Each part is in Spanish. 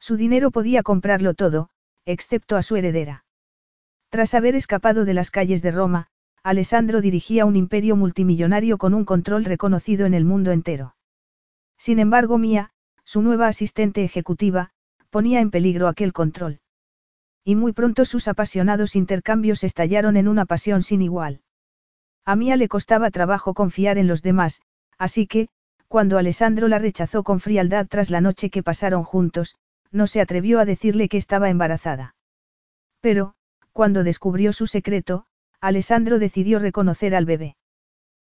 Su dinero podía comprarlo todo, excepto a su heredera. Tras haber escapado de las calles de Roma, Alessandro dirigía un imperio multimillonario con un control reconocido en el mundo entero. Sin embargo, Mía, su nueva asistente ejecutiva, ponía en peligro aquel control. Y muy pronto sus apasionados intercambios estallaron en una pasión sin igual. A Mía le costaba trabajo confiar en los demás, así que, cuando Alessandro la rechazó con frialdad tras la noche que pasaron juntos, no se atrevió a decirle que estaba embarazada. Pero, cuando descubrió su secreto, Alessandro decidió reconocer al bebé.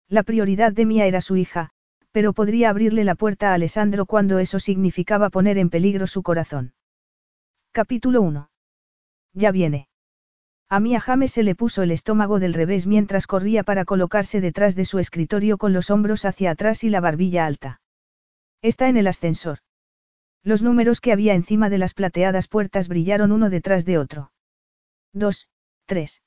La prioridad de Mía era su hija, pero podría abrirle la puerta a Alessandro cuando eso significaba poner en peligro su corazón. Capítulo 1. Ya viene. A Mía James se le puso el estómago del revés mientras corría para colocarse detrás de su escritorio con los hombros hacia atrás y la barbilla alta. Está en el ascensor. Los números que había encima de las plateadas puertas brillaron uno detrás de otro. Dos, tres.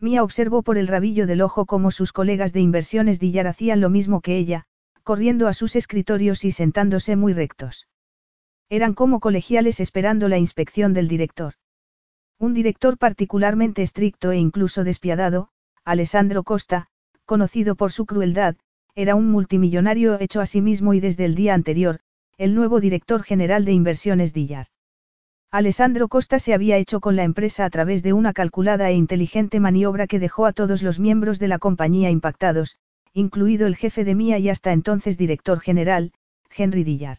Mía observó por el rabillo del ojo cómo sus colegas de inversiones Dillar hacían lo mismo que ella, corriendo a sus escritorios y sentándose muy rectos. Eran como colegiales esperando la inspección del director. Un director particularmente estricto e incluso despiadado, Alessandro Costa, conocido por su crueldad, era un multimillonario hecho a sí mismo y desde el día anterior, el nuevo director general de inversiones Dillar. Alessandro Costa se había hecho con la empresa a través de una calculada e inteligente maniobra que dejó a todos los miembros de la compañía impactados, incluido el jefe de Mía y hasta entonces director general, Henry Dillar.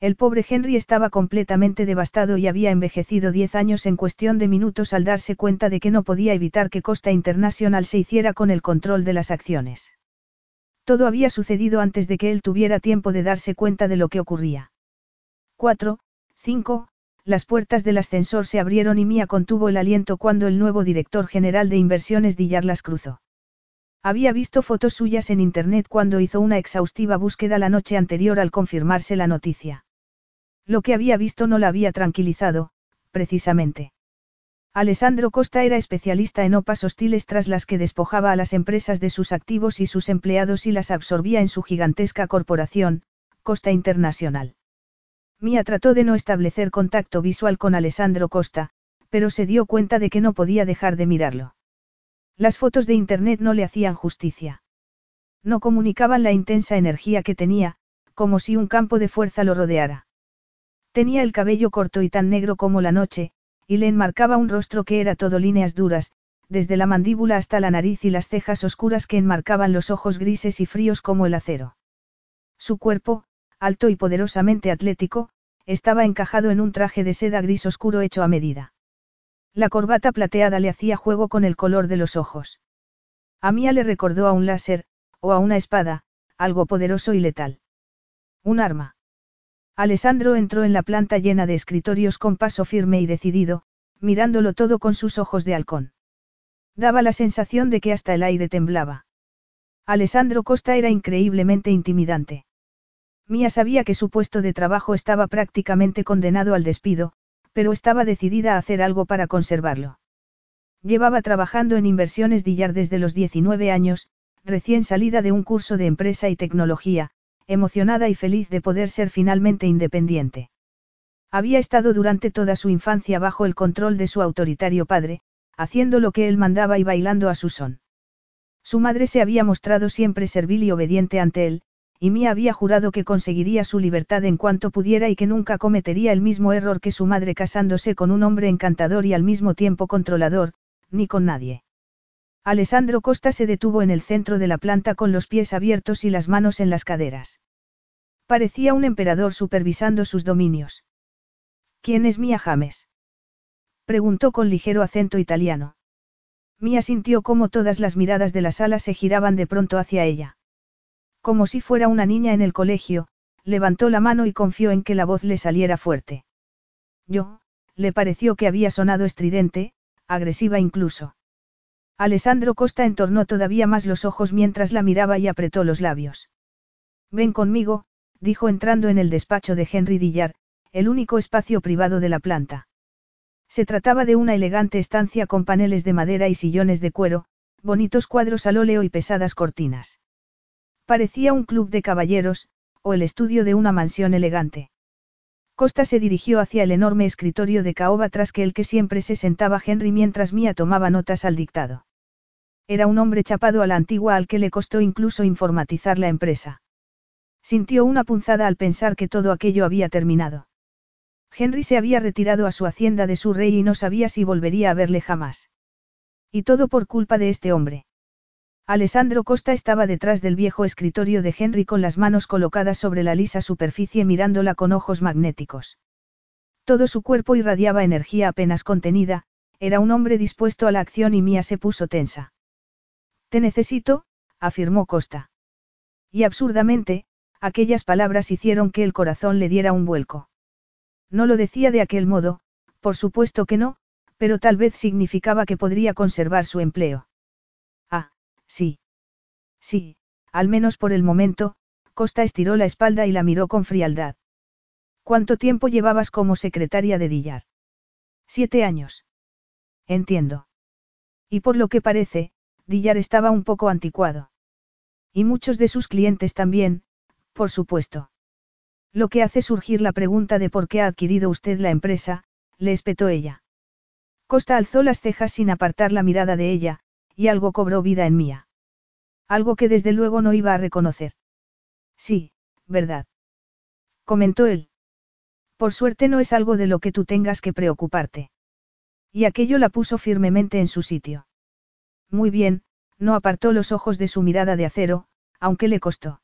El pobre Henry estaba completamente devastado y había envejecido diez años en cuestión de minutos al darse cuenta de que no podía evitar que Costa Internacional se hiciera con el control de las acciones. Todo había sucedido antes de que él tuviera tiempo de darse cuenta de lo que ocurría. 4, 5, las puertas del ascensor se abrieron y Mía contuvo el aliento cuando el nuevo director general de inversiones Dillar las cruzó. Había visto fotos suyas en internet cuando hizo una exhaustiva búsqueda la noche anterior al confirmarse la noticia. Lo que había visto no la había tranquilizado, precisamente. Alessandro Costa era especialista en opas hostiles tras las que despojaba a las empresas de sus activos y sus empleados y las absorbía en su gigantesca corporación, Costa Internacional. Mía trató de no establecer contacto visual con Alessandro Costa, pero se dio cuenta de que no podía dejar de mirarlo. Las fotos de Internet no le hacían justicia. No comunicaban la intensa energía que tenía, como si un campo de fuerza lo rodeara. Tenía el cabello corto y tan negro como la noche, y le enmarcaba un rostro que era todo líneas duras, desde la mandíbula hasta la nariz y las cejas oscuras que enmarcaban los ojos grises y fríos como el acero. Su cuerpo, alto y poderosamente atlético, estaba encajado en un traje de seda gris oscuro hecho a medida. La corbata plateada le hacía juego con el color de los ojos. A Mía le recordó a un láser, o a una espada, algo poderoso y letal. Un arma. Alessandro entró en la planta llena de escritorios con paso firme y decidido, mirándolo todo con sus ojos de halcón. Daba la sensación de que hasta el aire temblaba. Alessandro Costa era increíblemente intimidante. Mía sabía que su puesto de trabajo estaba prácticamente condenado al despido, pero estaba decidida a hacer algo para conservarlo. Llevaba trabajando en inversiones Dillar desde los 19 años, recién salida de un curso de empresa y tecnología, emocionada y feliz de poder ser finalmente independiente. Había estado durante toda su infancia bajo el control de su autoritario padre, haciendo lo que él mandaba y bailando a su son. Su madre se había mostrado siempre servil y obediente ante él, y Mia había jurado que conseguiría su libertad en cuanto pudiera y que nunca cometería el mismo error que su madre casándose con un hombre encantador y al mismo tiempo controlador, ni con nadie. Alessandro Costa se detuvo en el centro de la planta con los pies abiertos y las manos en las caderas. Parecía un emperador supervisando sus dominios. ¿Quién es Mia James? Preguntó con ligero acento italiano. Mia sintió cómo todas las miradas de la sala se giraban de pronto hacia ella. Como si fuera una niña en el colegio, levantó la mano y confió en que la voz le saliera fuerte. Yo, le pareció que había sonado estridente, agresiva incluso. Alessandro Costa entornó todavía más los ojos mientras la miraba y apretó los labios. Ven conmigo, dijo entrando en el despacho de Henry Dillard, el único espacio privado de la planta. Se trataba de una elegante estancia con paneles de madera y sillones de cuero, bonitos cuadros al óleo y pesadas cortinas. Parecía un club de caballeros, o el estudio de una mansión elegante. Costa se dirigió hacia el enorme escritorio de caoba tras que el que siempre se sentaba Henry mientras Mía tomaba notas al dictado. Era un hombre chapado a la antigua al que le costó incluso informatizar la empresa. Sintió una punzada al pensar que todo aquello había terminado. Henry se había retirado a su hacienda de su rey y no sabía si volvería a verle jamás. Y todo por culpa de este hombre. Alessandro Costa estaba detrás del viejo escritorio de Henry con las manos colocadas sobre la lisa superficie mirándola con ojos magnéticos. Todo su cuerpo irradiaba energía apenas contenida, era un hombre dispuesto a la acción y Mía se puso tensa. Te necesito, afirmó Costa. Y absurdamente, aquellas palabras hicieron que el corazón le diera un vuelco. No lo decía de aquel modo, por supuesto que no, pero tal vez significaba que podría conservar su empleo. Sí. Sí, al menos por el momento, Costa estiró la espalda y la miró con frialdad. ¿Cuánto tiempo llevabas como secretaria de Dillar? Siete años. Entiendo. Y por lo que parece, Dillar estaba un poco anticuado. Y muchos de sus clientes también, por supuesto. Lo que hace surgir la pregunta de por qué ha adquirido usted la empresa, le espetó ella. Costa alzó las cejas sin apartar la mirada de ella, y algo cobró vida en mía. Algo que desde luego no iba a reconocer. Sí, verdad. Comentó él. Por suerte no es algo de lo que tú tengas que preocuparte. Y aquello la puso firmemente en su sitio. Muy bien, no apartó los ojos de su mirada de acero, aunque le costó.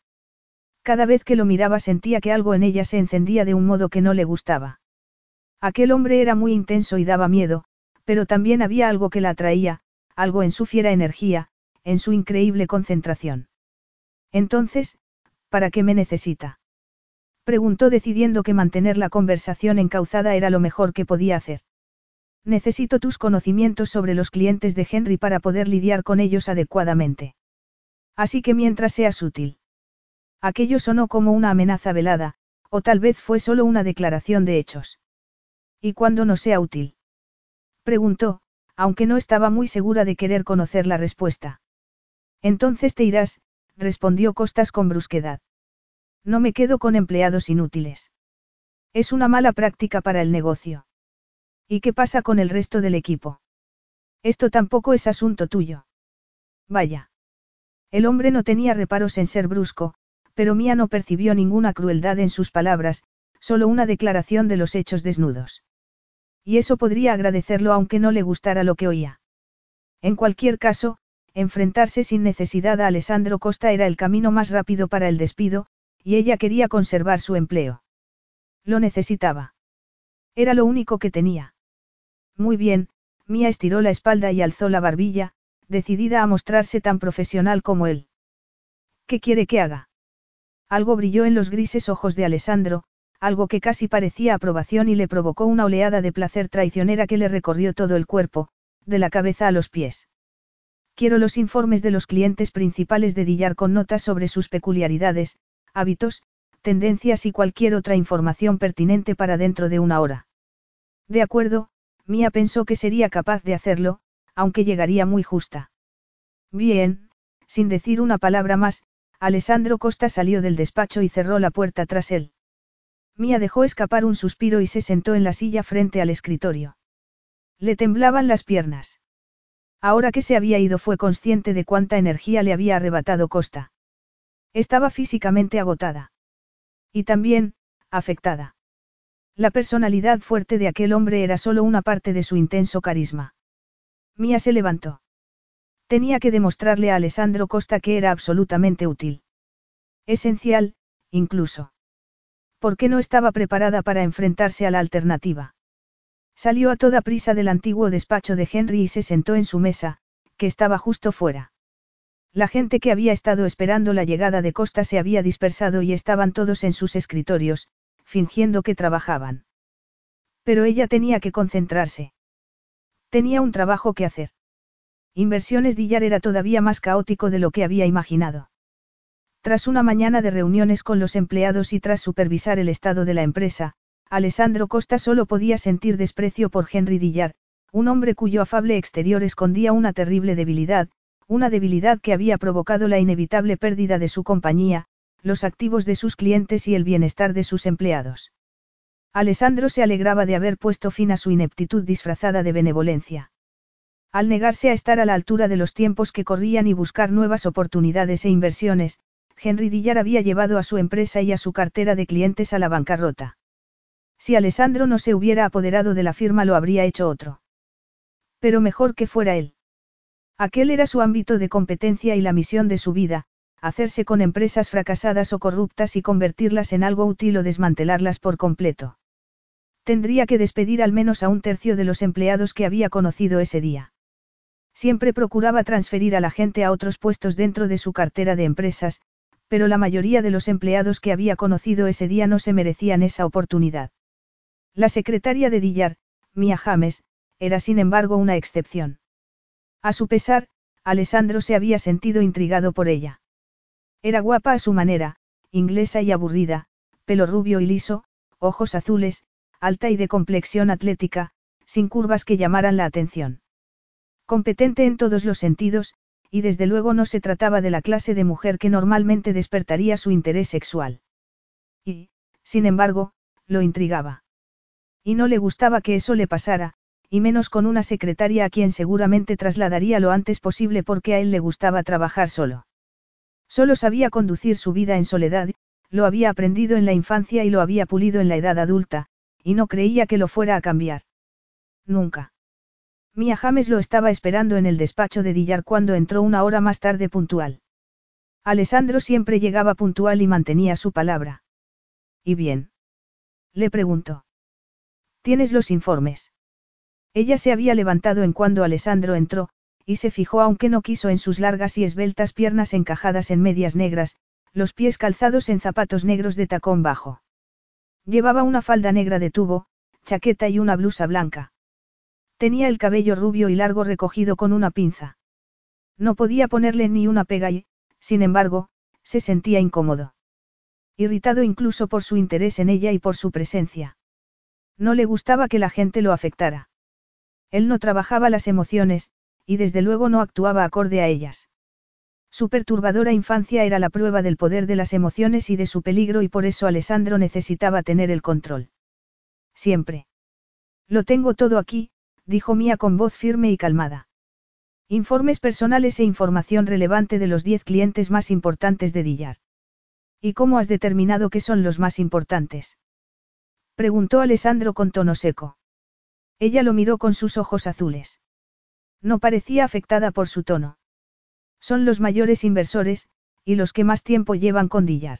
Cada vez que lo miraba sentía que algo en ella se encendía de un modo que no le gustaba. Aquel hombre era muy intenso y daba miedo, pero también había algo que la atraía, algo en su fiera energía, en su increíble concentración. Entonces, ¿para qué me necesita? Preguntó decidiendo que mantener la conversación encauzada era lo mejor que podía hacer. Necesito tus conocimientos sobre los clientes de Henry para poder lidiar con ellos adecuadamente. Así que mientras seas útil. Aquello sonó como una amenaza velada, o tal vez fue solo una declaración de hechos. ¿Y cuándo no sea útil? Preguntó, aunque no estaba muy segura de querer conocer la respuesta. Entonces te irás, respondió Costas con brusquedad. No me quedo con empleados inútiles. Es una mala práctica para el negocio. ¿Y qué pasa con el resto del equipo? Esto tampoco es asunto tuyo. Vaya. El hombre no tenía reparos en ser brusco, pero Mía no percibió ninguna crueldad en sus palabras, solo una declaración de los hechos desnudos. Y eso podría agradecerlo aunque no le gustara lo que oía. En cualquier caso, enfrentarse sin necesidad a Alessandro Costa era el camino más rápido para el despido, y ella quería conservar su empleo. Lo necesitaba. Era lo único que tenía. Muy bien, Mía estiró la espalda y alzó la barbilla, decidida a mostrarse tan profesional como él. ¿Qué quiere que haga? Algo brilló en los grises ojos de Alessandro, algo que casi parecía aprobación y le provocó una oleada de placer traicionera que le recorrió todo el cuerpo, de la cabeza a los pies. Quiero los informes de los clientes principales de Dillar con notas sobre sus peculiaridades, hábitos, tendencias y cualquier otra información pertinente para dentro de una hora. De acuerdo, Mía pensó que sería capaz de hacerlo, aunque llegaría muy justa. Bien, sin decir una palabra más, Alessandro Costa salió del despacho y cerró la puerta tras él. Mía dejó escapar un suspiro y se sentó en la silla frente al escritorio. Le temblaban las piernas. Ahora que se había ido fue consciente de cuánta energía le había arrebatado Costa. Estaba físicamente agotada. Y también, afectada. La personalidad fuerte de aquel hombre era solo una parte de su intenso carisma. Mía se levantó. Tenía que demostrarle a Alessandro Costa que era absolutamente útil. Esencial, incluso. ¿Por qué no estaba preparada para enfrentarse a la alternativa? Salió a toda prisa del antiguo despacho de Henry y se sentó en su mesa, que estaba justo fuera. La gente que había estado esperando la llegada de Costa se había dispersado y estaban todos en sus escritorios, fingiendo que trabajaban. Pero ella tenía que concentrarse. Tenía un trabajo que hacer. Inversiones Dillar era todavía más caótico de lo que había imaginado. Tras una mañana de reuniones con los empleados y tras supervisar el estado de la empresa, Alessandro Costa solo podía sentir desprecio por Henry Dillar, un hombre cuyo afable exterior escondía una terrible debilidad, una debilidad que había provocado la inevitable pérdida de su compañía, los activos de sus clientes y el bienestar de sus empleados. Alessandro se alegraba de haber puesto fin a su ineptitud disfrazada de benevolencia. Al negarse a estar a la altura de los tiempos que corrían y buscar nuevas oportunidades e inversiones, Henry Dillar había llevado a su empresa y a su cartera de clientes a la bancarrota. Si Alessandro no se hubiera apoderado de la firma lo habría hecho otro. Pero mejor que fuera él. Aquel era su ámbito de competencia y la misión de su vida, hacerse con empresas fracasadas o corruptas y convertirlas en algo útil o desmantelarlas por completo. Tendría que despedir al menos a un tercio de los empleados que había conocido ese día. Siempre procuraba transferir a la gente a otros puestos dentro de su cartera de empresas, pero la mayoría de los empleados que había conocido ese día no se merecían esa oportunidad. La secretaria de Dillar, Mia James, era sin embargo una excepción. A su pesar, Alessandro se había sentido intrigado por ella. Era guapa a su manera, inglesa y aburrida, pelo rubio y liso, ojos azules, alta y de complexión atlética, sin curvas que llamaran la atención. Competente en todos los sentidos, y desde luego no se trataba de la clase de mujer que normalmente despertaría su interés sexual. Y, sin embargo, lo intrigaba. Y no le gustaba que eso le pasara, y menos con una secretaria a quien seguramente trasladaría lo antes posible porque a él le gustaba trabajar solo. Solo sabía conducir su vida en soledad, lo había aprendido en la infancia y lo había pulido en la edad adulta, y no creía que lo fuera a cambiar. Nunca. Mia James lo estaba esperando en el despacho de Dillar cuando entró una hora más tarde puntual. Alessandro siempre llegaba puntual y mantenía su palabra. ¿Y bien? Le preguntó. ¿Tienes los informes? Ella se había levantado en cuando Alessandro entró, y se fijó aunque no quiso en sus largas y esbeltas piernas encajadas en medias negras, los pies calzados en zapatos negros de tacón bajo. Llevaba una falda negra de tubo, chaqueta y una blusa blanca. Tenía el cabello rubio y largo recogido con una pinza. No podía ponerle ni una pega y, sin embargo, se sentía incómodo. Irritado incluso por su interés en ella y por su presencia. No le gustaba que la gente lo afectara. Él no trabajaba las emociones, y desde luego no actuaba acorde a ellas. Su perturbadora infancia era la prueba del poder de las emociones y de su peligro y por eso Alessandro necesitaba tener el control. Siempre. Lo tengo todo aquí, dijo Mía con voz firme y calmada. Informes personales e información relevante de los diez clientes más importantes de Dillar. ¿Y cómo has determinado que son los más importantes? Preguntó Alessandro con tono seco. Ella lo miró con sus ojos azules. No parecía afectada por su tono. Son los mayores inversores, y los que más tiempo llevan con Dillar.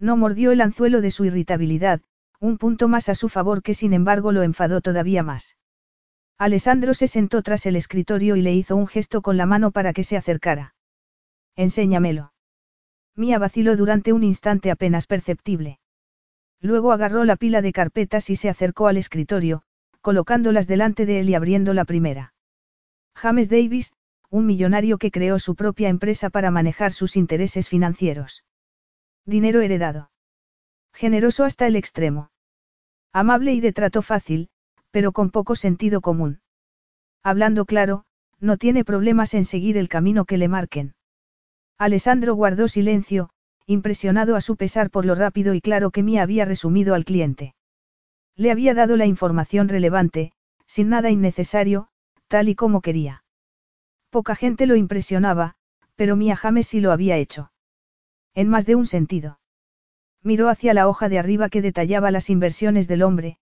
No mordió el anzuelo de su irritabilidad, un punto más a su favor que sin embargo lo enfadó todavía más. Alessandro se sentó tras el escritorio y le hizo un gesto con la mano para que se acercara. Enséñamelo. Mía vaciló durante un instante apenas perceptible. Luego agarró la pila de carpetas y se acercó al escritorio, colocándolas delante de él y abriendo la primera. James Davis, un millonario que creó su propia empresa para manejar sus intereses financieros. Dinero heredado. Generoso hasta el extremo. Amable y de trato fácil, pero con poco sentido común. Hablando claro, no tiene problemas en seguir el camino que le marquen. Alessandro guardó silencio, impresionado a su pesar por lo rápido y claro que Mia había resumido al cliente. Le había dado la información relevante, sin nada innecesario, tal y como quería. Poca gente lo impresionaba, pero Mia James sí lo había hecho. En más de un sentido. Miró hacia la hoja de arriba que detallaba las inversiones del hombre,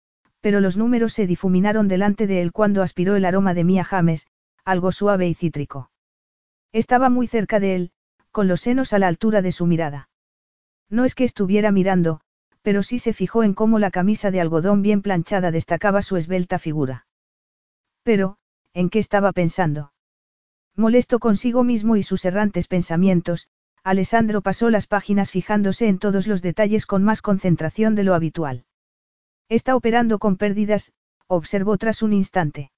pero los números se difuminaron delante de él cuando aspiró el aroma de Mia James, algo suave y cítrico. Estaba muy cerca de él, con los senos a la altura de su mirada. No es que estuviera mirando, pero sí se fijó en cómo la camisa de algodón bien planchada destacaba su esbelta figura. Pero, ¿en qué estaba pensando? Molesto consigo mismo y sus errantes pensamientos, Alessandro pasó las páginas fijándose en todos los detalles con más concentración de lo habitual. Está operando con pérdidas, observó tras un instante.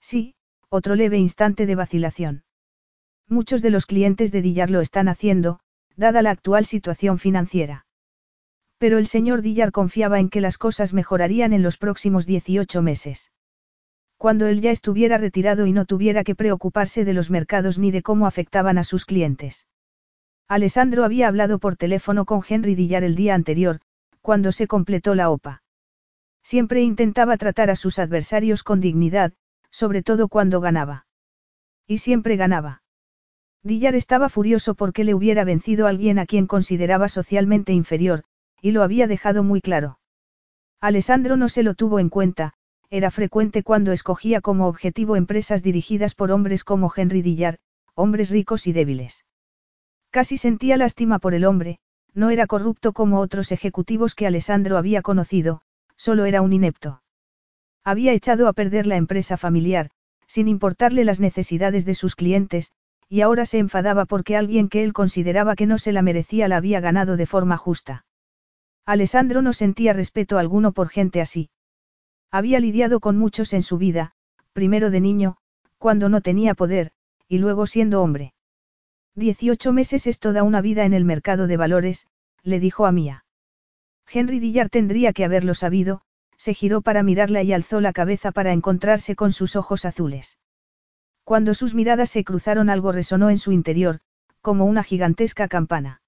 Sí, otro leve instante de vacilación. Muchos de los clientes de Dillar lo están haciendo, dada la actual situación financiera. Pero el señor Dillar confiaba en que las cosas mejorarían en los próximos 18 meses. Cuando él ya estuviera retirado y no tuviera que preocuparse de los mercados ni de cómo afectaban a sus clientes. Alessandro había hablado por teléfono con Henry Dillar el día anterior, cuando se completó la OPA. Siempre intentaba tratar a sus adversarios con dignidad, sobre todo cuando ganaba. Y siempre ganaba. Dillar estaba furioso porque le hubiera vencido alguien a quien consideraba socialmente inferior, y lo había dejado muy claro. Alessandro no se lo tuvo en cuenta, era frecuente cuando escogía como objetivo empresas dirigidas por hombres como Henry Dillar, hombres ricos y débiles. Casi sentía lástima por el hombre, no era corrupto como otros ejecutivos que Alessandro había conocido, solo era un inepto. Había echado a perder la empresa familiar, sin importarle las necesidades de sus clientes, y ahora se enfadaba porque alguien que él consideraba que no se la merecía la había ganado de forma justa. Alessandro no sentía respeto alguno por gente así. Había lidiado con muchos en su vida, primero de niño, cuando no tenía poder, y luego siendo hombre. Dieciocho meses es toda una vida en el mercado de valores, le dijo a Mía. Henry Dillard tendría que haberlo sabido, se giró para mirarla y alzó la cabeza para encontrarse con sus ojos azules. Cuando sus miradas se cruzaron algo resonó en su interior, como una gigantesca campana.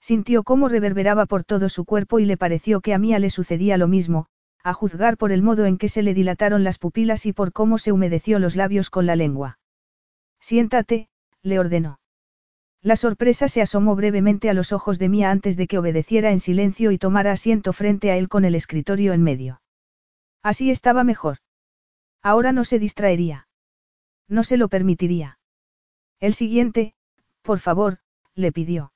Sintió cómo reverberaba por todo su cuerpo y le pareció que a Mía le sucedía lo mismo, a juzgar por el modo en que se le dilataron las pupilas y por cómo se humedeció los labios con la lengua. Siéntate, le ordenó. La sorpresa se asomó brevemente a los ojos de Mía antes de que obedeciera en silencio y tomara asiento frente a él con el escritorio en medio. Así estaba mejor. Ahora no se distraería. No se lo permitiría. El siguiente, por favor, le pidió.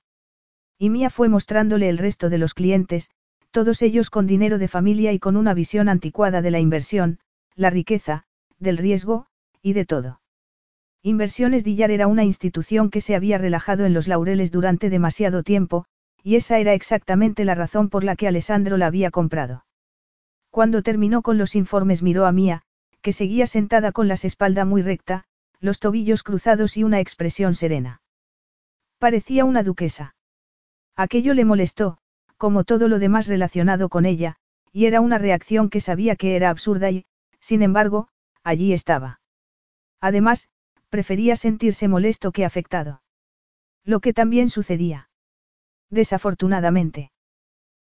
Y Mía fue mostrándole el resto de los clientes, todos ellos con dinero de familia y con una visión anticuada de la inversión, la riqueza, del riesgo, y de todo. Inversiones Dillar era una institución que se había relajado en los laureles durante demasiado tiempo, y esa era exactamente la razón por la que Alessandro la había comprado. Cuando terminó con los informes miró a Mía, que seguía sentada con la espalda muy recta, los tobillos cruzados y una expresión serena. Parecía una duquesa. Aquello le molestó, como todo lo demás relacionado con ella, y era una reacción que sabía que era absurda y, sin embargo, allí estaba. Además, prefería sentirse molesto que afectado. Lo que también sucedía. Desafortunadamente.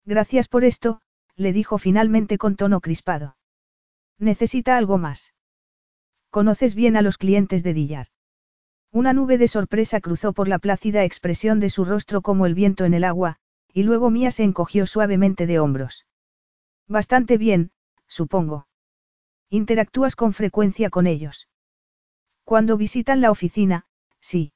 Gracias por esto, le dijo finalmente con tono crispado. Necesita algo más. Conoces bien a los clientes de Dillar. Una nube de sorpresa cruzó por la plácida expresión de su rostro como el viento en el agua, y luego Mía se encogió suavemente de hombros. Bastante bien, supongo. Interactúas con frecuencia con ellos. Cuando visitan la oficina, sí.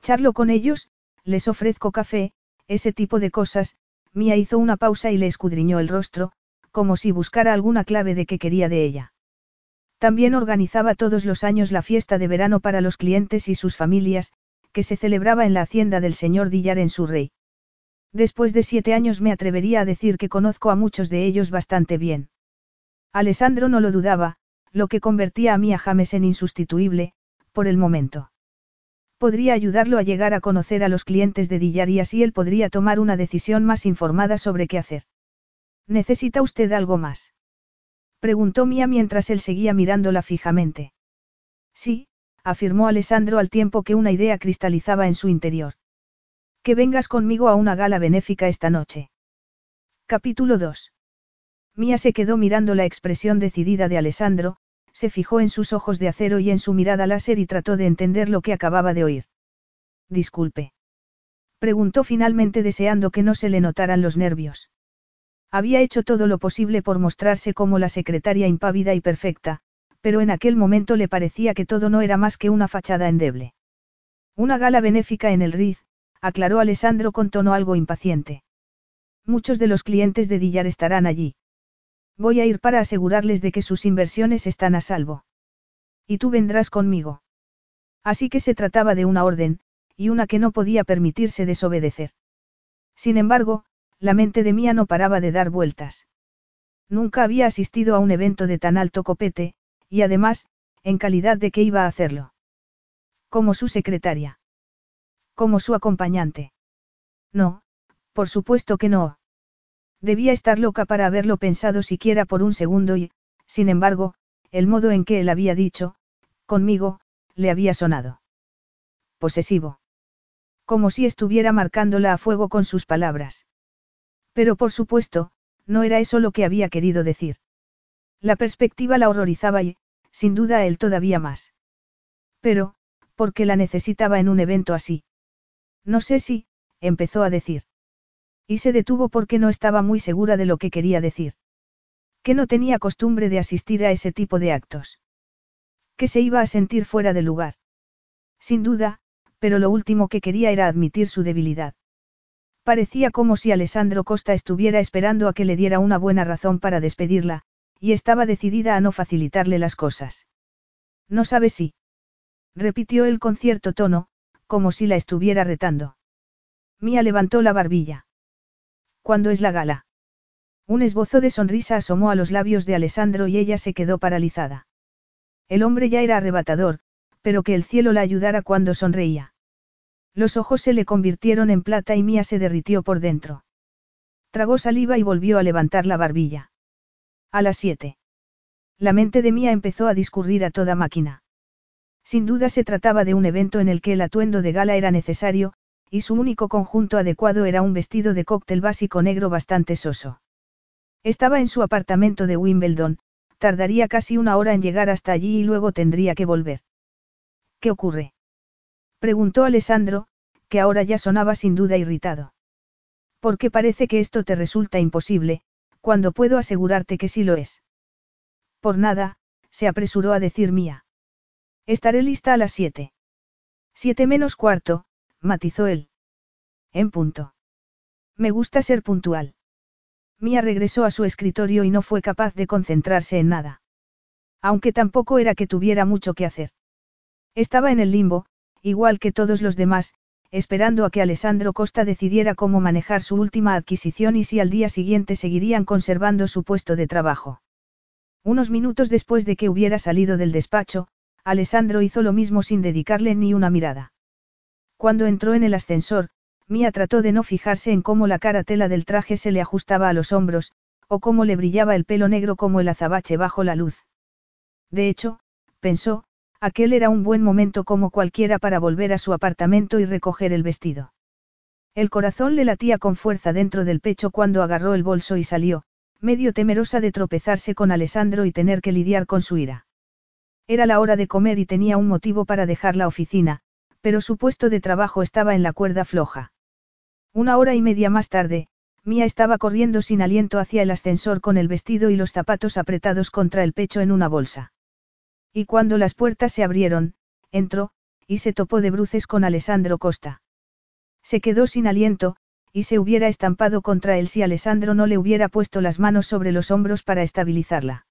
Charlo con ellos, les ofrezco café, ese tipo de cosas, Mía hizo una pausa y le escudriñó el rostro, como si buscara alguna clave de qué quería de ella. También organizaba todos los años la fiesta de verano para los clientes y sus familias, que se celebraba en la hacienda del señor Dillar en Surrey. Después de siete años me atrevería a decir que conozco a muchos de ellos bastante bien. Alessandro no lo dudaba, lo que convertía a Mia James en insustituible, por el momento. Podría ayudarlo a llegar a conocer a los clientes de Dillar y así él podría tomar una decisión más informada sobre qué hacer. ¿Necesita usted algo más? Preguntó Mia mientras él seguía mirándola fijamente. Sí, afirmó Alessandro al tiempo que una idea cristalizaba en su interior. Que vengas conmigo a una gala benéfica esta noche. Capítulo 2. Mía se quedó mirando la expresión decidida de Alessandro, se fijó en sus ojos de acero y en su mirada láser y trató de entender lo que acababa de oír. Disculpe. Preguntó finalmente deseando que no se le notaran los nervios. Había hecho todo lo posible por mostrarse como la secretaria impávida y perfecta, pero en aquel momento le parecía que todo no era más que una fachada endeble. Una gala benéfica en el Riz, aclaró Alessandro con tono algo impaciente. Muchos de los clientes de Dillar estarán allí. Voy a ir para asegurarles de que sus inversiones están a salvo. Y tú vendrás conmigo. Así que se trataba de una orden, y una que no podía permitirse desobedecer. Sin embargo, la mente de Mía no paraba de dar vueltas. Nunca había asistido a un evento de tan alto copete, y además, en calidad de que iba a hacerlo. Como su secretaria. Como su acompañante. No, por supuesto que no. Debía estar loca para haberlo pensado siquiera por un segundo y, sin embargo, el modo en que él había dicho, conmigo, le había sonado. Posesivo. Como si estuviera marcándola a fuego con sus palabras. Pero por supuesto, no era eso lo que había querido decir. La perspectiva la horrorizaba y, sin duda, él todavía más. Pero, ¿por qué la necesitaba en un evento así? No sé si, empezó a decir. Y se detuvo porque no estaba muy segura de lo que quería decir. Que no tenía costumbre de asistir a ese tipo de actos. Que se iba a sentir fuera de lugar. Sin duda, pero lo último que quería era admitir su debilidad. Parecía como si Alessandro Costa estuviera esperando a que le diera una buena razón para despedirla, y estaba decidida a no facilitarle las cosas. No sabe si. Repitió él con cierto tono, como si la estuviera retando. Mía levantó la barbilla. ¿Cuándo es la gala? Un esbozo de sonrisa asomó a los labios de Alessandro y ella se quedó paralizada. El hombre ya era arrebatador, pero que el cielo la ayudara cuando sonreía. Los ojos se le convirtieron en plata y Mía se derritió por dentro. Tragó saliva y volvió a levantar la barbilla. A las siete. La mente de Mía empezó a discurrir a toda máquina. Sin duda se trataba de un evento en el que el atuendo de gala era necesario, y su único conjunto adecuado era un vestido de cóctel básico negro bastante soso. Estaba en su apartamento de Wimbledon, tardaría casi una hora en llegar hasta allí y luego tendría que volver. ¿Qué ocurre? Preguntó Alessandro, que ahora ya sonaba sin duda irritado. Porque parece que esto te resulta imposible, cuando puedo asegurarte que sí lo es. Por nada, se apresuró a decir Mía. Estaré lista a las siete. Siete menos cuarto, matizó él. En punto. Me gusta ser puntual. Mía regresó a su escritorio y no fue capaz de concentrarse en nada. Aunque tampoco era que tuviera mucho que hacer. Estaba en el limbo, igual que todos los demás, esperando a que Alessandro Costa decidiera cómo manejar su última adquisición y si al día siguiente seguirían conservando su puesto de trabajo. Unos minutos después de que hubiera salido del despacho, Alessandro hizo lo mismo sin dedicarle ni una mirada. Cuando entró en el ascensor, Mía trató de no fijarse en cómo la cara tela del traje se le ajustaba a los hombros, o cómo le brillaba el pelo negro como el azabache bajo la luz. De hecho, pensó, aquel era un buen momento como cualquiera para volver a su apartamento y recoger el vestido. El corazón le latía con fuerza dentro del pecho cuando agarró el bolso y salió, medio temerosa de tropezarse con Alessandro y tener que lidiar con su ira. Era la hora de comer y tenía un motivo para dejar la oficina, pero su puesto de trabajo estaba en la cuerda floja. Una hora y media más tarde, Mía estaba corriendo sin aliento hacia el ascensor con el vestido y los zapatos apretados contra el pecho en una bolsa. Y cuando las puertas se abrieron, entró, y se topó de bruces con Alessandro Costa. Se quedó sin aliento, y se hubiera estampado contra él si Alessandro no le hubiera puesto las manos sobre los hombros para estabilizarla.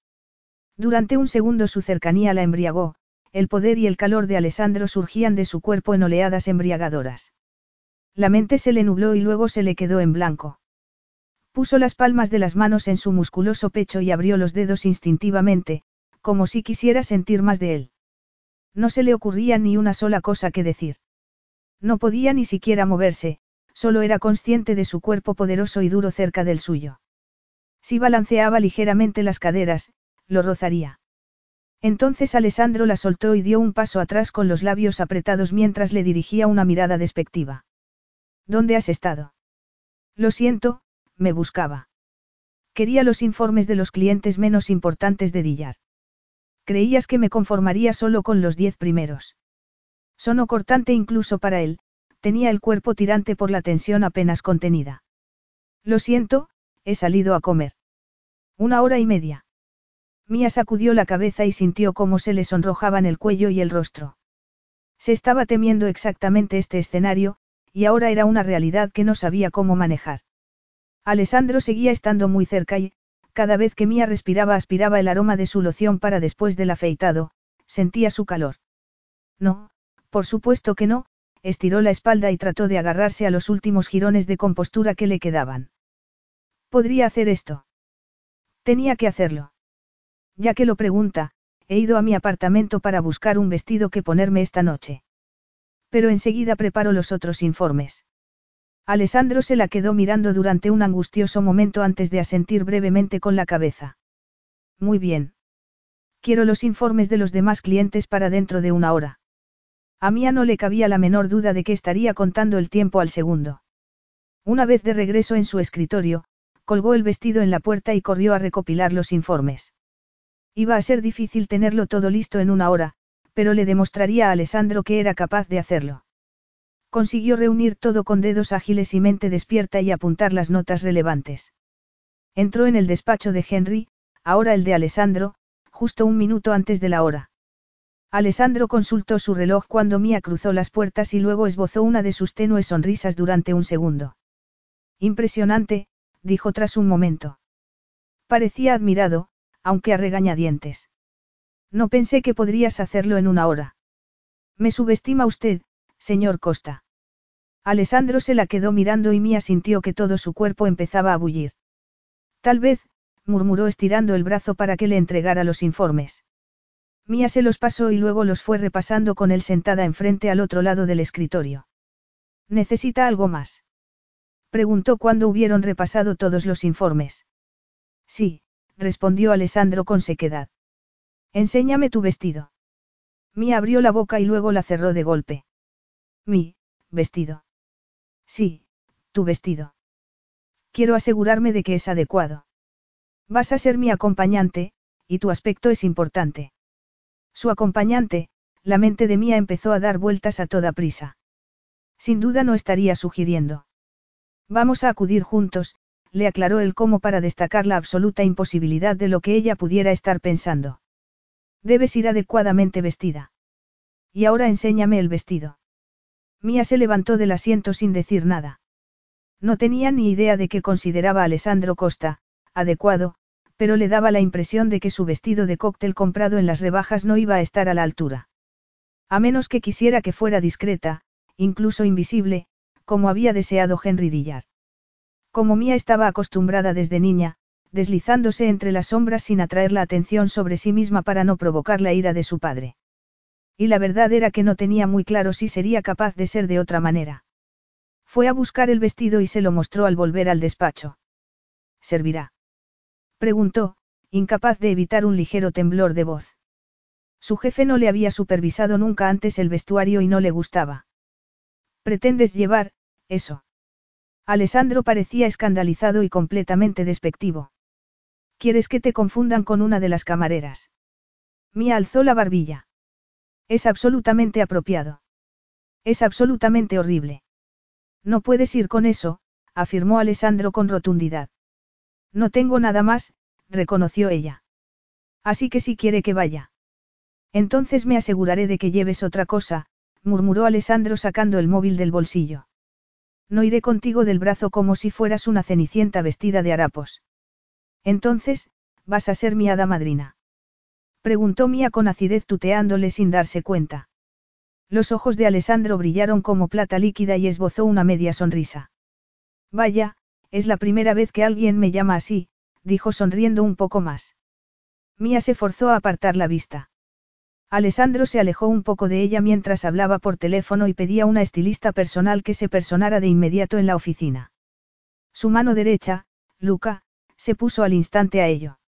Durante un segundo su cercanía la embriagó, el poder y el calor de Alessandro surgían de su cuerpo en oleadas embriagadoras. La mente se le nubló y luego se le quedó en blanco. Puso las palmas de las manos en su musculoso pecho y abrió los dedos instintivamente, como si quisiera sentir más de él. No se le ocurría ni una sola cosa que decir. No podía ni siquiera moverse, solo era consciente de su cuerpo poderoso y duro cerca del suyo. Si balanceaba ligeramente las caderas, lo rozaría. Entonces Alessandro la soltó y dio un paso atrás con los labios apretados mientras le dirigía una mirada despectiva. ¿Dónde has estado? Lo siento, me buscaba. Quería los informes de los clientes menos importantes de Dillar. Creías que me conformaría solo con los diez primeros. Sonó cortante incluso para él, tenía el cuerpo tirante por la tensión apenas contenida. Lo siento, he salido a comer. Una hora y media. Mía sacudió la cabeza y sintió cómo se le sonrojaban el cuello y el rostro. Se estaba temiendo exactamente este escenario, y ahora era una realidad que no sabía cómo manejar. Alessandro seguía estando muy cerca y, cada vez que Mía respiraba aspiraba el aroma de su loción para después del afeitado, sentía su calor. No, por supuesto que no, estiró la espalda y trató de agarrarse a los últimos jirones de compostura que le quedaban. ¿Podría hacer esto? Tenía que hacerlo. Ya que lo pregunta, he ido a mi apartamento para buscar un vestido que ponerme esta noche. Pero enseguida preparo los otros informes. Alessandro se la quedó mirando durante un angustioso momento antes de asentir brevemente con la cabeza. Muy bien. Quiero los informes de los demás clientes para dentro de una hora. A Mía no le cabía la menor duda de que estaría contando el tiempo al segundo. Una vez de regreso en su escritorio, colgó el vestido en la puerta y corrió a recopilar los informes. Iba a ser difícil tenerlo todo listo en una hora, pero le demostraría a Alessandro que era capaz de hacerlo. Consiguió reunir todo con dedos ágiles y mente despierta y apuntar las notas relevantes. Entró en el despacho de Henry, ahora el de Alessandro, justo un minuto antes de la hora. Alessandro consultó su reloj cuando Mía cruzó las puertas y luego esbozó una de sus tenues sonrisas durante un segundo. Impresionante, dijo tras un momento. Parecía admirado, aunque a regañadientes. No pensé que podrías hacerlo en una hora. Me subestima usted, señor Costa. Alessandro se la quedó mirando y Mía sintió que todo su cuerpo empezaba a bullir. Tal vez, murmuró estirando el brazo para que le entregara los informes. Mía se los pasó y luego los fue repasando con él sentada enfrente al otro lado del escritorio. ¿Necesita algo más? Preguntó cuando hubieron repasado todos los informes. Sí, respondió Alessandro con sequedad. Enséñame tu vestido. Mía abrió la boca y luego la cerró de golpe. Mi, vestido. Sí, tu vestido. Quiero asegurarme de que es adecuado. Vas a ser mi acompañante, y tu aspecto es importante. Su acompañante, la mente de Mía empezó a dar vueltas a toda prisa. Sin duda no estaría sugiriendo. Vamos a acudir juntos, le aclaró él como para destacar la absoluta imposibilidad de lo que ella pudiera estar pensando. Debes ir adecuadamente vestida. Y ahora enséñame el vestido. Mía se levantó del asiento sin decir nada. No tenía ni idea de qué consideraba Alessandro Costa, adecuado, pero le daba la impresión de que su vestido de cóctel comprado en las rebajas no iba a estar a la altura. A menos que quisiera que fuera discreta, incluso invisible, como había deseado Henry Dillard. Como Mía estaba acostumbrada desde niña, deslizándose entre las sombras sin atraer la atención sobre sí misma para no provocar la ira de su padre. Y la verdad era que no tenía muy claro si sería capaz de ser de otra manera. Fue a buscar el vestido y se lo mostró al volver al despacho. Servirá. Preguntó, incapaz de evitar un ligero temblor de voz. Su jefe no le había supervisado nunca antes el vestuario y no le gustaba. ¿Pretendes llevar, eso? Alessandro parecía escandalizado y completamente despectivo. ¿Quieres que te confundan con una de las camareras? Mía alzó la barbilla. Es absolutamente apropiado. Es absolutamente horrible. No puedes ir con eso, afirmó Alessandro con rotundidad. No tengo nada más, reconoció ella. Así que si quiere que vaya. Entonces me aseguraré de que lleves otra cosa, murmuró Alessandro sacando el móvil del bolsillo. No iré contigo del brazo como si fueras una cenicienta vestida de harapos. Entonces, vas a ser mi hada madrina. Preguntó Mía con acidez tuteándole sin darse cuenta. Los ojos de Alessandro brillaron como plata líquida y esbozó una media sonrisa. Vaya, es la primera vez que alguien me llama así, dijo sonriendo un poco más. Mía se forzó a apartar la vista. Alessandro se alejó un poco de ella mientras hablaba por teléfono y pedía una estilista personal que se personara de inmediato en la oficina. Su mano derecha, Luca, se puso al instante a ello.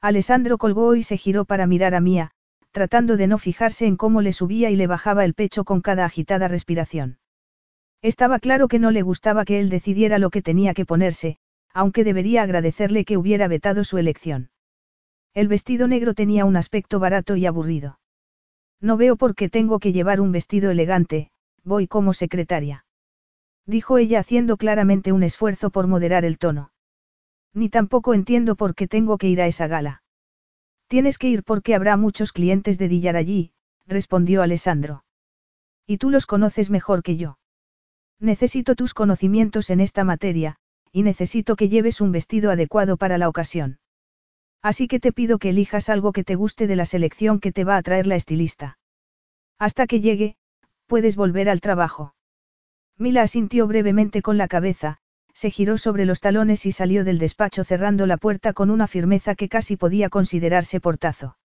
Alessandro colgó y se giró para mirar a Mía, tratando de no fijarse en cómo le subía y le bajaba el pecho con cada agitada respiración. Estaba claro que no le gustaba que él decidiera lo que tenía que ponerse, aunque debería agradecerle que hubiera vetado su elección. El vestido negro tenía un aspecto barato y aburrido. No veo por qué tengo que llevar un vestido elegante, voy como secretaria. Dijo ella haciendo claramente un esfuerzo por moderar el tono. Ni tampoco entiendo por qué tengo que ir a esa gala. Tienes que ir porque habrá muchos clientes de Dillar allí, respondió Alessandro. Y tú los conoces mejor que yo. Necesito tus conocimientos en esta materia, y necesito que lleves un vestido adecuado para la ocasión. Así que te pido que elijas algo que te guste de la selección que te va a traer la estilista. Hasta que llegue, puedes volver al trabajo. Mila asintió brevemente con la cabeza, se giró sobre los talones y salió del despacho cerrando la puerta con una firmeza que casi podía considerarse portazo.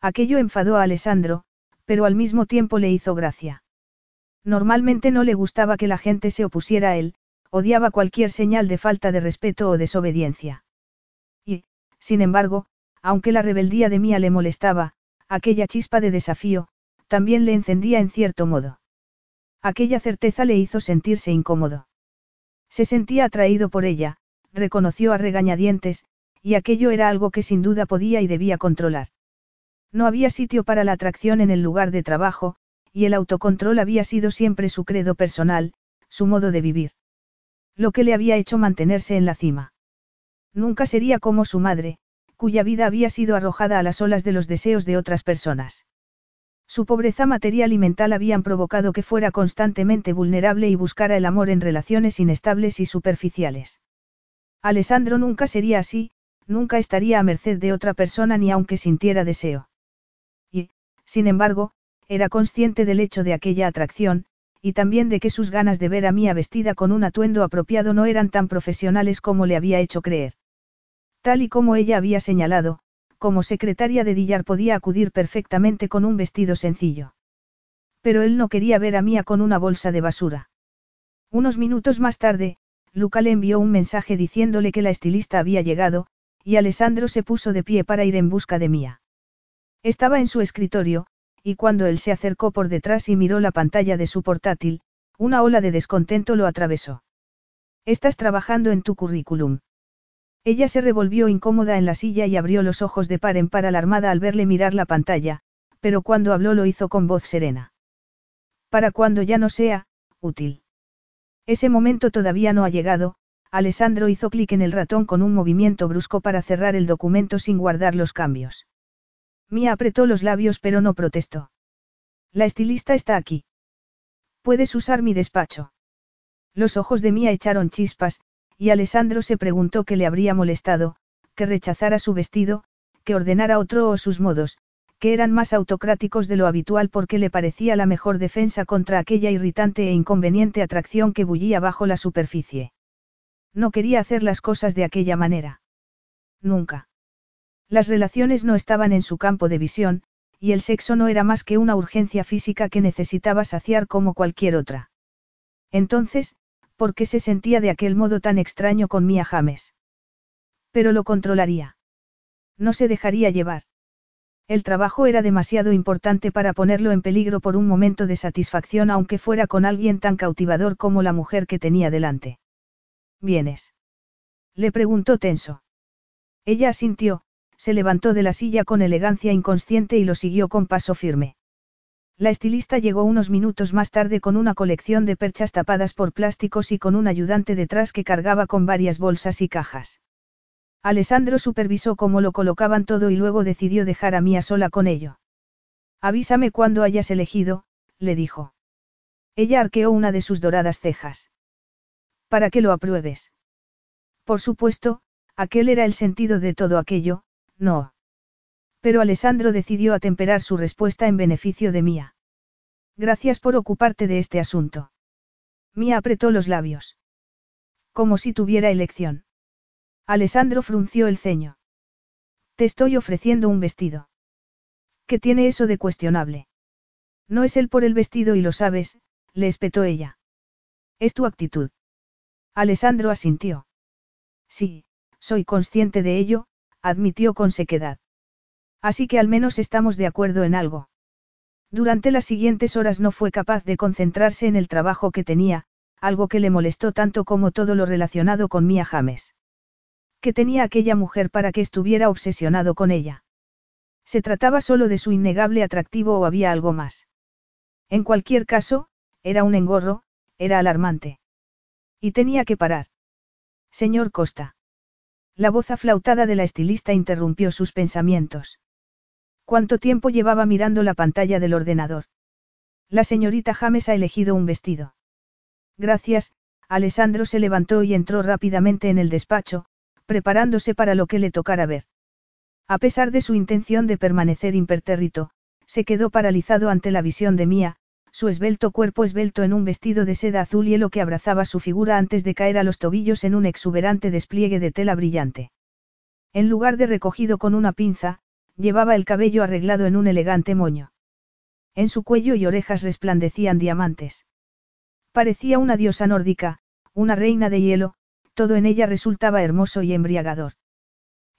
Aquello enfadó a Alessandro, pero al mismo tiempo le hizo gracia. Normalmente no le gustaba que la gente se opusiera a él, odiaba cualquier señal de falta de respeto o desobediencia. Sin embargo, aunque la rebeldía de Mía le molestaba, aquella chispa de desafío, también le encendía en cierto modo. Aquella certeza le hizo sentirse incómodo. Se sentía atraído por ella, reconoció a regañadientes, y aquello era algo que sin duda podía y debía controlar. No había sitio para la atracción en el lugar de trabajo, y el autocontrol había sido siempre su credo personal, su modo de vivir. Lo que le había hecho mantenerse en la cima. Nunca sería como su madre, cuya vida había sido arrojada a las olas de los deseos de otras personas. Su pobreza material y mental habían provocado que fuera constantemente vulnerable y buscara el amor en relaciones inestables y superficiales. Alessandro nunca sería así, nunca estaría a merced de otra persona ni aunque sintiera deseo. Y, sin embargo, era consciente del hecho de aquella atracción, y también de que sus ganas de ver a Mía vestida con un atuendo apropiado no eran tan profesionales como le había hecho creer. Tal y como ella había señalado, como secretaria de Dillar podía acudir perfectamente con un vestido sencillo. Pero él no quería ver a Mía con una bolsa de basura. Unos minutos más tarde, Luca le envió un mensaje diciéndole que la estilista había llegado, y Alessandro se puso de pie para ir en busca de Mía. Estaba en su escritorio, y cuando él se acercó por detrás y miró la pantalla de su portátil, una ola de descontento lo atravesó. Estás trabajando en tu currículum. Ella se revolvió incómoda en la silla y abrió los ojos de par en par alarmada al verle mirar la pantalla, pero cuando habló lo hizo con voz serena. Para cuando ya no sea, útil. Ese momento todavía no ha llegado, Alessandro hizo clic en el ratón con un movimiento brusco para cerrar el documento sin guardar los cambios. Mía apretó los labios pero no protestó. La estilista está aquí. Puedes usar mi despacho. Los ojos de Mía echaron chispas, y Alessandro se preguntó qué le habría molestado, que rechazara su vestido, que ordenara otro o sus modos, que eran más autocráticos de lo habitual porque le parecía la mejor defensa contra aquella irritante e inconveniente atracción que bullía bajo la superficie. No quería hacer las cosas de aquella manera. Nunca. Las relaciones no estaban en su campo de visión, y el sexo no era más que una urgencia física que necesitaba saciar como cualquier otra. Entonces, ¿por qué se sentía de aquel modo tan extraño con Mia James? Pero lo controlaría. No se dejaría llevar. El trabajo era demasiado importante para ponerlo en peligro por un momento de satisfacción aunque fuera con alguien tan cautivador como la mujer que tenía delante. ¿Vienes? Le preguntó tenso. Ella asintió, se levantó de la silla con elegancia inconsciente y lo siguió con paso firme. La estilista llegó unos minutos más tarde con una colección de perchas tapadas por plásticos y con un ayudante detrás que cargaba con varias bolsas y cajas. Alessandro supervisó cómo lo colocaban todo y luego decidió dejar a Mía sola con ello. Avísame cuando hayas elegido, le dijo. Ella arqueó una de sus doradas cejas. Para que lo apruebes. Por supuesto, aquel era el sentido de todo aquello, no. Pero Alessandro decidió atemperar su respuesta en beneficio de Mía. Gracias por ocuparte de este asunto. Mía apretó los labios. Como si tuviera elección. Alessandro frunció el ceño. Te estoy ofreciendo un vestido. ¿Qué tiene eso de cuestionable? No es él por el vestido y lo sabes, le espetó ella. Es tu actitud. Alessandro asintió. Sí, soy consciente de ello, admitió con sequedad. Así que al menos estamos de acuerdo en algo. Durante las siguientes horas no fue capaz de concentrarse en el trabajo que tenía, algo que le molestó tanto como todo lo relacionado con Mia James. ¿Qué tenía aquella mujer para que estuviera obsesionado con ella? ¿Se trataba solo de su innegable atractivo o había algo más? En cualquier caso, era un engorro, era alarmante. Y tenía que parar. Señor Costa. La voz aflautada de la estilista interrumpió sus pensamientos. ¿Cuánto tiempo llevaba mirando la pantalla del ordenador? La señorita James ha elegido un vestido. Gracias, Alessandro se levantó y entró rápidamente en el despacho, preparándose para lo que le tocara ver. A pesar de su intención de permanecer impertérrito, se quedó paralizado ante la visión de Mía, su esbelto cuerpo esbelto en un vestido de seda azul hielo que abrazaba su figura antes de caer a los tobillos en un exuberante despliegue de tela brillante. En lugar de recogido con una pinza, llevaba el cabello arreglado en un elegante moño. En su cuello y orejas resplandecían diamantes. Parecía una diosa nórdica, una reina de hielo, todo en ella resultaba hermoso y embriagador.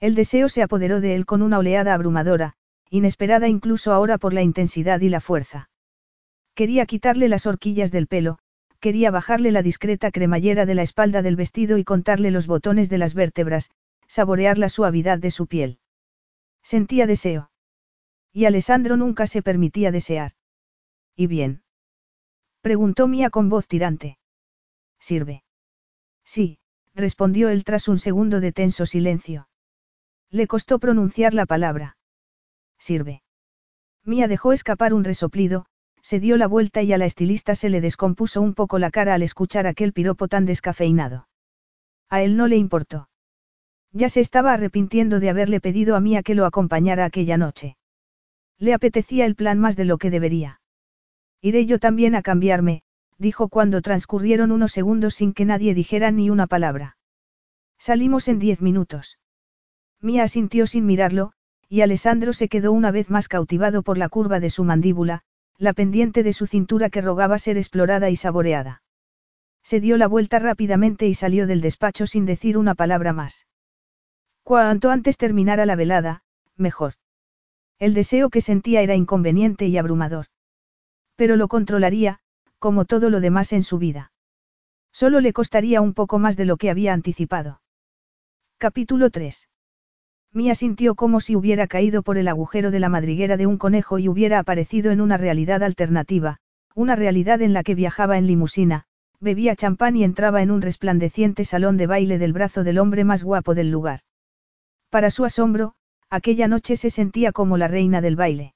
El deseo se apoderó de él con una oleada abrumadora, inesperada incluso ahora por la intensidad y la fuerza. Quería quitarle las horquillas del pelo, quería bajarle la discreta cremallera de la espalda del vestido y contarle los botones de las vértebras, saborear la suavidad de su piel. Sentía deseo. Y Alessandro nunca se permitía desear. ¿Y bien? Preguntó Mía con voz tirante. ¿Sirve? Sí, respondió él tras un segundo de tenso silencio. Le costó pronunciar la palabra. Sirve. Mía dejó escapar un resoplido, se dio la vuelta y a la estilista se le descompuso un poco la cara al escuchar aquel piropo tan descafeinado. A él no le importó. Ya se estaba arrepintiendo de haberle pedido a Mía que lo acompañara aquella noche. Le apetecía el plan más de lo que debería. Iré yo también a cambiarme, dijo cuando transcurrieron unos segundos sin que nadie dijera ni una palabra. Salimos en diez minutos. Mía asintió sin mirarlo, y Alessandro se quedó una vez más cautivado por la curva de su mandíbula, la pendiente de su cintura que rogaba ser explorada y saboreada. Se dio la vuelta rápidamente y salió del despacho sin decir una palabra más. Cuanto antes terminara la velada, mejor. El deseo que sentía era inconveniente y abrumador. Pero lo controlaría, como todo lo demás en su vida. Solo le costaría un poco más de lo que había anticipado. Capítulo 3. Mía sintió como si hubiera caído por el agujero de la madriguera de un conejo y hubiera aparecido en una realidad alternativa, una realidad en la que viajaba en limusina, bebía champán y entraba en un resplandeciente salón de baile del brazo del hombre más guapo del lugar. Para su asombro, aquella noche se sentía como la reina del baile.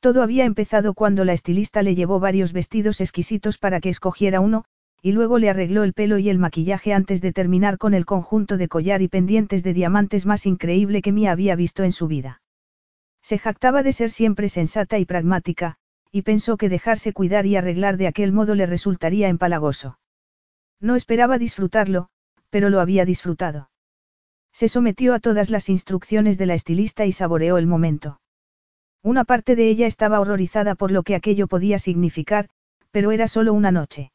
Todo había empezado cuando la estilista le llevó varios vestidos exquisitos para que escogiera uno, y luego le arregló el pelo y el maquillaje antes de terminar con el conjunto de collar y pendientes de diamantes más increíble que Mia había visto en su vida. Se jactaba de ser siempre sensata y pragmática, y pensó que dejarse cuidar y arreglar de aquel modo le resultaría empalagoso. No esperaba disfrutarlo, pero lo había disfrutado. Se sometió a todas las instrucciones de la estilista y saboreó el momento. Una parte de ella estaba horrorizada por lo que aquello podía significar, pero era solo una noche.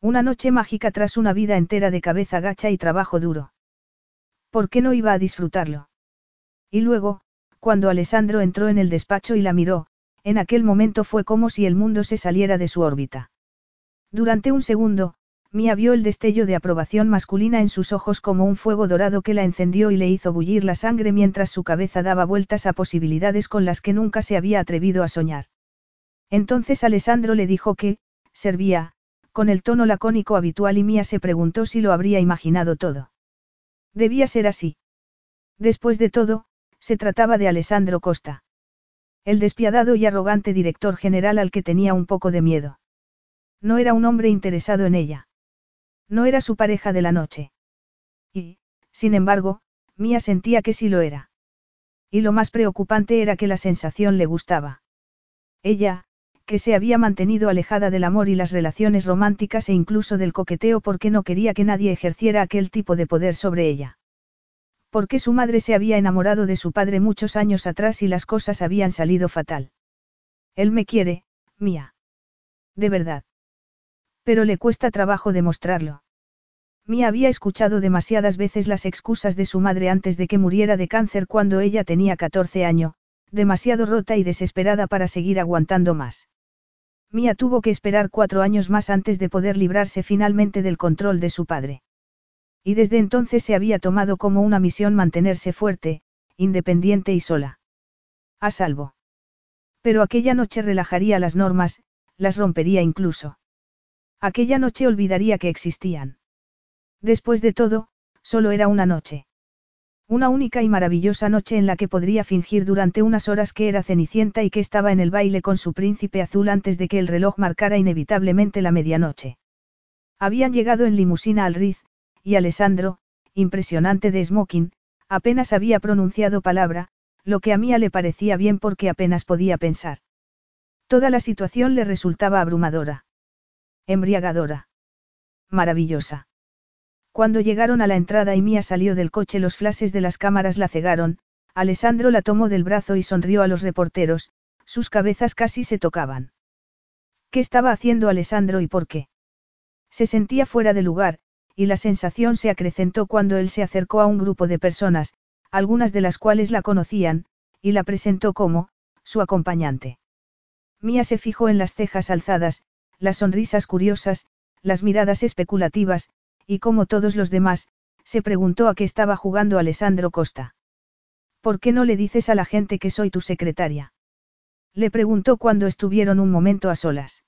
Una noche mágica tras una vida entera de cabeza gacha y trabajo duro. ¿Por qué no iba a disfrutarlo? Y luego, cuando Alessandro entró en el despacho y la miró, en aquel momento fue como si el mundo se saliera de su órbita. Durante un segundo, Mia vio el destello de aprobación masculina en sus ojos como un fuego dorado que la encendió y le hizo bullir la sangre mientras su cabeza daba vueltas a posibilidades con las que nunca se había atrevido a soñar. Entonces Alessandro le dijo que, servía, con el tono lacónico habitual y Mía se preguntó si lo habría imaginado todo. Debía ser así. Después de todo, se trataba de Alessandro Costa. El despiadado y arrogante director general al que tenía un poco de miedo. No era un hombre interesado en ella. No era su pareja de la noche. Y, sin embargo, Mía sentía que sí lo era. Y lo más preocupante era que la sensación le gustaba. Ella, que se había mantenido alejada del amor y las relaciones románticas e incluso del coqueteo porque no quería que nadie ejerciera aquel tipo de poder sobre ella. Porque su madre se había enamorado de su padre muchos años atrás y las cosas habían salido fatal. Él me quiere, mía. De verdad. Pero le cuesta trabajo demostrarlo. Mía había escuchado demasiadas veces las excusas de su madre antes de que muriera de cáncer cuando ella tenía 14 años, demasiado rota y desesperada para seguir aguantando más. Mía tuvo que esperar cuatro años más antes de poder librarse finalmente del control de su padre. Y desde entonces se había tomado como una misión mantenerse fuerte, independiente y sola. A salvo. Pero aquella noche relajaría las normas, las rompería incluso. Aquella noche olvidaría que existían. Después de todo, solo era una noche. Una única y maravillosa noche en la que podría fingir durante unas horas que era Cenicienta y que estaba en el baile con su príncipe azul antes de que el reloj marcara inevitablemente la medianoche. Habían llegado en limusina al Riz, y Alessandro, impresionante de smoking, apenas había pronunciado palabra, lo que a Mía le parecía bien porque apenas podía pensar. Toda la situación le resultaba abrumadora. Embriagadora. Maravillosa. Cuando llegaron a la entrada y Mía salió del coche los flashes de las cámaras la cegaron, Alessandro la tomó del brazo y sonrió a los reporteros, sus cabezas casi se tocaban. ¿Qué estaba haciendo Alessandro y por qué? Se sentía fuera de lugar, y la sensación se acrecentó cuando él se acercó a un grupo de personas, algunas de las cuales la conocían, y la presentó como, su acompañante. Mía se fijó en las cejas alzadas, las sonrisas curiosas, las miradas especulativas, y como todos los demás, se preguntó a qué estaba jugando Alessandro Costa. ¿Por qué no le dices a la gente que soy tu secretaria? Le preguntó cuando estuvieron un momento a solas.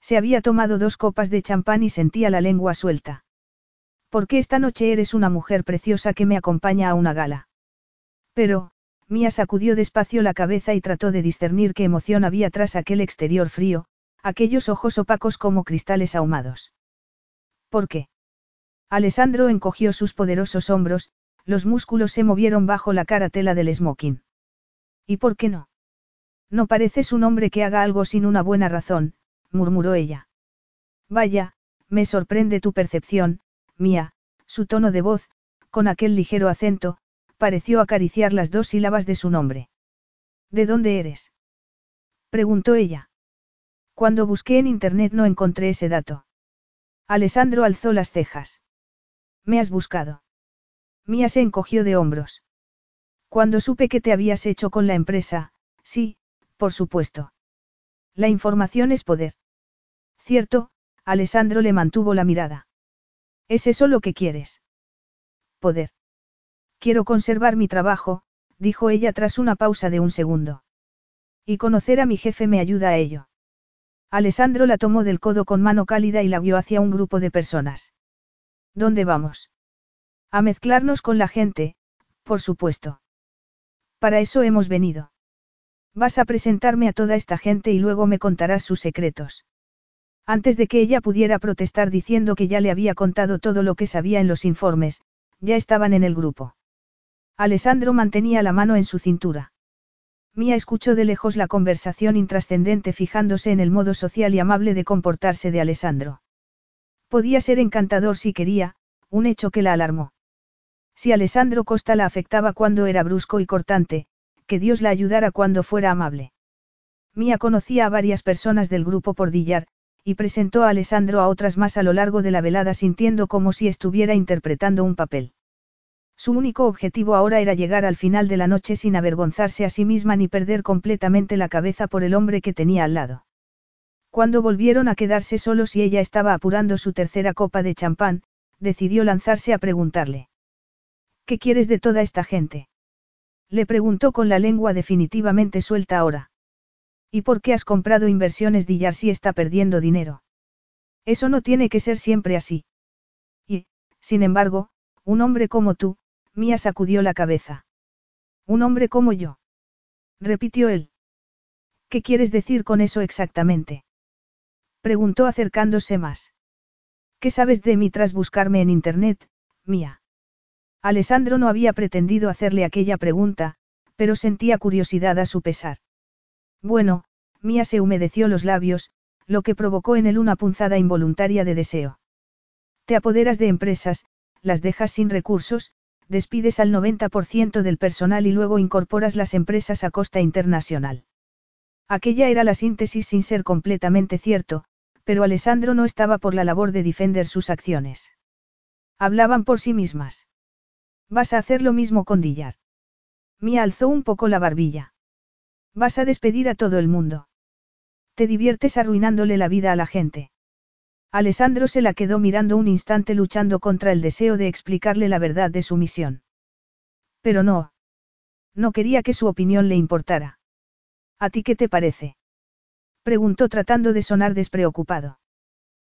Se había tomado dos copas de champán y sentía la lengua suelta. ¿Por qué esta noche eres una mujer preciosa que me acompaña a una gala? Pero, Mía sacudió despacio la cabeza y trató de discernir qué emoción había tras aquel exterior frío, aquellos ojos opacos como cristales ahumados. ¿Por qué? Alessandro encogió sus poderosos hombros, los músculos se movieron bajo la cara tela del smoking. ¿Y por qué no? No pareces un hombre que haga algo sin una buena razón, murmuró ella. Vaya, me sorprende tu percepción, mía, su tono de voz, con aquel ligero acento, pareció acariciar las dos sílabas de su nombre. ¿De dónde eres? preguntó ella. Cuando busqué en internet no encontré ese dato. Alessandro alzó las cejas. ¿Me has buscado? Mía se encogió de hombros. Cuando supe que te habías hecho con la empresa, sí, por supuesto. La información es poder. Cierto, Alessandro le mantuvo la mirada. ¿Es eso lo que quieres? Poder. Quiero conservar mi trabajo, dijo ella tras una pausa de un segundo. Y conocer a mi jefe me ayuda a ello. Alessandro la tomó del codo con mano cálida y la guió hacia un grupo de personas. ¿Dónde vamos? A mezclarnos con la gente, por supuesto. Para eso hemos venido. Vas a presentarme a toda esta gente y luego me contarás sus secretos. Antes de que ella pudiera protestar diciendo que ya le había contado todo lo que sabía en los informes, ya estaban en el grupo. Alessandro mantenía la mano en su cintura. Mía escuchó de lejos la conversación intrascendente fijándose en el modo social y amable de comportarse de Alessandro. Podía ser encantador si quería, un hecho que la alarmó. Si Alessandro Costa la afectaba cuando era brusco y cortante, que Dios la ayudara cuando fuera amable. Mía conocía a varias personas del grupo por Dillar, y presentó a Alessandro a otras más a lo largo de la velada sintiendo como si estuviera interpretando un papel. Su único objetivo ahora era llegar al final de la noche sin avergonzarse a sí misma ni perder completamente la cabeza por el hombre que tenía al lado. Cuando volvieron a quedarse solos y ella estaba apurando su tercera copa de champán, decidió lanzarse a preguntarle. ¿Qué quieres de toda esta gente? Le preguntó con la lengua definitivamente suelta ahora. ¿Y por qué has comprado inversiones Dillar si está perdiendo dinero? Eso no tiene que ser siempre así. Y, sin embargo, un hombre como tú, Mía sacudió la cabeza. Un hombre como yo. Repitió él. ¿Qué quieres decir con eso exactamente? Preguntó acercándose más. ¿Qué sabes de mí tras buscarme en Internet, Mía? Alessandro no había pretendido hacerle aquella pregunta, pero sentía curiosidad a su pesar. Bueno, Mía se humedeció los labios, lo que provocó en él una punzada involuntaria de deseo. Te apoderas de empresas, las dejas sin recursos, despides al 90% del personal y luego incorporas las empresas a costa internacional. Aquella era la síntesis sin ser completamente cierto, pero Alessandro no estaba por la labor de defender sus acciones. Hablaban por sí mismas. Vas a hacer lo mismo con Dillar. Mía alzó un poco la barbilla. Vas a despedir a todo el mundo. Te diviertes arruinándole la vida a la gente. Alessandro se la quedó mirando un instante luchando contra el deseo de explicarle la verdad de su misión. Pero no. No quería que su opinión le importara. ¿A ti qué te parece? Preguntó tratando de sonar despreocupado.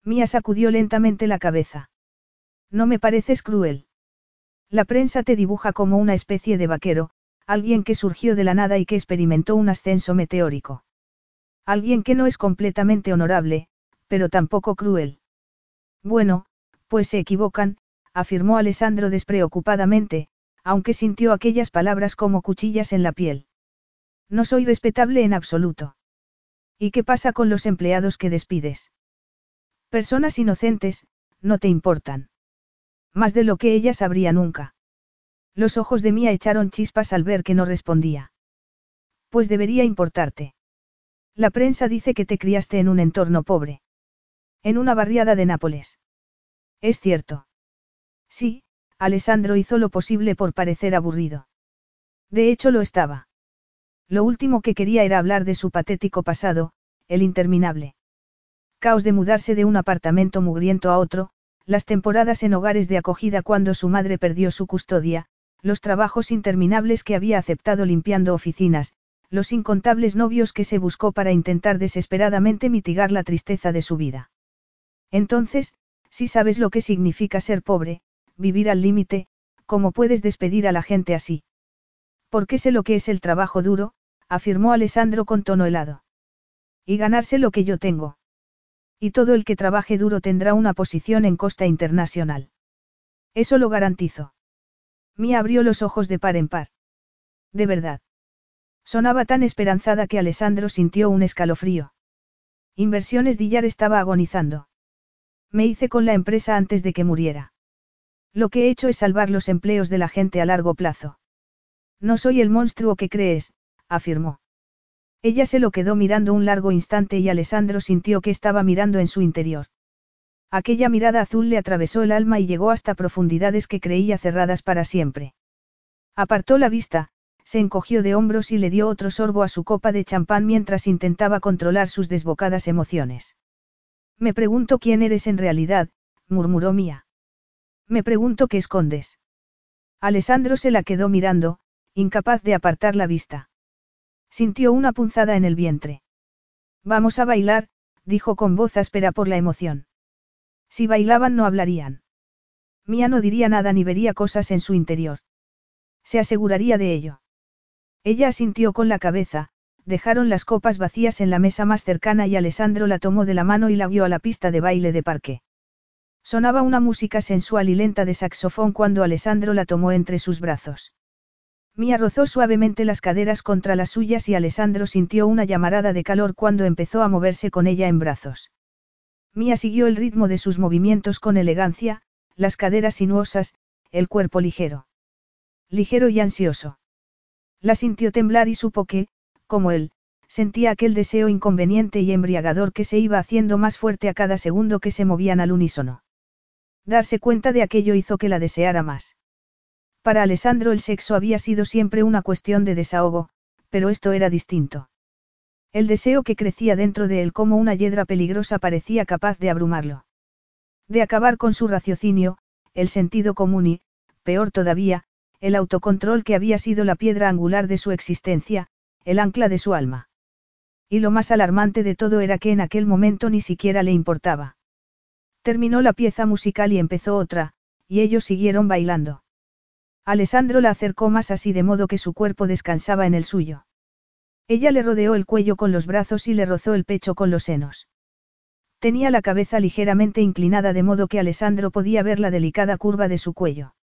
Mía sacudió lentamente la cabeza. No me pareces cruel. La prensa te dibuja como una especie de vaquero, alguien que surgió de la nada y que experimentó un ascenso meteórico. Alguien que no es completamente honorable, pero tampoco cruel. Bueno, pues se equivocan, afirmó Alessandro despreocupadamente, aunque sintió aquellas palabras como cuchillas en la piel. No soy respetable en absoluto. ¿Y qué pasa con los empleados que despides? Personas inocentes, no te importan. Más de lo que ella sabría nunca. Los ojos de Mía echaron chispas al ver que no respondía. Pues debería importarte. La prensa dice que te criaste en un entorno pobre. En una barriada de Nápoles. Es cierto. Sí, Alessandro hizo lo posible por parecer aburrido. De hecho lo estaba. Lo último que quería era hablar de su patético pasado, el interminable. Caos de mudarse de un apartamento mugriento a otro, las temporadas en hogares de acogida cuando su madre perdió su custodia, los trabajos interminables que había aceptado limpiando oficinas, los incontables novios que se buscó para intentar desesperadamente mitigar la tristeza de su vida. Entonces, si sabes lo que significa ser pobre, vivir al límite, ¿cómo puedes despedir a la gente así? Porque sé lo que es el trabajo duro, afirmó Alessandro con tono helado. Y ganarse lo que yo tengo. Y todo el que trabaje duro tendrá una posición en Costa Internacional. Eso lo garantizo. Mía abrió los ojos de par en par. De verdad. Sonaba tan esperanzada que Alessandro sintió un escalofrío. Inversiones Dillar estaba agonizando. Me hice con la empresa antes de que muriera. Lo que he hecho es salvar los empleos de la gente a largo plazo. No soy el monstruo que crees, afirmó. Ella se lo quedó mirando un largo instante y Alessandro sintió que estaba mirando en su interior. Aquella mirada azul le atravesó el alma y llegó hasta profundidades que creía cerradas para siempre. Apartó la vista, se encogió de hombros y le dio otro sorbo a su copa de champán mientras intentaba controlar sus desbocadas emociones. Me pregunto quién eres en realidad, murmuró Mía. Me pregunto qué escondes. Alessandro se la quedó mirando, incapaz de apartar la vista. Sintió una punzada en el vientre. Vamos a bailar, dijo con voz áspera por la emoción. Si bailaban no hablarían. Mía no diría nada ni vería cosas en su interior. Se aseguraría de ello. Ella asintió con la cabeza, dejaron las copas vacías en la mesa más cercana y Alessandro la tomó de la mano y la guió a la pista de baile de parque. Sonaba una música sensual y lenta de saxofón cuando Alessandro la tomó entre sus brazos. Mía rozó suavemente las caderas contra las suyas y Alessandro sintió una llamarada de calor cuando empezó a moverse con ella en brazos. Mía siguió el ritmo de sus movimientos con elegancia, las caderas sinuosas, el cuerpo ligero. Ligero y ansioso. La sintió temblar y supo que, como él, sentía aquel deseo inconveniente y embriagador que se iba haciendo más fuerte a cada segundo que se movían al unísono. Darse cuenta de aquello hizo que la deseara más. Para Alessandro el sexo había sido siempre una cuestión de desahogo, pero esto era distinto. El deseo que crecía dentro de él como una hiedra peligrosa parecía capaz de abrumarlo. De acabar con su raciocinio, el sentido común y, peor todavía, el autocontrol que había sido la piedra angular de su existencia, el ancla de su alma. Y lo más alarmante de todo era que en aquel momento ni siquiera le importaba. Terminó la pieza musical y empezó otra, y ellos siguieron bailando. Alessandro la acercó más así de modo que su cuerpo descansaba en el suyo. Ella le rodeó el cuello con los brazos y le rozó el pecho con los senos. Tenía la cabeza ligeramente inclinada de modo que Alessandro podía ver la delicada curva de su cuello.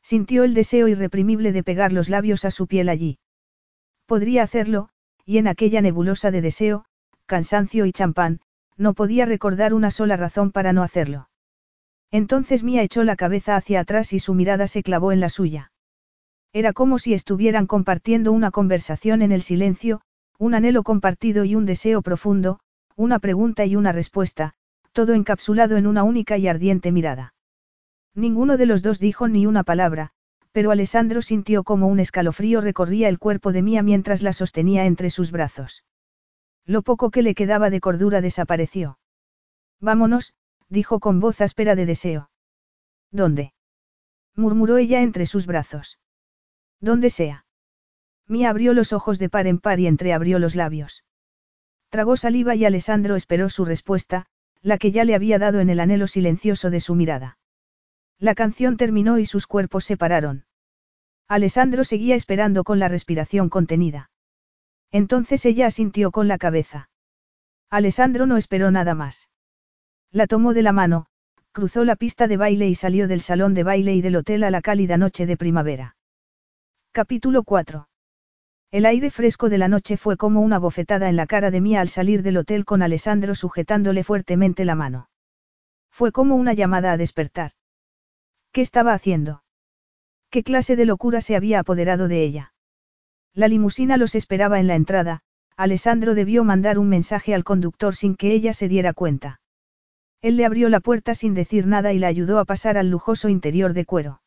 Sintió el deseo irreprimible de pegar los labios a su piel allí. Podría hacerlo, y en aquella nebulosa de deseo, cansancio y champán, no podía recordar una sola razón para no hacerlo. Entonces Mía echó la cabeza hacia atrás y su mirada se clavó en la suya. Era como si estuvieran compartiendo una conversación en el silencio, un anhelo compartido y un deseo profundo, una pregunta y una respuesta, todo encapsulado en una única y ardiente mirada. Ninguno de los dos dijo ni una palabra, pero Alessandro sintió como un escalofrío recorría el cuerpo de Mía mientras la sostenía entre sus brazos. Lo poco que le quedaba de cordura desapareció. Vámonos, dijo con voz áspera de deseo. ¿Dónde? murmuró ella entre sus brazos. Donde sea. Mía abrió los ojos de par en par y entreabrió los labios. Tragó saliva y Alessandro esperó su respuesta, la que ya le había dado en el anhelo silencioso de su mirada. La canción terminó y sus cuerpos se pararon. Alessandro seguía esperando con la respiración contenida. Entonces ella asintió con la cabeza. Alessandro no esperó nada más. La tomó de la mano, cruzó la pista de baile y salió del salón de baile y del hotel a la cálida noche de primavera. Capítulo 4. El aire fresco de la noche fue como una bofetada en la cara de Mía al salir del hotel con Alessandro sujetándole fuertemente la mano. Fue como una llamada a despertar. ¿Qué estaba haciendo? ¿Qué clase de locura se había apoderado de ella? La limusina los esperaba en la entrada, Alessandro debió mandar un mensaje al conductor sin que ella se diera cuenta. Él le abrió la puerta sin decir nada y la ayudó a pasar al lujoso interior de cuero.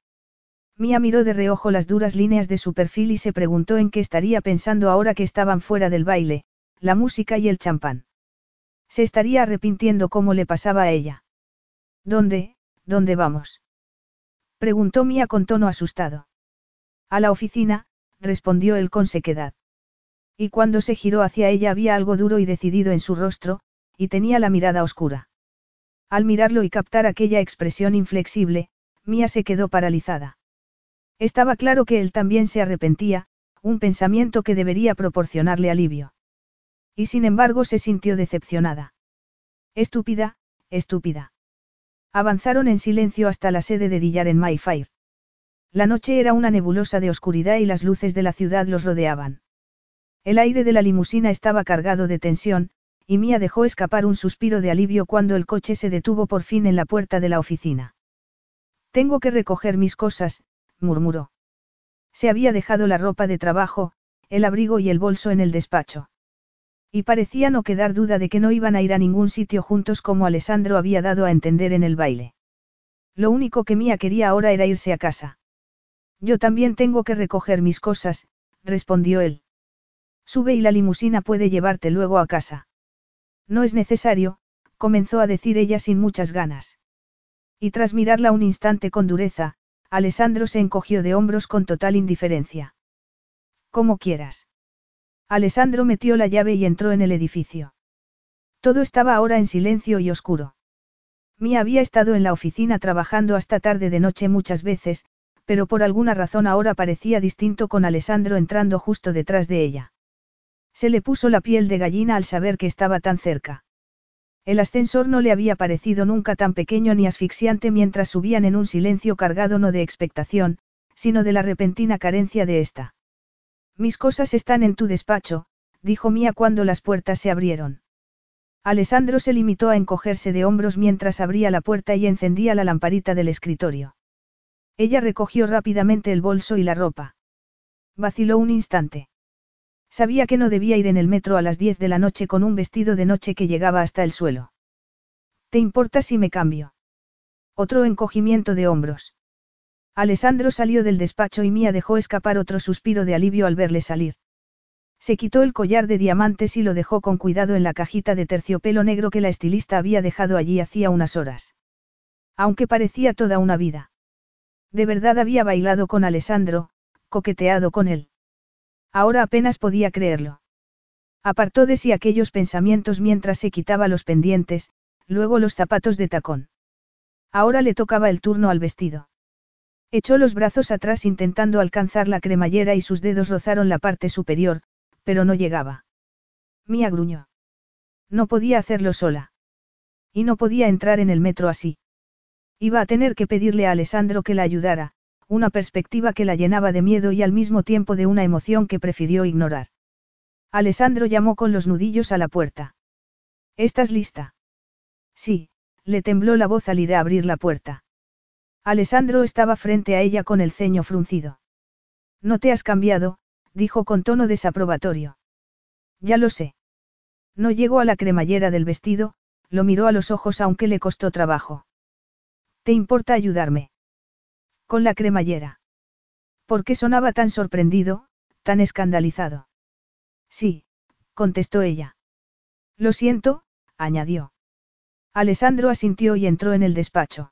Mía miró de reojo las duras líneas de su perfil y se preguntó en qué estaría pensando ahora que estaban fuera del baile, la música y el champán. Se estaría arrepintiendo como le pasaba a ella. ¿Dónde, dónde vamos? Preguntó Mía con tono asustado. A la oficina, respondió él con sequedad. Y cuando se giró hacia ella había algo duro y decidido en su rostro, y tenía la mirada oscura. Al mirarlo y captar aquella expresión inflexible, Mía se quedó paralizada. Estaba claro que él también se arrepentía, un pensamiento que debería proporcionarle alivio. Y sin embargo se sintió decepcionada. Estúpida, estúpida. Avanzaron en silencio hasta la sede de Dillar en Mayfair. La noche era una nebulosa de oscuridad y las luces de la ciudad los rodeaban. El aire de la limusina estaba cargado de tensión, y Mía dejó escapar un suspiro de alivio cuando el coche se detuvo por fin en la puerta de la oficina. Tengo que recoger mis cosas, murmuró. Se había dejado la ropa de trabajo, el abrigo y el bolso en el despacho. Y parecía no quedar duda de que no iban a ir a ningún sitio juntos como Alessandro había dado a entender en el baile. Lo único que Mía quería ahora era irse a casa. Yo también tengo que recoger mis cosas, respondió él. Sube y la limusina puede llevarte luego a casa. No es necesario, comenzó a decir ella sin muchas ganas. Y tras mirarla un instante con dureza, Alessandro se encogió de hombros con total indiferencia. Como quieras. Alessandro metió la llave y entró en el edificio. Todo estaba ahora en silencio y oscuro. Mia había estado en la oficina trabajando hasta tarde de noche muchas veces, pero por alguna razón ahora parecía distinto con Alessandro entrando justo detrás de ella. Se le puso la piel de gallina al saber que estaba tan cerca. El ascensor no le había parecido nunca tan pequeño ni asfixiante mientras subían en un silencio cargado no de expectación, sino de la repentina carencia de esta. Mis cosas están en tu despacho, dijo Mía cuando las puertas se abrieron. Alessandro se limitó a encogerse de hombros mientras abría la puerta y encendía la lamparita del escritorio. Ella recogió rápidamente el bolso y la ropa. Vaciló un instante. Sabía que no debía ir en el metro a las 10 de la noche con un vestido de noche que llegaba hasta el suelo. ¿Te importa si me cambio? Otro encogimiento de hombros. Alessandro salió del despacho y Mía dejó escapar otro suspiro de alivio al verle salir. Se quitó el collar de diamantes y lo dejó con cuidado en la cajita de terciopelo negro que la estilista había dejado allí hacía unas horas. Aunque parecía toda una vida. De verdad había bailado con Alessandro, coqueteado con él. Ahora apenas podía creerlo. Apartó de sí aquellos pensamientos mientras se quitaba los pendientes, luego los zapatos de tacón. Ahora le tocaba el turno al vestido. Echó los brazos atrás intentando alcanzar la cremallera y sus dedos rozaron la parte superior, pero no llegaba. Mía gruñó. No podía hacerlo sola. Y no podía entrar en el metro así. Iba a tener que pedirle a Alessandro que la ayudara, una perspectiva que la llenaba de miedo y al mismo tiempo de una emoción que prefirió ignorar. Alessandro llamó con los nudillos a la puerta. ¿Estás lista? Sí, le tembló la voz al ir a abrir la puerta. Alessandro estaba frente a ella con el ceño fruncido. No te has cambiado, dijo con tono desaprobatorio. Ya lo sé. No llegó a la cremallera del vestido, lo miró a los ojos aunque le costó trabajo. ¿Te importa ayudarme? Con la cremallera. ¿Por qué sonaba tan sorprendido, tan escandalizado? Sí, contestó ella. Lo siento, añadió. Alessandro asintió y entró en el despacho.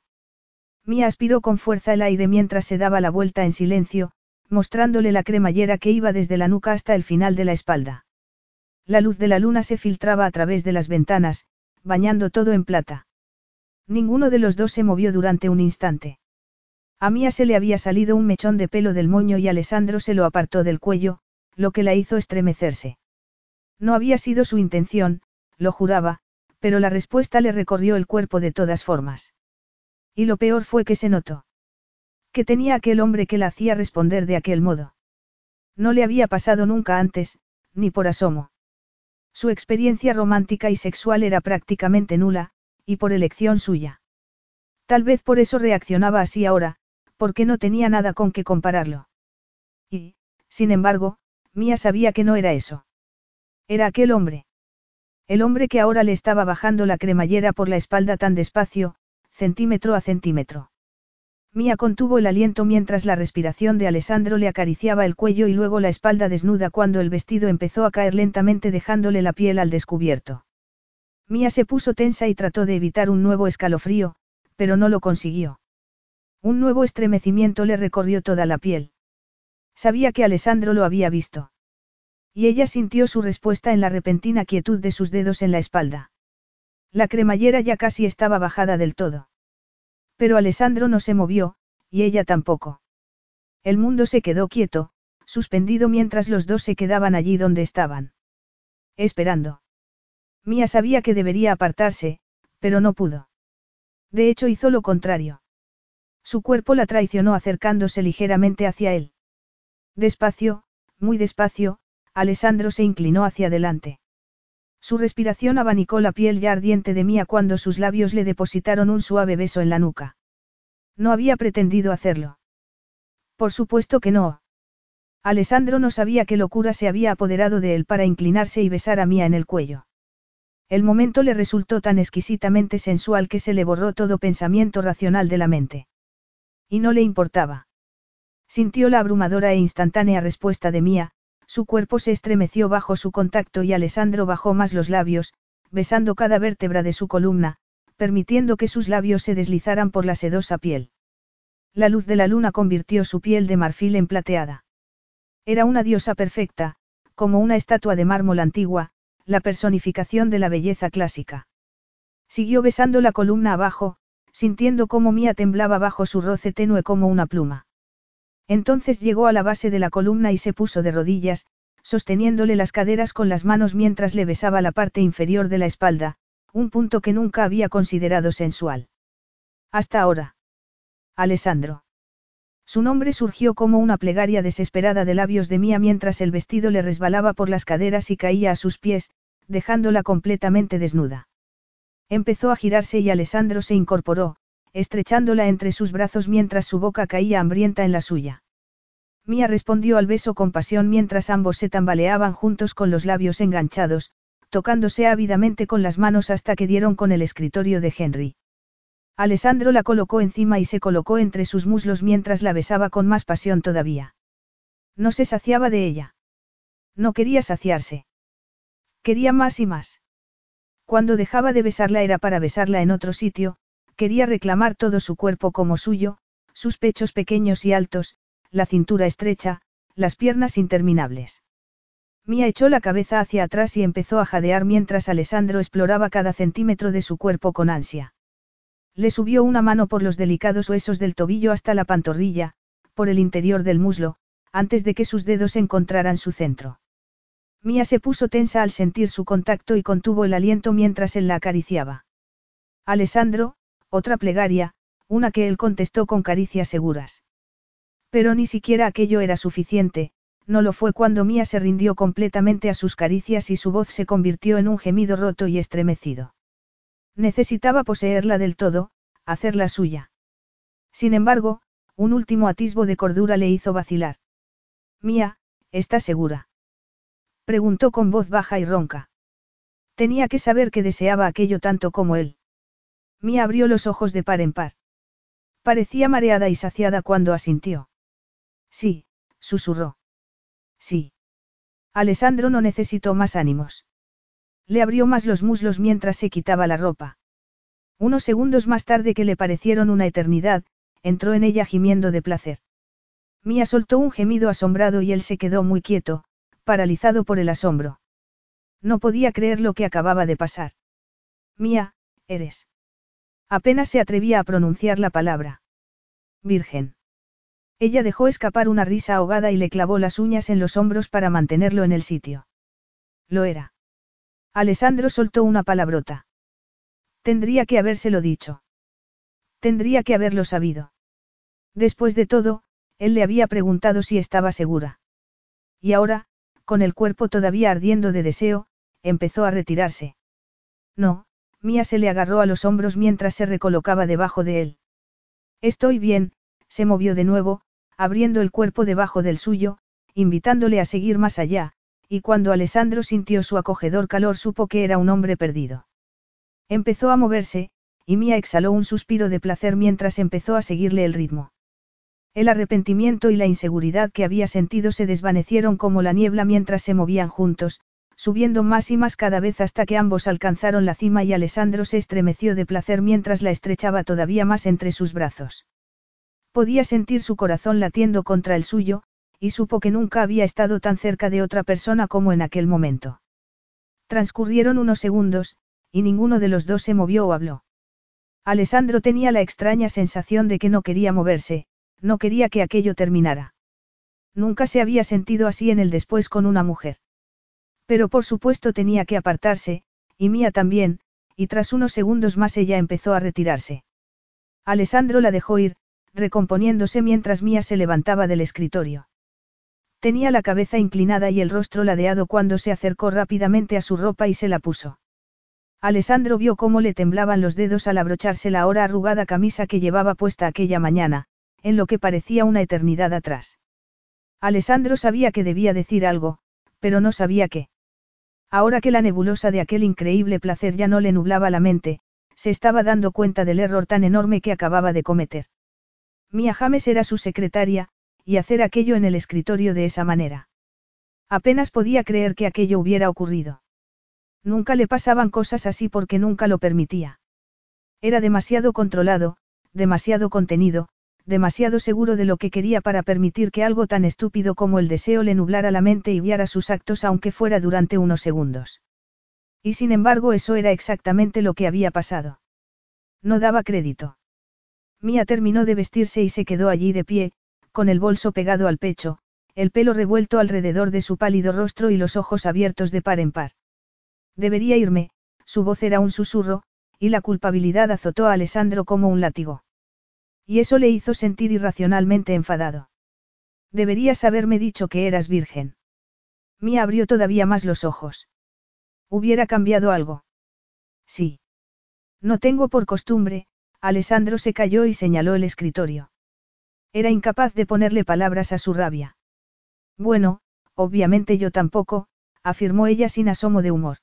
Mía aspiró con fuerza el aire mientras se daba la vuelta en silencio, mostrándole la cremallera que iba desde la nuca hasta el final de la espalda. La luz de la luna se filtraba a través de las ventanas, bañando todo en plata. Ninguno de los dos se movió durante un instante. A Mía se le había salido un mechón de pelo del moño y Alessandro se lo apartó del cuello, lo que la hizo estremecerse. No había sido su intención, lo juraba, pero la respuesta le recorrió el cuerpo de todas formas. Y lo peor fue que se notó. Que tenía aquel hombre que la hacía responder de aquel modo. No le había pasado nunca antes, ni por asomo. Su experiencia romántica y sexual era prácticamente nula, y por elección suya. Tal vez por eso reaccionaba así ahora, porque no tenía nada con que compararlo. Y, sin embargo, Mía sabía que no era eso. Era aquel hombre. El hombre que ahora le estaba bajando la cremallera por la espalda tan despacio, centímetro a centímetro. Mía contuvo el aliento mientras la respiración de Alessandro le acariciaba el cuello y luego la espalda desnuda cuando el vestido empezó a caer lentamente dejándole la piel al descubierto. Mía se puso tensa y trató de evitar un nuevo escalofrío, pero no lo consiguió. Un nuevo estremecimiento le recorrió toda la piel. Sabía que Alessandro lo había visto. Y ella sintió su respuesta en la repentina quietud de sus dedos en la espalda. La cremallera ya casi estaba bajada del todo. Pero Alessandro no se movió, y ella tampoco. El mundo se quedó quieto, suspendido mientras los dos se quedaban allí donde estaban. Esperando. Mía sabía que debería apartarse, pero no pudo. De hecho hizo lo contrario. Su cuerpo la traicionó acercándose ligeramente hacia él. Despacio, muy despacio, Alessandro se inclinó hacia adelante. Su respiración abanicó la piel ya ardiente de Mía cuando sus labios le depositaron un suave beso en la nuca. No había pretendido hacerlo. Por supuesto que no. Alessandro no sabía qué locura se había apoderado de él para inclinarse y besar a Mía en el cuello. El momento le resultó tan exquisitamente sensual que se le borró todo pensamiento racional de la mente. Y no le importaba. Sintió la abrumadora e instantánea respuesta de Mía, su cuerpo se estremeció bajo su contacto y Alessandro bajó más los labios, besando cada vértebra de su columna, permitiendo que sus labios se deslizaran por la sedosa piel. La luz de la luna convirtió su piel de marfil en plateada. Era una diosa perfecta, como una estatua de mármol antigua, la personificación de la belleza clásica. Siguió besando la columna abajo, sintiendo cómo Mía temblaba bajo su roce tenue como una pluma. Entonces llegó a la base de la columna y se puso de rodillas, sosteniéndole las caderas con las manos mientras le besaba la parte inferior de la espalda, un punto que nunca había considerado sensual. Hasta ahora. Alessandro. Su nombre surgió como una plegaria desesperada de labios de Mía mientras el vestido le resbalaba por las caderas y caía a sus pies, dejándola completamente desnuda. Empezó a girarse y Alessandro se incorporó, estrechándola entre sus brazos mientras su boca caía hambrienta en la suya. Mía respondió al beso con pasión mientras ambos se tambaleaban juntos con los labios enganchados, tocándose ávidamente con las manos hasta que dieron con el escritorio de Henry. Alessandro la colocó encima y se colocó entre sus muslos mientras la besaba con más pasión todavía. No se saciaba de ella. No quería saciarse. Quería más y más. Cuando dejaba de besarla era para besarla en otro sitio, quería reclamar todo su cuerpo como suyo, sus pechos pequeños y altos, la cintura estrecha, las piernas interminables. Mía echó la cabeza hacia atrás y empezó a jadear mientras Alessandro exploraba cada centímetro de su cuerpo con ansia. Le subió una mano por los delicados huesos del tobillo hasta la pantorrilla, por el interior del muslo, antes de que sus dedos encontraran su centro. Mía se puso tensa al sentir su contacto y contuvo el aliento mientras él la acariciaba. Alessandro, otra plegaria, una que él contestó con caricias seguras. Pero ni siquiera aquello era suficiente, no lo fue cuando Mía se rindió completamente a sus caricias y su voz se convirtió en un gemido roto y estremecido. Necesitaba poseerla del todo, hacerla suya. Sin embargo, un último atisbo de cordura le hizo vacilar. Mía, ¿estás segura? Preguntó con voz baja y ronca. Tenía que saber que deseaba aquello tanto como él. Mía abrió los ojos de par en par. Parecía mareada y saciada cuando asintió. Sí, susurró. Sí. Alessandro no necesitó más ánimos. Le abrió más los muslos mientras se quitaba la ropa. Unos segundos más tarde que le parecieron una eternidad, entró en ella gimiendo de placer. Mía soltó un gemido asombrado y él se quedó muy quieto, paralizado por el asombro. No podía creer lo que acababa de pasar. Mía, eres. Apenas se atrevía a pronunciar la palabra. Virgen. Ella dejó escapar una risa ahogada y le clavó las uñas en los hombros para mantenerlo en el sitio. Lo era. Alessandro soltó una palabrota. Tendría que habérselo dicho. Tendría que haberlo sabido. Después de todo, él le había preguntado si estaba segura. Y ahora, con el cuerpo todavía ardiendo de deseo, empezó a retirarse. No, Mía se le agarró a los hombros mientras se recolocaba debajo de él. Estoy bien, se movió de nuevo, abriendo el cuerpo debajo del suyo, invitándole a seguir más allá, y cuando Alessandro sintió su acogedor calor supo que era un hombre perdido. Empezó a moverse, y Mía exhaló un suspiro de placer mientras empezó a seguirle el ritmo. El arrepentimiento y la inseguridad que había sentido se desvanecieron como la niebla mientras se movían juntos, subiendo más y más cada vez hasta que ambos alcanzaron la cima y Alessandro se estremeció de placer mientras la estrechaba todavía más entre sus brazos. Podía sentir su corazón latiendo contra el suyo, y supo que nunca había estado tan cerca de otra persona como en aquel momento. Transcurrieron unos segundos, y ninguno de los dos se movió o habló. Alessandro tenía la extraña sensación de que no quería moverse, no quería que aquello terminara. Nunca se había sentido así en el después con una mujer. Pero por supuesto tenía que apartarse, y Mía también, y tras unos segundos más ella empezó a retirarse. Alessandro la dejó ir, recomponiéndose mientras Mía se levantaba del escritorio. Tenía la cabeza inclinada y el rostro ladeado cuando se acercó rápidamente a su ropa y se la puso. Alessandro vio cómo le temblaban los dedos al abrocharse la ahora arrugada camisa que llevaba puesta aquella mañana, en lo que parecía una eternidad atrás. Alessandro sabía que debía decir algo, pero no sabía qué. Ahora que la nebulosa de aquel increíble placer ya no le nublaba la mente, se estaba dando cuenta del error tan enorme que acababa de cometer. Mia James era su secretaria, y hacer aquello en el escritorio de esa manera. Apenas podía creer que aquello hubiera ocurrido. Nunca le pasaban cosas así porque nunca lo permitía. Era demasiado controlado, demasiado contenido, demasiado seguro de lo que quería para permitir que algo tan estúpido como el deseo le nublara la mente y guiara sus actos aunque fuera durante unos segundos. Y sin embargo eso era exactamente lo que había pasado. No daba crédito. Mía terminó de vestirse y se quedó allí de pie, con el bolso pegado al pecho, el pelo revuelto alrededor de su pálido rostro y los ojos abiertos de par en par. Debería irme, su voz era un susurro, y la culpabilidad azotó a Alessandro como un látigo. Y eso le hizo sentir irracionalmente enfadado. Deberías haberme dicho que eras virgen. Mía abrió todavía más los ojos. ¿Hubiera cambiado algo? Sí. No tengo por costumbre, Alessandro se calló y señaló el escritorio. Era incapaz de ponerle palabras a su rabia. Bueno, obviamente yo tampoco, afirmó ella sin asomo de humor.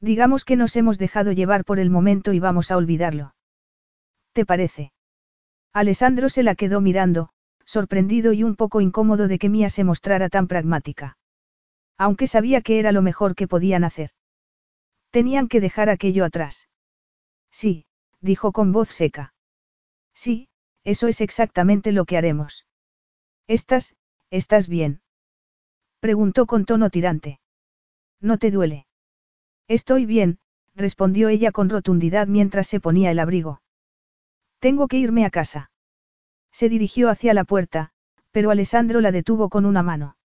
Digamos que nos hemos dejado llevar por el momento y vamos a olvidarlo. ¿Te parece? Alessandro se la quedó mirando, sorprendido y un poco incómodo de que Mía se mostrara tan pragmática. Aunque sabía que era lo mejor que podían hacer. Tenían que dejar aquello atrás. Sí, dijo con voz seca. Sí, eso es exactamente lo que haremos. ¿Estás, estás bien? Preguntó con tono tirante. ¿No te duele? Estoy bien, respondió ella con rotundidad mientras se ponía el abrigo. Tengo que irme a casa. Se dirigió hacia la puerta, pero Alessandro la detuvo con una mano.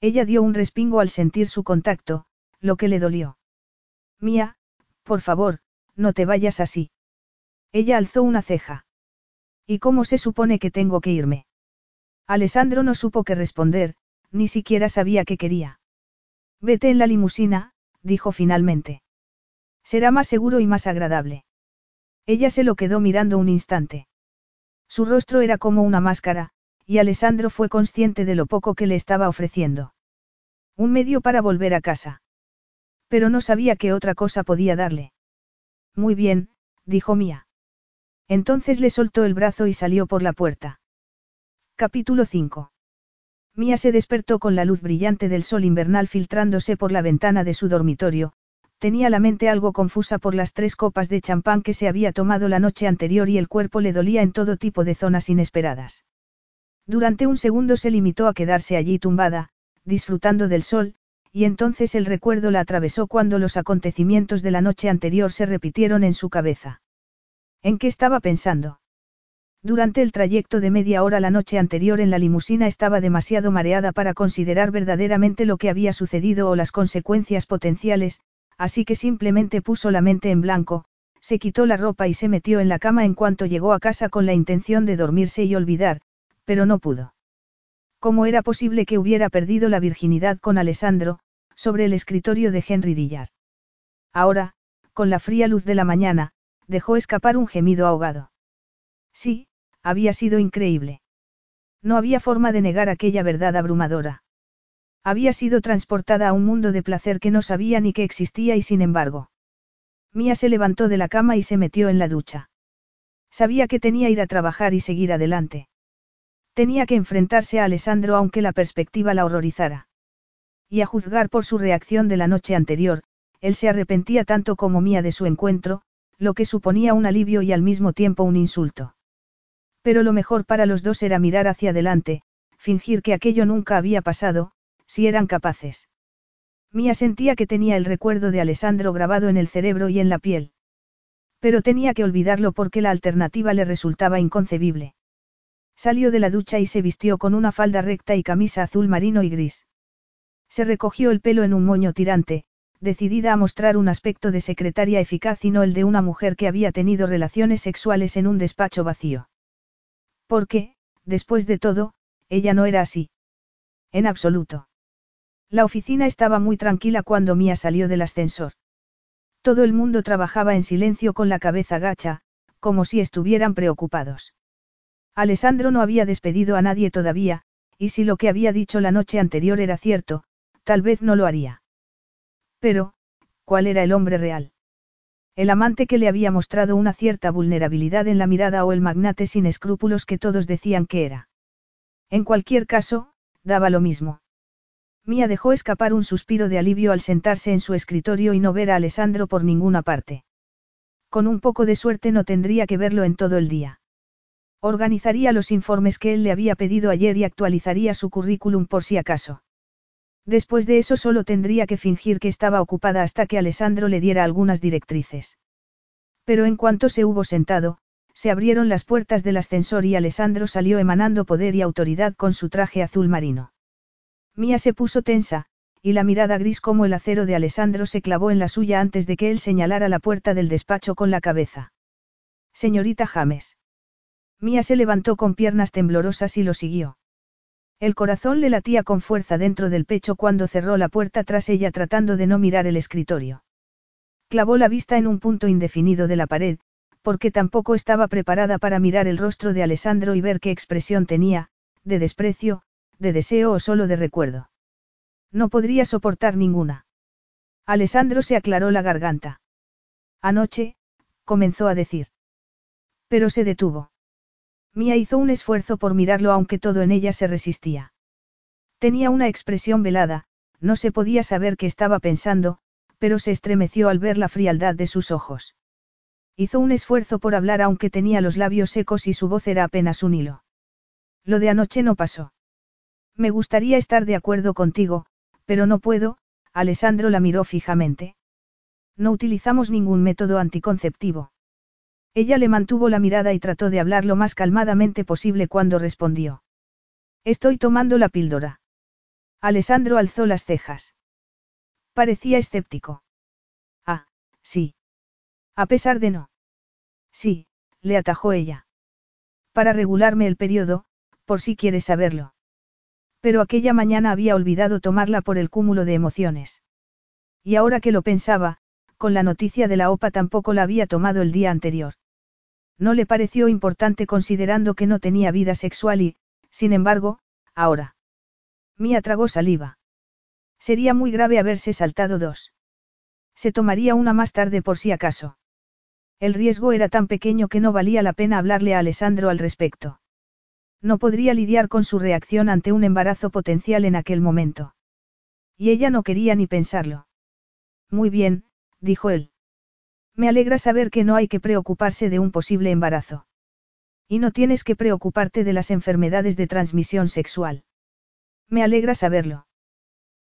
Ella dio un respingo al sentir su contacto, lo que le dolió. Mía, por favor, no te vayas así. Ella alzó una ceja. ¿Y cómo se supone que tengo que irme? Alessandro no supo qué responder, ni siquiera sabía qué quería. Vete en la limusina, dijo finalmente. Será más seguro y más agradable. Ella se lo quedó mirando un instante. Su rostro era como una máscara, y Alessandro fue consciente de lo poco que le estaba ofreciendo. Un medio para volver a casa. Pero no sabía qué otra cosa podía darle. Muy bien, dijo Mía. Entonces le soltó el brazo y salió por la puerta. Capítulo 5. Mía se despertó con la luz brillante del sol invernal filtrándose por la ventana de su dormitorio, tenía la mente algo confusa por las tres copas de champán que se había tomado la noche anterior y el cuerpo le dolía en todo tipo de zonas inesperadas. Durante un segundo se limitó a quedarse allí tumbada, disfrutando del sol, y entonces el recuerdo la atravesó cuando los acontecimientos de la noche anterior se repitieron en su cabeza. ¿En qué estaba pensando? Durante el trayecto de media hora la noche anterior en la limusina estaba demasiado mareada para considerar verdaderamente lo que había sucedido o las consecuencias potenciales, así que simplemente puso la mente en blanco, se quitó la ropa y se metió en la cama en cuanto llegó a casa con la intención de dormirse y olvidar, pero no pudo. ¿Cómo era posible que hubiera perdido la virginidad con Alessandro, sobre el escritorio de Henry Dillard? Ahora, con la fría luz de la mañana, dejó escapar un gemido ahogado. Sí, había sido increíble. No había forma de negar aquella verdad abrumadora. Había sido transportada a un mundo de placer que no sabía ni que existía y sin embargo. Mía se levantó de la cama y se metió en la ducha. Sabía que tenía ir a trabajar y seguir adelante. Tenía que enfrentarse a Alessandro aunque la perspectiva la horrorizara. Y a juzgar por su reacción de la noche anterior, él se arrepentía tanto como Mía de su encuentro, lo que suponía un alivio y al mismo tiempo un insulto. Pero lo mejor para los dos era mirar hacia adelante, fingir que aquello nunca había pasado, si eran capaces. Mía sentía que tenía el recuerdo de Alessandro grabado en el cerebro y en la piel. Pero tenía que olvidarlo porque la alternativa le resultaba inconcebible. Salió de la ducha y se vistió con una falda recta y camisa azul marino y gris. Se recogió el pelo en un moño tirante, decidida a mostrar un aspecto de secretaria eficaz y no el de una mujer que había tenido relaciones sexuales en un despacho vacío. Porque, después de todo, ella no era así. En absoluto. La oficina estaba muy tranquila cuando Mía salió del ascensor. Todo el mundo trabajaba en silencio con la cabeza gacha, como si estuvieran preocupados. Alessandro no había despedido a nadie todavía, y si lo que había dicho la noche anterior era cierto, tal vez no lo haría. Pero, ¿cuál era el hombre real? El amante que le había mostrado una cierta vulnerabilidad en la mirada o el magnate sin escrúpulos que todos decían que era. En cualquier caso, daba lo mismo. Mía dejó escapar un suspiro de alivio al sentarse en su escritorio y no ver a Alessandro por ninguna parte. Con un poco de suerte no tendría que verlo en todo el día. Organizaría los informes que él le había pedido ayer y actualizaría su currículum por si acaso. Después de eso solo tendría que fingir que estaba ocupada hasta que Alessandro le diera algunas directrices. Pero en cuanto se hubo sentado, se abrieron las puertas del ascensor y Alessandro salió emanando poder y autoridad con su traje azul marino. Mía se puso tensa, y la mirada gris como el acero de Alessandro se clavó en la suya antes de que él señalara la puerta del despacho con la cabeza. Señorita James. Mía se levantó con piernas temblorosas y lo siguió. El corazón le latía con fuerza dentro del pecho cuando cerró la puerta tras ella tratando de no mirar el escritorio. Clavó la vista en un punto indefinido de la pared, porque tampoco estaba preparada para mirar el rostro de Alessandro y ver qué expresión tenía, de desprecio, de deseo o solo de recuerdo. No podría soportar ninguna. Alessandro se aclaró la garganta. Anoche, comenzó a decir. Pero se detuvo. Mía hizo un esfuerzo por mirarlo aunque todo en ella se resistía. Tenía una expresión velada, no se podía saber qué estaba pensando, pero se estremeció al ver la frialdad de sus ojos. Hizo un esfuerzo por hablar aunque tenía los labios secos y su voz era apenas un hilo. Lo de anoche no pasó. Me gustaría estar de acuerdo contigo, pero no puedo, Alessandro la miró fijamente. No utilizamos ningún método anticonceptivo. Ella le mantuvo la mirada y trató de hablar lo más calmadamente posible cuando respondió. Estoy tomando la píldora. Alessandro alzó las cejas. Parecía escéptico. Ah, sí. A pesar de no. Sí, le atajó ella. Para regularme el periodo, por si quieres saberlo. Pero aquella mañana había olvidado tomarla por el cúmulo de emociones. Y ahora que lo pensaba, con la noticia de la OPA tampoco la había tomado el día anterior. No le pareció importante considerando que no tenía vida sexual y, sin embargo, ahora. Mía tragó saliva. Sería muy grave haberse saltado dos. Se tomaría una más tarde por si acaso. El riesgo era tan pequeño que no valía la pena hablarle a Alessandro al respecto. No podría lidiar con su reacción ante un embarazo potencial en aquel momento. Y ella no quería ni pensarlo. Muy bien, dijo él. Me alegra saber que no hay que preocuparse de un posible embarazo. Y no tienes que preocuparte de las enfermedades de transmisión sexual. Me alegra saberlo.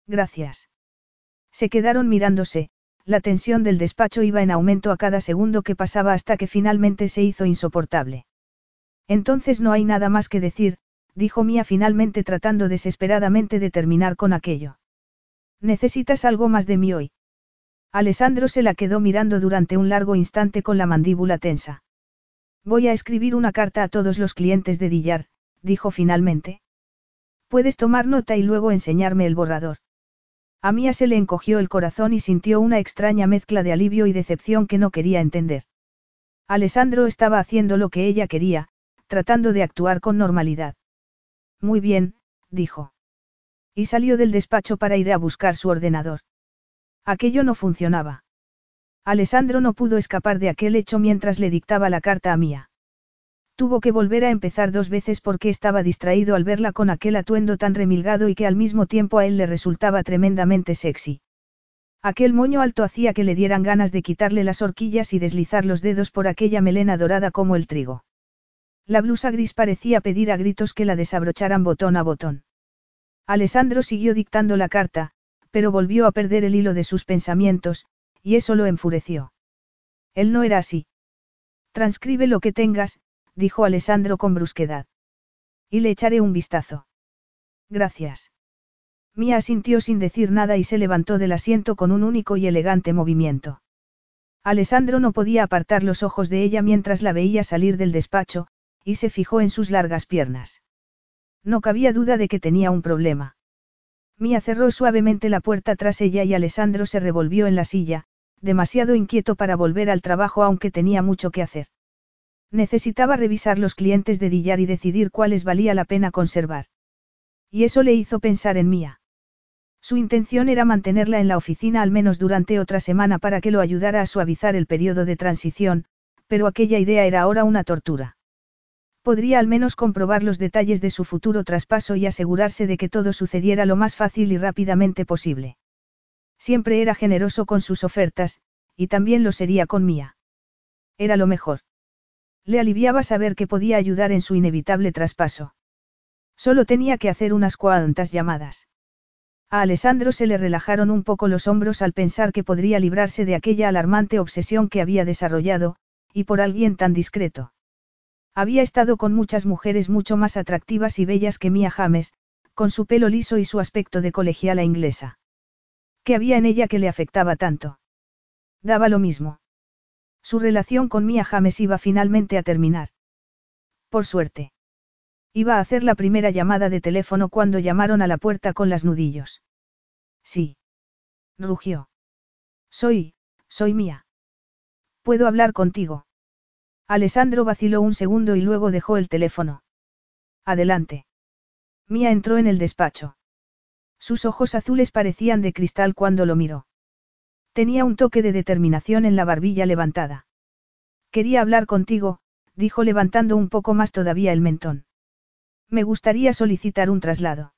Gracias. Se quedaron mirándose, la tensión del despacho iba en aumento a cada segundo que pasaba hasta que finalmente se hizo insoportable. Entonces no hay nada más que decir, dijo Mía finalmente tratando desesperadamente de terminar con aquello. ¿Necesitas algo más de mí hoy? Alessandro se la quedó mirando durante un largo instante con la mandíbula tensa. Voy a escribir una carta a todos los clientes de Dillar, dijo finalmente. Puedes tomar nota y luego enseñarme el borrador. A Mía se le encogió el corazón y sintió una extraña mezcla de alivio y decepción que no quería entender. Alessandro estaba haciendo lo que ella quería, tratando de actuar con normalidad. Muy bien, dijo. Y salió del despacho para ir a buscar su ordenador. Aquello no funcionaba. Alessandro no pudo escapar de aquel hecho mientras le dictaba la carta a Mía. Tuvo que volver a empezar dos veces porque estaba distraído al verla con aquel atuendo tan remilgado y que al mismo tiempo a él le resultaba tremendamente sexy. Aquel moño alto hacía que le dieran ganas de quitarle las horquillas y deslizar los dedos por aquella melena dorada como el trigo. La blusa gris parecía pedir a gritos que la desabrocharan botón a botón. Alessandro siguió dictando la carta, pero volvió a perder el hilo de sus pensamientos, y eso lo enfureció. Él no era así. Transcribe lo que tengas, dijo Alessandro con brusquedad. Y le echaré un vistazo. Gracias. Mía asintió sin decir nada y se levantó del asiento con un único y elegante movimiento. Alessandro no podía apartar los ojos de ella mientras la veía salir del despacho, y se fijó en sus largas piernas. No cabía duda de que tenía un problema. Mía cerró suavemente la puerta tras ella y Alessandro se revolvió en la silla, demasiado inquieto para volver al trabajo aunque tenía mucho que hacer. Necesitaba revisar los clientes de Dillar y decidir cuáles valía la pena conservar. Y eso le hizo pensar en Mía. Su intención era mantenerla en la oficina al menos durante otra semana para que lo ayudara a suavizar el periodo de transición, pero aquella idea era ahora una tortura. Podría al menos comprobar los detalles de su futuro traspaso y asegurarse de que todo sucediera lo más fácil y rápidamente posible. Siempre era generoso con sus ofertas, y también lo sería con Mía. Era lo mejor. Le aliviaba saber que podía ayudar en su inevitable traspaso. Solo tenía que hacer unas cuantas llamadas. A Alessandro se le relajaron un poco los hombros al pensar que podría librarse de aquella alarmante obsesión que había desarrollado, y por alguien tan discreto. Había estado con muchas mujeres mucho más atractivas y bellas que Mia James, con su pelo liso y su aspecto de colegiala inglesa. ¿Qué había en ella que le afectaba tanto? Daba lo mismo. Su relación con Mia James iba finalmente a terminar. Por suerte. Iba a hacer la primera llamada de teléfono cuando llamaron a la puerta con las nudillos. Sí. Rugió. Soy, soy Mía. ¿Puedo hablar contigo? Alessandro vaciló un segundo y luego dejó el teléfono. Adelante. Mía entró en el despacho. Sus ojos azules parecían de cristal cuando lo miró. Tenía un toque de determinación en la barbilla levantada. Quería hablar contigo, dijo levantando un poco más todavía el mentón. Me gustaría solicitar un traslado.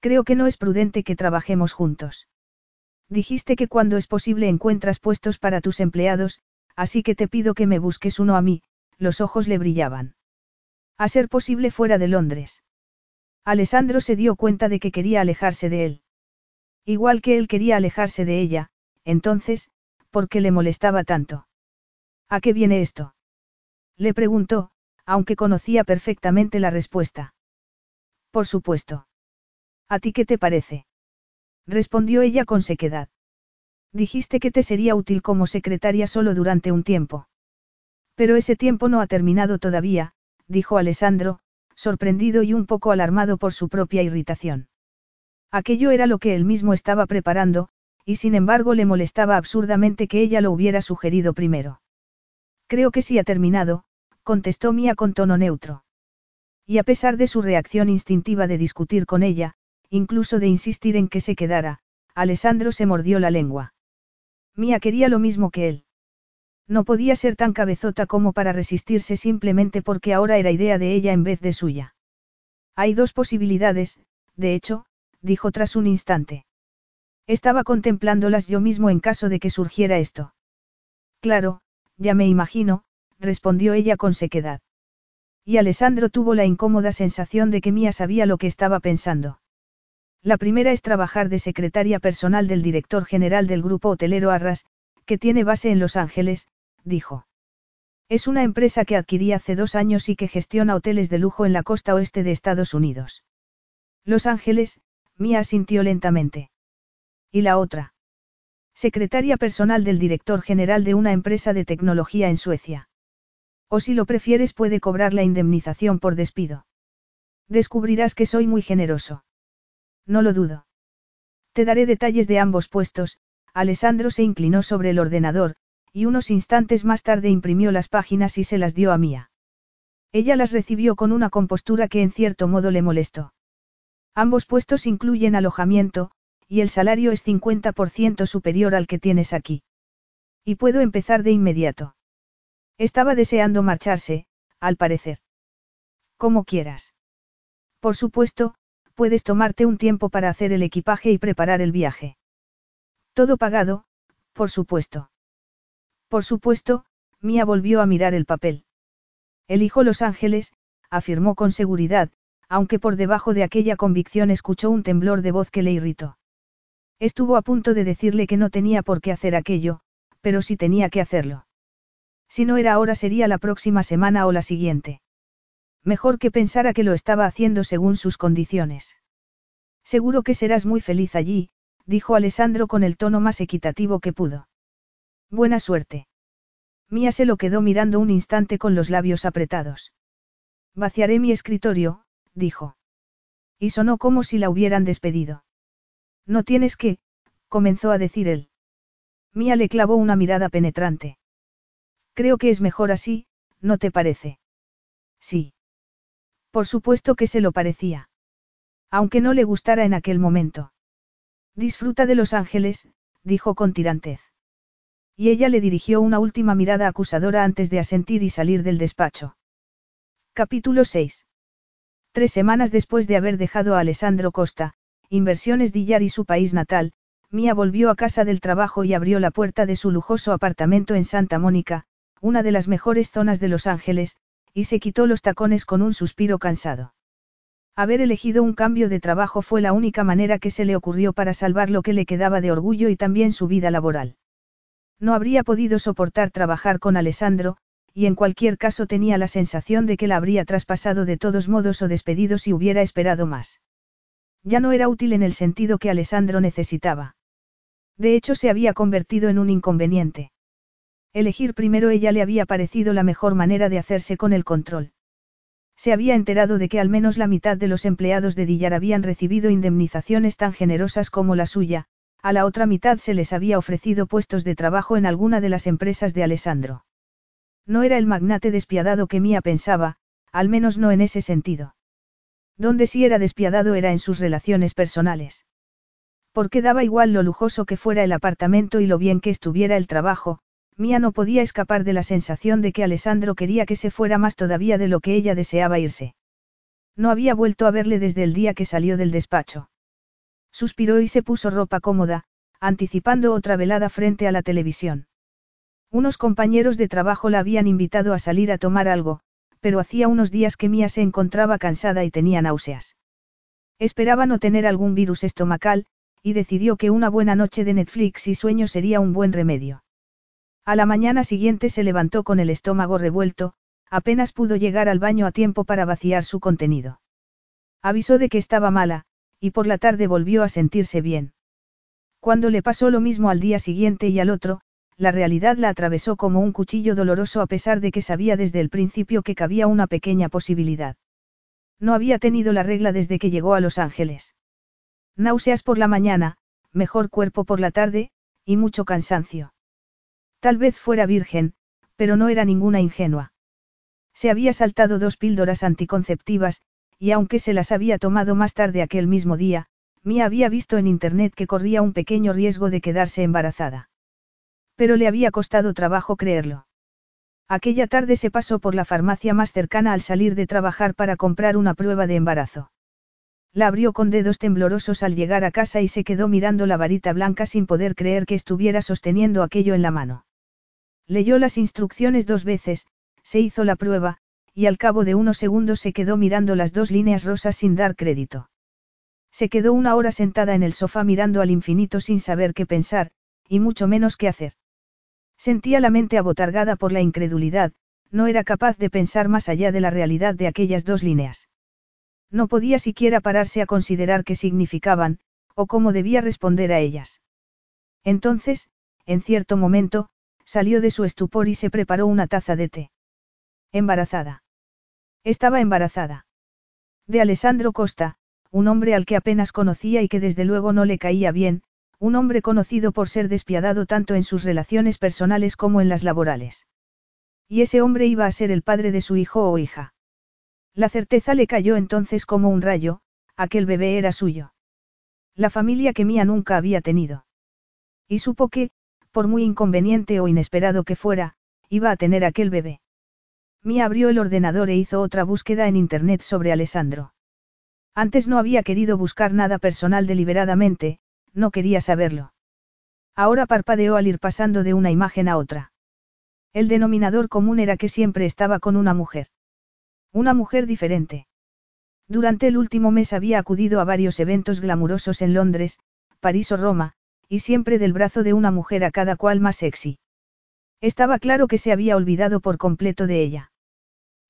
Creo que no es prudente que trabajemos juntos. Dijiste que cuando es posible encuentras puestos para tus empleados, así que te pido que me busques uno a mí, los ojos le brillaban. A ser posible fuera de Londres. Alessandro se dio cuenta de que quería alejarse de él. Igual que él quería alejarse de ella, entonces, ¿por qué le molestaba tanto? ¿A qué viene esto? Le preguntó, aunque conocía perfectamente la respuesta. Por supuesto. ¿A ti qué te parece? Respondió ella con sequedad. Dijiste que te sería útil como secretaria solo durante un tiempo. Pero ese tiempo no ha terminado todavía, dijo Alessandro, sorprendido y un poco alarmado por su propia irritación. Aquello era lo que él mismo estaba preparando, y sin embargo le molestaba absurdamente que ella lo hubiera sugerido primero. Creo que sí ha terminado, contestó Mía con tono neutro. Y a pesar de su reacción instintiva de discutir con ella, incluso de insistir en que se quedara, Alessandro se mordió la lengua. Mía quería lo mismo que él. No podía ser tan cabezota como para resistirse simplemente porque ahora era idea de ella en vez de suya. Hay dos posibilidades, de hecho, dijo tras un instante. Estaba contemplándolas yo mismo en caso de que surgiera esto. Claro, ya me imagino, respondió ella con sequedad. Y Alessandro tuvo la incómoda sensación de que Mía sabía lo que estaba pensando. La primera es trabajar de secretaria personal del director general del grupo hotelero Arras, que tiene base en Los Ángeles, dijo. Es una empresa que adquirí hace dos años y que gestiona hoteles de lujo en la costa oeste de Estados Unidos. Los Ángeles, Mía asintió lentamente. ¿Y la otra? Secretaria personal del director general de una empresa de tecnología en Suecia. O si lo prefieres puede cobrar la indemnización por despido. Descubrirás que soy muy generoso. No lo dudo. Te daré detalles de ambos puestos, Alessandro se inclinó sobre el ordenador, y unos instantes más tarde imprimió las páginas y se las dio a Mía. Ella las recibió con una compostura que en cierto modo le molestó. Ambos puestos incluyen alojamiento, y el salario es 50% superior al que tienes aquí. Y puedo empezar de inmediato. Estaba deseando marcharse, al parecer. Como quieras. Por supuesto, puedes tomarte un tiempo para hacer el equipaje y preparar el viaje. Todo pagado, por supuesto. Por supuesto, Mía volvió a mirar el papel. Elijo Los Ángeles, afirmó con seguridad, aunque por debajo de aquella convicción escuchó un temblor de voz que le irritó. Estuvo a punto de decirle que no tenía por qué hacer aquello, pero sí tenía que hacerlo. Si no era ahora sería la próxima semana o la siguiente. Mejor que pensara que lo estaba haciendo según sus condiciones. Seguro que serás muy feliz allí, dijo Alessandro con el tono más equitativo que pudo. Buena suerte. Mía se lo quedó mirando un instante con los labios apretados. Vaciaré mi escritorio, dijo. Y sonó como si la hubieran despedido. No tienes que, comenzó a decir él. Mía le clavó una mirada penetrante. Creo que es mejor así, ¿no te parece? Sí. Por supuesto que se lo parecía. Aunque no le gustara en aquel momento. Disfruta de Los Ángeles, dijo con tirantez. Y ella le dirigió una última mirada acusadora antes de asentir y salir del despacho. Capítulo 6. Tres semanas después de haber dejado a Alessandro Costa, Inversiones Dillar y su país natal, Mía volvió a casa del trabajo y abrió la puerta de su lujoso apartamento en Santa Mónica, una de las mejores zonas de Los Ángeles, y se quitó los tacones con un suspiro cansado. Haber elegido un cambio de trabajo fue la única manera que se le ocurrió para salvar lo que le quedaba de orgullo y también su vida laboral. No habría podido soportar trabajar con Alessandro, y en cualquier caso tenía la sensación de que la habría traspasado de todos modos o despedido si hubiera esperado más. Ya no era útil en el sentido que Alessandro necesitaba. De hecho se había convertido en un inconveniente. Elegir primero ella le había parecido la mejor manera de hacerse con el control. Se había enterado de que al menos la mitad de los empleados de Dillar habían recibido indemnizaciones tan generosas como la suya, a la otra mitad se les había ofrecido puestos de trabajo en alguna de las empresas de Alessandro. No era el magnate despiadado que Mía pensaba, al menos no en ese sentido. Donde sí era despiadado era en sus relaciones personales. Porque daba igual lo lujoso que fuera el apartamento y lo bien que estuviera el trabajo, Mía no podía escapar de la sensación de que Alessandro quería que se fuera más todavía de lo que ella deseaba irse. No había vuelto a verle desde el día que salió del despacho. Suspiró y se puso ropa cómoda, anticipando otra velada frente a la televisión. Unos compañeros de trabajo la habían invitado a salir a tomar algo, pero hacía unos días que Mía se encontraba cansada y tenía náuseas. Esperaba no tener algún virus estomacal, y decidió que una buena noche de Netflix y sueño sería un buen remedio. A la mañana siguiente se levantó con el estómago revuelto, apenas pudo llegar al baño a tiempo para vaciar su contenido. Avisó de que estaba mala, y por la tarde volvió a sentirse bien. Cuando le pasó lo mismo al día siguiente y al otro, la realidad la atravesó como un cuchillo doloroso a pesar de que sabía desde el principio que cabía una pequeña posibilidad. No había tenido la regla desde que llegó a Los Ángeles. Náuseas por la mañana, mejor cuerpo por la tarde, y mucho cansancio. Tal vez fuera virgen, pero no era ninguna ingenua. Se había saltado dos píldoras anticonceptivas, y aunque se las había tomado más tarde aquel mismo día, Mia había visto en internet que corría un pequeño riesgo de quedarse embarazada. Pero le había costado trabajo creerlo. Aquella tarde se pasó por la farmacia más cercana al salir de trabajar para comprar una prueba de embarazo. La abrió con dedos temblorosos al llegar a casa y se quedó mirando la varita blanca sin poder creer que estuviera sosteniendo aquello en la mano. Leyó las instrucciones dos veces, se hizo la prueba, y al cabo de unos segundos se quedó mirando las dos líneas rosas sin dar crédito. Se quedó una hora sentada en el sofá mirando al infinito sin saber qué pensar, y mucho menos qué hacer. Sentía la mente abotargada por la incredulidad, no era capaz de pensar más allá de la realidad de aquellas dos líneas. No podía siquiera pararse a considerar qué significaban, o cómo debía responder a ellas. Entonces, en cierto momento, salió de su estupor y se preparó una taza de té. Embarazada. Estaba embarazada. De Alessandro Costa, un hombre al que apenas conocía y que desde luego no le caía bien, un hombre conocido por ser despiadado tanto en sus relaciones personales como en las laborales. Y ese hombre iba a ser el padre de su hijo o hija. La certeza le cayó entonces como un rayo, aquel bebé era suyo. La familia que Mía nunca había tenido. Y supo que, por muy inconveniente o inesperado que fuera, iba a tener aquel bebé. Mía abrió el ordenador e hizo otra búsqueda en Internet sobre Alessandro. Antes no había querido buscar nada personal deliberadamente, no quería saberlo. Ahora parpadeó al ir pasando de una imagen a otra. El denominador común era que siempre estaba con una mujer. Una mujer diferente. Durante el último mes había acudido a varios eventos glamurosos en Londres, París o Roma, y siempre del brazo de una mujer a cada cual más sexy. Estaba claro que se había olvidado por completo de ella.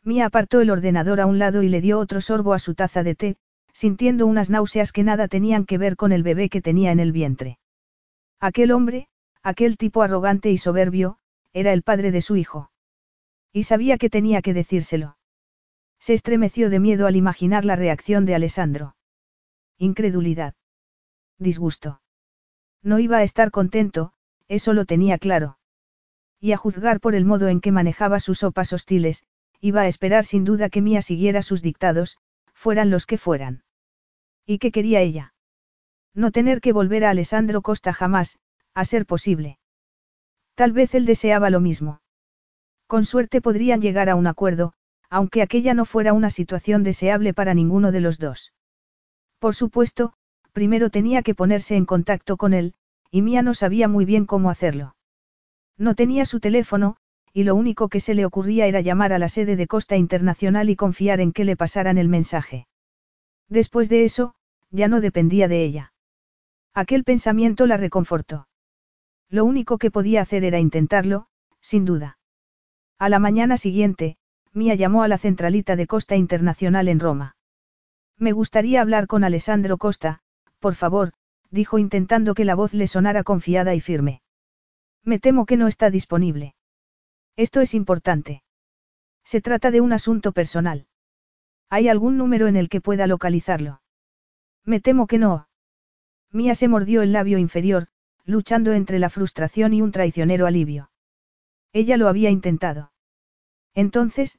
Mia apartó el ordenador a un lado y le dio otro sorbo a su taza de té, sintiendo unas náuseas que nada tenían que ver con el bebé que tenía en el vientre. Aquel hombre, aquel tipo arrogante y soberbio, era el padre de su hijo. Y sabía que tenía que decírselo. Se estremeció de miedo al imaginar la reacción de Alessandro. Incredulidad. Disgusto. No iba a estar contento, eso lo tenía claro. Y a juzgar por el modo en que manejaba sus sopas hostiles, iba a esperar sin duda que Mía siguiera sus dictados, fueran los que fueran. ¿Y qué quería ella? No tener que volver a Alessandro Costa jamás, a ser posible. Tal vez él deseaba lo mismo. Con suerte podrían llegar a un acuerdo, aunque aquella no fuera una situación deseable para ninguno de los dos. Por supuesto, primero tenía que ponerse en contacto con él, y Mía no sabía muy bien cómo hacerlo. No tenía su teléfono, y lo único que se le ocurría era llamar a la sede de Costa Internacional y confiar en que le pasaran el mensaje. Después de eso, ya no dependía de ella. Aquel pensamiento la reconfortó. Lo único que podía hacer era intentarlo, sin duda. A la mañana siguiente, Mia llamó a la centralita de Costa Internacional en Roma. Me gustaría hablar con Alessandro Costa, por favor, dijo intentando que la voz le sonara confiada y firme. Me temo que no está disponible. Esto es importante. Se trata de un asunto personal. ¿Hay algún número en el que pueda localizarlo? Me temo que no. Mía se mordió el labio inferior, luchando entre la frustración y un traicionero alivio. Ella lo había intentado. Entonces,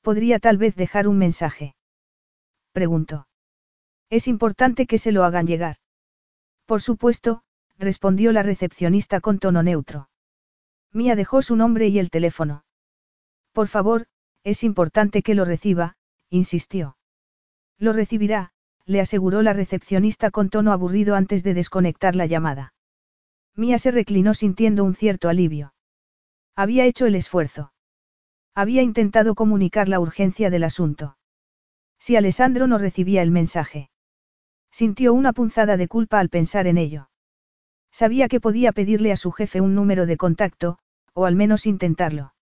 podría tal vez dejar un mensaje. Preguntó. Es importante que se lo hagan llegar. Por supuesto, respondió la recepcionista con tono neutro. Mía dejó su nombre y el teléfono. Por favor, es importante que lo reciba, insistió. Lo recibirá, le aseguró la recepcionista con tono aburrido antes de desconectar la llamada. Mía se reclinó sintiendo un cierto alivio. Había hecho el esfuerzo. Había intentado comunicar la urgencia del asunto. Si Alessandro no recibía el mensaje. Sintió una punzada de culpa al pensar en ello. Sabía que podía pedirle a su jefe un número de contacto, o al menos intentarlo.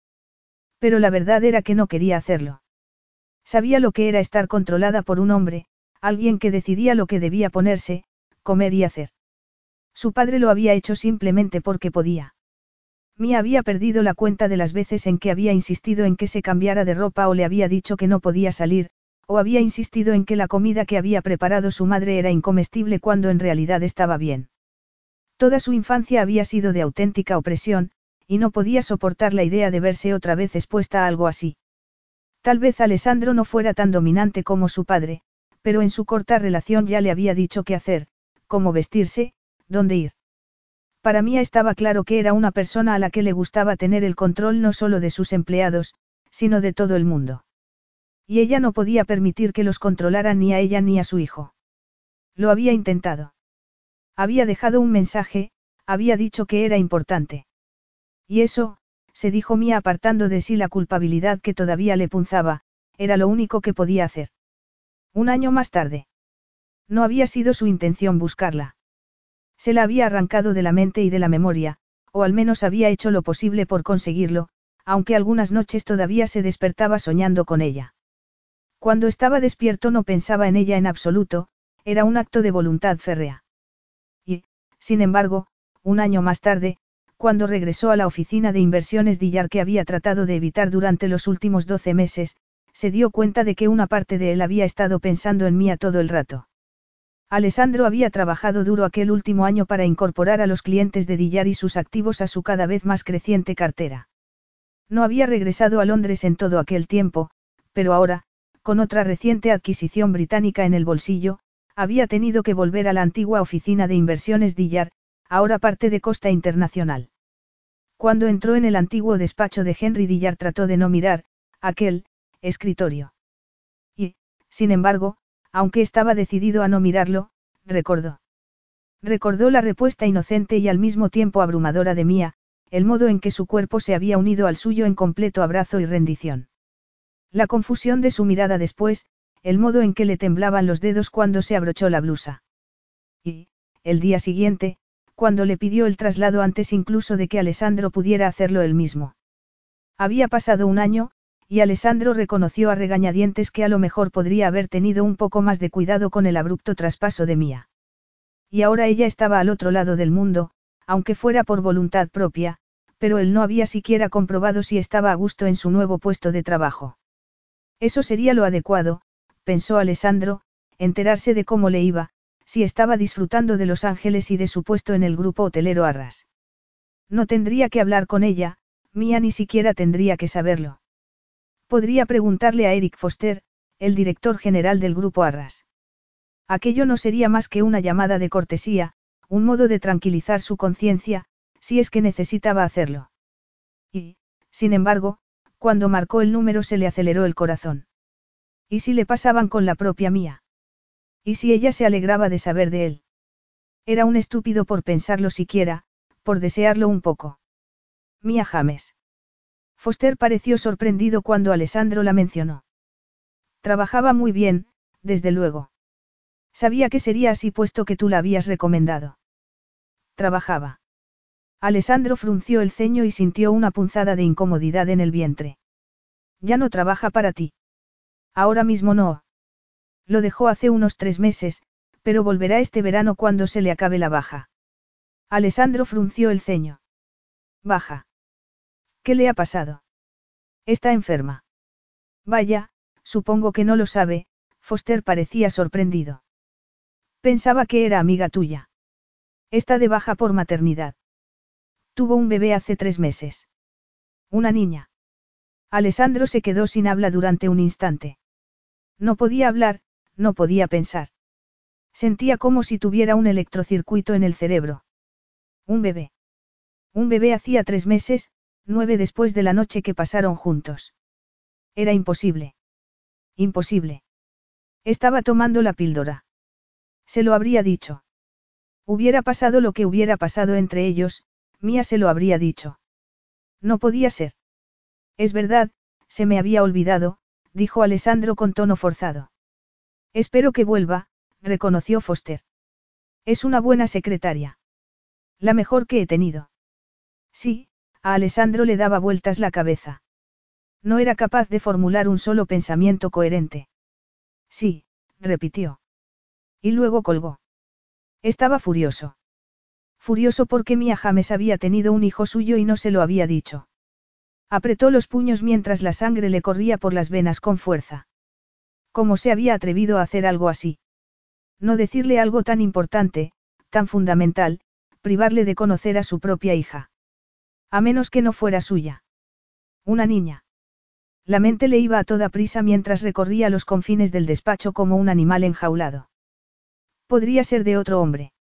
Pero la verdad era que no quería hacerlo. Sabía lo que era estar controlada por un hombre, alguien que decidía lo que debía ponerse, comer y hacer. Su padre lo había hecho simplemente porque podía. Mia había perdido la cuenta de las veces en que había insistido en que se cambiara de ropa o le había dicho que no podía salir, o había insistido en que la comida que había preparado su madre era incomestible cuando en realidad estaba bien. Toda su infancia había sido de auténtica opresión, y no podía soportar la idea de verse otra vez expuesta a algo así. Tal vez Alessandro no fuera tan dominante como su padre, pero en su corta relación ya le había dicho qué hacer, cómo vestirse, dónde ir. Para mí estaba claro que era una persona a la que le gustaba tener el control no solo de sus empleados, sino de todo el mundo. Y ella no podía permitir que los controlaran ni a ella ni a su hijo. Lo había intentado. Había dejado un mensaje, había dicho que era importante. Y eso, se dijo Mía apartando de sí la culpabilidad que todavía le punzaba, era lo único que podía hacer. Un año más tarde. No había sido su intención buscarla. Se la había arrancado de la mente y de la memoria, o al menos había hecho lo posible por conseguirlo, aunque algunas noches todavía se despertaba soñando con ella. Cuando estaba despierto no pensaba en ella en absoluto, era un acto de voluntad férrea. Y, sin embargo, un año más tarde, cuando regresó a la oficina de inversiones Dillar que había tratado de evitar durante los últimos doce meses, se dio cuenta de que una parte de él había estado pensando en Mía todo el rato. Alessandro había trabajado duro aquel último año para incorporar a los clientes de Dillar y sus activos a su cada vez más creciente cartera. No había regresado a Londres en todo aquel tiempo, pero ahora, con otra reciente adquisición británica en el bolsillo, había tenido que volver a la antigua oficina de inversiones Dillar, ahora parte de Costa Internacional. Cuando entró en el antiguo despacho de Henry Dillar trató de no mirar, aquel, escritorio. Y, sin embargo, aunque estaba decidido a no mirarlo, recordó. Recordó la respuesta inocente y al mismo tiempo abrumadora de Mía, el modo en que su cuerpo se había unido al suyo en completo abrazo y rendición. La confusión de su mirada después, el modo en que le temblaban los dedos cuando se abrochó la blusa. Y, el día siguiente, cuando le pidió el traslado antes incluso de que Alessandro pudiera hacerlo él mismo. Había pasado un año, y Alessandro reconoció a regañadientes que a lo mejor podría haber tenido un poco más de cuidado con el abrupto traspaso de Mía. Y ahora ella estaba al otro lado del mundo, aunque fuera por voluntad propia, pero él no había siquiera comprobado si estaba a gusto en su nuevo puesto de trabajo. Eso sería lo adecuado, pensó Alessandro, enterarse de cómo le iba, si estaba disfrutando de Los Ángeles y de su puesto en el grupo hotelero Arras. No tendría que hablar con ella, Mía ni siquiera tendría que saberlo. Podría preguntarle a Eric Foster, el director general del grupo Arras. Aquello no sería más que una llamada de cortesía, un modo de tranquilizar su conciencia, si es que necesitaba hacerlo. Y, sin embargo, cuando marcó el número se le aceleró el corazón. ¿Y si le pasaban con la propia mía? ¿Y si ella se alegraba de saber de él? Era un estúpido por pensarlo siquiera, por desearlo un poco. Mía James. Foster pareció sorprendido cuando Alessandro la mencionó. Trabajaba muy bien, desde luego. Sabía que sería así puesto que tú la habías recomendado. Trabajaba. Alessandro frunció el ceño y sintió una punzada de incomodidad en el vientre. Ya no trabaja para ti. Ahora mismo no. Lo dejó hace unos tres meses, pero volverá este verano cuando se le acabe la baja. Alessandro frunció el ceño. Baja. ¿Qué le ha pasado? Está enferma. Vaya, supongo que no lo sabe, Foster parecía sorprendido. Pensaba que era amiga tuya. Está de baja por maternidad. Tuvo un bebé hace tres meses. Una niña. Alessandro se quedó sin habla durante un instante. No podía hablar, no podía pensar. Sentía como si tuviera un electrocircuito en el cerebro. Un bebé. Un bebé hacía tres meses, nueve después de la noche que pasaron juntos. Era imposible. Imposible. Estaba tomando la píldora. Se lo habría dicho. Hubiera pasado lo que hubiera pasado entre ellos, Mía se lo habría dicho. No podía ser. Es verdad, se me había olvidado, dijo Alessandro con tono forzado. Espero que vuelva, reconoció Foster. Es una buena secretaria. La mejor que he tenido. Sí, a Alessandro le daba vueltas la cabeza. No era capaz de formular un solo pensamiento coherente. Sí, repitió. Y luego colgó. Estaba furioso. Furioso porque Mia James había tenido un hijo suyo y no se lo había dicho. Apretó los puños mientras la sangre le corría por las venas con fuerza. ¿Cómo se había atrevido a hacer algo así? No decirle algo tan importante, tan fundamental, privarle de conocer a su propia hija. A menos que no fuera suya. Una niña. La mente le iba a toda prisa mientras recorría los confines del despacho como un animal enjaulado. Podría ser de otro hombre.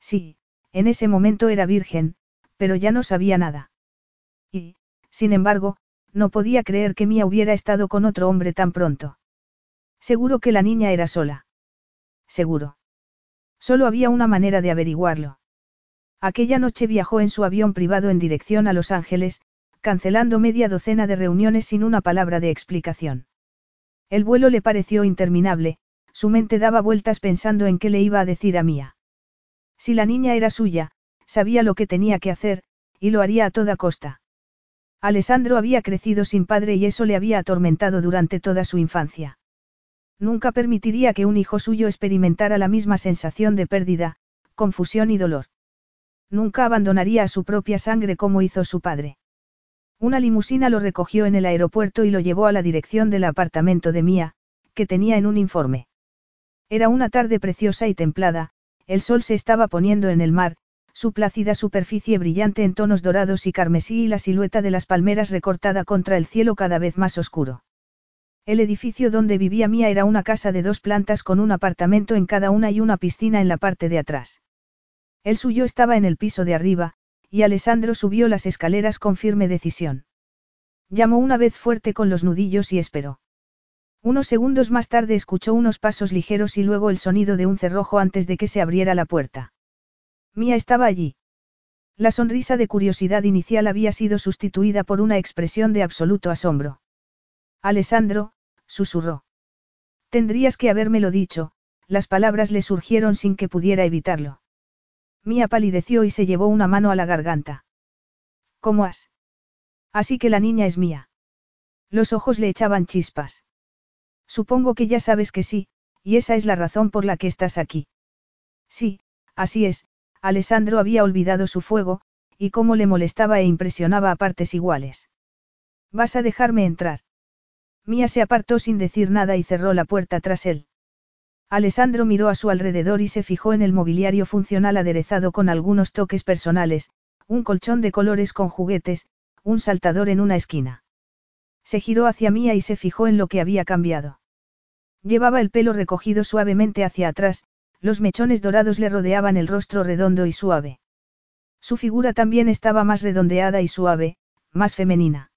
Sí, en ese momento era virgen, pero ya no sabía nada. Y, sin embargo, no podía creer que Mía hubiera estado con otro hombre tan pronto. Seguro que la niña era sola. Seguro. Solo había una manera de averiguarlo. Aquella noche viajó en su avión privado en dirección a Los Ángeles, cancelando media docena de reuniones sin una palabra de explicación. El vuelo le pareció interminable, su mente daba vueltas pensando en qué le iba a decir a Mía. Si la niña era suya, sabía lo que tenía que hacer, y lo haría a toda costa. Alessandro había crecido sin padre y eso le había atormentado durante toda su infancia. Nunca permitiría que un hijo suyo experimentara la misma sensación de pérdida, confusión y dolor. Nunca abandonaría a su propia sangre como hizo su padre. Una limusina lo recogió en el aeropuerto y lo llevó a la dirección del apartamento de Mía, que tenía en un informe. Era una tarde preciosa y templada, el sol se estaba poniendo en el mar, su plácida superficie brillante en tonos dorados y carmesí y la silueta de las palmeras recortada contra el cielo cada vez más oscuro. El edificio donde vivía Mía era una casa de dos plantas con un apartamento en cada una y una piscina en la parte de atrás. El suyo estaba en el piso de arriba, y Alessandro subió las escaleras con firme decisión. Llamó una vez fuerte con los nudillos y esperó. Unos segundos más tarde escuchó unos pasos ligeros y luego el sonido de un cerrojo antes de que se abriera la puerta. Mía estaba allí. La sonrisa de curiosidad inicial había sido sustituida por una expresión de absoluto asombro. Alessandro, susurró. Tendrías que habérmelo dicho, las palabras le surgieron sin que pudiera evitarlo. Mía palideció y se llevó una mano a la garganta. ¿Cómo has? Así que la niña es mía. Los ojos le echaban chispas. Supongo que ya sabes que sí, y esa es la razón por la que estás aquí. Sí, así es, Alessandro había olvidado su fuego, y cómo le molestaba e impresionaba a partes iguales. ¿Vas a dejarme entrar? Mía se apartó sin decir nada y cerró la puerta tras él. Alessandro miró a su alrededor y se fijó en el mobiliario funcional aderezado con algunos toques personales, un colchón de colores con juguetes, un saltador en una esquina. Se giró hacia Mía y se fijó en lo que había cambiado. Llevaba el pelo recogido suavemente hacia atrás, los mechones dorados le rodeaban el rostro redondo y suave. Su figura también estaba más redondeada y suave, más femenina.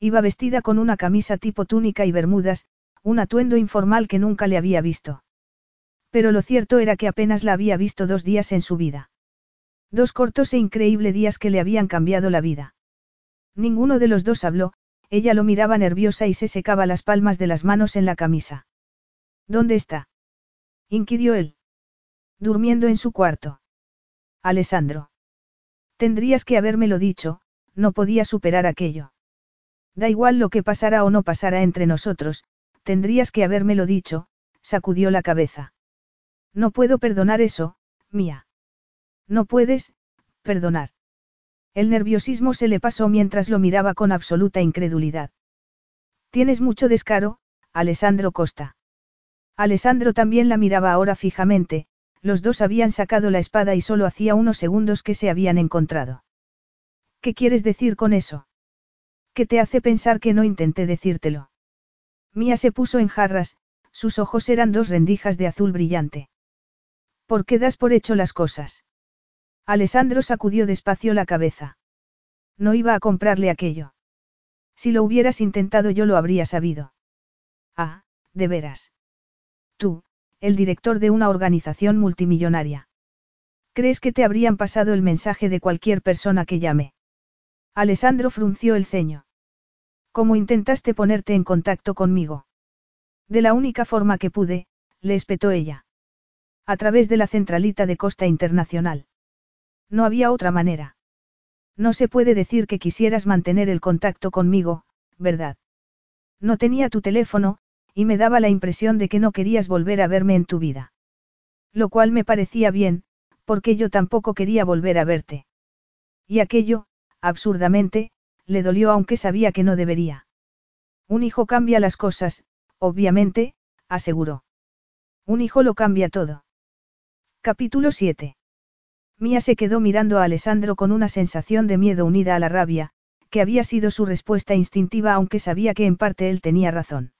Iba vestida con una camisa tipo túnica y bermudas, un atuendo informal que nunca le había visto. Pero lo cierto era que apenas la había visto dos días en su vida. Dos cortos e increíbles días que le habían cambiado la vida. Ninguno de los dos habló, ella lo miraba nerviosa y se secaba las palmas de las manos en la camisa. ¿Dónde está? inquirió él. Durmiendo en su cuarto. Alessandro. Tendrías que habérmelo dicho, no podía superar aquello. Da igual lo que pasara o no pasara entre nosotros, tendrías que habérmelo dicho, sacudió la cabeza. No puedo perdonar eso, mía. No puedes, perdonar. El nerviosismo se le pasó mientras lo miraba con absoluta incredulidad. Tienes mucho descaro, Alessandro Costa. Alessandro también la miraba ahora fijamente, los dos habían sacado la espada y solo hacía unos segundos que se habían encontrado. ¿Qué quieres decir con eso? ¿Qué te hace pensar que no intenté decírtelo? Mía se puso en jarras, sus ojos eran dos rendijas de azul brillante. ¿Por qué das por hecho las cosas? Alessandro sacudió despacio la cabeza. No iba a comprarle aquello. Si lo hubieras intentado yo lo habría sabido. Ah, de veras. Tú, el director de una organización multimillonaria. ¿Crees que te habrían pasado el mensaje de cualquier persona que llame? Alessandro frunció el ceño. ¿Cómo intentaste ponerte en contacto conmigo? De la única forma que pude, le espetó ella. A través de la centralita de Costa Internacional. No había otra manera. No se puede decir que quisieras mantener el contacto conmigo, ¿verdad? No tenía tu teléfono, y me daba la impresión de que no querías volver a verme en tu vida. Lo cual me parecía bien, porque yo tampoco quería volver a verte. Y aquello, absurdamente, le dolió aunque sabía que no debería. Un hijo cambia las cosas, obviamente, aseguró. Un hijo lo cambia todo. Capítulo 7. Mía se quedó mirando a Alessandro con una sensación de miedo unida a la rabia, que había sido su respuesta instintiva aunque sabía que en parte él tenía razón.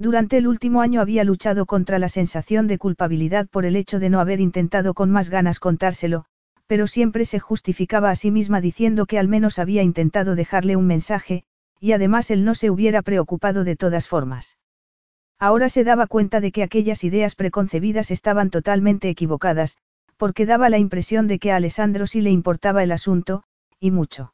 Durante el último año había luchado contra la sensación de culpabilidad por el hecho de no haber intentado con más ganas contárselo, pero siempre se justificaba a sí misma diciendo que al menos había intentado dejarle un mensaje, y además él no se hubiera preocupado de todas formas. Ahora se daba cuenta de que aquellas ideas preconcebidas estaban totalmente equivocadas, porque daba la impresión de que a Alessandro sí le importaba el asunto, y mucho.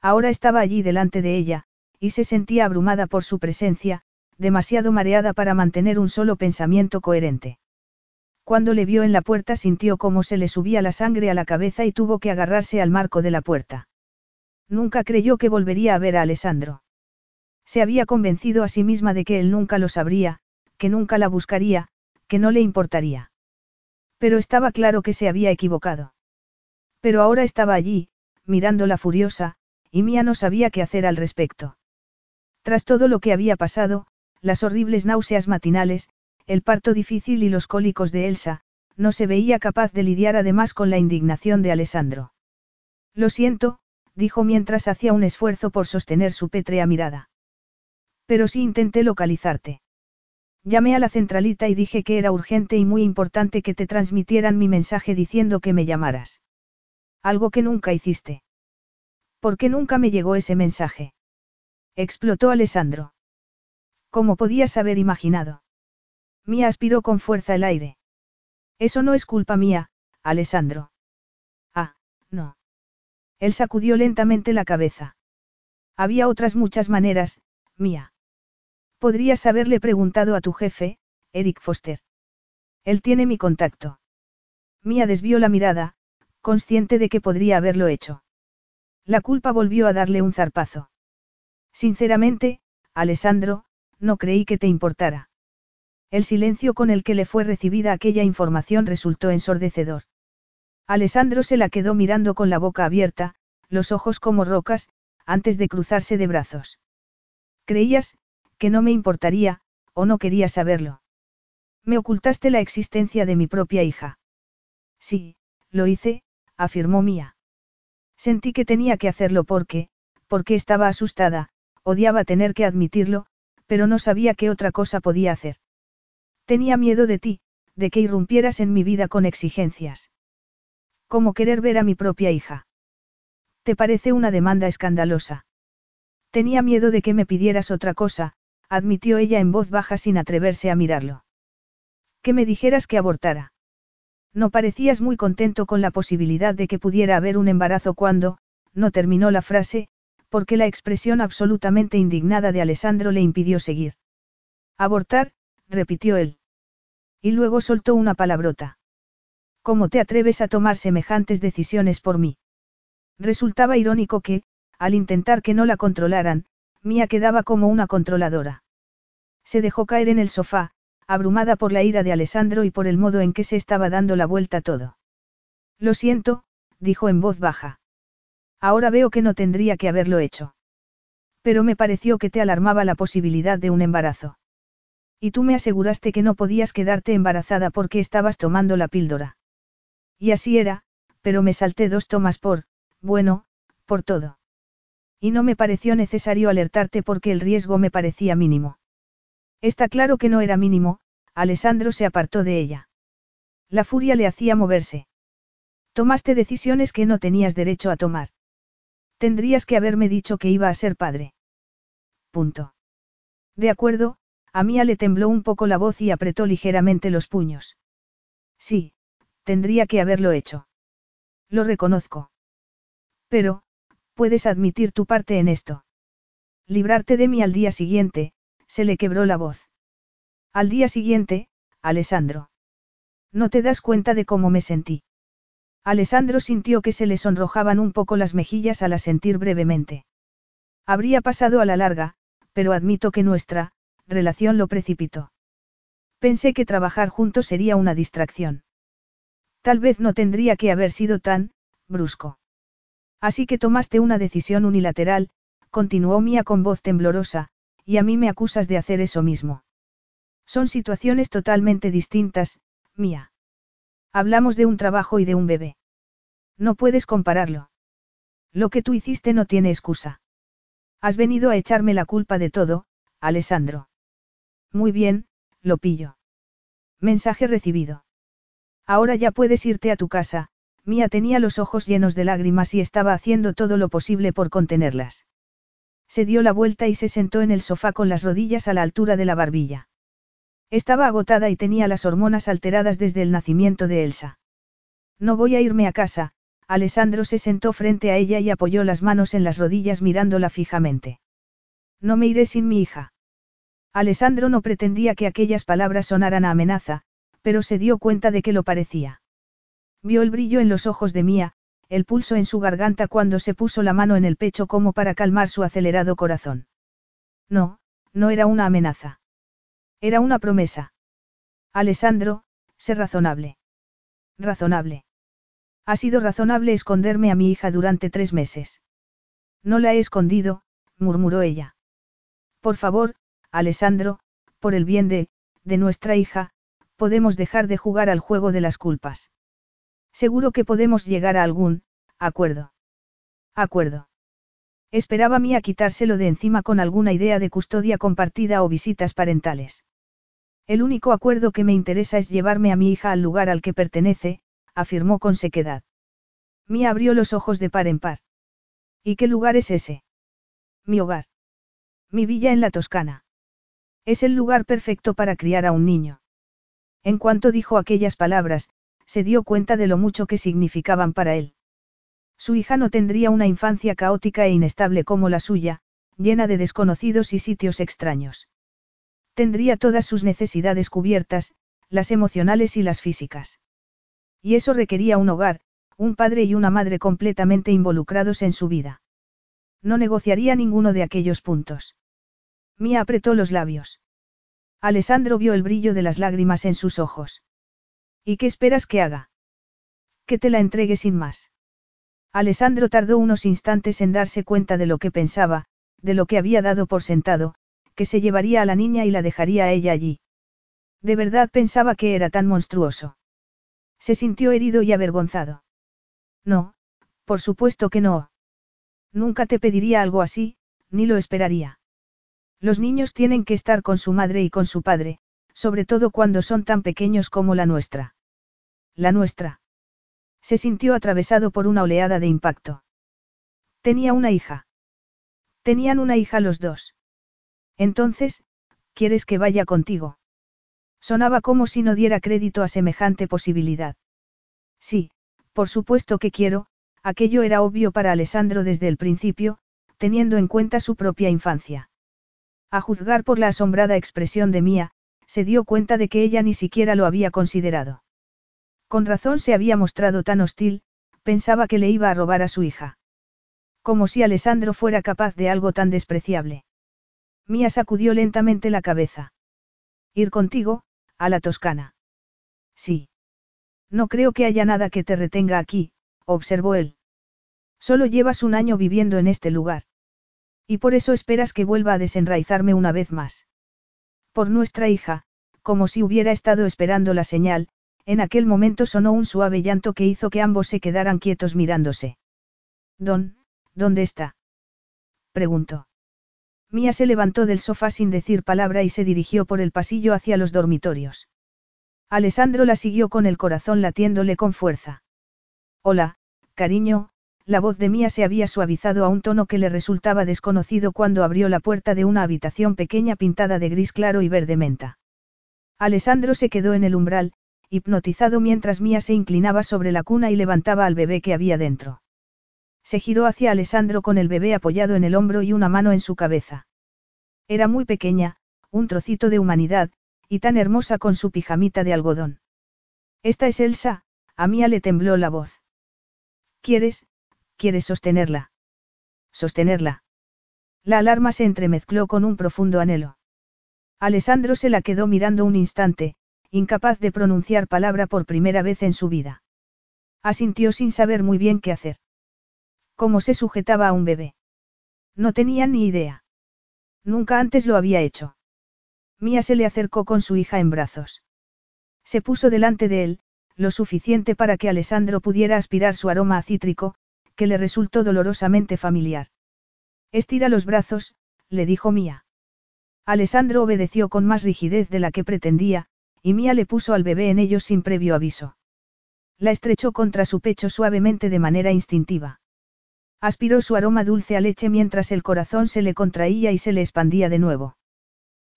Ahora estaba allí delante de ella, y se sentía abrumada por su presencia, demasiado mareada para mantener un solo pensamiento coherente. Cuando le vio en la puerta sintió cómo se le subía la sangre a la cabeza y tuvo que agarrarse al marco de la puerta. Nunca creyó que volvería a ver a Alessandro. Se había convencido a sí misma de que él nunca lo sabría, que nunca la buscaría, que no le importaría. Pero estaba claro que se había equivocado. Pero ahora estaba allí, mirándola furiosa, y Mía no sabía qué hacer al respecto. Tras todo lo que había pasado, las horribles náuseas matinales, el parto difícil y los cólicos de Elsa, no se veía capaz de lidiar además con la indignación de Alessandro. Lo siento, dijo mientras hacía un esfuerzo por sostener su pétrea mirada. Pero sí intenté localizarte. Llamé a la centralita y dije que era urgente y muy importante que te transmitieran mi mensaje diciendo que me llamaras. Algo que nunca hiciste. ¿Por qué nunca me llegó ese mensaje? Explotó Alessandro. ¿Cómo podías haber imaginado? Mía aspiró con fuerza el aire. Eso no es culpa mía, Alessandro. Ah, no. Él sacudió lentamente la cabeza. Había otras muchas maneras, mía. Podrías haberle preguntado a tu jefe, Eric Foster. Él tiene mi contacto. Mía desvió la mirada, consciente de que podría haberlo hecho. La culpa volvió a darle un zarpazo. Sinceramente, Alessandro, no creí que te importara. El silencio con el que le fue recibida aquella información resultó ensordecedor. Alessandro se la quedó mirando con la boca abierta, los ojos como rocas, antes de cruzarse de brazos. Creías, que no me importaría, o no quería saberlo. Me ocultaste la existencia de mi propia hija. Sí, lo hice, afirmó Mía. Sentí que tenía que hacerlo porque, porque estaba asustada, odiaba tener que admitirlo, pero no sabía qué otra cosa podía hacer. Tenía miedo de ti, de que irrumpieras en mi vida con exigencias. Como querer ver a mi propia hija. ¿Te parece una demanda escandalosa? Tenía miedo de que me pidieras otra cosa, admitió ella en voz baja sin atreverse a mirarlo. Que me dijeras que abortara. No parecías muy contento con la posibilidad de que pudiera haber un embarazo cuando, no terminó la frase, porque la expresión absolutamente indignada de Alessandro le impidió seguir. Abortar, repitió él. Y luego soltó una palabrota. ¿Cómo te atreves a tomar semejantes decisiones por mí? Resultaba irónico que, al intentar que no la controlaran, Mía quedaba como una controladora. Se dejó caer en el sofá, abrumada por la ira de Alessandro y por el modo en que se estaba dando la vuelta todo. Lo siento, dijo en voz baja. Ahora veo que no tendría que haberlo hecho. Pero me pareció que te alarmaba la posibilidad de un embarazo. Y tú me aseguraste que no podías quedarte embarazada porque estabas tomando la píldora. Y así era, pero me salté dos tomas por, bueno, por todo. Y no me pareció necesario alertarte porque el riesgo me parecía mínimo. Está claro que no era mínimo, Alessandro se apartó de ella. La furia le hacía moverse. Tomaste decisiones que no tenías derecho a tomar. Tendrías que haberme dicho que iba a ser padre. Punto. De acuerdo, a Mía le tembló un poco la voz y apretó ligeramente los puños. Sí, tendría que haberlo hecho. Lo reconozco. Pero, puedes admitir tu parte en esto. Librarte de mí al día siguiente, se le quebró la voz. Al día siguiente, Alessandro. No te das cuenta de cómo me sentí. Alessandro sintió que se le sonrojaban un poco las mejillas al asentir brevemente. Habría pasado a la larga, pero admito que nuestra, relación lo precipitó. Pensé que trabajar juntos sería una distracción. Tal vez no tendría que haber sido tan, brusco. Así que tomaste una decisión unilateral, continuó Mía con voz temblorosa, y a mí me acusas de hacer eso mismo. Son situaciones totalmente distintas, Mía. Hablamos de un trabajo y de un bebé. No puedes compararlo. Lo que tú hiciste no tiene excusa. Has venido a echarme la culpa de todo, Alessandro. Muy bien, lo pillo. Mensaje recibido. Ahora ya puedes irte a tu casa, Mía tenía los ojos llenos de lágrimas y estaba haciendo todo lo posible por contenerlas. Se dio la vuelta y se sentó en el sofá con las rodillas a la altura de la barbilla. Estaba agotada y tenía las hormonas alteradas desde el nacimiento de Elsa. No voy a irme a casa, Alessandro se sentó frente a ella y apoyó las manos en las rodillas mirándola fijamente. No me iré sin mi hija. Alessandro no pretendía que aquellas palabras sonaran a amenaza, pero se dio cuenta de que lo parecía. Vio el brillo en los ojos de Mía, el pulso en su garganta cuando se puso la mano en el pecho como para calmar su acelerado corazón. No, no era una amenaza. Era una promesa. Alessandro, sé razonable. Razonable. Ha sido razonable esconderme a mi hija durante tres meses. No la he escondido, murmuró ella. Por favor, Alessandro, por el bien de, de nuestra hija, podemos dejar de jugar al juego de las culpas. Seguro que podemos llegar a algún, acuerdo. Acuerdo. Esperaba Mía quitárselo de encima con alguna idea de custodia compartida o visitas parentales. El único acuerdo que me interesa es llevarme a mi hija al lugar al que pertenece, afirmó con sequedad. Mía abrió los ojos de par en par. ¿Y qué lugar es ese? Mi hogar. Mi villa en la Toscana. Es el lugar perfecto para criar a un niño. En cuanto dijo aquellas palabras, se dio cuenta de lo mucho que significaban para él. Su hija no tendría una infancia caótica e inestable como la suya, llena de desconocidos y sitios extraños. Tendría todas sus necesidades cubiertas, las emocionales y las físicas. Y eso requería un hogar, un padre y una madre completamente involucrados en su vida. No negociaría ninguno de aquellos puntos. Mía apretó los labios. Alessandro vio el brillo de las lágrimas en sus ojos. ¿Y qué esperas que haga? Que te la entregue sin más. Alessandro tardó unos instantes en darse cuenta de lo que pensaba, de lo que había dado por sentado, que se llevaría a la niña y la dejaría a ella allí. De verdad pensaba que era tan monstruoso. Se sintió herido y avergonzado. No, por supuesto que no. Nunca te pediría algo así, ni lo esperaría. Los niños tienen que estar con su madre y con su padre, sobre todo cuando son tan pequeños como la nuestra. La nuestra. Se sintió atravesado por una oleada de impacto. Tenía una hija. Tenían una hija los dos. Entonces, ¿quieres que vaya contigo? Sonaba como si no diera crédito a semejante posibilidad. Sí, por supuesto que quiero, aquello era obvio para Alessandro desde el principio, teniendo en cuenta su propia infancia. A juzgar por la asombrada expresión de Mía, se dio cuenta de que ella ni siquiera lo había considerado. Con razón se había mostrado tan hostil, pensaba que le iba a robar a su hija. Como si Alessandro fuera capaz de algo tan despreciable. Mía sacudió lentamente la cabeza. Ir contigo, a la Toscana. Sí. No creo que haya nada que te retenga aquí, observó él. Solo llevas un año viviendo en este lugar. Y por eso esperas que vuelva a desenraizarme una vez más. Por nuestra hija, como si hubiera estado esperando la señal, en aquel momento sonó un suave llanto que hizo que ambos se quedaran quietos mirándose. Don, ¿dónde está? preguntó. Mía se levantó del sofá sin decir palabra y se dirigió por el pasillo hacia los dormitorios. Alessandro la siguió con el corazón latiéndole con fuerza. Hola, cariño, la voz de Mía se había suavizado a un tono que le resultaba desconocido cuando abrió la puerta de una habitación pequeña pintada de gris claro y verde menta. Alessandro se quedó en el umbral, hipnotizado mientras Mía se inclinaba sobre la cuna y levantaba al bebé que había dentro. Se giró hacia Alessandro con el bebé apoyado en el hombro y una mano en su cabeza. Era muy pequeña, un trocito de humanidad, y tan hermosa con su pijamita de algodón. Esta es Elsa, a Mía le tembló la voz. ¿Quieres, quieres sostenerla? Sostenerla. La alarma se entremezcló con un profundo anhelo. Alessandro se la quedó mirando un instante, incapaz de pronunciar palabra por primera vez en su vida. Asintió sin saber muy bien qué hacer. ¿Cómo se sujetaba a un bebé? No tenía ni idea. Nunca antes lo había hecho. Mía se le acercó con su hija en brazos. Se puso delante de él, lo suficiente para que Alessandro pudiera aspirar su aroma a cítrico, que le resultó dolorosamente familiar. Estira los brazos, le dijo Mía. Alessandro obedeció con más rigidez de la que pretendía, y Mía le puso al bebé en ellos sin previo aviso. La estrechó contra su pecho suavemente de manera instintiva. Aspiró su aroma dulce a leche mientras el corazón se le contraía y se le expandía de nuevo.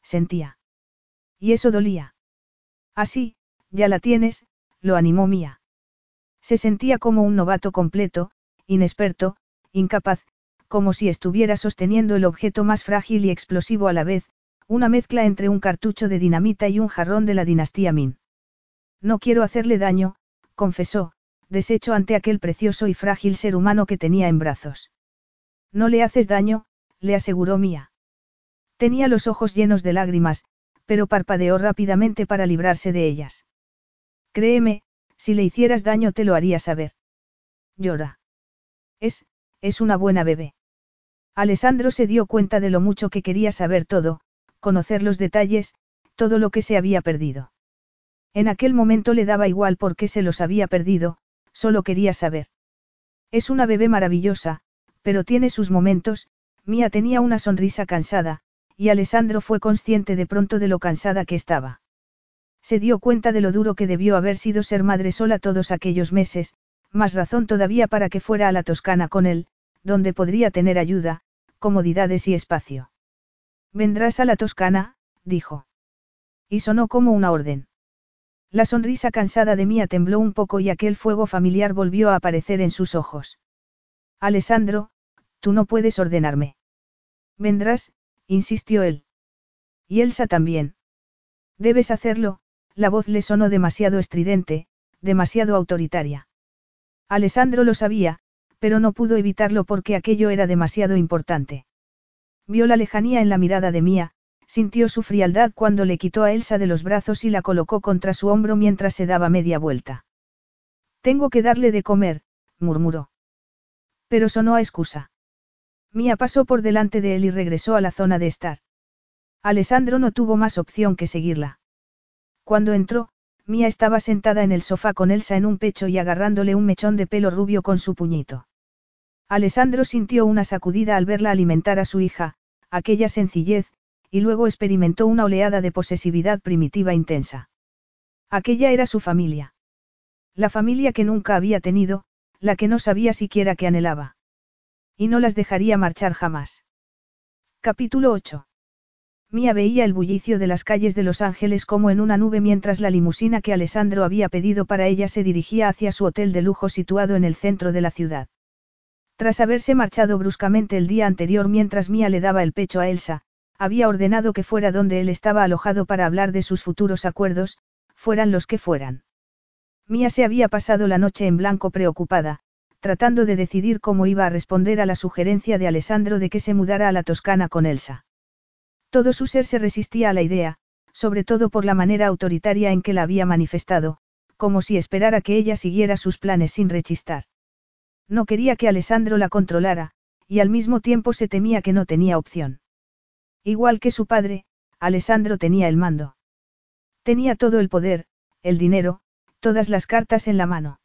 Sentía. Y eso dolía. Así, ya la tienes, lo animó Mía. Se sentía como un novato completo, inexperto, incapaz, como si estuviera sosteniendo el objeto más frágil y explosivo a la vez, una mezcla entre un cartucho de dinamita y un jarrón de la dinastía Min. No quiero hacerle daño, confesó, deshecho ante aquel precioso y frágil ser humano que tenía en brazos. No le haces daño, le aseguró Mía. Tenía los ojos llenos de lágrimas, pero parpadeó rápidamente para librarse de ellas. Créeme, si le hicieras daño te lo haría saber. Llora. Es, es una buena bebé. Alessandro se dio cuenta de lo mucho que quería saber todo, conocer los detalles, todo lo que se había perdido. En aquel momento le daba igual por qué se los había perdido, solo quería saber. Es una bebé maravillosa, pero tiene sus momentos, Mía tenía una sonrisa cansada, y Alessandro fue consciente de pronto de lo cansada que estaba. Se dio cuenta de lo duro que debió haber sido ser madre sola todos aquellos meses, más razón todavía para que fuera a la Toscana con él, donde podría tener ayuda, comodidades y espacio. Vendrás a la Toscana, dijo. Y sonó como una orden. La sonrisa cansada de Mía tembló un poco y aquel fuego familiar volvió a aparecer en sus ojos. Alessandro, tú no puedes ordenarme. Vendrás, insistió él. Y Elsa también. Debes hacerlo, la voz le sonó demasiado estridente, demasiado autoritaria. Alessandro lo sabía, pero no pudo evitarlo porque aquello era demasiado importante. Vio la lejanía en la mirada de Mía, sintió su frialdad cuando le quitó a Elsa de los brazos y la colocó contra su hombro mientras se daba media vuelta. Tengo que darle de comer, murmuró. Pero sonó a excusa. Mía pasó por delante de él y regresó a la zona de estar. Alessandro no tuvo más opción que seguirla. Cuando entró, Mía estaba sentada en el sofá con Elsa en un pecho y agarrándole un mechón de pelo rubio con su puñito. Alessandro sintió una sacudida al verla alimentar a su hija, aquella sencillez, y luego experimentó una oleada de posesividad primitiva intensa. Aquella era su familia. La familia que nunca había tenido, la que no sabía siquiera que anhelaba. Y no las dejaría marchar jamás. Capítulo 8. Mía veía el bullicio de las calles de Los Ángeles como en una nube mientras la limusina que Alessandro había pedido para ella se dirigía hacia su hotel de lujo situado en el centro de la ciudad. Tras haberse marchado bruscamente el día anterior mientras Mía le daba el pecho a Elsa, había ordenado que fuera donde él estaba alojado para hablar de sus futuros acuerdos, fueran los que fueran. Mía se había pasado la noche en blanco preocupada, tratando de decidir cómo iba a responder a la sugerencia de Alessandro de que se mudara a la Toscana con Elsa. Todo su ser se resistía a la idea, sobre todo por la manera autoritaria en que la había manifestado, como si esperara que ella siguiera sus planes sin rechistar. No quería que Alessandro la controlara, y al mismo tiempo se temía que no tenía opción. Igual que su padre, Alessandro tenía el mando. Tenía todo el poder, el dinero, todas las cartas en la mano.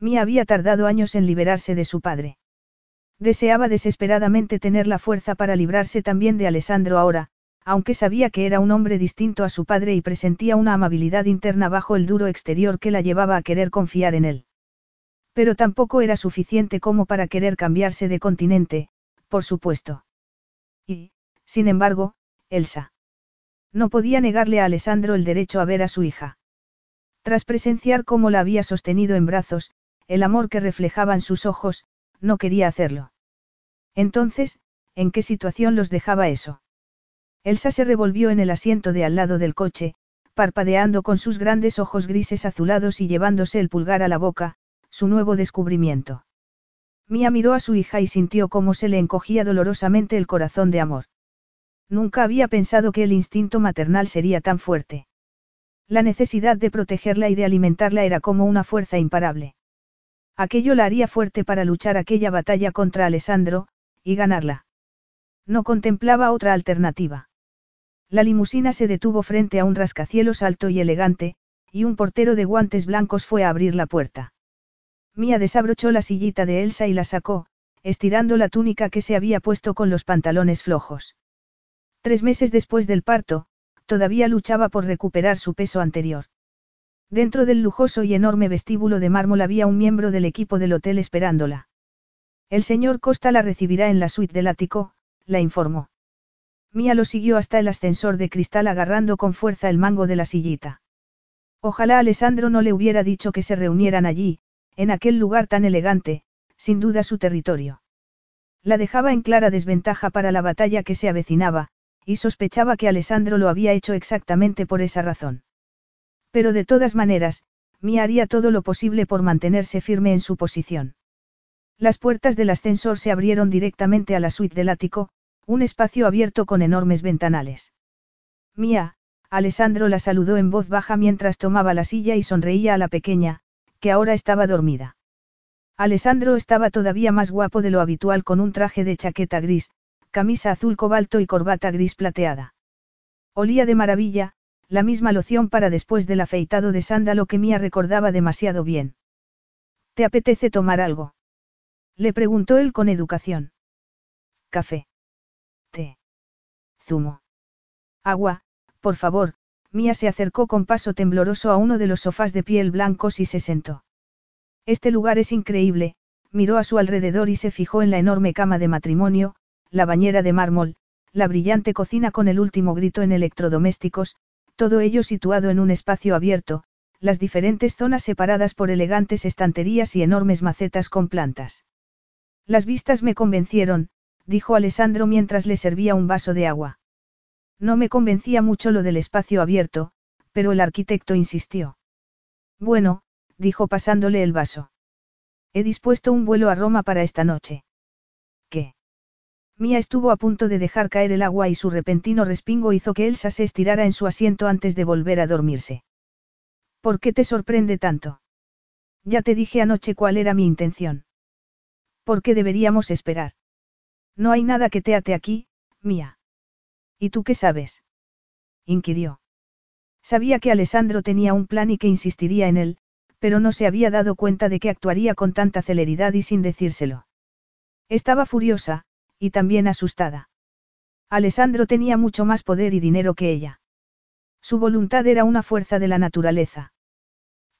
Mía había tardado años en liberarse de su padre. Deseaba desesperadamente tener la fuerza para librarse también de Alessandro ahora, aunque sabía que era un hombre distinto a su padre y presentía una amabilidad interna bajo el duro exterior que la llevaba a querer confiar en él. Pero tampoco era suficiente como para querer cambiarse de continente, por supuesto. Y, sin embargo, Elsa. No podía negarle a Alessandro el derecho a ver a su hija. Tras presenciar cómo la había sostenido en brazos, el amor que reflejaban sus ojos, no quería hacerlo. Entonces, ¿en qué situación los dejaba eso? Elsa se revolvió en el asiento de al lado del coche, parpadeando con sus grandes ojos grises azulados y llevándose el pulgar a la boca, su nuevo descubrimiento. Mía miró a su hija y sintió cómo se le encogía dolorosamente el corazón de amor. Nunca había pensado que el instinto maternal sería tan fuerte. La necesidad de protegerla y de alimentarla era como una fuerza imparable. Aquello la haría fuerte para luchar aquella batalla contra Alessandro, y ganarla. No contemplaba otra alternativa. La limusina se detuvo frente a un rascacielos alto y elegante, y un portero de guantes blancos fue a abrir la puerta. Mía desabrochó la sillita de Elsa y la sacó, estirando la túnica que se había puesto con los pantalones flojos. Tres meses después del parto, todavía luchaba por recuperar su peso anterior. Dentro del lujoso y enorme vestíbulo de mármol había un miembro del equipo del hotel esperándola. El señor Costa la recibirá en la suite del ático, la informó. Mía lo siguió hasta el ascensor de cristal agarrando con fuerza el mango de la sillita. Ojalá Alessandro no le hubiera dicho que se reunieran allí, en aquel lugar tan elegante, sin duda su territorio. La dejaba en clara desventaja para la batalla que se avecinaba, y sospechaba que Alessandro lo había hecho exactamente por esa razón. Pero de todas maneras, Mia haría todo lo posible por mantenerse firme en su posición. Las puertas del ascensor se abrieron directamente a la suite del ático, un espacio abierto con enormes ventanales. Mía, Alessandro la saludó en voz baja mientras tomaba la silla y sonreía a la pequeña, que ahora estaba dormida. Alessandro estaba todavía más guapo de lo habitual con un traje de chaqueta gris, camisa azul cobalto y corbata gris plateada. Olía de maravilla, la misma loción para después del afeitado de sándalo que Mía recordaba demasiado bien. ¿Te apetece tomar algo? Le preguntó él con educación. Café. Té. Zumo. Agua, por favor, Mía se acercó con paso tembloroso a uno de los sofás de piel blancos y se sentó. Este lugar es increíble, miró a su alrededor y se fijó en la enorme cama de matrimonio, la bañera de mármol, la brillante cocina con el último grito en electrodomésticos, todo ello situado en un espacio abierto, las diferentes zonas separadas por elegantes estanterías y enormes macetas con plantas. Las vistas me convencieron, dijo Alessandro mientras le servía un vaso de agua. No me convencía mucho lo del espacio abierto, pero el arquitecto insistió. Bueno, dijo pasándole el vaso. He dispuesto un vuelo a Roma para esta noche. ¿Qué? Mía estuvo a punto de dejar caer el agua y su repentino respingo hizo que Elsa se estirara en su asiento antes de volver a dormirse. ¿Por qué te sorprende tanto? Ya te dije anoche cuál era mi intención. ¿Por qué deberíamos esperar? No hay nada que te ate aquí, Mía. ¿Y tú qué sabes? inquirió. Sabía que Alessandro tenía un plan y que insistiría en él, pero no se había dado cuenta de que actuaría con tanta celeridad y sin decírselo. Estaba furiosa, y también asustada. Alessandro tenía mucho más poder y dinero que ella. Su voluntad era una fuerza de la naturaleza.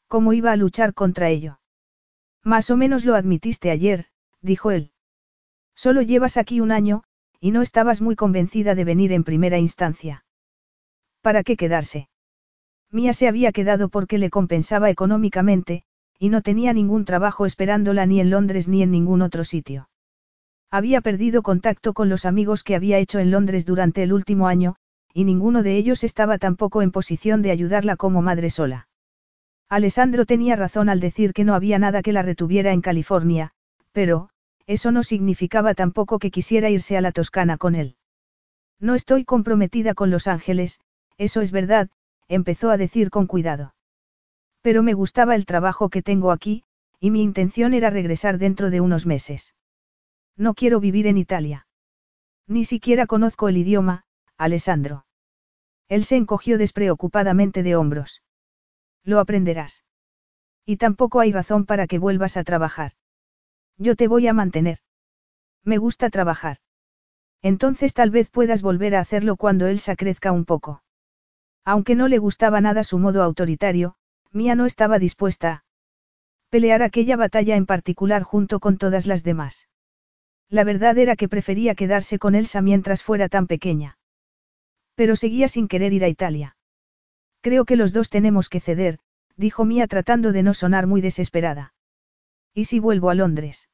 ¿Cómo iba a luchar contra ello? Más o menos lo admitiste ayer, dijo él. Solo llevas aquí un año, y no estabas muy convencida de venir en primera instancia. ¿Para qué quedarse? Mía se había quedado porque le compensaba económicamente, y no tenía ningún trabajo esperándola ni en Londres ni en ningún otro sitio. Había perdido contacto con los amigos que había hecho en Londres durante el último año, y ninguno de ellos estaba tampoco en posición de ayudarla como madre sola. Alessandro tenía razón al decir que no había nada que la retuviera en California, pero, eso no significaba tampoco que quisiera irse a la Toscana con él. No estoy comprometida con Los Ángeles, eso es verdad, empezó a decir con cuidado. Pero me gustaba el trabajo que tengo aquí, y mi intención era regresar dentro de unos meses. No quiero vivir en Italia. Ni siquiera conozco el idioma, Alessandro. Él se encogió despreocupadamente de hombros. Lo aprenderás. Y tampoco hay razón para que vuelvas a trabajar. Yo te voy a mantener. Me gusta trabajar. Entonces tal vez puedas volver a hacerlo cuando Elsa crezca un poco. Aunque no le gustaba nada su modo autoritario, Mía no estaba dispuesta a pelear aquella batalla en particular junto con todas las demás. La verdad era que prefería quedarse con Elsa mientras fuera tan pequeña. Pero seguía sin querer ir a Italia. Creo que los dos tenemos que ceder, dijo Mía tratando de no sonar muy desesperada. ¿Y si vuelvo a Londres?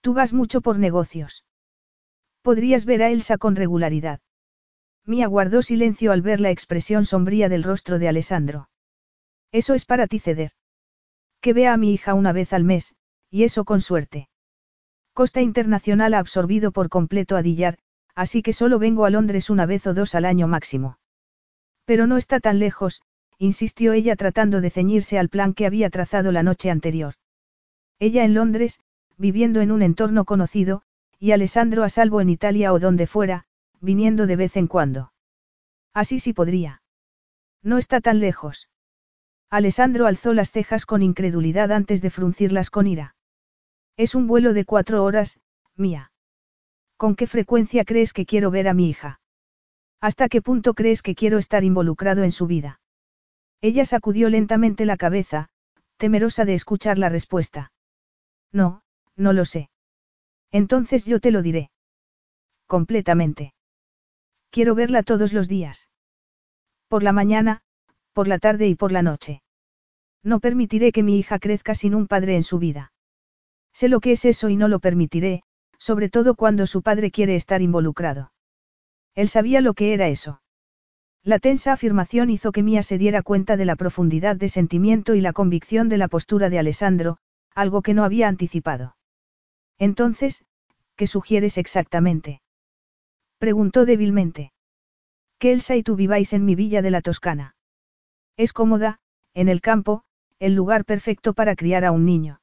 Tú vas mucho por negocios. Podrías ver a Elsa con regularidad. Mía guardó silencio al ver la expresión sombría del rostro de Alessandro. Eso es para ti ceder. Que vea a mi hija una vez al mes, y eso con suerte. Costa Internacional ha absorbido por completo a Dillar, así que solo vengo a Londres una vez o dos al año máximo. Pero no está tan lejos, insistió ella tratando de ceñirse al plan que había trazado la noche anterior. Ella en Londres, viviendo en un entorno conocido, y Alessandro a salvo en Italia o donde fuera, viniendo de vez en cuando. Así sí podría. No está tan lejos. Alessandro alzó las cejas con incredulidad antes de fruncirlas con ira. Es un vuelo de cuatro horas, mía. ¿Con qué frecuencia crees que quiero ver a mi hija? ¿Hasta qué punto crees que quiero estar involucrado en su vida? Ella sacudió lentamente la cabeza, temerosa de escuchar la respuesta. No, no lo sé. Entonces yo te lo diré. Completamente. Quiero verla todos los días. Por la mañana, por la tarde y por la noche. No permitiré que mi hija crezca sin un padre en su vida. Sé lo que es eso y no lo permitiré, sobre todo cuando su padre quiere estar involucrado. Él sabía lo que era eso. La tensa afirmación hizo que Mía se diera cuenta de la profundidad de sentimiento y la convicción de la postura de Alessandro, algo que no había anticipado. Entonces, ¿qué sugieres exactamente? Preguntó débilmente. Que Elsa y tú viváis en mi villa de la Toscana. Es cómoda, en el campo, el lugar perfecto para criar a un niño.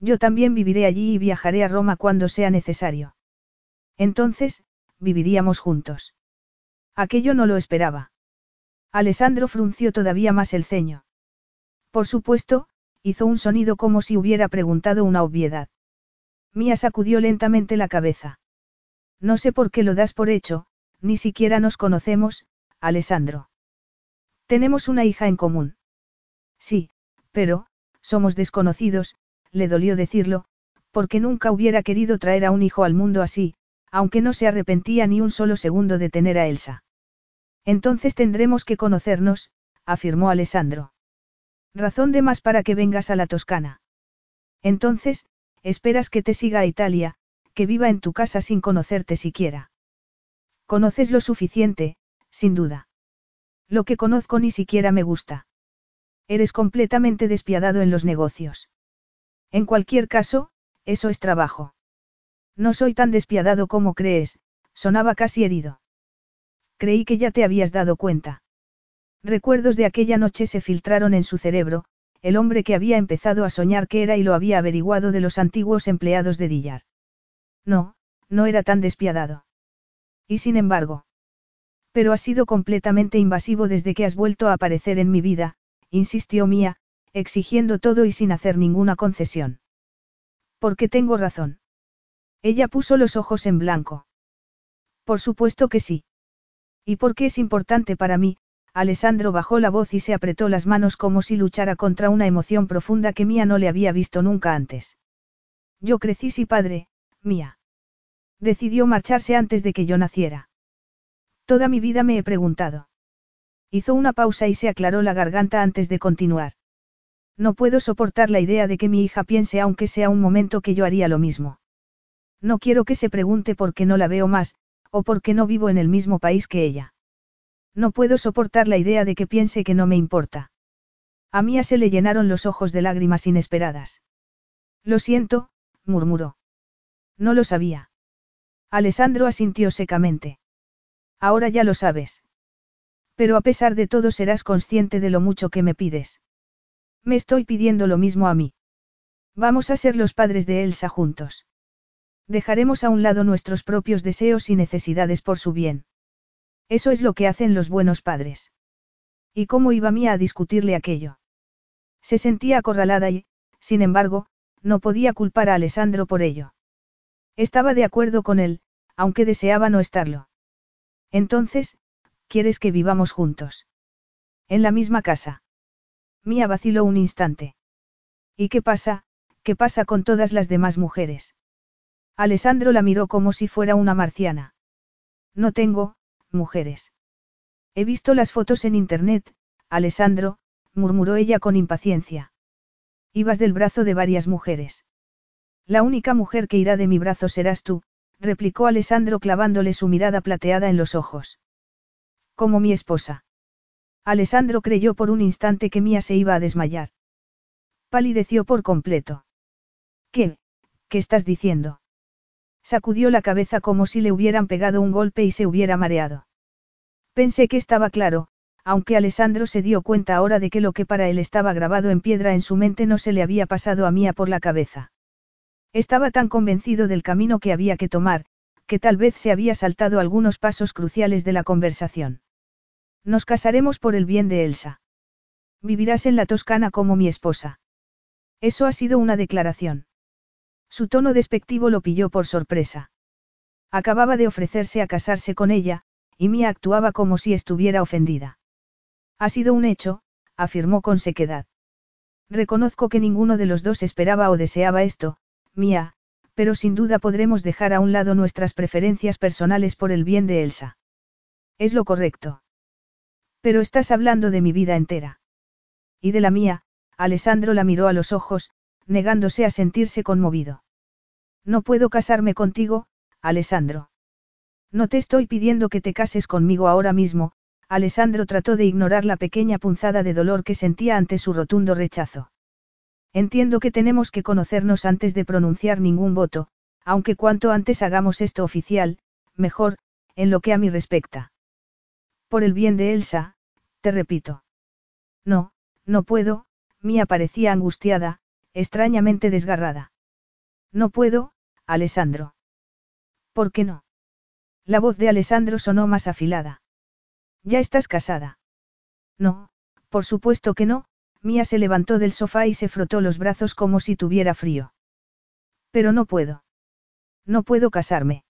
Yo también viviré allí y viajaré a Roma cuando sea necesario. Entonces, viviríamos juntos. Aquello no lo esperaba. Alessandro frunció todavía más el ceño. Por supuesto, hizo un sonido como si hubiera preguntado una obviedad. Mía sacudió lentamente la cabeza. No sé por qué lo das por hecho, ni siquiera nos conocemos, Alessandro. Tenemos una hija en común. Sí, pero, somos desconocidos, le dolió decirlo, porque nunca hubiera querido traer a un hijo al mundo así, aunque no se arrepentía ni un solo segundo de tener a Elsa. Entonces tendremos que conocernos, afirmó Alessandro. Razón de más para que vengas a la Toscana. Entonces, esperas que te siga a Italia, que viva en tu casa sin conocerte siquiera. Conoces lo suficiente, sin duda. Lo que conozco ni siquiera me gusta. Eres completamente despiadado en los negocios. En cualquier caso, eso es trabajo. No soy tan despiadado como crees, sonaba casi herido. Creí que ya te habías dado cuenta. Recuerdos de aquella noche se filtraron en su cerebro, el hombre que había empezado a soñar que era y lo había averiguado de los antiguos empleados de Dillar. No, no era tan despiadado. Y sin embargo. Pero ha sido completamente invasivo desde que has vuelto a aparecer en mi vida, insistió Mía, exigiendo todo y sin hacer ninguna concesión. Porque tengo razón. Ella puso los ojos en blanco. Por supuesto que sí. ¿Y por qué es importante para mí? Alessandro bajó la voz y se apretó las manos como si luchara contra una emoción profunda que Mía no le había visto nunca antes. Yo crecí sin padre, Mía. Decidió marcharse antes de que yo naciera. Toda mi vida me he preguntado. Hizo una pausa y se aclaró la garganta antes de continuar. No puedo soportar la idea de que mi hija piense aunque sea un momento que yo haría lo mismo. No quiero que se pregunte por qué no la veo más, o por qué no vivo en el mismo país que ella. No puedo soportar la idea de que piense que no me importa. A Mía se le llenaron los ojos de lágrimas inesperadas. Lo siento, murmuró. No lo sabía. Alessandro asintió secamente. Ahora ya lo sabes. Pero a pesar de todo serás consciente de lo mucho que me pides. Me estoy pidiendo lo mismo a mí. Vamos a ser los padres de Elsa juntos. Dejaremos a un lado nuestros propios deseos y necesidades por su bien. Eso es lo que hacen los buenos padres. ¿Y cómo iba Mía a discutirle aquello? Se sentía acorralada y, sin embargo, no podía culpar a Alessandro por ello. Estaba de acuerdo con él, aunque deseaba no estarlo. Entonces, ¿quieres que vivamos juntos? En la misma casa. Mía vaciló un instante. ¿Y qué pasa? ¿Qué pasa con todas las demás mujeres? Alessandro la miró como si fuera una marciana. No tengo, mujeres. He visto las fotos en internet, Alessandro, murmuró ella con impaciencia. Ibas del brazo de varias mujeres. La única mujer que irá de mi brazo serás tú, replicó Alessandro clavándole su mirada plateada en los ojos. Como mi esposa. Alessandro creyó por un instante que Mía se iba a desmayar. Palideció por completo. ¿Qué? ¿Qué estás diciendo? Sacudió la cabeza como si le hubieran pegado un golpe y se hubiera mareado. Pensé que estaba claro, aunque Alessandro se dio cuenta ahora de que lo que para él estaba grabado en piedra en su mente no se le había pasado a Mía por la cabeza. Estaba tan convencido del camino que había que tomar, que tal vez se había saltado algunos pasos cruciales de la conversación. Nos casaremos por el bien de Elsa. Vivirás en la Toscana como mi esposa. Eso ha sido una declaración. Su tono despectivo lo pilló por sorpresa. Acababa de ofrecerse a casarse con ella, y Mía actuaba como si estuviera ofendida. Ha sido un hecho, afirmó con sequedad. Reconozco que ninguno de los dos esperaba o deseaba esto, Mía, pero sin duda podremos dejar a un lado nuestras preferencias personales por el bien de Elsa. Es lo correcto. Pero estás hablando de mi vida entera. Y de la mía, Alessandro la miró a los ojos, negándose a sentirse conmovido. No puedo casarme contigo, Alessandro. No te estoy pidiendo que te cases conmigo ahora mismo, Alessandro trató de ignorar la pequeña punzada de dolor que sentía ante su rotundo rechazo. Entiendo que tenemos que conocernos antes de pronunciar ningún voto, aunque cuanto antes hagamos esto oficial, mejor, en lo que a mí respecta. Por el bien de Elsa, te repito. No, no puedo, Mía parecía angustiada, extrañamente desgarrada. No puedo, Alessandro. ¿Por qué no? La voz de Alessandro sonó más afilada. ¿Ya estás casada? No, por supuesto que no, Mía se levantó del sofá y se frotó los brazos como si tuviera frío. Pero no puedo. No puedo casarme.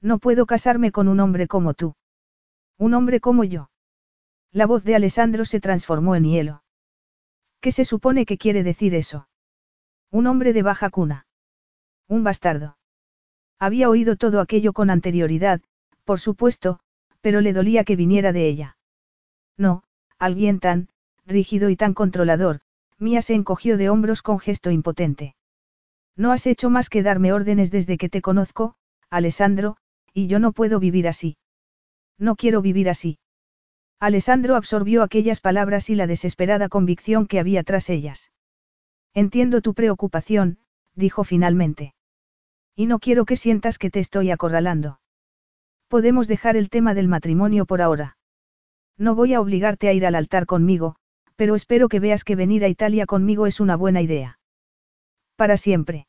No puedo casarme con un hombre como tú. Un hombre como yo. La voz de Alessandro se transformó en hielo. ¿Qué se supone que quiere decir eso? Un hombre de baja cuna. Un bastardo. Había oído todo aquello con anterioridad, por supuesto, pero le dolía que viniera de ella. No, alguien tan, rígido y tan controlador, Mía se encogió de hombros con gesto impotente. No has hecho más que darme órdenes desde que te conozco, Alessandro, y yo no puedo vivir así. No quiero vivir así. Alessandro absorbió aquellas palabras y la desesperada convicción que había tras ellas. Entiendo tu preocupación, dijo finalmente. Y no quiero que sientas que te estoy acorralando. Podemos dejar el tema del matrimonio por ahora. No voy a obligarte a ir al altar conmigo, pero espero que veas que venir a Italia conmigo es una buena idea. Para siempre.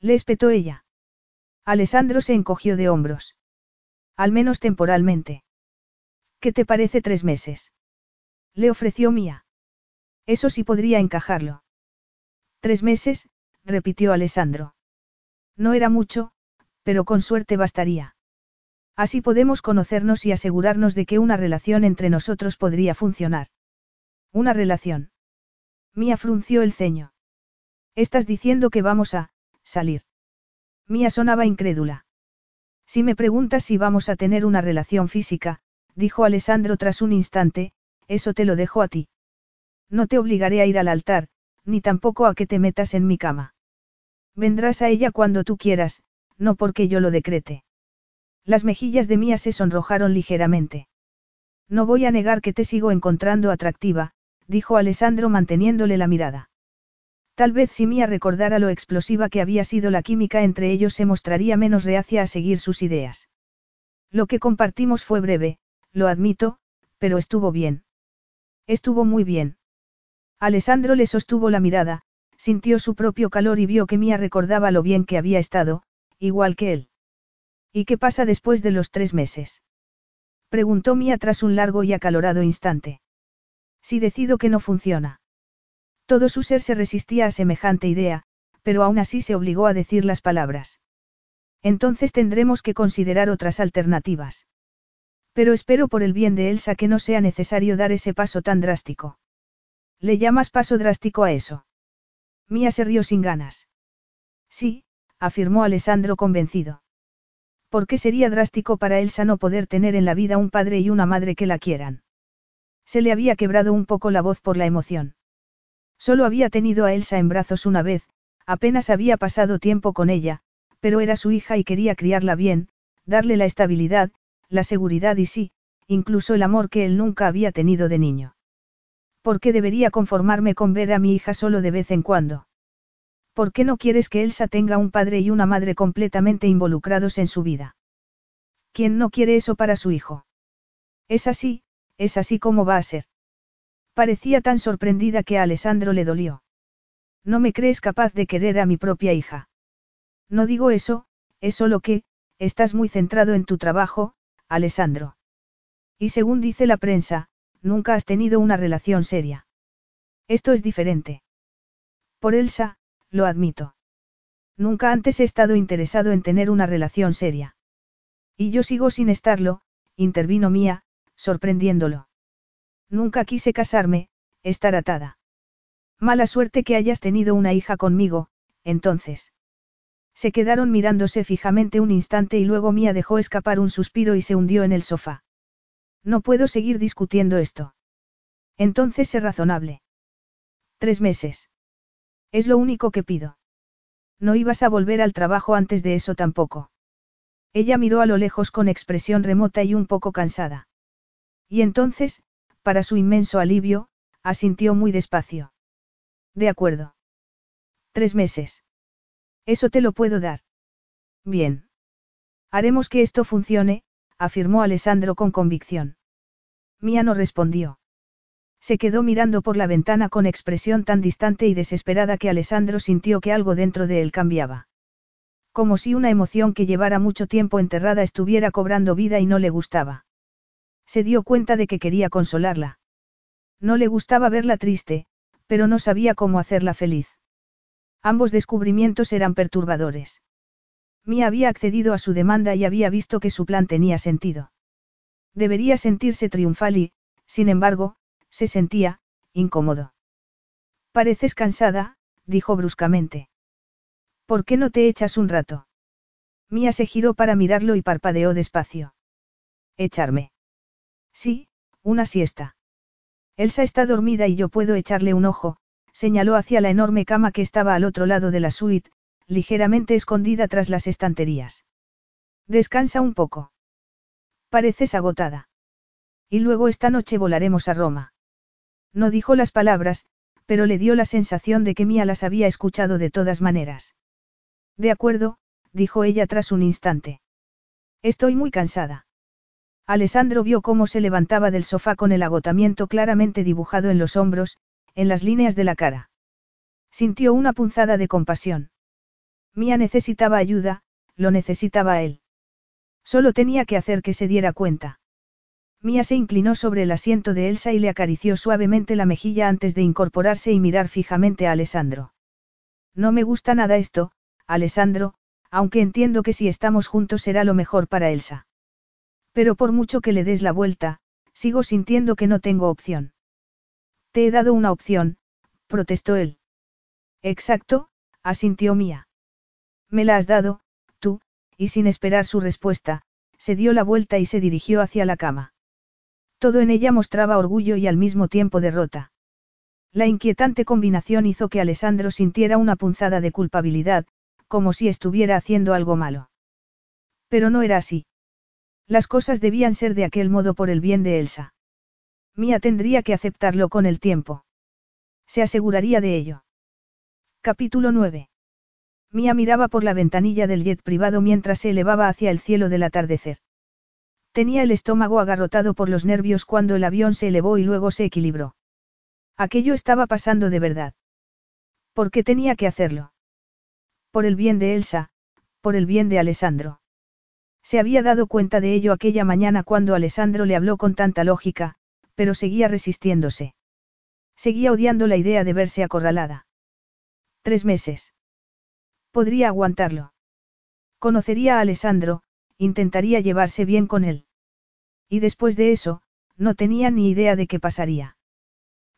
Le espetó ella. Alessandro se encogió de hombros. Al menos temporalmente. ¿Qué te parece tres meses? Le ofreció Mía. Eso sí podría encajarlo. Tres meses, repitió Alessandro. No era mucho, pero con suerte bastaría. Así podemos conocernos y asegurarnos de que una relación entre nosotros podría funcionar. Una relación. Mía frunció el ceño. Estás diciendo que vamos a, salir. Mía sonaba incrédula. Si me preguntas si vamos a tener una relación física, dijo Alessandro tras un instante, eso te lo dejo a ti. No te obligaré a ir al altar, ni tampoco a que te metas en mi cama. Vendrás a ella cuando tú quieras, no porque yo lo decrete. Las mejillas de Mía se sonrojaron ligeramente. No voy a negar que te sigo encontrando atractiva, dijo Alessandro manteniéndole la mirada. Tal vez si Mía recordara lo explosiva que había sido la química entre ellos se mostraría menos reacia a seguir sus ideas. Lo que compartimos fue breve, lo admito, pero estuvo bien. Estuvo muy bien. Alessandro le sostuvo la mirada, sintió su propio calor y vio que Mía recordaba lo bien que había estado, igual que él. ¿Y qué pasa después de los tres meses? Preguntó Mía tras un largo y acalorado instante. Si decido que no funciona. Todo su ser se resistía a semejante idea, pero aún así se obligó a decir las palabras. Entonces tendremos que considerar otras alternativas. Pero espero por el bien de Elsa que no sea necesario dar ese paso tan drástico. ¿Le llamas paso drástico a eso? Mía se rió sin ganas. Sí, afirmó Alessandro convencido. ¿Por qué sería drástico para Elsa no poder tener en la vida un padre y una madre que la quieran? Se le había quebrado un poco la voz por la emoción. Solo había tenido a Elsa en brazos una vez, apenas había pasado tiempo con ella, pero era su hija y quería criarla bien, darle la estabilidad, la seguridad y sí, incluso el amor que él nunca había tenido de niño. ¿Por qué debería conformarme con ver a mi hija solo de vez en cuando? ¿Por qué no quieres que Elsa tenga un padre y una madre completamente involucrados en su vida? ¿Quién no quiere eso para su hijo? Es así, es así como va a ser. Parecía tan sorprendida que a Alessandro le dolió. No me crees capaz de querer a mi propia hija. No digo eso, es solo que, estás muy centrado en tu trabajo, Alessandro. Y según dice la prensa, nunca has tenido una relación seria. Esto es diferente. Por Elsa, lo admito. Nunca antes he estado interesado en tener una relación seria. Y yo sigo sin estarlo, intervino Mía, sorprendiéndolo. Nunca quise casarme, estar atada. Mala suerte que hayas tenido una hija conmigo, entonces. Se quedaron mirándose fijamente un instante y luego Mía dejó escapar un suspiro y se hundió en el sofá. No puedo seguir discutiendo esto. Entonces sé razonable. Tres meses. Es lo único que pido. No ibas a volver al trabajo antes de eso tampoco. Ella miró a lo lejos con expresión remota y un poco cansada. Y entonces, para su inmenso alivio, asintió muy despacio. De acuerdo. Tres meses. Eso te lo puedo dar. Bien. Haremos que esto funcione, afirmó Alessandro con convicción. Mía no respondió. Se quedó mirando por la ventana con expresión tan distante y desesperada que Alessandro sintió que algo dentro de él cambiaba. Como si una emoción que llevara mucho tiempo enterrada estuviera cobrando vida y no le gustaba. Se dio cuenta de que quería consolarla. No le gustaba verla triste, pero no sabía cómo hacerla feliz. Ambos descubrimientos eran perturbadores. Mia había accedido a su demanda y había visto que su plan tenía sentido. Debería sentirse triunfal y, sin embargo, se sentía, incómodo. Pareces cansada, dijo bruscamente. ¿Por qué no te echas un rato? Mía se giró para mirarlo y parpadeó despacio. ¿Echarme? Sí, una siesta. Elsa está dormida y yo puedo echarle un ojo, señaló hacia la enorme cama que estaba al otro lado de la suite, ligeramente escondida tras las estanterías. Descansa un poco. Pareces agotada. Y luego esta noche volaremos a Roma. No dijo las palabras, pero le dio la sensación de que Mía las había escuchado de todas maneras. De acuerdo, dijo ella tras un instante. Estoy muy cansada. Alessandro vio cómo se levantaba del sofá con el agotamiento claramente dibujado en los hombros, en las líneas de la cara. Sintió una punzada de compasión. Mía necesitaba ayuda, lo necesitaba él. Solo tenía que hacer que se diera cuenta. Mía se inclinó sobre el asiento de Elsa y le acarició suavemente la mejilla antes de incorporarse y mirar fijamente a Alessandro. No me gusta nada esto, Alessandro, aunque entiendo que si estamos juntos será lo mejor para Elsa. Pero por mucho que le des la vuelta, sigo sintiendo que no tengo opción. Te he dado una opción, protestó él. Exacto, asintió Mía. Me la has dado, tú, y sin esperar su respuesta, se dio la vuelta y se dirigió hacia la cama. Todo en ella mostraba orgullo y al mismo tiempo derrota. La inquietante combinación hizo que Alessandro sintiera una punzada de culpabilidad, como si estuviera haciendo algo malo. Pero no era así. Las cosas debían ser de aquel modo por el bien de Elsa. Mía tendría que aceptarlo con el tiempo. Se aseguraría de ello. Capítulo 9. Mía miraba por la ventanilla del jet privado mientras se elevaba hacia el cielo del atardecer. Tenía el estómago agarrotado por los nervios cuando el avión se elevó y luego se equilibró. Aquello estaba pasando de verdad. ¿Por qué tenía que hacerlo? Por el bien de Elsa, por el bien de Alessandro. Se había dado cuenta de ello aquella mañana cuando Alessandro le habló con tanta lógica, pero seguía resistiéndose. Seguía odiando la idea de verse acorralada. Tres meses. Podría aguantarlo. Conocería a Alessandro, intentaría llevarse bien con él. Y después de eso, no tenía ni idea de qué pasaría.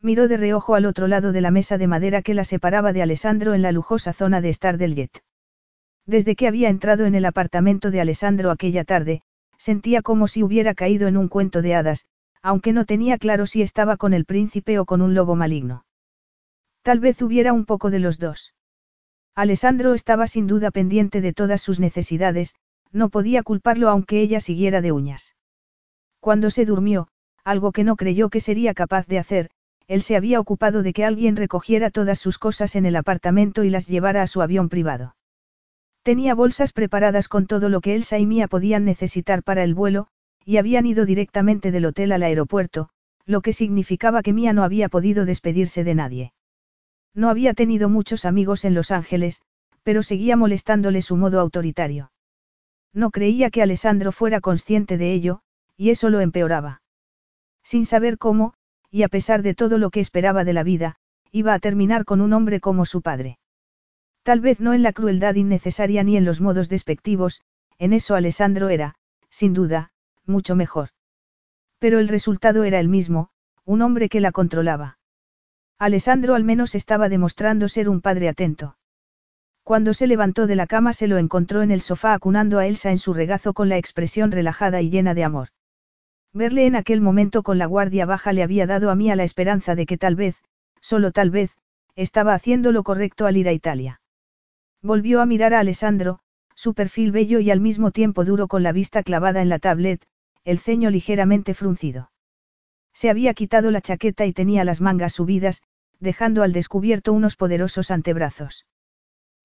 Miró de reojo al otro lado de la mesa de madera que la separaba de Alessandro en la lujosa zona de estar del jet. Desde que había entrado en el apartamento de Alessandro aquella tarde, sentía como si hubiera caído en un cuento de hadas, aunque no tenía claro si estaba con el príncipe o con un lobo maligno. Tal vez hubiera un poco de los dos. Alessandro estaba sin duda pendiente de todas sus necesidades, no podía culparlo aunque ella siguiera de uñas. Cuando se durmió, algo que no creyó que sería capaz de hacer, él se había ocupado de que alguien recogiera todas sus cosas en el apartamento y las llevara a su avión privado. Tenía bolsas preparadas con todo lo que Elsa y Mía podían necesitar para el vuelo, y habían ido directamente del hotel al aeropuerto, lo que significaba que Mía no había podido despedirse de nadie. No había tenido muchos amigos en Los Ángeles, pero seguía molestándole su modo autoritario. No creía que Alessandro fuera consciente de ello, y eso lo empeoraba. Sin saber cómo, y a pesar de todo lo que esperaba de la vida, iba a terminar con un hombre como su padre. Tal vez no en la crueldad innecesaria ni en los modos despectivos, en eso Alessandro era, sin duda, mucho mejor. Pero el resultado era el mismo, un hombre que la controlaba. Alessandro al menos estaba demostrando ser un padre atento. Cuando se levantó de la cama se lo encontró en el sofá acunando a Elsa en su regazo con la expresión relajada y llena de amor. Verle en aquel momento con la guardia baja le había dado a Mía la esperanza de que tal vez, solo tal vez, estaba haciendo lo correcto al ir a Italia. Volvió a mirar a Alessandro, su perfil bello y al mismo tiempo duro con la vista clavada en la tablet, el ceño ligeramente fruncido. Se había quitado la chaqueta y tenía las mangas subidas, dejando al descubierto unos poderosos antebrazos.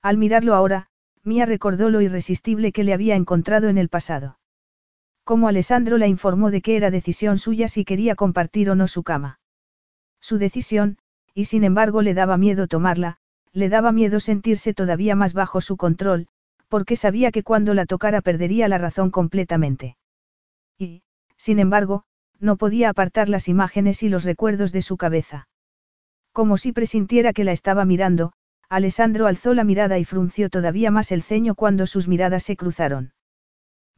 Al mirarlo ahora, Mía recordó lo irresistible que le había encontrado en el pasado. Como Alessandro la informó de que era decisión suya si quería compartir o no su cama. su decisión, y sin embargo le daba miedo tomarla, le daba miedo sentirse todavía más bajo su control, porque sabía que cuando la tocara perdería la razón completamente. Y, sin embargo, no podía apartar las imágenes y los recuerdos de su cabeza. Como si presintiera que la estaba mirando, Alessandro alzó la mirada y frunció todavía más el ceño cuando sus miradas se cruzaron.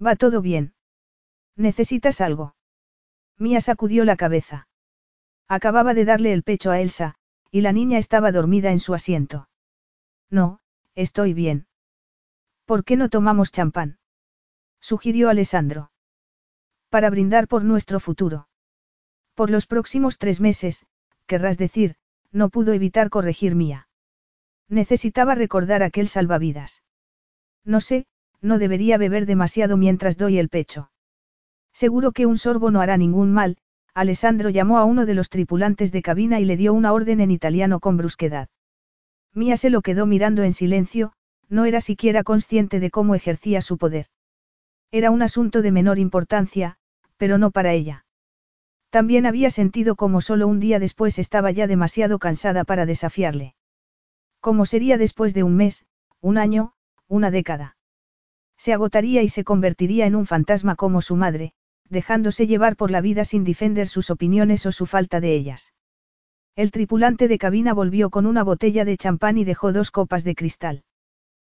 Va todo bien. ¿Necesitas algo? Mía sacudió la cabeza. Acababa de darle el pecho a Elsa, y la niña estaba dormida en su asiento. No, estoy bien. ¿Por qué no tomamos champán? sugirió Alessandro. Para brindar por nuestro futuro. Por los próximos tres meses, querrás decir, no pudo evitar corregir Mía. Necesitaba recordar aquel salvavidas. No sé, no debería beber demasiado mientras doy el pecho. Seguro que un sorbo no hará ningún mal, Alessandro llamó a uno de los tripulantes de cabina y le dio una orden en italiano con brusquedad. Mía se lo quedó mirando en silencio, no era siquiera consciente de cómo ejercía su poder. Era un asunto de menor importancia, pero no para ella. También había sentido como solo un día después estaba ya demasiado cansada para desafiarle. ¿Cómo sería después de un mes, un año, una década? Se agotaría y se convertiría en un fantasma como su madre, dejándose llevar por la vida sin defender sus opiniones o su falta de ellas. El tripulante de cabina volvió con una botella de champán y dejó dos copas de cristal.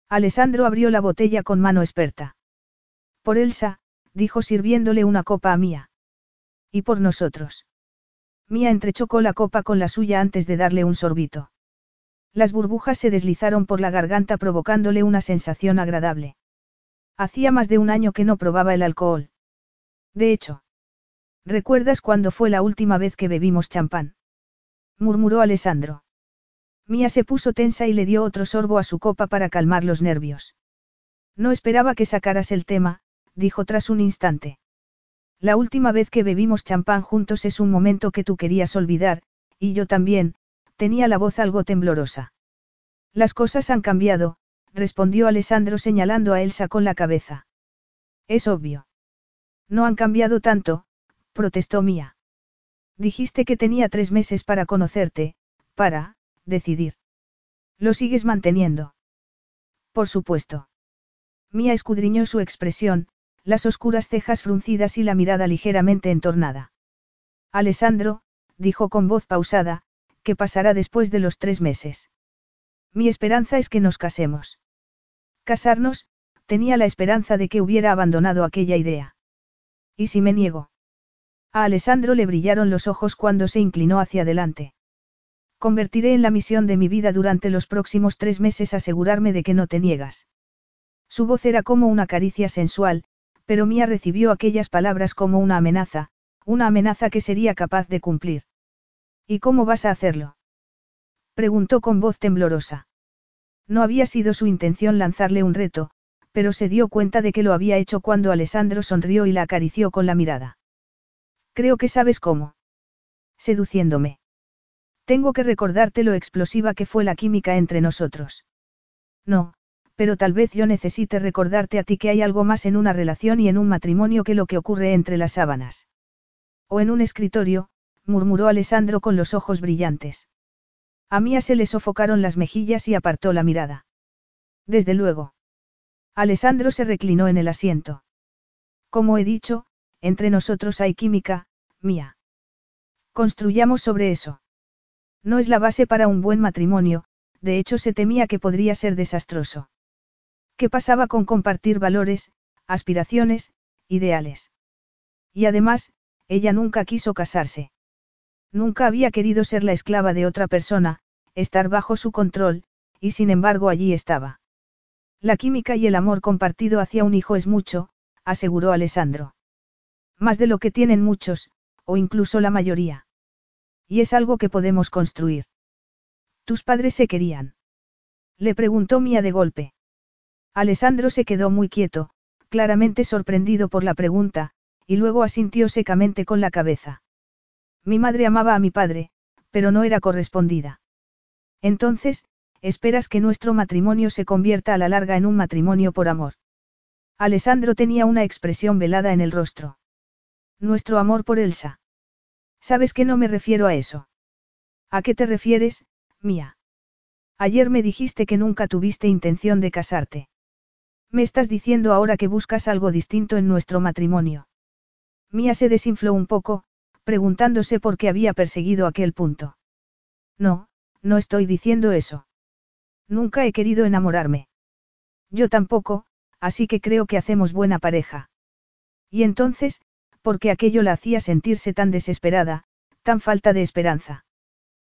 Alessandro abrió la botella con mano experta. Por Elsa, dijo sirviéndole una copa a Mía. Y por nosotros. Mía entrechocó la copa con la suya antes de darle un sorbito. Las burbujas se deslizaron por la garganta provocándole una sensación agradable. Hacía más de un año que no probaba el alcohol. De hecho. ¿Recuerdas cuándo fue la última vez que bebimos champán? murmuró Alessandro. Mía se puso tensa y le dio otro sorbo a su copa para calmar los nervios. No esperaba que sacaras el tema, dijo tras un instante. La última vez que bebimos champán juntos es un momento que tú querías olvidar, y yo también, tenía la voz algo temblorosa. Las cosas han cambiado, respondió Alessandro señalando a Elsa con la cabeza. Es obvio. No han cambiado tanto, protestó Mía. Dijiste que tenía tres meses para conocerte, para, decidir. ¿Lo sigues manteniendo? Por supuesto. Mía escudriñó su expresión, las oscuras cejas fruncidas y la mirada ligeramente entornada. Alessandro, dijo con voz pausada, ¿qué pasará después de los tres meses? Mi esperanza es que nos casemos. Casarnos, tenía la esperanza de que hubiera abandonado aquella idea. ¿Y si me niego? A Alessandro le brillaron los ojos cuando se inclinó hacia adelante. Convertiré en la misión de mi vida durante los próximos tres meses asegurarme de que no te niegas. Su voz era como una caricia sensual, pero Mía recibió aquellas palabras como una amenaza, una amenaza que sería capaz de cumplir. ¿Y cómo vas a hacerlo? Preguntó con voz temblorosa. No había sido su intención lanzarle un reto, pero se dio cuenta de que lo había hecho cuando Alessandro sonrió y la acarició con la mirada. Creo que sabes cómo. Seduciéndome. Tengo que recordarte lo explosiva que fue la química entre nosotros. No, pero tal vez yo necesite recordarte a ti que hay algo más en una relación y en un matrimonio que lo que ocurre entre las sábanas. O en un escritorio, murmuró Alessandro con los ojos brillantes. A Mía se le sofocaron las mejillas y apartó la mirada. Desde luego. Alessandro se reclinó en el asiento. Como he dicho, entre nosotros hay química, Mía. Construyamos sobre eso. No es la base para un buen matrimonio, de hecho se temía que podría ser desastroso. ¿Qué pasaba con compartir valores, aspiraciones, ideales? Y además, ella nunca quiso casarse. Nunca había querido ser la esclava de otra persona, estar bajo su control, y sin embargo allí estaba. La química y el amor compartido hacia un hijo es mucho, aseguró Alessandro. Más de lo que tienen muchos, o incluso la mayoría. Y es algo que podemos construir. ¿Tus padres se querían? Le preguntó Mía de golpe. Alessandro se quedó muy quieto, claramente sorprendido por la pregunta, y luego asintió secamente con la cabeza. Mi madre amaba a mi padre, pero no era correspondida. Entonces, esperas que nuestro matrimonio se convierta a la larga en un matrimonio por amor. Alessandro tenía una expresión velada en el rostro. Nuestro amor por Elsa. ¿Sabes que no me refiero a eso? ¿A qué te refieres, mía? Ayer me dijiste que nunca tuviste intención de casarte. Me estás diciendo ahora que buscas algo distinto en nuestro matrimonio. Mía se desinfló un poco, preguntándose por qué había perseguido aquel punto. No, no estoy diciendo eso. Nunca he querido enamorarme. Yo tampoco, así que creo que hacemos buena pareja. Y entonces, ¿por qué aquello la hacía sentirse tan desesperada, tan falta de esperanza?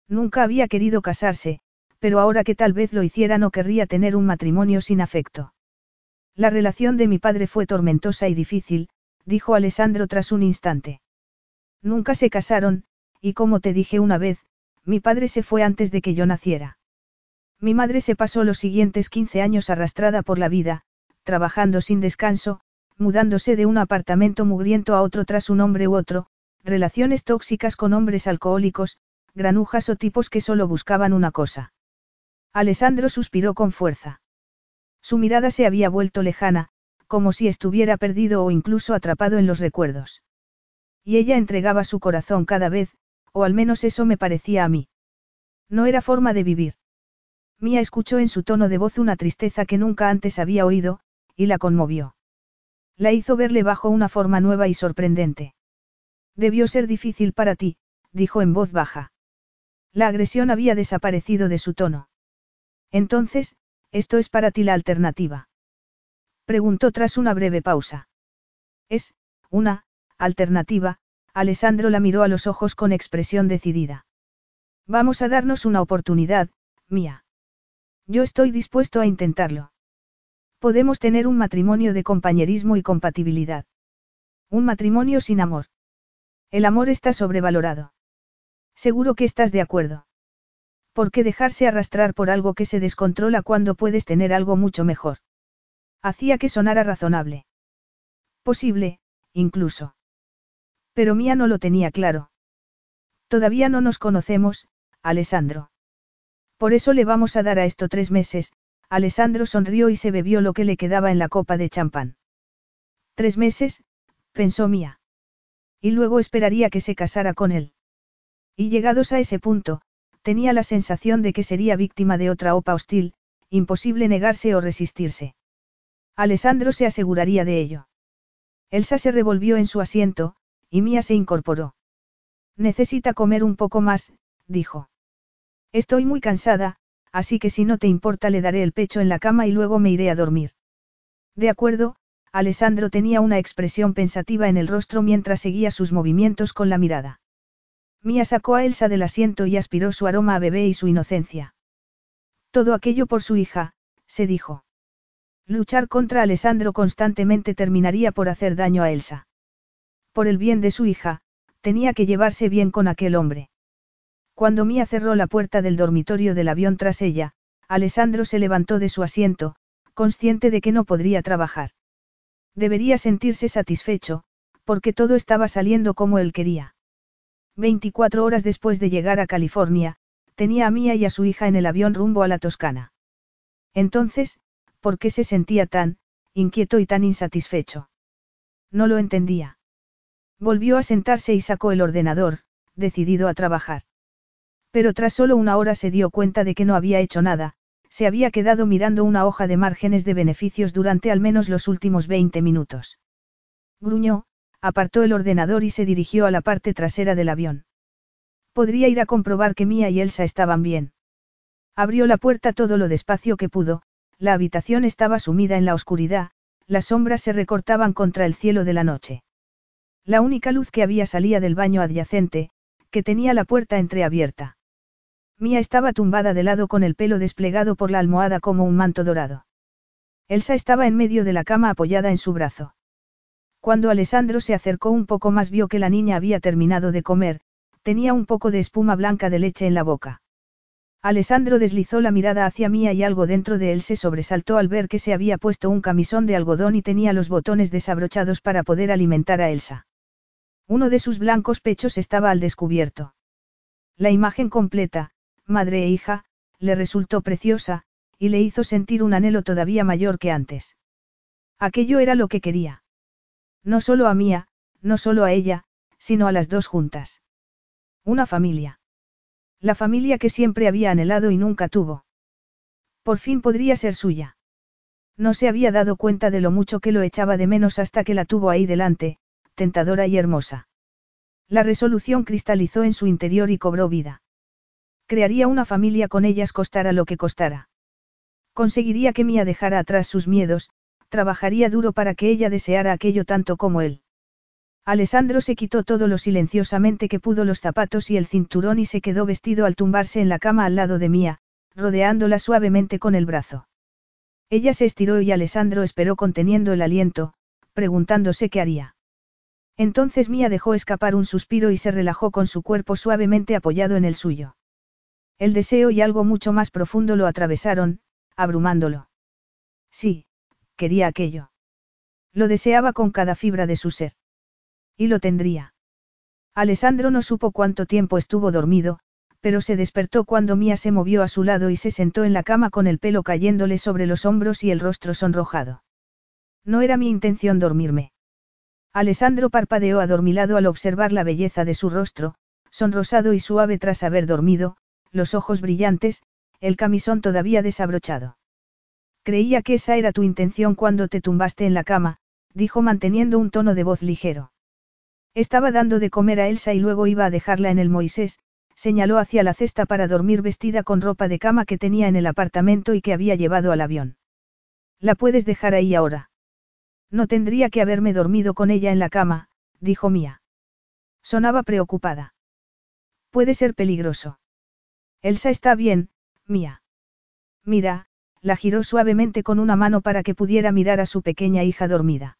Nunca había querido casarse, pero ahora que tal vez lo hiciera no querría tener un matrimonio sin afecto. La relación de mi padre fue tormentosa y difícil, dijo Alessandro tras un instante. Nunca se casaron, y como te dije una vez, mi padre se fue antes de que yo naciera. Mi madre se pasó los siguientes 15 años arrastrada por la vida, trabajando sin descanso, mudándose de un apartamento mugriento a otro tras un hombre u otro, relaciones tóxicas con hombres alcohólicos, granujas o tipos que solo buscaban una cosa. Alessandro suspiró con fuerza. Su mirada se había vuelto lejana, como si estuviera perdido o incluso atrapado en los recuerdos. Y ella entregaba su corazón cada vez, o al menos eso me parecía a mí. No era forma de vivir. Mía escuchó en su tono de voz una tristeza que nunca antes había oído, y la conmovió. La hizo verle bajo una forma nueva y sorprendente. Debió ser difícil para ti, dijo en voz baja. La agresión había desaparecido de su tono. Entonces, esto es para ti la alternativa. Preguntó tras una breve pausa. Es, una, alternativa, Alessandro la miró a los ojos con expresión decidida. Vamos a darnos una oportunidad, mía. Yo estoy dispuesto a intentarlo. Podemos tener un matrimonio de compañerismo y compatibilidad. Un matrimonio sin amor. El amor está sobrevalorado. Seguro que estás de acuerdo. ¿Por qué dejarse arrastrar por algo que se descontrola cuando puedes tener algo mucho mejor? Hacía que sonara razonable. Posible, incluso. Pero Mía no lo tenía claro. Todavía no nos conocemos, Alessandro. Por eso le vamos a dar a esto tres meses, Alessandro sonrió y se bebió lo que le quedaba en la copa de champán. Tres meses, pensó Mía. Y luego esperaría que se casara con él. Y llegados a ese punto, tenía la sensación de que sería víctima de otra opa hostil, imposible negarse o resistirse. Alessandro se aseguraría de ello. Elsa se revolvió en su asiento, y Mía se incorporó. Necesita comer un poco más, dijo. Estoy muy cansada, así que si no te importa le daré el pecho en la cama y luego me iré a dormir. De acuerdo, Alessandro tenía una expresión pensativa en el rostro mientras seguía sus movimientos con la mirada. Mía sacó a Elsa del asiento y aspiró su aroma a bebé y su inocencia. Todo aquello por su hija, se dijo. Luchar contra Alessandro constantemente terminaría por hacer daño a Elsa por el bien de su hija, tenía que llevarse bien con aquel hombre. Cuando Mía cerró la puerta del dormitorio del avión tras ella, Alessandro se levantó de su asiento, consciente de que no podría trabajar. Debería sentirse satisfecho, porque todo estaba saliendo como él quería. 24 horas después de llegar a California, tenía a Mía y a su hija en el avión rumbo a la Toscana. Entonces, ¿por qué se sentía tan, inquieto y tan insatisfecho? No lo entendía. Volvió a sentarse y sacó el ordenador, decidido a trabajar. Pero tras solo una hora se dio cuenta de que no había hecho nada, se había quedado mirando una hoja de márgenes de beneficios durante al menos los últimos 20 minutos. Gruñó, apartó el ordenador y se dirigió a la parte trasera del avión. Podría ir a comprobar que Mía y Elsa estaban bien. Abrió la puerta todo lo despacio que pudo, la habitación estaba sumida en la oscuridad, las sombras se recortaban contra el cielo de la noche. La única luz que había salía del baño adyacente, que tenía la puerta entreabierta. Mía estaba tumbada de lado con el pelo desplegado por la almohada como un manto dorado. Elsa estaba en medio de la cama apoyada en su brazo. Cuando Alessandro se acercó un poco más vio que la niña había terminado de comer, tenía un poco de espuma blanca de leche en la boca. Alessandro deslizó la mirada hacia Mía y algo dentro de él se sobresaltó al ver que se había puesto un camisón de algodón y tenía los botones desabrochados para poder alimentar a Elsa. Uno de sus blancos pechos estaba al descubierto. La imagen completa, madre e hija, le resultó preciosa, y le hizo sentir un anhelo todavía mayor que antes. Aquello era lo que quería. No solo a Mía, no solo a ella, sino a las dos juntas. Una familia. La familia que siempre había anhelado y nunca tuvo. Por fin podría ser suya. No se había dado cuenta de lo mucho que lo echaba de menos hasta que la tuvo ahí delante, tentadora y hermosa. La resolución cristalizó en su interior y cobró vida. Crearía una familia con ellas costara lo que costara. Conseguiría que Mía dejara atrás sus miedos, trabajaría duro para que ella deseara aquello tanto como él. Alessandro se quitó todo lo silenciosamente que pudo los zapatos y el cinturón y se quedó vestido al tumbarse en la cama al lado de Mía, rodeándola suavemente con el brazo. Ella se estiró y Alessandro esperó conteniendo el aliento, preguntándose qué haría. Entonces Mía dejó escapar un suspiro y se relajó con su cuerpo suavemente apoyado en el suyo. El deseo y algo mucho más profundo lo atravesaron, abrumándolo. Sí, quería aquello. Lo deseaba con cada fibra de su ser. Y lo tendría. Alessandro no supo cuánto tiempo estuvo dormido, pero se despertó cuando Mía se movió a su lado y se sentó en la cama con el pelo cayéndole sobre los hombros y el rostro sonrojado. No era mi intención dormirme. Alessandro parpadeó adormilado al observar la belleza de su rostro, sonrosado y suave tras haber dormido, los ojos brillantes, el camisón todavía desabrochado. Creía que esa era tu intención cuando te tumbaste en la cama, dijo manteniendo un tono de voz ligero. Estaba dando de comer a Elsa y luego iba a dejarla en el Moisés, señaló hacia la cesta para dormir vestida con ropa de cama que tenía en el apartamento y que había llevado al avión. La puedes dejar ahí ahora. No tendría que haberme dormido con ella en la cama, dijo Mía. Sonaba preocupada. Puede ser peligroso. Elsa está bien, Mía. Mira, la giró suavemente con una mano para que pudiera mirar a su pequeña hija dormida.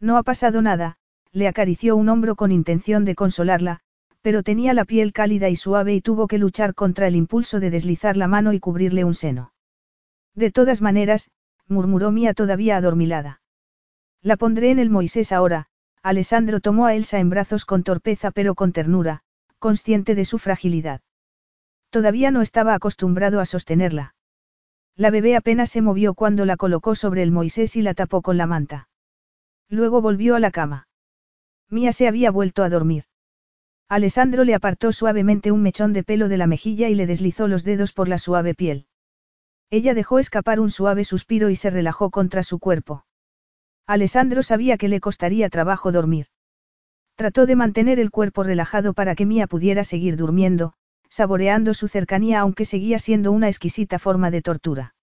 No ha pasado nada, le acarició un hombro con intención de consolarla, pero tenía la piel cálida y suave y tuvo que luchar contra el impulso de deslizar la mano y cubrirle un seno. De todas maneras, murmuró Mía todavía adormilada. La pondré en el Moisés ahora, Alessandro tomó a Elsa en brazos con torpeza pero con ternura, consciente de su fragilidad. Todavía no estaba acostumbrado a sostenerla. La bebé apenas se movió cuando la colocó sobre el Moisés y la tapó con la manta. Luego volvió a la cama. Mía se había vuelto a dormir. Alessandro le apartó suavemente un mechón de pelo de la mejilla y le deslizó los dedos por la suave piel. Ella dejó escapar un suave suspiro y se relajó contra su cuerpo. Alessandro sabía que le costaría trabajo dormir. Trató de mantener el cuerpo relajado para que Mía pudiera seguir durmiendo, saboreando su cercanía aunque seguía siendo una exquisita forma de tortura.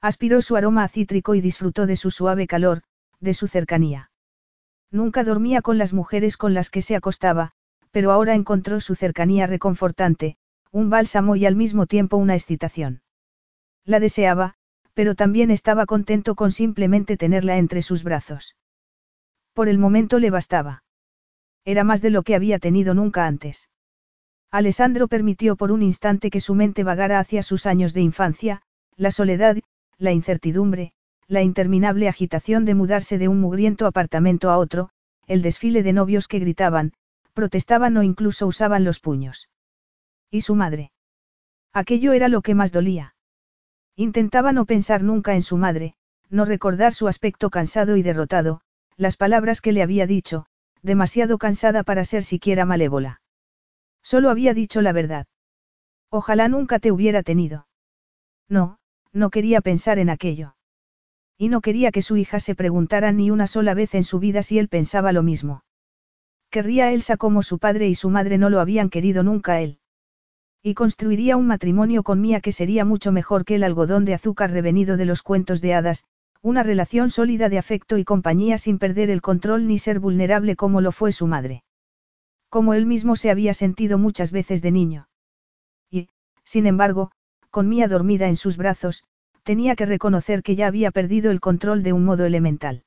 Aspiró su aroma a cítrico y disfrutó de su suave calor, de su cercanía. Nunca dormía con las mujeres con las que se acostaba, pero ahora encontró su cercanía reconfortante, un bálsamo y al mismo tiempo una excitación. La deseaba, pero también estaba contento con simplemente tenerla entre sus brazos. Por el momento le bastaba. Era más de lo que había tenido nunca antes. Alessandro permitió por un instante que su mente vagara hacia sus años de infancia, la soledad, la incertidumbre, la interminable agitación de mudarse de un mugriento apartamento a otro, el desfile de novios que gritaban, protestaban o incluso usaban los puños. ¿Y su madre? Aquello era lo que más dolía. Intentaba no pensar nunca en su madre, no recordar su aspecto cansado y derrotado, las palabras que le había dicho, demasiado cansada para ser siquiera malévola. Solo había dicho la verdad. Ojalá nunca te hubiera tenido. No, no quería pensar en aquello. Y no quería que su hija se preguntara ni una sola vez en su vida si él pensaba lo mismo. Querría Elsa como su padre y su madre no lo habían querido nunca a él. Y construiría un matrimonio con Mía que sería mucho mejor que el algodón de azúcar revenido de los cuentos de hadas, una relación sólida de afecto y compañía sin perder el control ni ser vulnerable como lo fue su madre. Como él mismo se había sentido muchas veces de niño. Y, sin embargo, con Mía dormida en sus brazos, tenía que reconocer que ya había perdido el control de un modo elemental.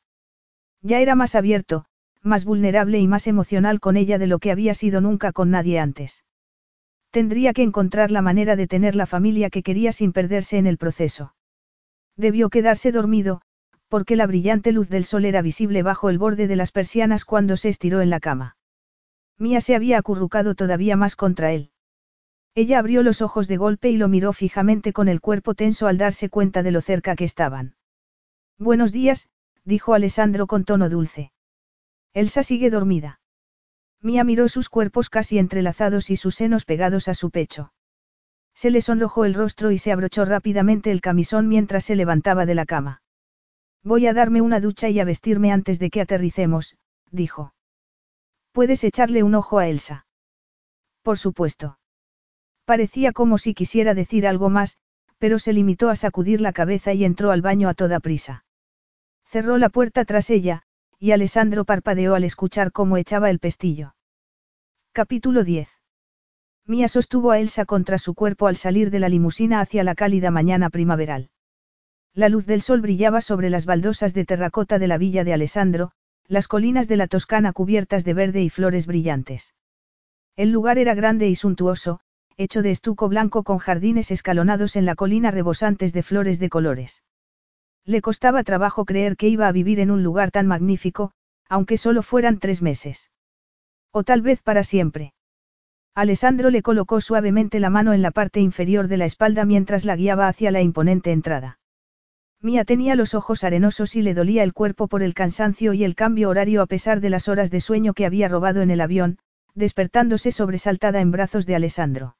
Ya era más abierto, más vulnerable y más emocional con ella de lo que había sido nunca con nadie antes. Tendría que encontrar la manera de tener la familia que quería sin perderse en el proceso. Debió quedarse dormido, porque la brillante luz del sol era visible bajo el borde de las persianas cuando se estiró en la cama. Mía se había acurrucado todavía más contra él. Ella abrió los ojos de golpe y lo miró fijamente con el cuerpo tenso al darse cuenta de lo cerca que estaban. Buenos días, dijo Alessandro con tono dulce. Elsa sigue dormida. Mía miró sus cuerpos casi entrelazados y sus senos pegados a su pecho. Se le sonrojó el rostro y se abrochó rápidamente el camisón mientras se levantaba de la cama. Voy a darme una ducha y a vestirme antes de que aterricemos, dijo. Puedes echarle un ojo a Elsa. Por supuesto. Parecía como si quisiera decir algo más, pero se limitó a sacudir la cabeza y entró al baño a toda prisa. Cerró la puerta tras ella, y Alessandro parpadeó al escuchar cómo echaba el pestillo. Capítulo 10. Mía sostuvo a Elsa contra su cuerpo al salir de la limusina hacia la cálida mañana primaveral. La luz del sol brillaba sobre las baldosas de terracota de la villa de Alessandro, las colinas de la Toscana cubiertas de verde y flores brillantes. El lugar era grande y suntuoso, hecho de estuco blanco con jardines escalonados en la colina rebosantes de flores de colores. Le costaba trabajo creer que iba a vivir en un lugar tan magnífico, aunque solo fueran tres meses. O tal vez para siempre. Alessandro le colocó suavemente la mano en la parte inferior de la espalda mientras la guiaba hacia la imponente entrada. Mía tenía los ojos arenosos y le dolía el cuerpo por el cansancio y el cambio horario a pesar de las horas de sueño que había robado en el avión, despertándose sobresaltada en brazos de Alessandro.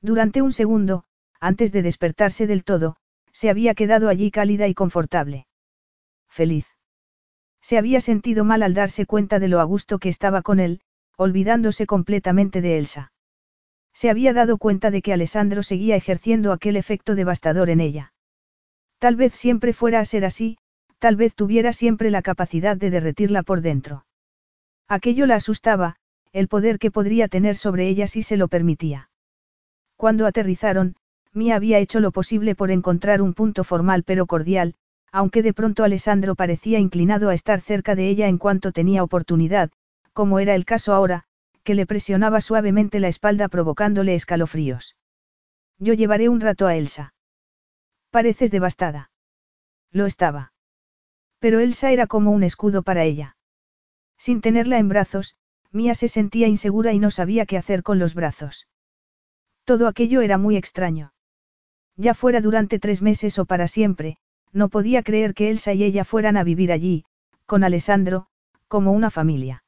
Durante un segundo, antes de despertarse del todo, se había quedado allí cálida y confortable. Feliz. Se había sentido mal al darse cuenta de lo a gusto que estaba con él, olvidándose completamente de Elsa. Se había dado cuenta de que Alessandro seguía ejerciendo aquel efecto devastador en ella. Tal vez siempre fuera a ser así, tal vez tuviera siempre la capacidad de derretirla por dentro. Aquello la asustaba, el poder que podría tener sobre ella si se lo permitía. Cuando aterrizaron, Mia había hecho lo posible por encontrar un punto formal pero cordial, aunque de pronto Alessandro parecía inclinado a estar cerca de ella en cuanto tenía oportunidad, como era el caso ahora, que le presionaba suavemente la espalda provocándole escalofríos. Yo llevaré un rato a Elsa. Pareces devastada. Lo estaba. Pero Elsa era como un escudo para ella. Sin tenerla en brazos, Mía se sentía insegura y no sabía qué hacer con los brazos. Todo aquello era muy extraño. Ya fuera durante tres meses o para siempre, no podía creer que Elsa y ella fueran a vivir allí, con Alessandro, como una familia.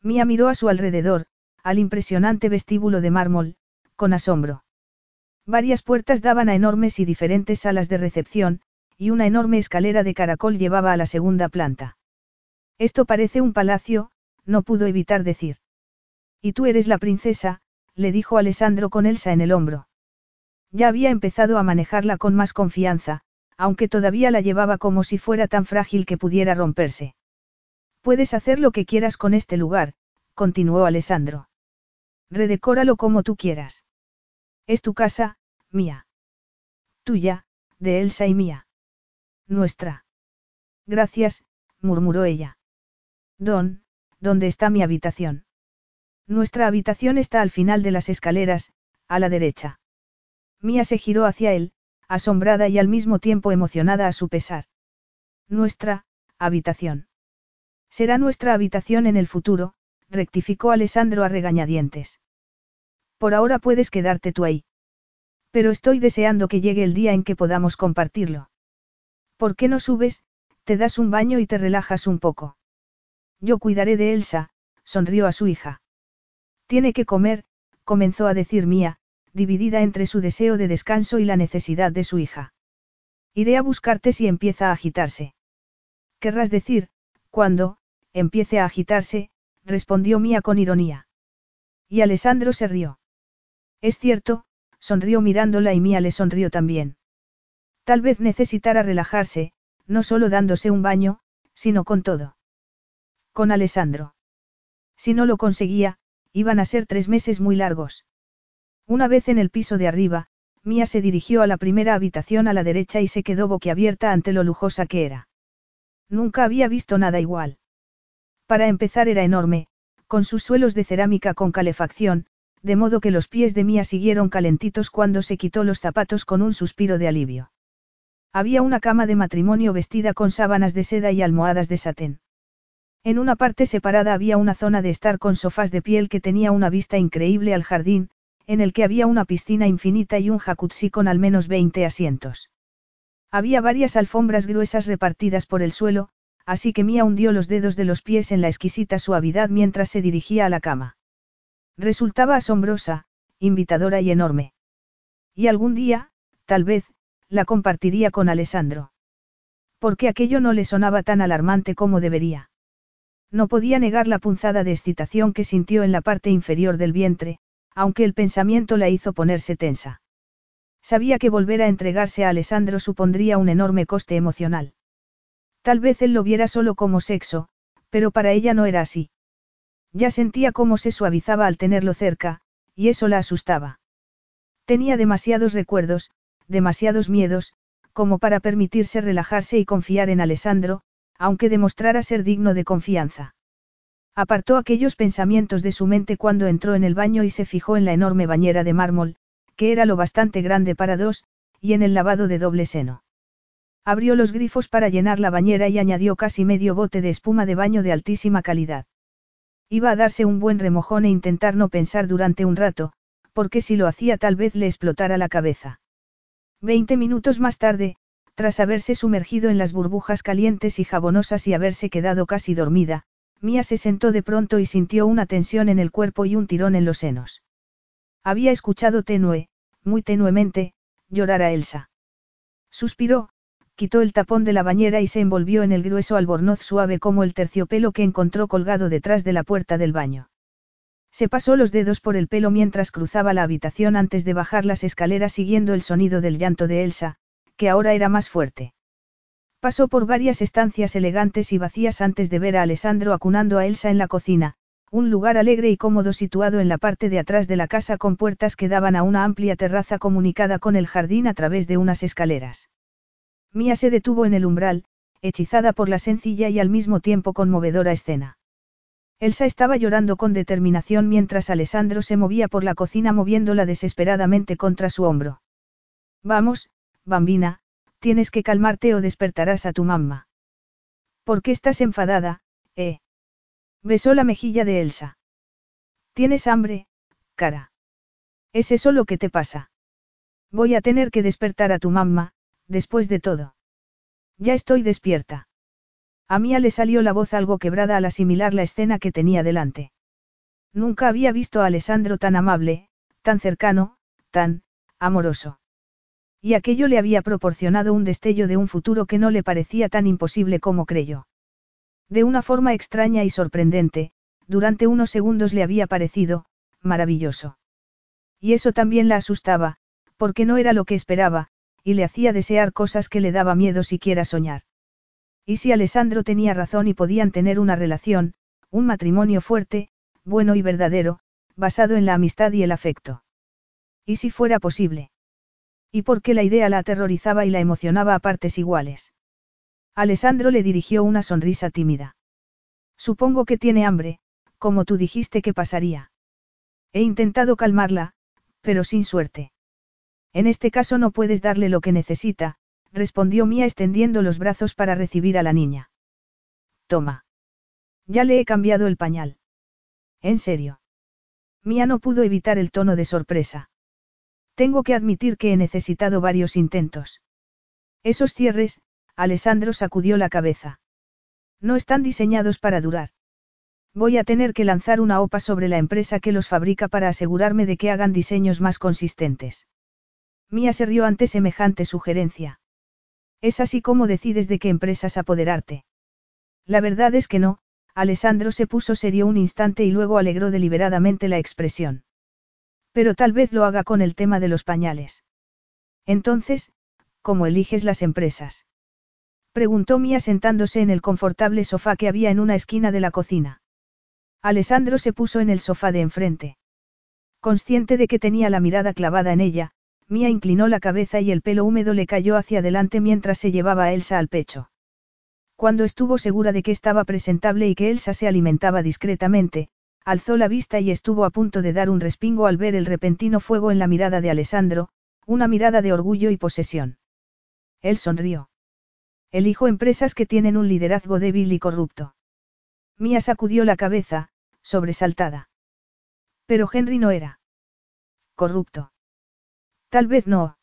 Mía miró a su alrededor, al impresionante vestíbulo de mármol, con asombro. Varias puertas daban a enormes y diferentes salas de recepción, y una enorme escalera de caracol llevaba a la segunda planta. Esto parece un palacio, no pudo evitar decir. Y tú eres la princesa, le dijo Alessandro con Elsa en el hombro. Ya había empezado a manejarla con más confianza, aunque todavía la llevaba como si fuera tan frágil que pudiera romperse. Puedes hacer lo que quieras con este lugar, continuó Alessandro. Redecóralo como tú quieras. Es tu casa, mía. Tuya, de Elsa y mía. Nuestra. Gracias, murmuró ella. Don, ¿dónde está mi habitación? Nuestra habitación está al final de las escaleras, a la derecha. Mía se giró hacia él, asombrada y al mismo tiempo emocionada a su pesar. Nuestra, habitación. Será nuestra habitación en el futuro, rectificó Alessandro a regañadientes. Por ahora puedes quedarte tú ahí. Pero estoy deseando que llegue el día en que podamos compartirlo. ¿Por qué no subes, te das un baño y te relajas un poco? Yo cuidaré de Elsa, sonrió a su hija. Tiene que comer, comenzó a decir Mía, dividida entre su deseo de descanso y la necesidad de su hija. Iré a buscarte si empieza a agitarse. Querrás decir, cuando, empiece a agitarse, respondió Mía con ironía. Y Alessandro se rió. Es cierto, sonrió mirándola y Mía le sonrió también. Tal vez necesitara relajarse, no solo dándose un baño, sino con todo. Con Alessandro. Si no lo conseguía, iban a ser tres meses muy largos. Una vez en el piso de arriba, Mía se dirigió a la primera habitación a la derecha y se quedó boquiabierta ante lo lujosa que era. Nunca había visto nada igual. Para empezar era enorme, con sus suelos de cerámica con calefacción, de modo que los pies de Mía siguieron calentitos cuando se quitó los zapatos con un suspiro de alivio. Había una cama de matrimonio vestida con sábanas de seda y almohadas de satén. En una parte separada había una zona de estar con sofás de piel que tenía una vista increíble al jardín, en el que había una piscina infinita y un jacuzzi con al menos 20 asientos. Había varias alfombras gruesas repartidas por el suelo, así que Mía hundió los dedos de los pies en la exquisita suavidad mientras se dirigía a la cama. Resultaba asombrosa, invitadora y enorme. Y algún día, tal vez, la compartiría con Alessandro. Porque aquello no le sonaba tan alarmante como debería. No podía negar la punzada de excitación que sintió en la parte inferior del vientre, aunque el pensamiento la hizo ponerse tensa. Sabía que volver a entregarse a Alessandro supondría un enorme coste emocional. Tal vez él lo viera solo como sexo, pero para ella no era así. Ya sentía cómo se suavizaba al tenerlo cerca, y eso la asustaba. Tenía demasiados recuerdos, demasiados miedos, como para permitirse relajarse y confiar en Alessandro, aunque demostrara ser digno de confianza. Apartó aquellos pensamientos de su mente cuando entró en el baño y se fijó en la enorme bañera de mármol, que era lo bastante grande para dos, y en el lavado de doble seno. Abrió los grifos para llenar la bañera y añadió casi medio bote de espuma de baño de altísima calidad. Iba a darse un buen remojón e intentar no pensar durante un rato, porque si lo hacía tal vez le explotara la cabeza. Veinte minutos más tarde, tras haberse sumergido en las burbujas calientes y jabonosas y haberse quedado casi dormida, Mía se sentó de pronto y sintió una tensión en el cuerpo y un tirón en los senos. Había escuchado tenue, muy tenuemente, llorar a Elsa. Suspiró, quitó el tapón de la bañera y se envolvió en el grueso albornoz suave como el terciopelo que encontró colgado detrás de la puerta del baño. Se pasó los dedos por el pelo mientras cruzaba la habitación antes de bajar las escaleras siguiendo el sonido del llanto de Elsa, que ahora era más fuerte. Pasó por varias estancias elegantes y vacías antes de ver a Alessandro acunando a Elsa en la cocina, un lugar alegre y cómodo situado en la parte de atrás de la casa con puertas que daban a una amplia terraza comunicada con el jardín a través de unas escaleras. Mía se detuvo en el umbral, hechizada por la sencilla y al mismo tiempo conmovedora escena. Elsa estaba llorando con determinación mientras Alessandro se movía por la cocina moviéndola desesperadamente contra su hombro. Vamos, bambina, tienes que calmarte o despertarás a tu mamá. ¿Por qué estás enfadada, eh? Besó la mejilla de Elsa. ¿Tienes hambre, cara? ¿Es eso lo que te pasa? Voy a tener que despertar a tu mamá, después de todo. Ya estoy despierta. A Mía le salió la voz algo quebrada al asimilar la escena que tenía delante. Nunca había visto a Alessandro tan amable, tan cercano, tan, amoroso. Y aquello le había proporcionado un destello de un futuro que no le parecía tan imposible como creyó. De una forma extraña y sorprendente, durante unos segundos le había parecido, maravilloso. Y eso también la asustaba, porque no era lo que esperaba, y le hacía desear cosas que le daba miedo siquiera soñar. Y si Alessandro tenía razón y podían tener una relación, un matrimonio fuerte, bueno y verdadero, basado en la amistad y el afecto. Y si fuera posible. Y porque la idea la aterrorizaba y la emocionaba a partes iguales. Alessandro le dirigió una sonrisa tímida. Supongo que tiene hambre, como tú dijiste que pasaría. He intentado calmarla, pero sin suerte. En este caso no puedes darle lo que necesita, respondió Mía extendiendo los brazos para recibir a la niña. Toma. Ya le he cambiado el pañal. ¿En serio? Mía no pudo evitar el tono de sorpresa. Tengo que admitir que he necesitado varios intentos. Esos cierres, Alessandro sacudió la cabeza. No están diseñados para durar. Voy a tener que lanzar una OPA sobre la empresa que los fabrica para asegurarme de que hagan diseños más consistentes. Mía se rió ante semejante sugerencia. Es así como decides de qué empresas apoderarte. La verdad es que no, Alessandro se puso serio un instante y luego alegró deliberadamente la expresión. Pero tal vez lo haga con el tema de los pañales. Entonces, ¿cómo eliges las empresas? Preguntó Mía sentándose en el confortable sofá que había en una esquina de la cocina. Alessandro se puso en el sofá de enfrente. Consciente de que tenía la mirada clavada en ella, Mía inclinó la cabeza y el pelo húmedo le cayó hacia adelante mientras se llevaba a Elsa al pecho. Cuando estuvo segura de que estaba presentable y que Elsa se alimentaba discretamente, alzó la vista y estuvo a punto de dar un respingo al ver el repentino fuego en la mirada de Alessandro, una mirada de orgullo y posesión. Él sonrió. Elijo empresas que tienen un liderazgo débil y corrupto. Mía sacudió la cabeza, sobresaltada. Pero Henry no era. Corrupto. Tal vez no.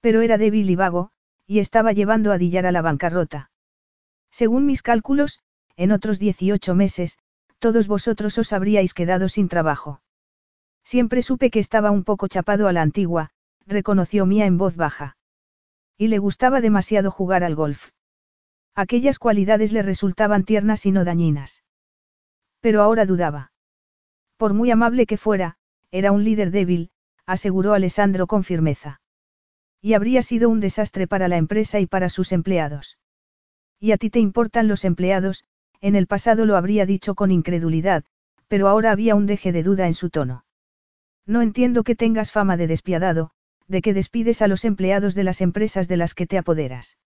Pero era débil y vago, y estaba llevando a Dillar a la bancarrota. Según mis cálculos, en otros 18 meses, todos vosotros os habríais quedado sin trabajo. Siempre supe que estaba un poco chapado a la antigua, reconoció Mía en voz baja. Y le gustaba demasiado jugar al golf. Aquellas cualidades le resultaban tiernas y no dañinas. Pero ahora dudaba. Por muy amable que fuera, era un líder débil, aseguró Alessandro con firmeza. Y habría sido un desastre para la empresa y para sus empleados. Y a ti te importan los empleados, en el pasado lo habría dicho con incredulidad, pero ahora había un deje de duda en su tono. No entiendo que tengas fama de despiadado, de que despides a los empleados de las empresas de las que te apoderas.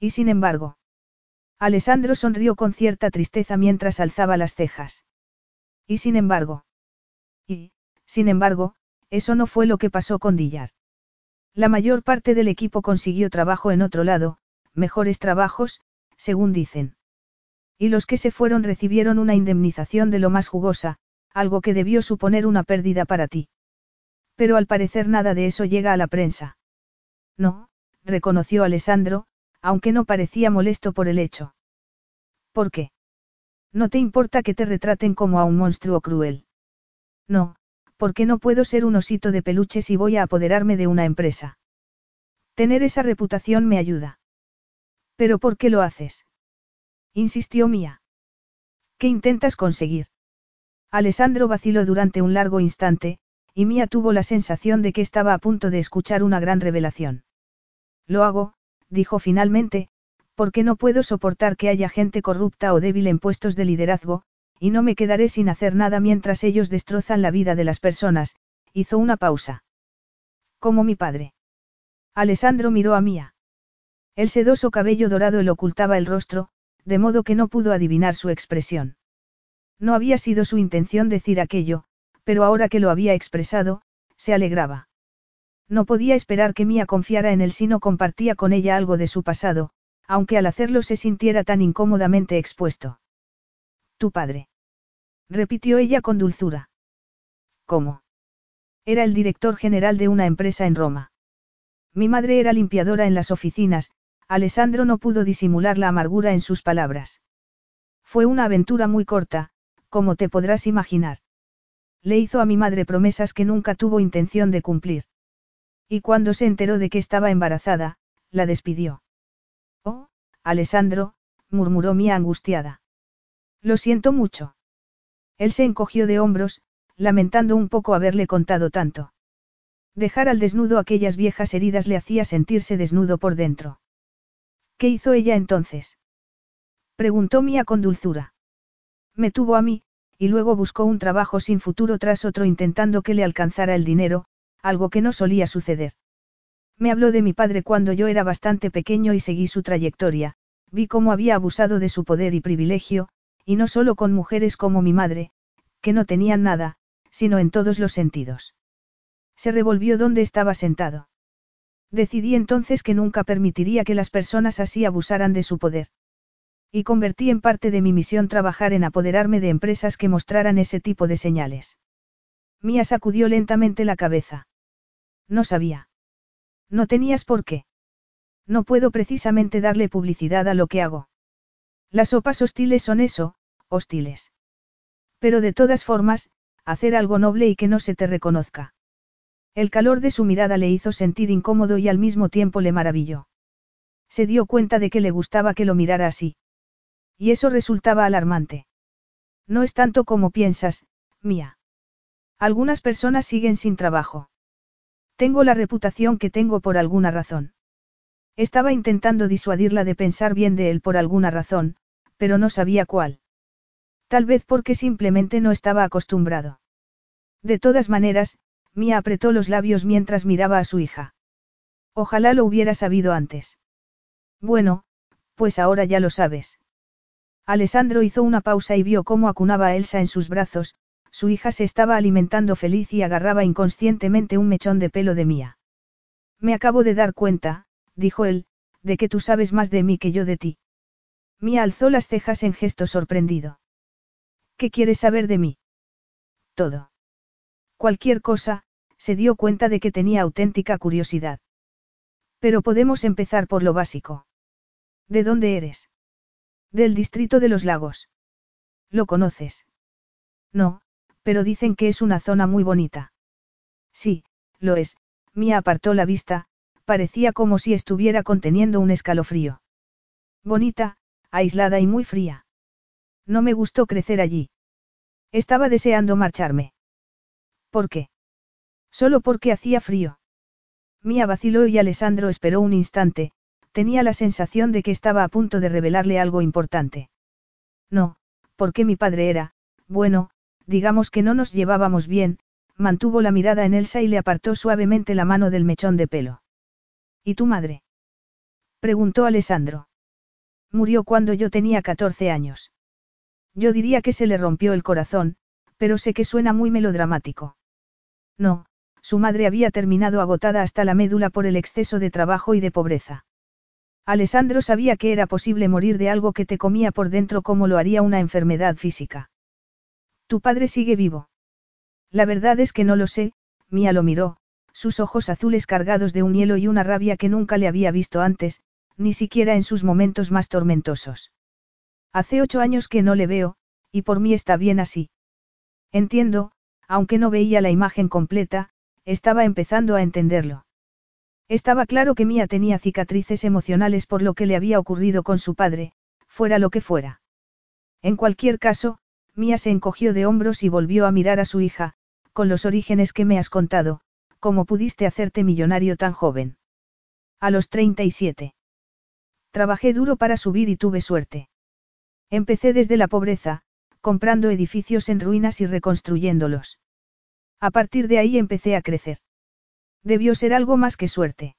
Y sin embargo. Alessandro sonrió con cierta tristeza mientras alzaba las cejas. Y sin embargo. Y, sin embargo, eso no fue lo que pasó con Dillar. La mayor parte del equipo consiguió trabajo en otro lado, mejores trabajos, según dicen. Y los que se fueron recibieron una indemnización de lo más jugosa, algo que debió suponer una pérdida para ti. Pero al parecer nada de eso llega a la prensa. No, reconoció Alessandro, aunque no parecía molesto por el hecho. ¿Por qué? ¿No te importa que te retraten como a un monstruo cruel? No, porque no puedo ser un osito de peluche si voy a apoderarme de una empresa. Tener esa reputación me ayuda. ¿Pero por qué lo haces? Insistió Mía. ¿Qué intentas conseguir? Alessandro vaciló durante un largo instante, y Mía tuvo la sensación de que estaba a punto de escuchar una gran revelación. Lo hago, dijo finalmente, porque no puedo soportar que haya gente corrupta o débil en puestos de liderazgo, y no me quedaré sin hacer nada mientras ellos destrozan la vida de las personas, hizo una pausa. Como mi padre. Alessandro miró a Mía. El sedoso cabello dorado le ocultaba el rostro, de modo que no pudo adivinar su expresión. No había sido su intención decir aquello, pero ahora que lo había expresado, se alegraba. No podía esperar que Mía confiara en él si no compartía con ella algo de su pasado, aunque al hacerlo se sintiera tan incómodamente expuesto. Tu padre. Repitió ella con dulzura. ¿Cómo? Era el director general de una empresa en Roma. Mi madre era limpiadora en las oficinas, Alessandro no pudo disimular la amargura en sus palabras. Fue una aventura muy corta, como te podrás imaginar. Le hizo a mi madre promesas que nunca tuvo intención de cumplir. Y cuando se enteró de que estaba embarazada, la despidió. Oh, Alessandro, murmuró Mía angustiada. Lo siento mucho. Él se encogió de hombros, lamentando un poco haberle contado tanto. Dejar al desnudo aquellas viejas heridas le hacía sentirse desnudo por dentro. ¿Qué hizo ella entonces? Preguntó Mía con dulzura. Me tuvo a mí, y luego buscó un trabajo sin futuro tras otro intentando que le alcanzara el dinero, algo que no solía suceder. Me habló de mi padre cuando yo era bastante pequeño y seguí su trayectoria, vi cómo había abusado de su poder y privilegio, y no solo con mujeres como mi madre, que no tenían nada, sino en todos los sentidos. Se revolvió donde estaba sentado. Decidí entonces que nunca permitiría que las personas así abusaran de su poder. Y convertí en parte de mi misión trabajar en apoderarme de empresas que mostraran ese tipo de señales. Mía sacudió lentamente la cabeza. No sabía. No tenías por qué. No puedo precisamente darle publicidad a lo que hago. Las sopas hostiles son eso, hostiles. Pero de todas formas, hacer algo noble y que no se te reconozca. El calor de su mirada le hizo sentir incómodo y al mismo tiempo le maravilló. Se dio cuenta de que le gustaba que lo mirara así. Y eso resultaba alarmante. No es tanto como piensas, mía. Algunas personas siguen sin trabajo. Tengo la reputación que tengo por alguna razón. Estaba intentando disuadirla de pensar bien de él por alguna razón, pero no sabía cuál. Tal vez porque simplemente no estaba acostumbrado. De todas maneras, Mia apretó los labios mientras miraba a su hija. Ojalá lo hubiera sabido antes. Bueno, pues ahora ya lo sabes. Alessandro hizo una pausa y vio cómo acunaba a Elsa en sus brazos, su hija se estaba alimentando feliz y agarraba inconscientemente un mechón de pelo de Mía. Me acabo de dar cuenta, dijo él, de que tú sabes más de mí que yo de ti. Mía alzó las cejas en gesto sorprendido. ¿Qué quieres saber de mí? Todo. Cualquier cosa, se dio cuenta de que tenía auténtica curiosidad. Pero podemos empezar por lo básico. ¿De dónde eres? Del distrito de los lagos. ¿Lo conoces? No, pero dicen que es una zona muy bonita. Sí, lo es, Mía apartó la vista, parecía como si estuviera conteniendo un escalofrío. Bonita, aislada y muy fría. No me gustó crecer allí. Estaba deseando marcharme. ¿Por qué? Solo porque hacía frío. Mía vaciló y Alessandro esperó un instante, tenía la sensación de que estaba a punto de revelarle algo importante. No, porque mi padre era, bueno, digamos que no nos llevábamos bien, mantuvo la mirada en Elsa y le apartó suavemente la mano del mechón de pelo. ¿Y tu madre? preguntó Alessandro. Murió cuando yo tenía 14 años. Yo diría que se le rompió el corazón, pero sé que suena muy melodramático. No, su madre había terminado agotada hasta la médula por el exceso de trabajo y de pobreza. Alessandro sabía que era posible morir de algo que te comía por dentro como lo haría una enfermedad física. Tu padre sigue vivo. La verdad es que no lo sé, Mía lo miró, sus ojos azules cargados de un hielo y una rabia que nunca le había visto antes, ni siquiera en sus momentos más tormentosos. Hace ocho años que no le veo, y por mí está bien así. Entiendo, aunque no veía la imagen completa, estaba empezando a entenderlo. Estaba claro que Mía tenía cicatrices emocionales por lo que le había ocurrido con su padre, fuera lo que fuera. En cualquier caso, Mía se encogió de hombros y volvió a mirar a su hija, con los orígenes que me has contado, ¿cómo pudiste hacerte millonario tan joven? A los 37. Trabajé duro para subir y tuve suerte. Empecé desde la pobreza, comprando edificios en ruinas y reconstruyéndolos. A partir de ahí empecé a crecer. Debió ser algo más que suerte.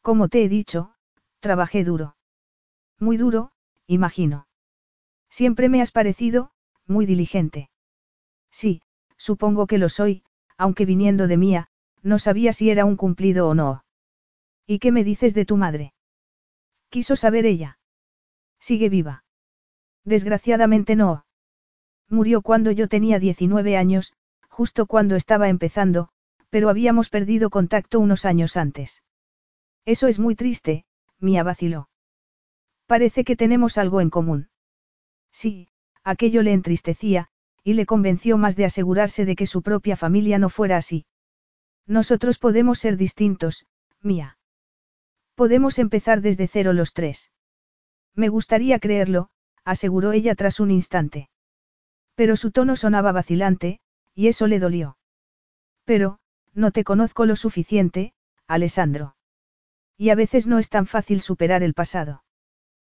Como te he dicho, trabajé duro. Muy duro, imagino. Siempre me has parecido, muy diligente. Sí, supongo que lo soy, aunque viniendo de mía, no sabía si era un cumplido o no. ¿Y qué me dices de tu madre? Quiso saber ella. Sigue viva. Desgraciadamente no. Murió cuando yo tenía 19 años, justo cuando estaba empezando, pero habíamos perdido contacto unos años antes. Eso es muy triste, Mía vaciló. Parece que tenemos algo en común. Sí, aquello le entristecía, y le convenció más de asegurarse de que su propia familia no fuera así. Nosotros podemos ser distintos, Mía. Podemos empezar desde cero los tres. Me gustaría creerlo, aseguró ella tras un instante. Pero su tono sonaba vacilante, y eso le dolió. Pero, no te conozco lo suficiente, Alessandro. Y a veces no es tan fácil superar el pasado.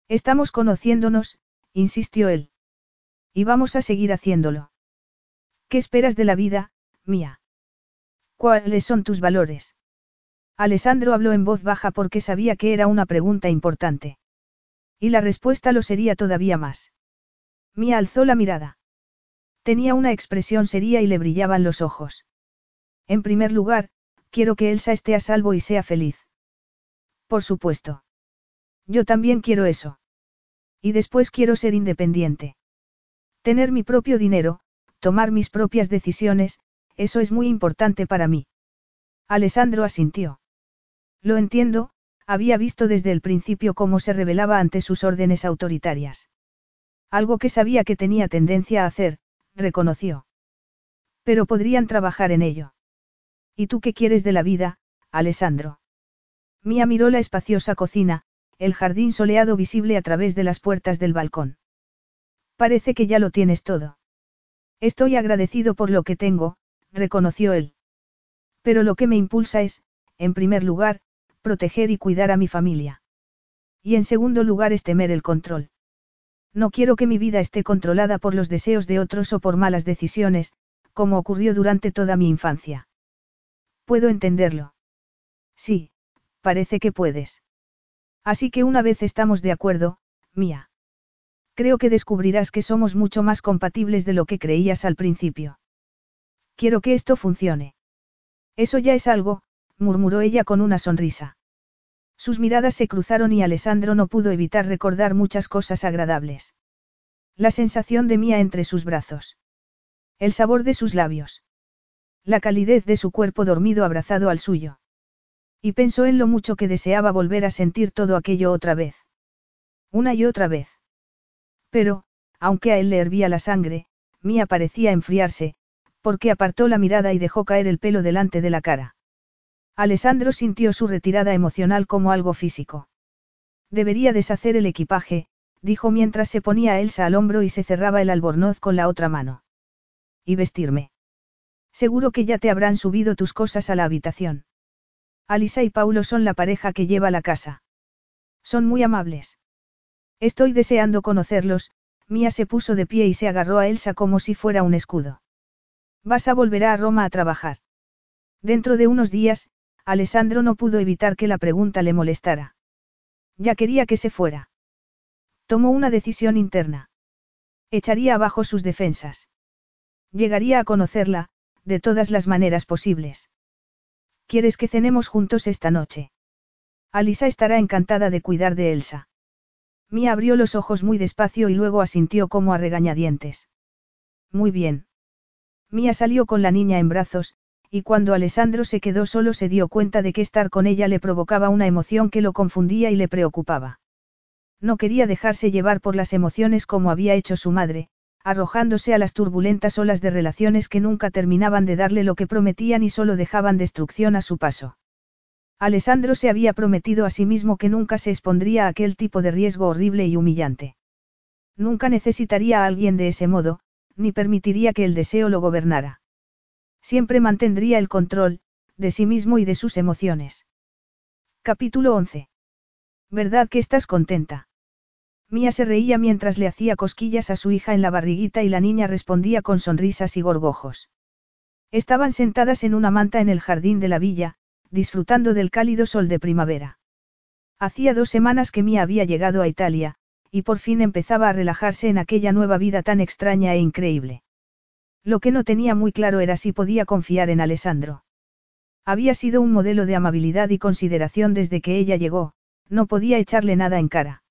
Estamos conociéndonos, insistió él. Y vamos a seguir haciéndolo. ¿Qué esperas de la vida, mía? ¿Cuáles son tus valores? Alessandro habló en voz baja porque sabía que era una pregunta importante. Y la respuesta lo sería todavía más. Mía alzó la mirada. Tenía una expresión seria y le brillaban los ojos. En primer lugar, quiero que Elsa esté a salvo y sea feliz. Por supuesto. Yo también quiero eso. Y después quiero ser independiente. Tener mi propio dinero, tomar mis propias decisiones, eso es muy importante para mí. Alessandro asintió. Lo entiendo, había visto desde el principio cómo se rebelaba ante sus órdenes autoritarias. Algo que sabía que tenía tendencia a hacer, reconoció. Pero podrían trabajar en ello. ¿Y tú qué quieres de la vida, Alessandro? Mía miró la espaciosa cocina, el jardín soleado visible a través de las puertas del balcón. Parece que ya lo tienes todo. Estoy agradecido por lo que tengo, reconoció él. Pero lo que me impulsa es, en primer lugar, proteger y cuidar a mi familia. Y en segundo lugar es temer el control. No quiero que mi vida esté controlada por los deseos de otros o por malas decisiones, como ocurrió durante toda mi infancia. Puedo entenderlo. Sí, parece que puedes. Así que una vez estamos de acuerdo, mía. Creo que descubrirás que somos mucho más compatibles de lo que creías al principio. Quiero que esto funcione. Eso ya es algo, murmuró ella con una sonrisa. Sus miradas se cruzaron y Alessandro no pudo evitar recordar muchas cosas agradables. La sensación de Mía entre sus brazos. El sabor de sus labios. La calidez de su cuerpo dormido abrazado al suyo. Y pensó en lo mucho que deseaba volver a sentir todo aquello otra vez. Una y otra vez. Pero, aunque a él le hervía la sangre, Mía parecía enfriarse, porque apartó la mirada y dejó caer el pelo delante de la cara. Alessandro sintió su retirada emocional como algo físico. Debería deshacer el equipaje, dijo mientras se ponía a Elsa al hombro y se cerraba el albornoz con la otra mano. Y vestirme. Seguro que ya te habrán subido tus cosas a la habitación. Alisa y Paulo son la pareja que lleva la casa. Son muy amables. Estoy deseando conocerlos, Mía se puso de pie y se agarró a Elsa como si fuera un escudo. Vas a volver a Roma a trabajar. Dentro de unos días, Alessandro no pudo evitar que la pregunta le molestara. Ya quería que se fuera. Tomó una decisión interna. Echaría abajo sus defensas. Llegaría a conocerla, de todas las maneras posibles. ¿Quieres que cenemos juntos esta noche? Alisa estará encantada de cuidar de Elsa. Mia abrió los ojos muy despacio y luego asintió como a regañadientes. Muy bien. Mia salió con la niña en brazos, y cuando Alessandro se quedó solo se dio cuenta de que estar con ella le provocaba una emoción que lo confundía y le preocupaba. No quería dejarse llevar por las emociones como había hecho su madre, arrojándose a las turbulentas olas de relaciones que nunca terminaban de darle lo que prometían y solo dejaban destrucción a su paso. Alessandro se había prometido a sí mismo que nunca se expondría a aquel tipo de riesgo horrible y humillante. Nunca necesitaría a alguien de ese modo, ni permitiría que el deseo lo gobernara. Siempre mantendría el control, de sí mismo y de sus emociones. Capítulo 11. ¿Verdad que estás contenta? Mía se reía mientras le hacía cosquillas a su hija en la barriguita y la niña respondía con sonrisas y gorgojos. Estaban sentadas en una manta en el jardín de la villa, disfrutando del cálido sol de primavera. Hacía dos semanas que Mía había llegado a Italia, y por fin empezaba a relajarse en aquella nueva vida tan extraña e increíble. Lo que no tenía muy claro era si podía confiar en Alessandro. Había sido un modelo de amabilidad y consideración desde que ella llegó, no podía echarle nada en cara.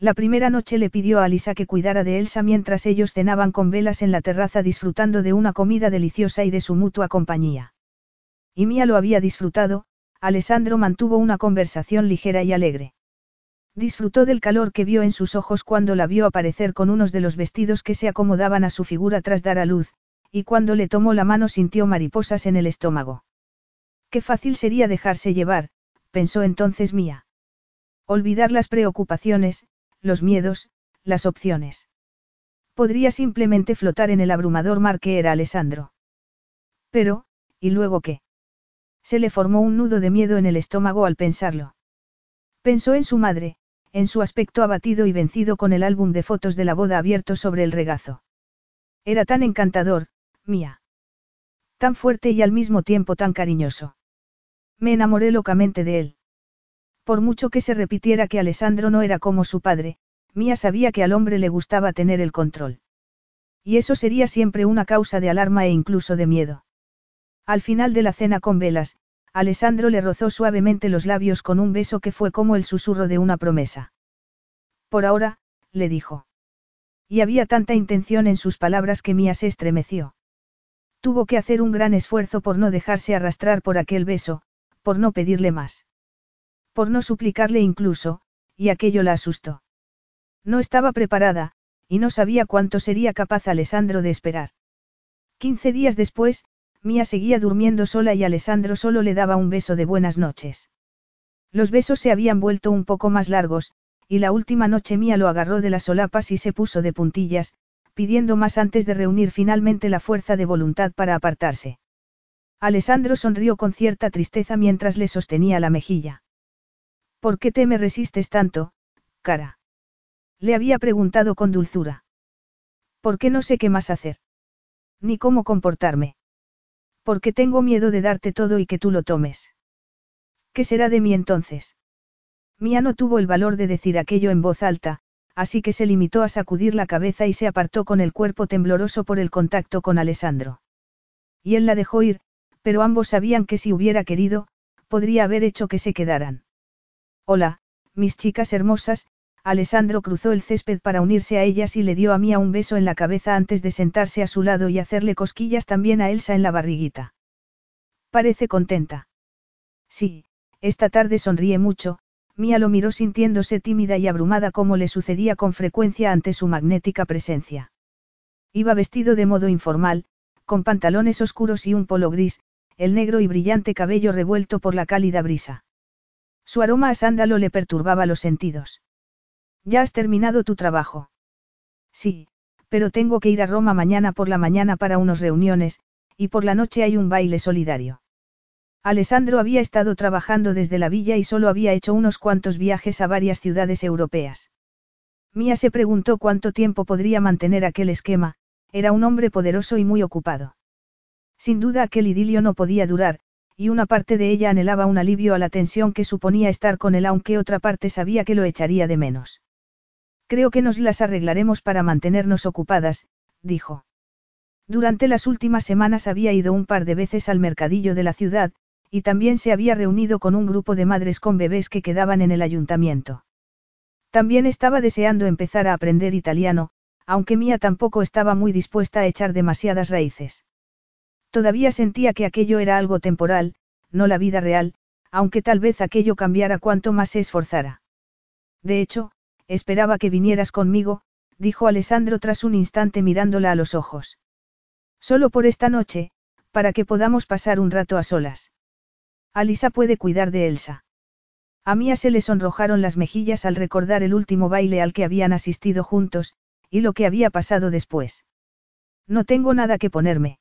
La primera noche le pidió a Alisa que cuidara de Elsa mientras ellos cenaban con velas en la terraza disfrutando de una comida deliciosa y de su mutua compañía. Y Mía lo había disfrutado, Alessandro mantuvo una conversación ligera y alegre. Disfrutó del calor que vio en sus ojos cuando la vio aparecer con unos de los vestidos que se acomodaban a su figura tras dar a luz, y cuando le tomó la mano sintió mariposas en el estómago. Qué fácil sería dejarse llevar, pensó entonces Mía. Olvidar las preocupaciones, los miedos, las opciones. Podría simplemente flotar en el abrumador mar que era Alessandro. Pero, ¿y luego qué? Se le formó un nudo de miedo en el estómago al pensarlo. Pensó en su madre, en su aspecto abatido y vencido con el álbum de fotos de la boda abierto sobre el regazo. Era tan encantador, mía. Tan fuerte y al mismo tiempo tan cariñoso. Me enamoré locamente de él. Por mucho que se repitiera que Alessandro no era como su padre, Mía sabía que al hombre le gustaba tener el control. Y eso sería siempre una causa de alarma e incluso de miedo. Al final de la cena con velas, Alessandro le rozó suavemente los labios con un beso que fue como el susurro de una promesa. Por ahora, le dijo. Y había tanta intención en sus palabras que Mía se estremeció. Tuvo que hacer un gran esfuerzo por no dejarse arrastrar por aquel beso, por no pedirle más. Por no suplicarle incluso, y aquello la asustó. No estaba preparada, y no sabía cuánto sería capaz Alessandro de esperar. Quince días después, Mía seguía durmiendo sola y Alessandro solo le daba un beso de buenas noches. Los besos se habían vuelto un poco más largos, y la última noche Mía lo agarró de las solapas y se puso de puntillas, pidiendo más antes de reunir finalmente la fuerza de voluntad para apartarse. Alessandro sonrió con cierta tristeza mientras le sostenía la mejilla. ¿Por qué te me resistes tanto, cara? Le había preguntado con dulzura. ¿Por qué no sé qué más hacer? Ni cómo comportarme. Porque tengo miedo de darte todo y que tú lo tomes. ¿Qué será de mí entonces? Mía no tuvo el valor de decir aquello en voz alta, así que se limitó a sacudir la cabeza y se apartó con el cuerpo tembloroso por el contacto con Alessandro. Y él la dejó ir, pero ambos sabían que si hubiera querido, podría haber hecho que se quedaran. Hola, mis chicas hermosas, Alessandro cruzó el césped para unirse a ellas y le dio a Mía un beso en la cabeza antes de sentarse a su lado y hacerle cosquillas también a Elsa en la barriguita. Parece contenta. Sí, esta tarde sonríe mucho, Mía lo miró sintiéndose tímida y abrumada como le sucedía con frecuencia ante su magnética presencia. Iba vestido de modo informal, con pantalones oscuros y un polo gris, el negro y brillante cabello revuelto por la cálida brisa. Su aroma a sándalo le perturbaba los sentidos. ¿Ya has terminado tu trabajo? Sí, pero tengo que ir a Roma mañana por la mañana para unas reuniones, y por la noche hay un baile solidario. Alessandro había estado trabajando desde la villa y solo había hecho unos cuantos viajes a varias ciudades europeas. Mía se preguntó cuánto tiempo podría mantener aquel esquema, era un hombre poderoso y muy ocupado. Sin duda aquel idilio no podía durar, y una parte de ella anhelaba un alivio a la tensión que suponía estar con él aunque otra parte sabía que lo echaría de menos. Creo que nos las arreglaremos para mantenernos ocupadas, dijo. Durante las últimas semanas había ido un par de veces al mercadillo de la ciudad, y también se había reunido con un grupo de madres con bebés que quedaban en el ayuntamiento. También estaba deseando empezar a aprender italiano, aunque Mía tampoco estaba muy dispuesta a echar demasiadas raíces. Todavía sentía que aquello era algo temporal, no la vida real, aunque tal vez aquello cambiara cuanto más se esforzara. De hecho, esperaba que vinieras conmigo, dijo Alessandro tras un instante mirándola a los ojos. Solo por esta noche, para que podamos pasar un rato a solas. Alisa puede cuidar de Elsa. A Mía se le sonrojaron las mejillas al recordar el último baile al que habían asistido juntos, y lo que había pasado después. No tengo nada que ponerme.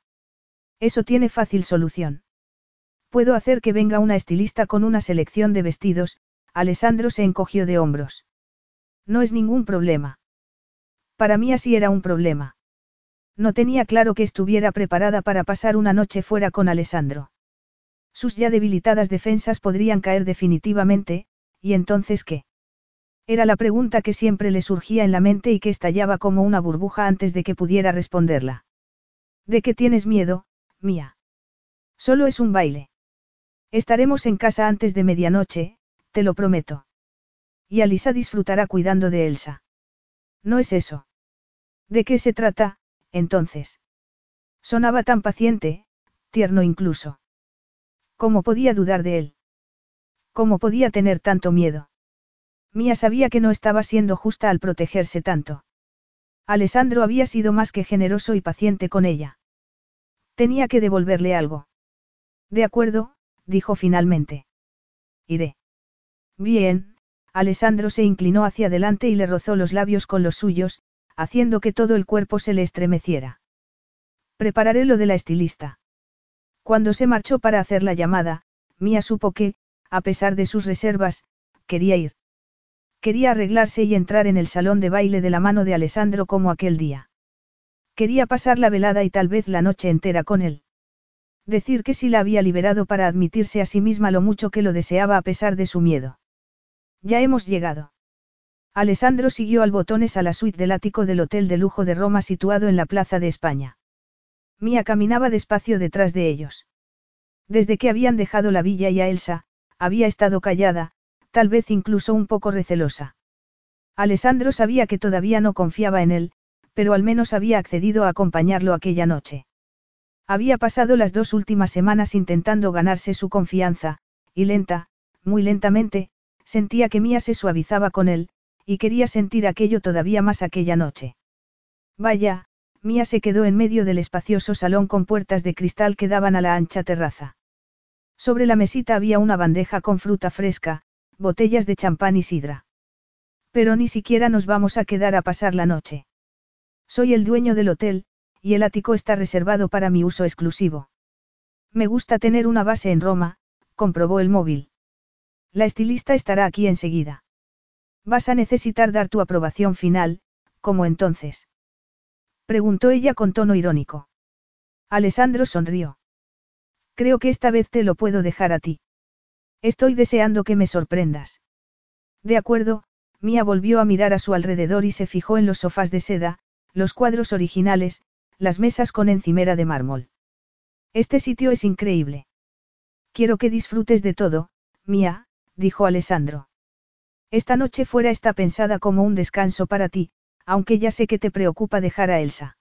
Eso tiene fácil solución. Puedo hacer que venga una estilista con una selección de vestidos, Alessandro se encogió de hombros. No es ningún problema. Para mí así era un problema. No tenía claro que estuviera preparada para pasar una noche fuera con Alessandro. Sus ya debilitadas defensas podrían caer definitivamente, ¿y entonces qué? Era la pregunta que siempre le surgía en la mente y que estallaba como una burbuja antes de que pudiera responderla. ¿De qué tienes miedo, mía? Solo es un baile. Estaremos en casa antes de medianoche, te lo prometo. Y Alisa disfrutará cuidando de Elsa. No es eso. ¿De qué se trata, entonces? Sonaba tan paciente, tierno incluso. ¿Cómo podía dudar de él? ¿Cómo podía tener tanto miedo? Mía sabía que no estaba siendo justa al protegerse tanto. Alessandro había sido más que generoso y paciente con ella. Tenía que devolverle algo. De acuerdo, dijo finalmente. Iré. Bien, Alessandro se inclinó hacia adelante y le rozó los labios con los suyos, haciendo que todo el cuerpo se le estremeciera. Prepararé lo de la estilista. Cuando se marchó para hacer la llamada, Mía supo que, a pesar de sus reservas, quería ir. Quería arreglarse y entrar en el salón de baile de la mano de Alessandro como aquel día. Quería pasar la velada y tal vez la noche entera con él. Decir que sí la había liberado para admitirse a sí misma lo mucho que lo deseaba a pesar de su miedo. Ya hemos llegado. Alessandro siguió al botones a la suite del ático del Hotel de Lujo de Roma situado en la Plaza de España. Mía caminaba despacio detrás de ellos. Desde que habían dejado la villa y a Elsa, había estado callada, tal vez incluso un poco recelosa. Alessandro sabía que todavía no confiaba en él, pero al menos había accedido a acompañarlo aquella noche. Había pasado las dos últimas semanas intentando ganarse su confianza, y lenta, muy lentamente, sentía que Mía se suavizaba con él, y quería sentir aquello todavía más aquella noche. Vaya, Mía se quedó en medio del espacioso salón con puertas de cristal que daban a la ancha terraza. Sobre la mesita había una bandeja con fruta fresca, botellas de champán y sidra. Pero ni siquiera nos vamos a quedar a pasar la noche. Soy el dueño del hotel, y el ático está reservado para mi uso exclusivo. Me gusta tener una base en Roma, comprobó el móvil. La estilista estará aquí enseguida. Vas a necesitar dar tu aprobación final, como entonces. Preguntó ella con tono irónico. Alessandro sonrió. Creo que esta vez te lo puedo dejar a ti. Estoy deseando que me sorprendas. De acuerdo, Mía volvió a mirar a su alrededor y se fijó en los sofás de seda, los cuadros originales, las mesas con encimera de mármol. Este sitio es increíble. Quiero que disfrutes de todo, Mía, dijo Alessandro. Esta noche fuera está pensada como un descanso para ti, aunque ya sé que te preocupa dejar a Elsa.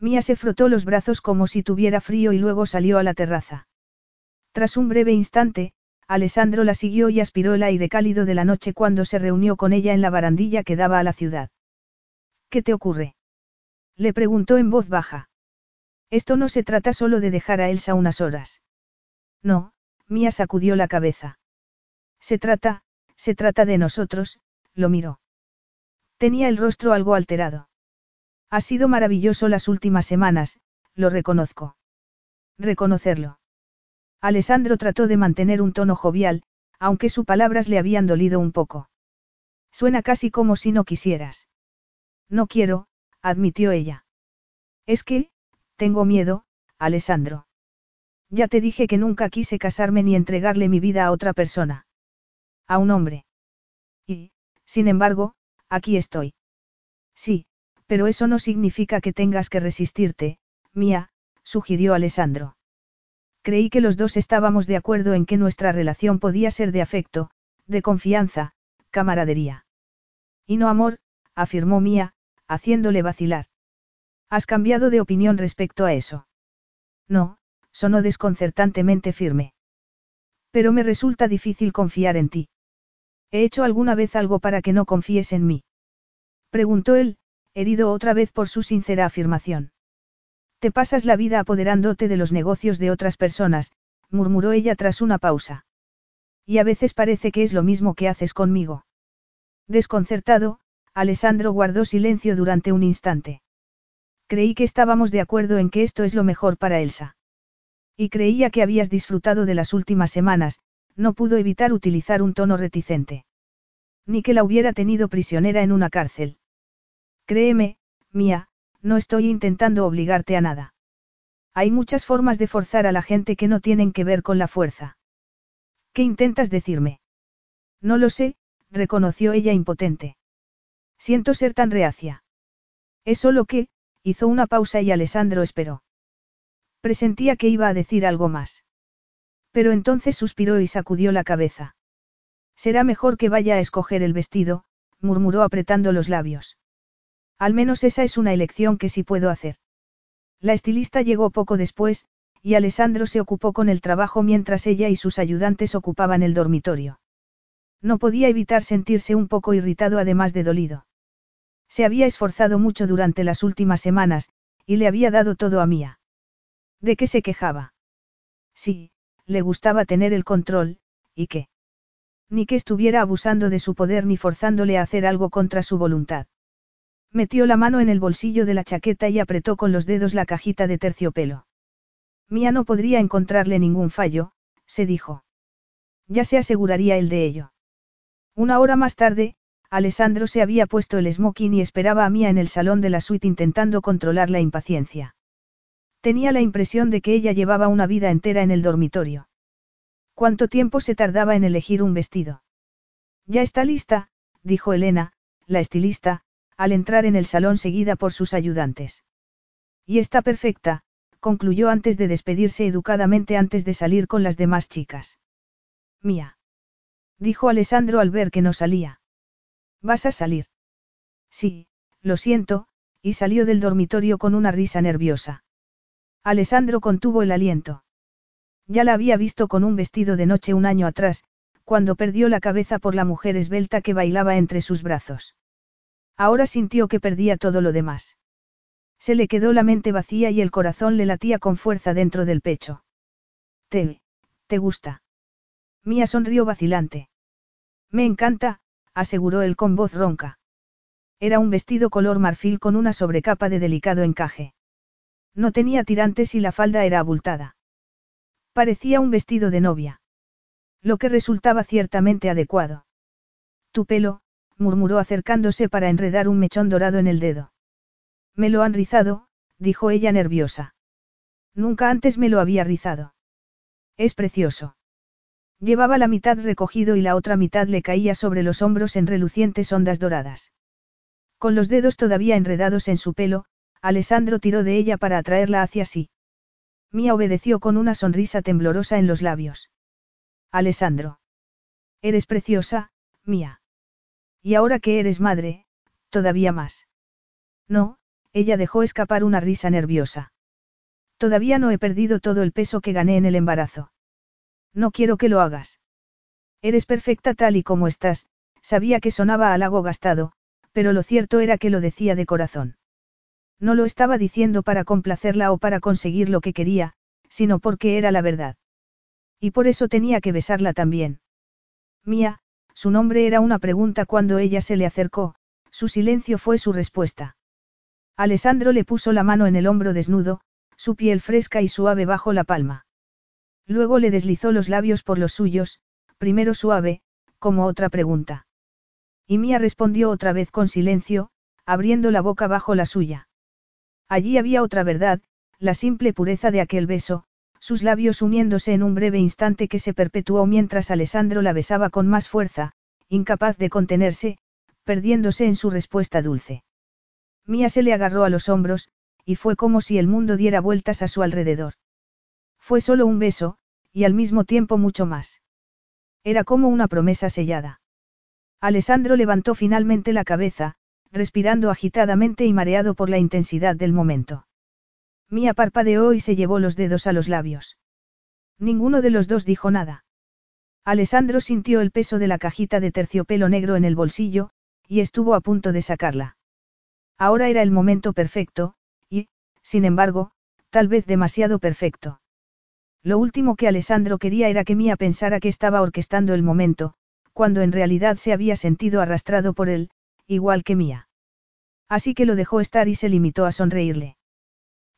Mía se frotó los brazos como si tuviera frío y luego salió a la terraza. Tras un breve instante, Alessandro la siguió y aspiró el aire cálido de la noche cuando se reunió con ella en la barandilla que daba a la ciudad. ¿Qué te ocurre? Le preguntó en voz baja. Esto no se trata solo de dejar a Elsa unas horas. No, Mía sacudió la cabeza. Se trata, se trata de nosotros, lo miró. Tenía el rostro algo alterado. Ha sido maravilloso las últimas semanas, lo reconozco. Reconocerlo. Alessandro trató de mantener un tono jovial, aunque sus palabras le habían dolido un poco. Suena casi como si no quisieras. No quiero, admitió ella. Es que, tengo miedo, Alessandro. Ya te dije que nunca quise casarme ni entregarle mi vida a otra persona. A un hombre. Y, sin embargo, aquí estoy. Sí, pero eso no significa que tengas que resistirte, mía, sugirió Alessandro. Creí que los dos estábamos de acuerdo en que nuestra relación podía ser de afecto, de confianza, camaradería. Y no amor, afirmó Mía, haciéndole vacilar. ¿Has cambiado de opinión respecto a eso? No, sonó desconcertantemente firme. Pero me resulta difícil confiar en ti. ¿He hecho alguna vez algo para que no confíes en mí? Preguntó él, herido otra vez por su sincera afirmación. Te pasas la vida apoderándote de los negocios de otras personas, murmuró ella tras una pausa. Y a veces parece que es lo mismo que haces conmigo. Desconcertado, Alessandro guardó silencio durante un instante. Creí que estábamos de acuerdo en que esto es lo mejor para Elsa. Y creía que habías disfrutado de las últimas semanas, no pudo evitar utilizar un tono reticente. Ni que la hubiera tenido prisionera en una cárcel. Créeme, mía, no estoy intentando obligarte a nada. Hay muchas formas de forzar a la gente que no tienen que ver con la fuerza. ¿Qué intentas decirme? No lo sé, reconoció ella impotente. Siento ser tan reacia. Es solo que, hizo una pausa y Alessandro esperó. Presentía que iba a decir algo más. Pero entonces suspiró y sacudió la cabeza. Será mejor que vaya a escoger el vestido, murmuró apretando los labios. Al menos esa es una elección que sí puedo hacer. La estilista llegó poco después, y Alessandro se ocupó con el trabajo mientras ella y sus ayudantes ocupaban el dormitorio. No podía evitar sentirse un poco irritado además de dolido. Se había esforzado mucho durante las últimas semanas, y le había dado todo a Mía. ¿De qué se quejaba? Sí, le gustaba tener el control, ¿y qué? Ni que estuviera abusando de su poder ni forzándole a hacer algo contra su voluntad. Metió la mano en el bolsillo de la chaqueta y apretó con los dedos la cajita de terciopelo. Mía no podría encontrarle ningún fallo, se dijo. Ya se aseguraría él de ello. Una hora más tarde, Alessandro se había puesto el smoking y esperaba a Mía en el salón de la suite intentando controlar la impaciencia. Tenía la impresión de que ella llevaba una vida entera en el dormitorio. ¿Cuánto tiempo se tardaba en elegir un vestido? Ya está lista, dijo Elena, la estilista, al entrar en el salón seguida por sus ayudantes. Y está perfecta, concluyó antes de despedirse educadamente antes de salir con las demás chicas. Mía. Dijo Alessandro al ver que no salía. ¿Vas a salir? Sí, lo siento, y salió del dormitorio con una risa nerviosa. Alessandro contuvo el aliento. Ya la había visto con un vestido de noche un año atrás, cuando perdió la cabeza por la mujer esbelta que bailaba entre sus brazos. Ahora sintió que perdía todo lo demás. Se le quedó la mente vacía y el corazón le latía con fuerza dentro del pecho. ¿Te, te gusta? Mía sonrió vacilante. Me encanta, aseguró él con voz ronca. Era un vestido color marfil con una sobrecapa de delicado encaje. No tenía tirantes y la falda era abultada. Parecía un vestido de novia. Lo que resultaba ciertamente adecuado. Tu pelo, murmuró acercándose para enredar un mechón dorado en el dedo. Me lo han rizado, dijo ella nerviosa. Nunca antes me lo había rizado. Es precioso. Llevaba la mitad recogido y la otra mitad le caía sobre los hombros en relucientes ondas doradas. Con los dedos todavía enredados en su pelo, Alessandro tiró de ella para atraerla hacia sí. Mía obedeció con una sonrisa temblorosa en los labios. Alessandro. Eres preciosa, Mía. Y ahora que eres madre, todavía más. No, ella dejó escapar una risa nerviosa. Todavía no he perdido todo el peso que gané en el embarazo. No quiero que lo hagas. Eres perfecta tal y como estás, sabía que sonaba halago gastado, pero lo cierto era que lo decía de corazón. No lo estaba diciendo para complacerla o para conseguir lo que quería, sino porque era la verdad. Y por eso tenía que besarla también. Mía, su nombre era una pregunta cuando ella se le acercó, su silencio fue su respuesta. Alessandro le puso la mano en el hombro desnudo, su piel fresca y suave bajo la palma. Luego le deslizó los labios por los suyos, primero suave, como otra pregunta. Y Mía respondió otra vez con silencio, abriendo la boca bajo la suya. Allí había otra verdad, la simple pureza de aquel beso, sus labios uniéndose en un breve instante que se perpetuó mientras Alessandro la besaba con más fuerza, incapaz de contenerse, perdiéndose en su respuesta dulce. Mía se le agarró a los hombros, y fue como si el mundo diera vueltas a su alrededor. Fue solo un beso, y al mismo tiempo mucho más. Era como una promesa sellada. Alessandro levantó finalmente la cabeza, respirando agitadamente y mareado por la intensidad del momento. Mía parpadeó y se llevó los dedos a los labios. Ninguno de los dos dijo nada. Alessandro sintió el peso de la cajita de terciopelo negro en el bolsillo, y estuvo a punto de sacarla. Ahora era el momento perfecto, y, sin embargo, tal vez demasiado perfecto. Lo último que Alessandro quería era que Mía pensara que estaba orquestando el momento, cuando en realidad se había sentido arrastrado por él, igual que Mía. Así que lo dejó estar y se limitó a sonreírle.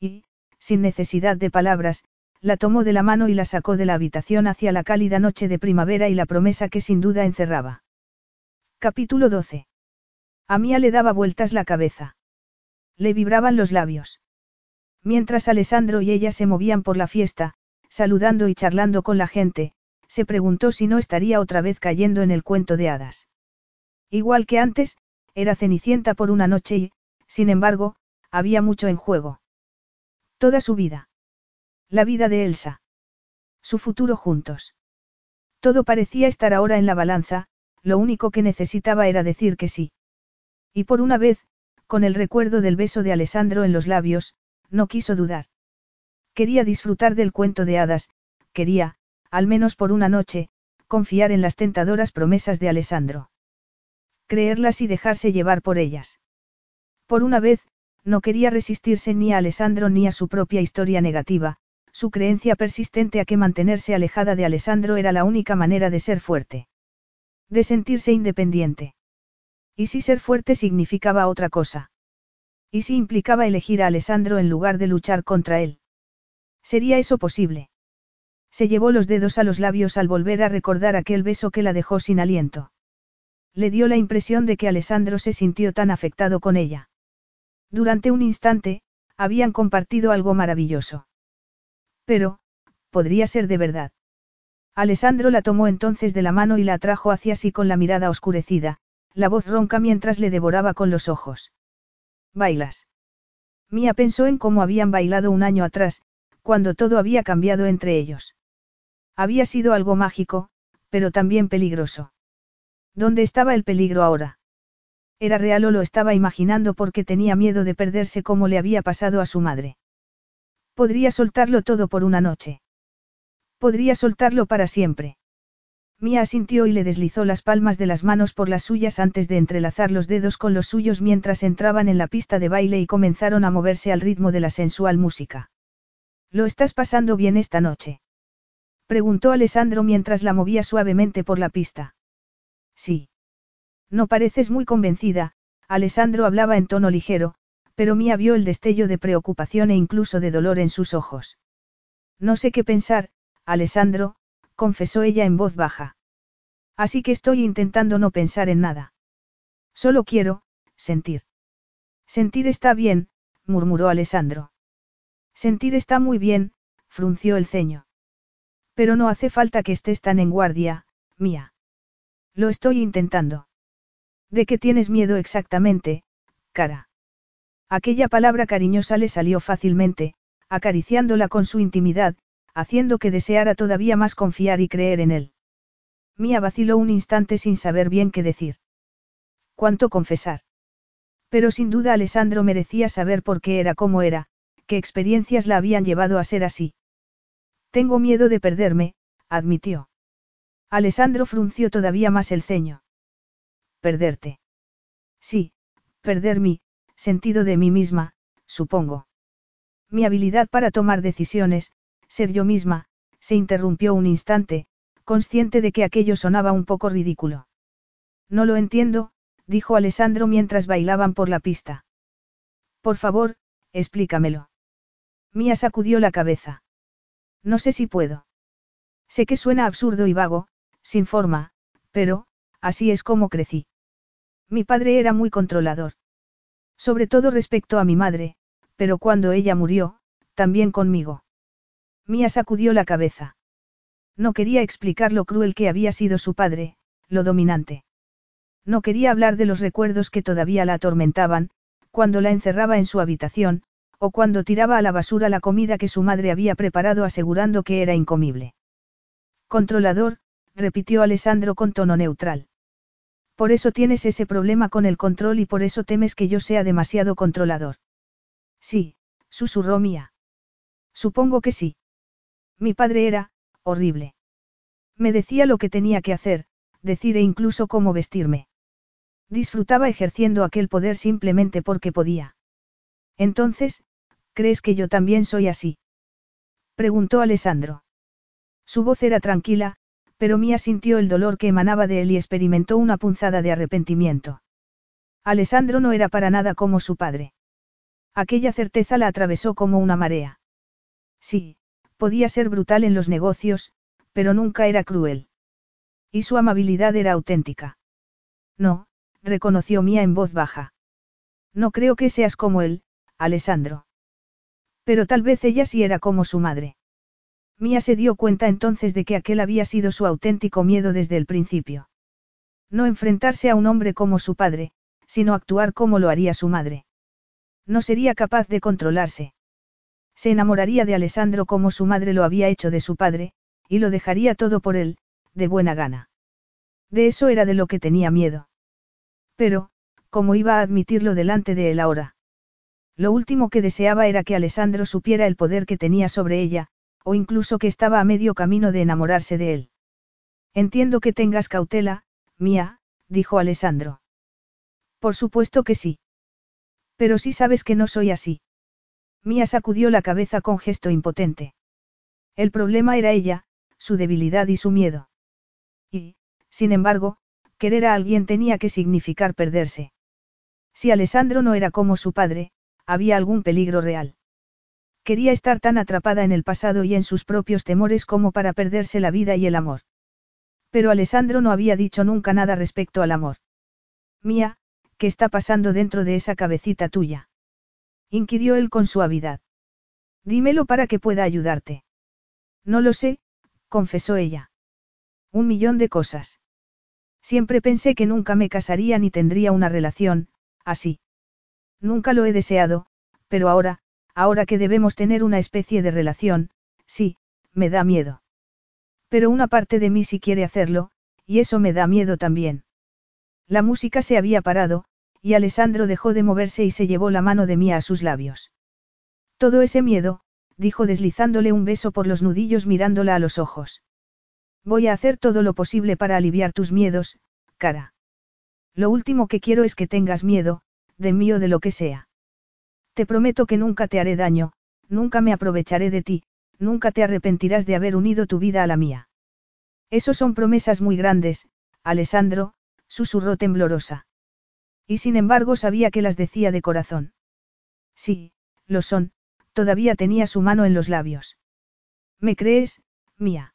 Y, sin necesidad de palabras, la tomó de la mano y la sacó de la habitación hacia la cálida noche de primavera y la promesa que sin duda encerraba. Capítulo 12. A Mía le daba vueltas la cabeza. Le vibraban los labios. Mientras Alessandro y ella se movían por la fiesta, saludando y charlando con la gente, se preguntó si no estaría otra vez cayendo en el cuento de hadas. Igual que antes, era cenicienta por una noche y, sin embargo, había mucho en juego. Toda su vida. La vida de Elsa. Su futuro juntos. Todo parecía estar ahora en la balanza, lo único que necesitaba era decir que sí. Y por una vez, con el recuerdo del beso de Alessandro en los labios, no quiso dudar. Quería disfrutar del cuento de hadas, quería, al menos por una noche, confiar en las tentadoras promesas de Alessandro. Creerlas y dejarse llevar por ellas. Por una vez, no quería resistirse ni a Alessandro ni a su propia historia negativa, su creencia persistente a que mantenerse alejada de Alessandro era la única manera de ser fuerte. De sentirse independiente. ¿Y si ser fuerte significaba otra cosa? ¿Y si implicaba elegir a Alessandro en lugar de luchar contra él? ¿Sería eso posible? Se llevó los dedos a los labios al volver a recordar aquel beso que la dejó sin aliento. Le dio la impresión de que Alessandro se sintió tan afectado con ella. Durante un instante, habían compartido algo maravilloso. Pero, podría ser de verdad. Alessandro la tomó entonces de la mano y la atrajo hacia sí con la mirada oscurecida, la voz ronca mientras le devoraba con los ojos. ¿Bailas? Mía pensó en cómo habían bailado un año atrás, cuando todo había cambiado entre ellos. Había sido algo mágico, pero también peligroso. ¿Dónde estaba el peligro ahora? Era real o lo estaba imaginando porque tenía miedo de perderse como le había pasado a su madre. Podría soltarlo todo por una noche. Podría soltarlo para siempre. Mía asintió y le deslizó las palmas de las manos por las suyas antes de entrelazar los dedos con los suyos mientras entraban en la pista de baile y comenzaron a moverse al ritmo de la sensual música. ¿Lo estás pasando bien esta noche? Preguntó Alessandro mientras la movía suavemente por la pista. Sí. No pareces muy convencida, Alessandro hablaba en tono ligero, pero Mía vio el destello de preocupación e incluso de dolor en sus ojos. No sé qué pensar, Alessandro, confesó ella en voz baja. Así que estoy intentando no pensar en nada. Solo quiero, sentir. Sentir está bien, murmuró Alessandro. Sentir está muy bien, frunció el ceño. Pero no hace falta que estés tan en guardia, mía. Lo estoy intentando. ¿De qué tienes miedo exactamente, cara? Aquella palabra cariñosa le salió fácilmente, acariciándola con su intimidad, haciendo que deseara todavía más confiar y creer en él. Mía vaciló un instante sin saber bien qué decir. ¿Cuánto confesar? Pero sin duda Alessandro merecía saber por qué era como era, qué experiencias la habían llevado a ser así. Tengo miedo de perderme, admitió. Alessandro frunció todavía más el ceño. Perderte. Sí, perder mi, sentido de mí misma, supongo. Mi habilidad para tomar decisiones, ser yo misma, se interrumpió un instante, consciente de que aquello sonaba un poco ridículo. No lo entiendo, dijo Alessandro mientras bailaban por la pista. Por favor, explícamelo. Mía sacudió la cabeza. No sé si puedo. Sé que suena absurdo y vago, sin forma, pero, así es como crecí. Mi padre era muy controlador. Sobre todo respecto a mi madre, pero cuando ella murió, también conmigo. Mía sacudió la cabeza. No quería explicar lo cruel que había sido su padre, lo dominante. No quería hablar de los recuerdos que todavía la atormentaban, cuando la encerraba en su habitación, o cuando tiraba a la basura la comida que su madre había preparado asegurando que era incomible. Controlador, repitió Alessandro con tono neutral. Por eso tienes ese problema con el control y por eso temes que yo sea demasiado controlador. Sí, susurró Mía. Supongo que sí. Mi padre era, horrible. Me decía lo que tenía que hacer, decir e incluso cómo vestirme. Disfrutaba ejerciendo aquel poder simplemente porque podía. Entonces, ¿crees que yo también soy así? Preguntó Alessandro. Su voz era tranquila, pero Mía sintió el dolor que emanaba de él y experimentó una punzada de arrepentimiento. Alessandro no era para nada como su padre. Aquella certeza la atravesó como una marea. Sí, podía ser brutal en los negocios, pero nunca era cruel. Y su amabilidad era auténtica. No, reconoció Mía en voz baja. No creo que seas como él, Alessandro. Pero tal vez ella sí era como su madre. Mía se dio cuenta entonces de que aquel había sido su auténtico miedo desde el principio. No enfrentarse a un hombre como su padre, sino actuar como lo haría su madre. No sería capaz de controlarse. Se enamoraría de Alessandro como su madre lo había hecho de su padre, y lo dejaría todo por él, de buena gana. De eso era de lo que tenía miedo. Pero, ¿cómo iba a admitirlo delante de él ahora? Lo último que deseaba era que Alessandro supiera el poder que tenía sobre ella, o incluso que estaba a medio camino de enamorarse de él. Entiendo que tengas cautela, mía, dijo Alessandro. Por supuesto que sí. Pero sí sabes que no soy así. Mía sacudió la cabeza con gesto impotente. El problema era ella, su debilidad y su miedo. Y, sin embargo, querer a alguien tenía que significar perderse. Si Alessandro no era como su padre, había algún peligro real. Quería estar tan atrapada en el pasado y en sus propios temores como para perderse la vida y el amor. Pero Alessandro no había dicho nunca nada respecto al amor. Mía, ¿qué está pasando dentro de esa cabecita tuya? inquirió él con suavidad. Dímelo para que pueda ayudarte. No lo sé, confesó ella. Un millón de cosas. Siempre pensé que nunca me casaría ni tendría una relación, así. Nunca lo he deseado, pero ahora, ahora que debemos tener una especie de relación, sí, me da miedo. Pero una parte de mí sí quiere hacerlo, y eso me da miedo también. La música se había parado, y Alessandro dejó de moverse y se llevó la mano de Mía a sus labios. Todo ese miedo, dijo deslizándole un beso por los nudillos mirándola a los ojos. Voy a hacer todo lo posible para aliviar tus miedos, cara. Lo último que quiero es que tengas miedo, de mí o de lo que sea. Te prometo que nunca te haré daño, nunca me aprovecharé de ti, nunca te arrepentirás de haber unido tu vida a la mía. Esos son promesas muy grandes, Alessandro, susurró temblorosa. Y sin embargo sabía que las decía de corazón. Sí, lo son, todavía tenía su mano en los labios. ¿Me crees, mía?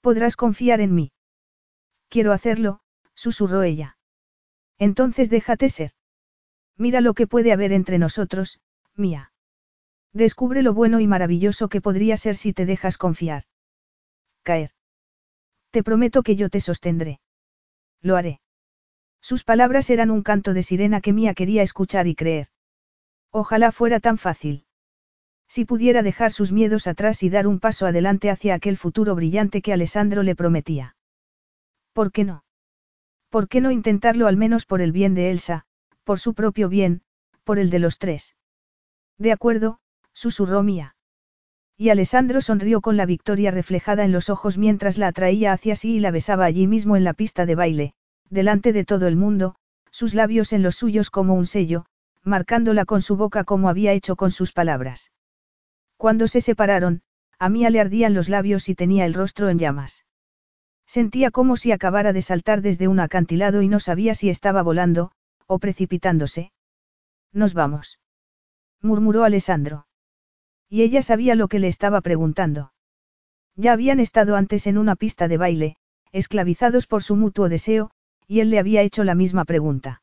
Podrás confiar en mí. Quiero hacerlo, susurró ella. Entonces déjate ser. Mira lo que puede haber entre nosotros, mía. Descubre lo bueno y maravilloso que podría ser si te dejas confiar. Caer. Te prometo que yo te sostendré. Lo haré. Sus palabras eran un canto de sirena que Mía quería escuchar y creer. Ojalá fuera tan fácil. Si pudiera dejar sus miedos atrás y dar un paso adelante hacia aquel futuro brillante que Alessandro le prometía. ¿Por qué no? ¿Por qué no intentarlo al menos por el bien de Elsa, por su propio bien, por el de los tres? De acuerdo, susurró Mía. Y Alessandro sonrió con la victoria reflejada en los ojos mientras la atraía hacia sí y la besaba allí mismo en la pista de baile, delante de todo el mundo, sus labios en los suyos como un sello, marcándola con su boca como había hecho con sus palabras. Cuando se separaron, a Mía le ardían los labios y tenía el rostro en llamas. Sentía como si acabara de saltar desde un acantilado y no sabía si estaba volando, o precipitándose. Nos vamos. murmuró Alessandro. Y ella sabía lo que le estaba preguntando. Ya habían estado antes en una pista de baile, esclavizados por su mutuo deseo, y él le había hecho la misma pregunta.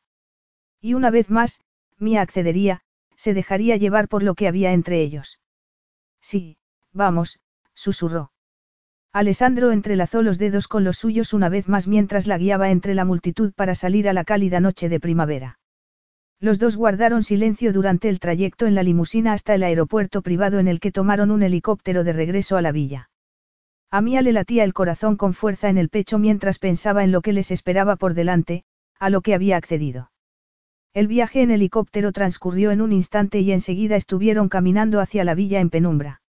Y una vez más, Mía accedería, se dejaría llevar por lo que había entre ellos. Sí, vamos, susurró. Alessandro entrelazó los dedos con los suyos una vez más mientras la guiaba entre la multitud para salir a la cálida noche de primavera. Los dos guardaron silencio durante el trayecto en la limusina hasta el aeropuerto privado en el que tomaron un helicóptero de regreso a la villa. A Mía le latía el corazón con fuerza en el pecho mientras pensaba en lo que les esperaba por delante, a lo que había accedido. El viaje en helicóptero transcurrió en un instante y enseguida estuvieron caminando hacia la villa en penumbra.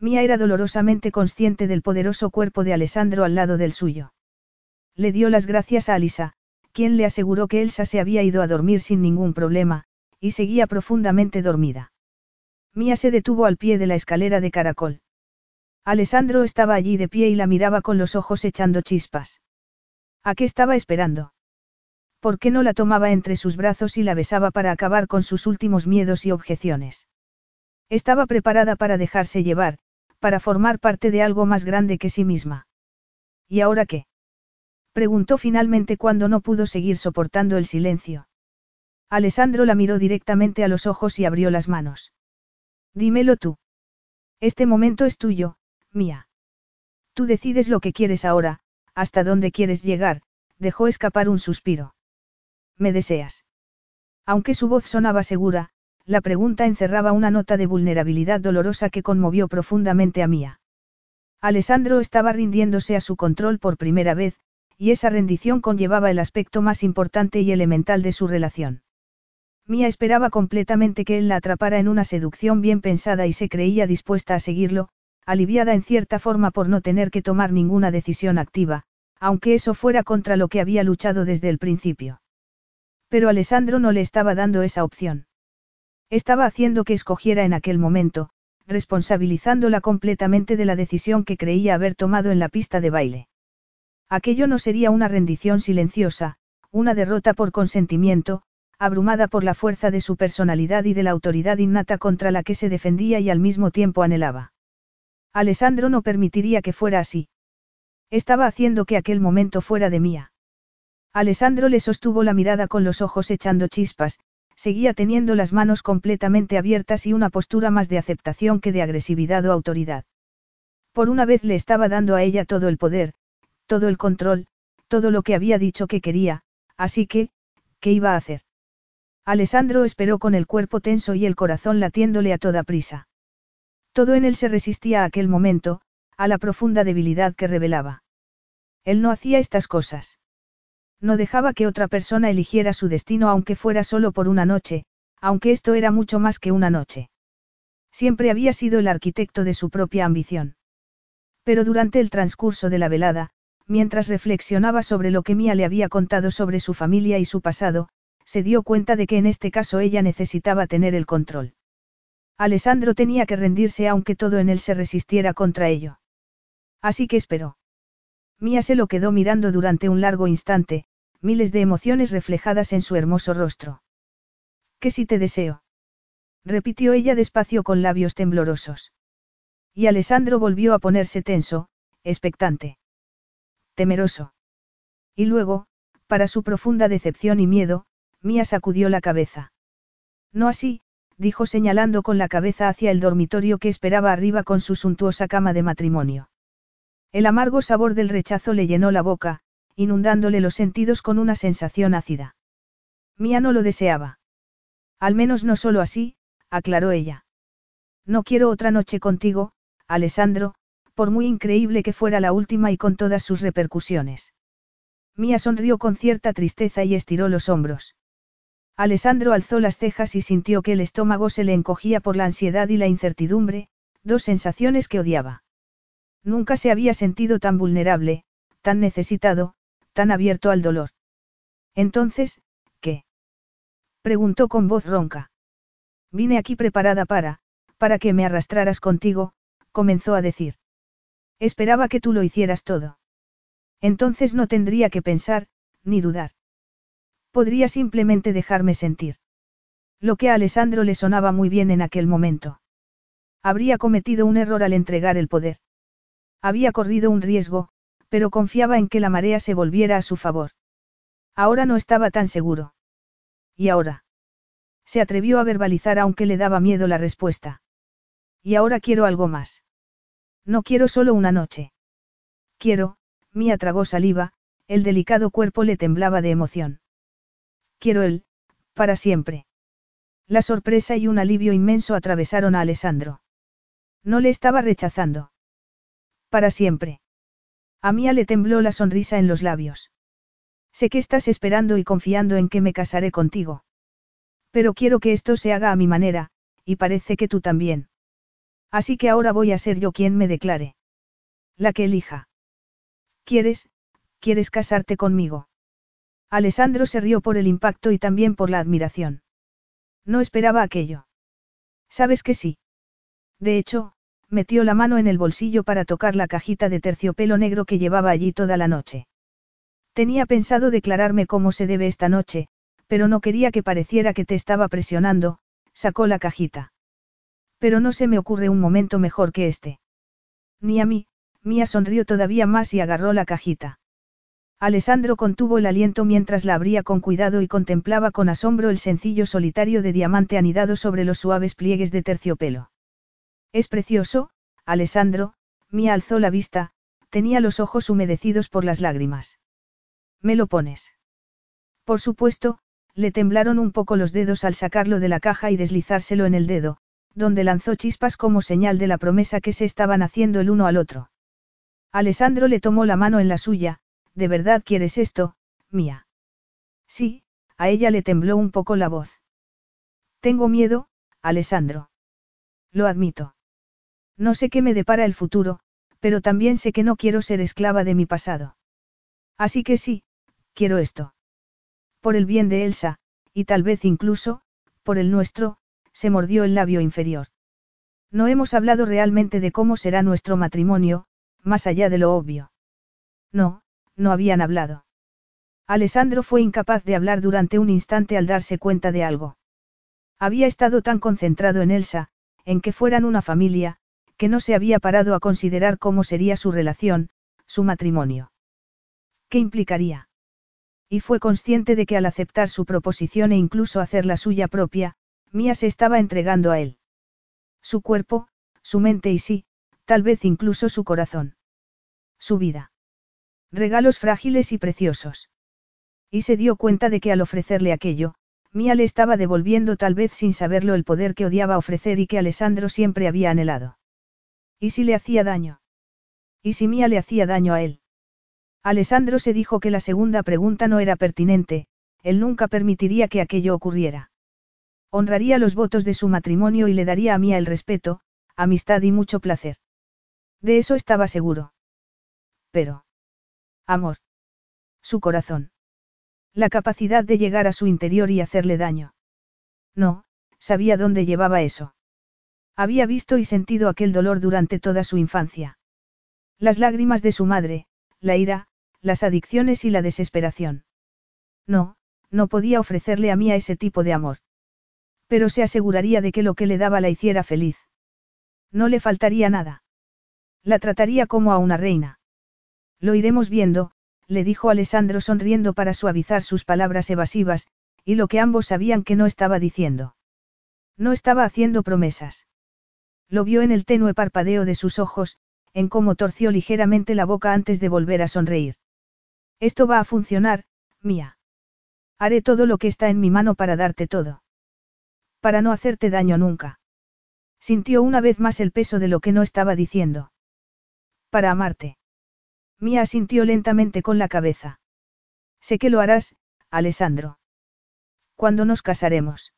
Mía era dolorosamente consciente del poderoso cuerpo de Alessandro al lado del suyo. Le dio las gracias a Alisa, quien le aseguró que Elsa se había ido a dormir sin ningún problema, y seguía profundamente dormida. Mía se detuvo al pie de la escalera de caracol. Alessandro estaba allí de pie y la miraba con los ojos echando chispas. ¿A qué estaba esperando? ¿Por qué no la tomaba entre sus brazos y la besaba para acabar con sus últimos miedos y objeciones? Estaba preparada para dejarse llevar, para formar parte de algo más grande que sí misma. ¿Y ahora qué? Preguntó finalmente cuando no pudo seguir soportando el silencio. Alessandro la miró directamente a los ojos y abrió las manos. Dímelo tú. Este momento es tuyo, mía. Tú decides lo que quieres ahora, hasta dónde quieres llegar, dejó escapar un suspiro. ¿Me deseas? Aunque su voz sonaba segura, la pregunta encerraba una nota de vulnerabilidad dolorosa que conmovió profundamente a Mía. Alessandro estaba rindiéndose a su control por primera vez, y esa rendición conllevaba el aspecto más importante y elemental de su relación. Mía esperaba completamente que él la atrapara en una seducción bien pensada y se creía dispuesta a seguirlo, aliviada en cierta forma por no tener que tomar ninguna decisión activa, aunque eso fuera contra lo que había luchado desde el principio. Pero Alessandro no le estaba dando esa opción. Estaba haciendo que escogiera en aquel momento, responsabilizándola completamente de la decisión que creía haber tomado en la pista de baile. Aquello no sería una rendición silenciosa, una derrota por consentimiento, abrumada por la fuerza de su personalidad y de la autoridad innata contra la que se defendía y al mismo tiempo anhelaba. Alessandro no permitiría que fuera así. Estaba haciendo que aquel momento fuera de mía. Alessandro le sostuvo la mirada con los ojos echando chispas, seguía teniendo las manos completamente abiertas y una postura más de aceptación que de agresividad o autoridad. Por una vez le estaba dando a ella todo el poder, todo el control, todo lo que había dicho que quería, así que, ¿qué iba a hacer? Alessandro esperó con el cuerpo tenso y el corazón latiéndole a toda prisa. Todo en él se resistía a aquel momento, a la profunda debilidad que revelaba. Él no hacía estas cosas. No dejaba que otra persona eligiera su destino aunque fuera solo por una noche, aunque esto era mucho más que una noche. Siempre había sido el arquitecto de su propia ambición. Pero durante el transcurso de la velada, mientras reflexionaba sobre lo que Mía le había contado sobre su familia y su pasado, se dio cuenta de que en este caso ella necesitaba tener el control. Alessandro tenía que rendirse aunque todo en él se resistiera contra ello. Así que esperó. Mía se lo quedó mirando durante un largo instante, miles de emociones reflejadas en su hermoso rostro. ¿Qué si te deseo? repitió ella despacio con labios temblorosos. Y Alessandro volvió a ponerse tenso, expectante. Temeroso. Y luego, para su profunda decepción y miedo, Mía sacudió la cabeza. No así, dijo señalando con la cabeza hacia el dormitorio que esperaba arriba con su suntuosa cama de matrimonio. El amargo sabor del rechazo le llenó la boca, inundándole los sentidos con una sensación ácida. Mía no lo deseaba. Al menos no solo así, aclaró ella. No quiero otra noche contigo, Alessandro, por muy increíble que fuera la última y con todas sus repercusiones. Mía sonrió con cierta tristeza y estiró los hombros. Alessandro alzó las cejas y sintió que el estómago se le encogía por la ansiedad y la incertidumbre, dos sensaciones que odiaba. Nunca se había sentido tan vulnerable, tan necesitado, tan abierto al dolor. Entonces, ¿qué? Preguntó con voz ronca. Vine aquí preparada para, para que me arrastraras contigo, comenzó a decir. Esperaba que tú lo hicieras todo. Entonces no tendría que pensar, ni dudar. Podría simplemente dejarme sentir. Lo que a Alessandro le sonaba muy bien en aquel momento. Habría cometido un error al entregar el poder. Había corrido un riesgo, pero confiaba en que la marea se volviera a su favor. Ahora no estaba tan seguro. ¿Y ahora? Se atrevió a verbalizar aunque le daba miedo la respuesta. Y ahora quiero algo más. No quiero solo una noche. Quiero, Mía tragó saliva, el delicado cuerpo le temblaba de emoción. Quiero él, para siempre. La sorpresa y un alivio inmenso atravesaron a Alessandro. No le estaba rechazando. Para siempre. A Mía le tembló la sonrisa en los labios. Sé que estás esperando y confiando en que me casaré contigo. Pero quiero que esto se haga a mi manera, y parece que tú también. Así que ahora voy a ser yo quien me declare. La que elija. ¿Quieres, quieres casarte conmigo? Alessandro se rió por el impacto y también por la admiración. No esperaba aquello. ¿Sabes que sí? De hecho, metió la mano en el bolsillo para tocar la cajita de terciopelo negro que llevaba allí toda la noche. Tenía pensado declararme cómo se debe esta noche, pero no quería que pareciera que te estaba presionando, sacó la cajita. Pero no se me ocurre un momento mejor que este. Ni a mí, Mía sonrió todavía más y agarró la cajita. Alessandro contuvo el aliento mientras la abría con cuidado y contemplaba con asombro el sencillo solitario de diamante anidado sobre los suaves pliegues de terciopelo. Es precioso, Alessandro, Mía alzó la vista, tenía los ojos humedecidos por las lágrimas. ¿Me lo pones? Por supuesto, le temblaron un poco los dedos al sacarlo de la caja y deslizárselo en el dedo, donde lanzó chispas como señal de la promesa que se estaban haciendo el uno al otro. Alessandro le tomó la mano en la suya, ¿de verdad quieres esto, mía? Sí, a ella le tembló un poco la voz. Tengo miedo, Alessandro. Lo admito. No sé qué me depara el futuro, pero también sé que no quiero ser esclava de mi pasado. Así que sí, quiero esto. Por el bien de Elsa, y tal vez incluso, por el nuestro, se mordió el labio inferior. No hemos hablado realmente de cómo será nuestro matrimonio, más allá de lo obvio. No, no habían hablado. Alessandro fue incapaz de hablar durante un instante al darse cuenta de algo. Había estado tan concentrado en Elsa, en que fueran una familia, que no se había parado a considerar cómo sería su relación, su matrimonio. ¿Qué implicaría? Y fue consciente de que al aceptar su proposición e incluso hacer la suya propia, Mía se estaba entregando a él. Su cuerpo, su mente y sí, tal vez incluso su corazón. Su vida. Regalos frágiles y preciosos. Y se dio cuenta de que al ofrecerle aquello, Mía le estaba devolviendo tal vez sin saberlo el poder que odiaba ofrecer y que Alessandro siempre había anhelado. ¿Y si le hacía daño? ¿Y si Mía le hacía daño a él? Alessandro se dijo que la segunda pregunta no era pertinente, él nunca permitiría que aquello ocurriera. Honraría los votos de su matrimonio y le daría a Mía el respeto, amistad y mucho placer. De eso estaba seguro. Pero. Amor. Su corazón. La capacidad de llegar a su interior y hacerle daño. No, sabía dónde llevaba eso. Había visto y sentido aquel dolor durante toda su infancia. Las lágrimas de su madre, la ira, las adicciones y la desesperación. No, no podía ofrecerle a Mía ese tipo de amor. Pero se aseguraría de que lo que le daba la hiciera feliz. No le faltaría nada. La trataría como a una reina. Lo iremos viendo, le dijo Alessandro sonriendo para suavizar sus palabras evasivas, y lo que ambos sabían que no estaba diciendo. No estaba haciendo promesas. Lo vio en el tenue parpadeo de sus ojos, en cómo torció ligeramente la boca antes de volver a sonreír. Esto va a funcionar, mía. Haré todo lo que está en mi mano para darte todo. Para no hacerte daño nunca. Sintió una vez más el peso de lo que no estaba diciendo. Para amarte. Mía sintió lentamente con la cabeza. Sé que lo harás, Alessandro. Cuando nos casaremos?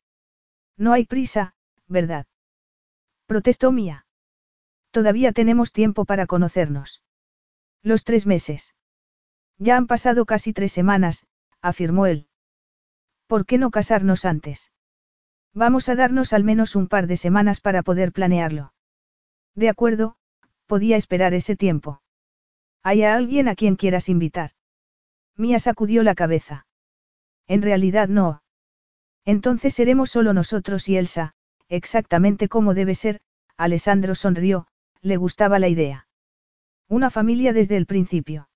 No hay prisa, ¿verdad? Protestó Mía. Todavía tenemos tiempo para conocernos. Los tres meses. Ya han pasado casi tres semanas, afirmó él. ¿Por qué no casarnos antes? Vamos a darnos al menos un par de semanas para poder planearlo. De acuerdo, podía esperar ese tiempo. ¿Hay a alguien a quien quieras invitar? Mía sacudió la cabeza. En realidad no. Entonces seremos solo nosotros y Elsa, exactamente como debe ser, Alessandro sonrió, le gustaba la idea. Una familia desde el principio.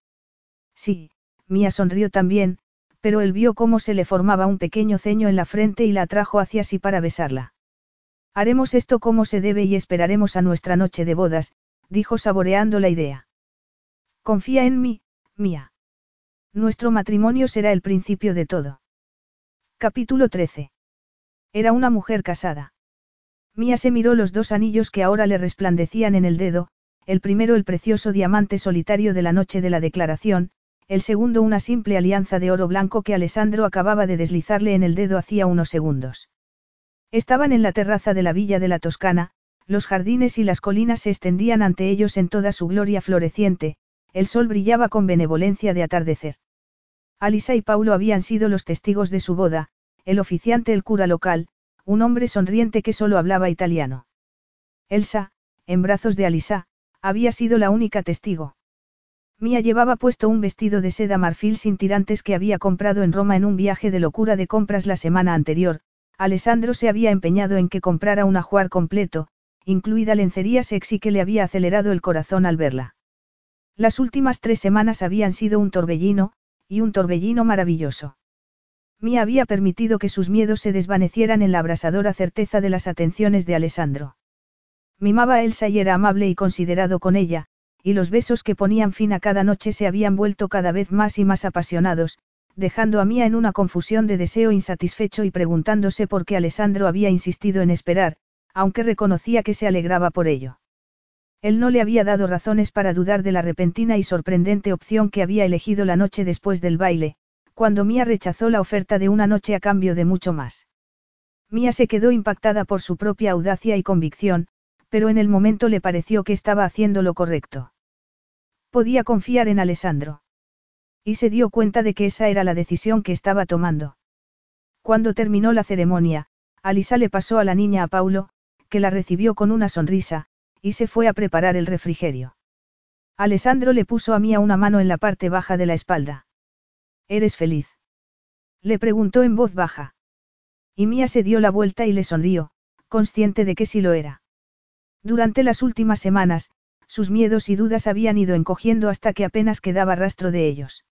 Sí, Mía sonrió también, pero él vio cómo se le formaba un pequeño ceño en la frente y la atrajo hacia sí para besarla. Haremos esto como se debe y esperaremos a nuestra noche de bodas, dijo saboreando la idea. Confía en mí, Mía. Nuestro matrimonio será el principio de todo. Capítulo 13. Era una mujer casada. Mía se miró los dos anillos que ahora le resplandecían en el dedo, el primero el precioso diamante solitario de la noche de la declaración, el segundo una simple alianza de oro blanco que Alessandro acababa de deslizarle en el dedo hacía unos segundos. Estaban en la terraza de la villa de la Toscana, los jardines y las colinas se extendían ante ellos en toda su gloria floreciente, el sol brillaba con benevolencia de atardecer. Alisa y Paulo habían sido los testigos de su boda, el oficiante el cura local, un hombre sonriente que solo hablaba italiano. Elsa, en brazos de Alisa, había sido la única testigo. Mía llevaba puesto un vestido de seda marfil sin tirantes que había comprado en Roma en un viaje de locura de compras la semana anterior. Alessandro se había empeñado en que comprara un ajuar completo, incluida lencería sexy que le había acelerado el corazón al verla. Las últimas tres semanas habían sido un torbellino, y un torbellino maravilloso. Mía había permitido que sus miedos se desvanecieran en la abrasadora certeza de las atenciones de Alessandro. Mimaba a Elsa y era amable y considerado con ella, y los besos que ponían fin a cada noche se habían vuelto cada vez más y más apasionados, dejando a Mía en una confusión de deseo insatisfecho y preguntándose por qué Alessandro había insistido en esperar, aunque reconocía que se alegraba por ello. Él no le había dado razones para dudar de la repentina y sorprendente opción que había elegido la noche después del baile, cuando Mía rechazó la oferta de una noche a cambio de mucho más. Mía se quedó impactada por su propia audacia y convicción, pero en el momento le pareció que estaba haciendo lo correcto. Podía confiar en Alessandro. Y se dio cuenta de que esa era la decisión que estaba tomando. Cuando terminó la ceremonia, Alisa le pasó a la niña a Paulo, que la recibió con una sonrisa, y se fue a preparar el refrigerio. Alessandro le puso a Mía una mano en la parte baja de la espalda. ¿Eres feliz? Le preguntó en voz baja. Y Mía se dio la vuelta y le sonrió, consciente de que sí lo era. Durante las últimas semanas, sus miedos y dudas habían ido encogiendo hasta que apenas quedaba rastro de ellos.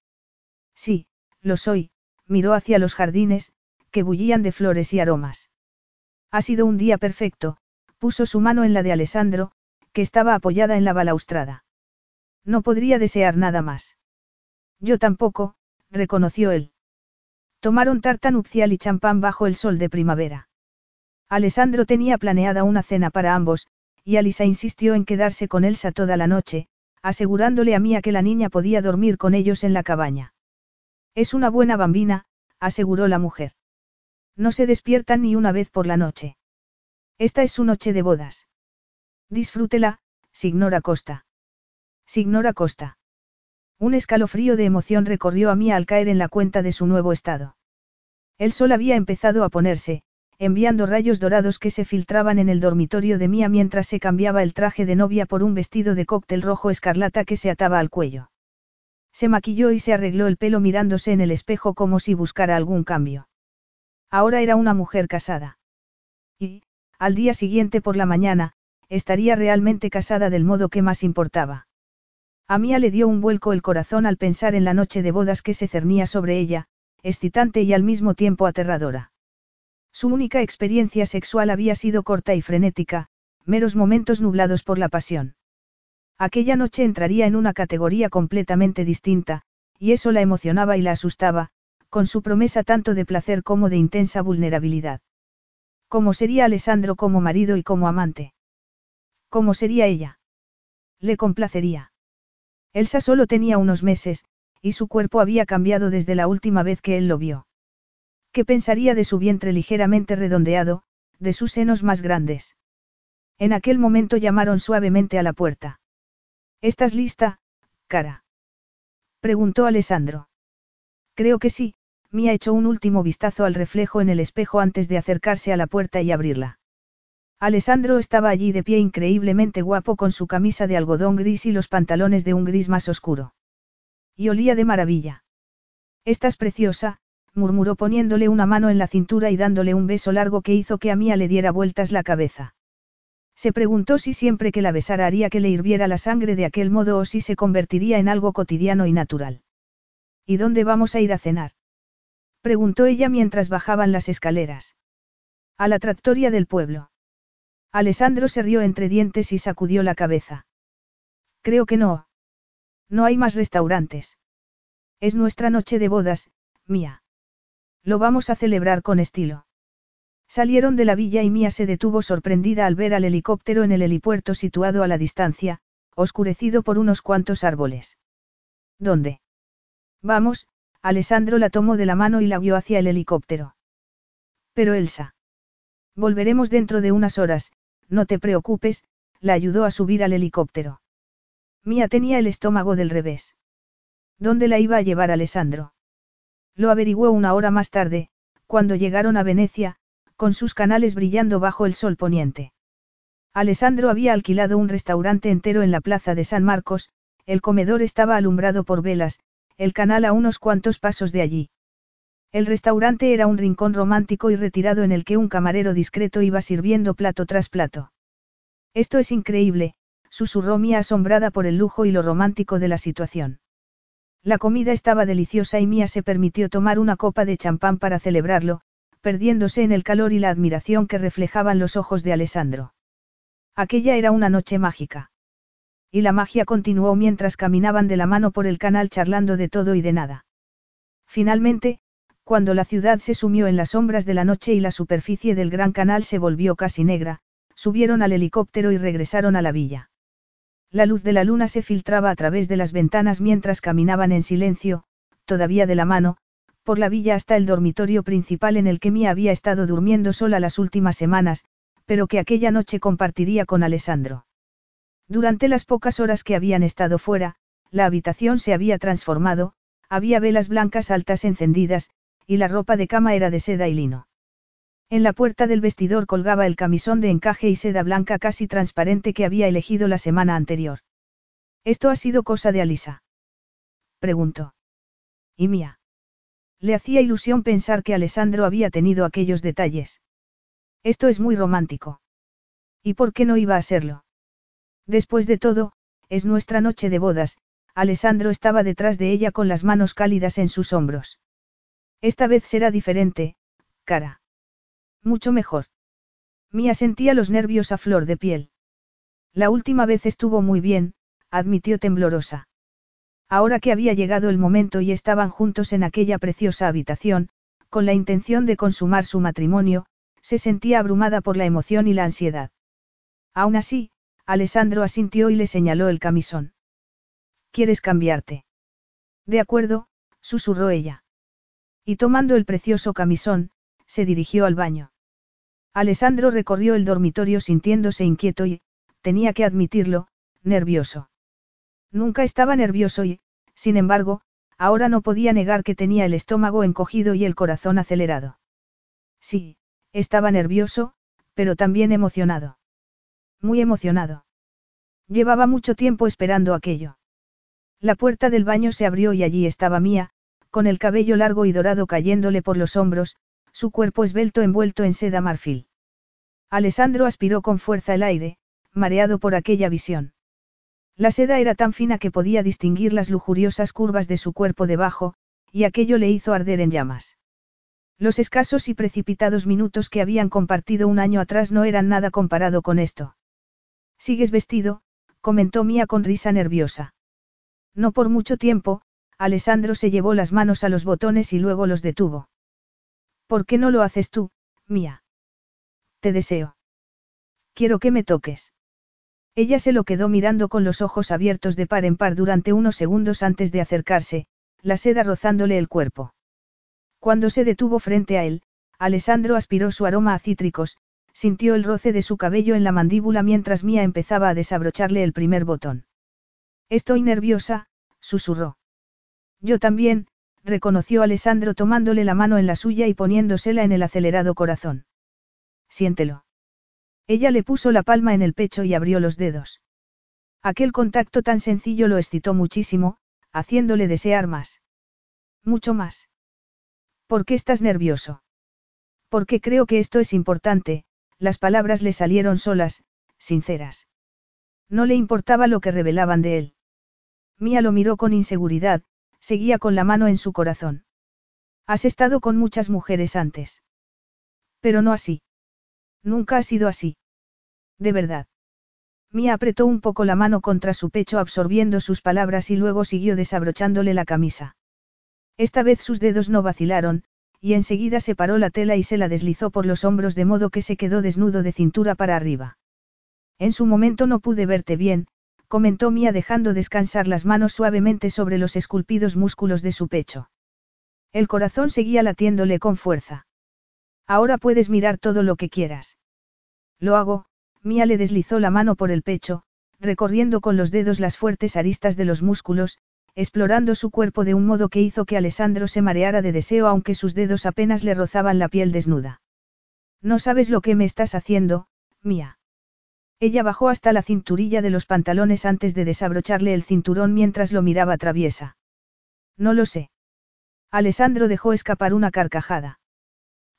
Sí, lo soy, miró hacia los jardines, que bullían de flores y aromas. Ha sido un día perfecto, puso su mano en la de Alessandro, que estaba apoyada en la balaustrada. No podría desear nada más. Yo tampoco, reconoció él. Tomaron tarta nupcial y champán bajo el sol de primavera. Alessandro tenía planeada una cena para ambos, y Alisa insistió en quedarse con Elsa toda la noche, asegurándole a Mía que la niña podía dormir con ellos en la cabaña. Es una buena bambina, aseguró la mujer. No se despiertan ni una vez por la noche. Esta es su noche de bodas. Disfrútela, Signora Costa. Signora Costa. Un escalofrío de emoción recorrió a Mía al caer en la cuenta de su nuevo estado. El sol había empezado a ponerse, enviando rayos dorados que se filtraban en el dormitorio de Mía mientras se cambiaba el traje de novia por un vestido de cóctel rojo escarlata que se ataba al cuello. Se maquilló y se arregló el pelo mirándose en el espejo como si buscara algún cambio. Ahora era una mujer casada. Y, al día siguiente por la mañana, estaría realmente casada del modo que más importaba. A Mía le dio un vuelco el corazón al pensar en la noche de bodas que se cernía sobre ella, excitante y al mismo tiempo aterradora. Su única experiencia sexual había sido corta y frenética, meros momentos nublados por la pasión. Aquella noche entraría en una categoría completamente distinta, y eso la emocionaba y la asustaba, con su promesa tanto de placer como de intensa vulnerabilidad. ¿Cómo sería Alessandro como marido y como amante? ¿Cómo sería ella? Le complacería. Elsa solo tenía unos meses, y su cuerpo había cambiado desde la última vez que él lo vio. ¿Qué pensaría de su vientre ligeramente redondeado, de sus senos más grandes? En aquel momento llamaron suavemente a la puerta. ¿Estás lista, cara? Preguntó Alessandro. Creo que sí, Mía echó un último vistazo al reflejo en el espejo antes de acercarse a la puerta y abrirla. Alessandro estaba allí de pie increíblemente guapo con su camisa de algodón gris y los pantalones de un gris más oscuro. Y olía de maravilla. Estás preciosa, murmuró poniéndole una mano en la cintura y dándole un beso largo que hizo que a Mía le diera vueltas la cabeza. Se preguntó si siempre que la besara haría que le hirviera la sangre de aquel modo o si se convertiría en algo cotidiano y natural. ¿Y dónde vamos a ir a cenar? Preguntó ella mientras bajaban las escaleras. A la tractoria del pueblo. Alessandro se rió entre dientes y sacudió la cabeza. Creo que no. No hay más restaurantes. Es nuestra noche de bodas, mía. Lo vamos a celebrar con estilo. Salieron de la villa y Mía se detuvo sorprendida al ver al helicóptero en el helipuerto situado a la distancia, oscurecido por unos cuantos árboles. ¿Dónde? Vamos, Alessandro la tomó de la mano y la guió hacia el helicóptero. Pero Elsa. Volveremos dentro de unas horas, no te preocupes, la ayudó a subir al helicóptero. Mía tenía el estómago del revés. ¿Dónde la iba a llevar Alessandro? Lo averiguó una hora más tarde, cuando llegaron a Venecia, con sus canales brillando bajo el sol poniente. Alessandro había alquilado un restaurante entero en la plaza de San Marcos, el comedor estaba alumbrado por velas, el canal a unos cuantos pasos de allí. El restaurante era un rincón romántico y retirado en el que un camarero discreto iba sirviendo plato tras plato. Esto es increíble, susurró Mía asombrada por el lujo y lo romántico de la situación. La comida estaba deliciosa y Mía se permitió tomar una copa de champán para celebrarlo, perdiéndose en el calor y la admiración que reflejaban los ojos de Alessandro. Aquella era una noche mágica. Y la magia continuó mientras caminaban de la mano por el canal charlando de todo y de nada. Finalmente, cuando la ciudad se sumió en las sombras de la noche y la superficie del gran canal se volvió casi negra, subieron al helicóptero y regresaron a la villa. La luz de la luna se filtraba a través de las ventanas mientras caminaban en silencio, todavía de la mano, por la villa hasta el dormitorio principal en el que Mia había estado durmiendo sola las últimas semanas, pero que aquella noche compartiría con Alessandro. Durante las pocas horas que habían estado fuera, la habitación se había transformado, había velas blancas altas encendidas, y la ropa de cama era de seda y lino. En la puerta del vestidor colgaba el camisón de encaje y seda blanca casi transparente que había elegido la semana anterior. ¿Esto ha sido cosa de Alisa? Preguntó. ¿Y mía? Le hacía ilusión pensar que Alessandro había tenido aquellos detalles. Esto es muy romántico. ¿Y por qué no iba a serlo? Después de todo, es nuestra noche de bodas, Alessandro estaba detrás de ella con las manos cálidas en sus hombros. Esta vez será diferente, cara. Mucho mejor. Mía sentía los nervios a flor de piel. La última vez estuvo muy bien, admitió temblorosa. Ahora que había llegado el momento y estaban juntos en aquella preciosa habitación, con la intención de consumar su matrimonio, se sentía abrumada por la emoción y la ansiedad. Aún así, Alessandro asintió y le señaló el camisón. ¿Quieres cambiarte? De acuerdo, susurró ella. Y tomando el precioso camisón, se dirigió al baño. Alessandro recorrió el dormitorio sintiéndose inquieto y, tenía que admitirlo, nervioso. Nunca estaba nervioso y, sin embargo, ahora no podía negar que tenía el estómago encogido y el corazón acelerado. Sí, estaba nervioso, pero también emocionado. Muy emocionado. Llevaba mucho tiempo esperando aquello. La puerta del baño se abrió y allí estaba Mía, con el cabello largo y dorado cayéndole por los hombros, su cuerpo esbelto envuelto en seda marfil. Alessandro aspiró con fuerza el aire, mareado por aquella visión. La seda era tan fina que podía distinguir las lujuriosas curvas de su cuerpo debajo, y aquello le hizo arder en llamas. Los escasos y precipitados minutos que habían compartido un año atrás no eran nada comparado con esto. Sigues vestido, comentó Mía con risa nerviosa. No por mucho tiempo, Alessandro se llevó las manos a los botones y luego los detuvo. ¿Por qué no lo haces tú, Mía? Te deseo. Quiero que me toques. Ella se lo quedó mirando con los ojos abiertos de par en par durante unos segundos antes de acercarse, la seda rozándole el cuerpo. Cuando se detuvo frente a él, Alessandro aspiró su aroma a cítricos, sintió el roce de su cabello en la mandíbula mientras Mía empezaba a desabrocharle el primer botón. Estoy nerviosa, susurró. Yo también, reconoció Alessandro tomándole la mano en la suya y poniéndosela en el acelerado corazón. Siéntelo. Ella le puso la palma en el pecho y abrió los dedos. Aquel contacto tan sencillo lo excitó muchísimo, haciéndole desear más. Mucho más. ¿Por qué estás nervioso? Porque creo que esto es importante, las palabras le salieron solas, sinceras. No le importaba lo que revelaban de él. Mía lo miró con inseguridad, seguía con la mano en su corazón. Has estado con muchas mujeres antes. Pero no así. Nunca ha sido así. De verdad. Mía apretó un poco la mano contra su pecho absorbiendo sus palabras y luego siguió desabrochándole la camisa. Esta vez sus dedos no vacilaron, y enseguida separó la tela y se la deslizó por los hombros de modo que se quedó desnudo de cintura para arriba. En su momento no pude verte bien, comentó Mía dejando descansar las manos suavemente sobre los esculpidos músculos de su pecho. El corazón seguía latiéndole con fuerza. Ahora puedes mirar todo lo que quieras. Lo hago, Mía le deslizó la mano por el pecho, recorriendo con los dedos las fuertes aristas de los músculos, explorando su cuerpo de un modo que hizo que Alessandro se mareara de deseo aunque sus dedos apenas le rozaban la piel desnuda. No sabes lo que me estás haciendo, Mía. Ella bajó hasta la cinturilla de los pantalones antes de desabrocharle el cinturón mientras lo miraba traviesa. No lo sé. Alessandro dejó escapar una carcajada.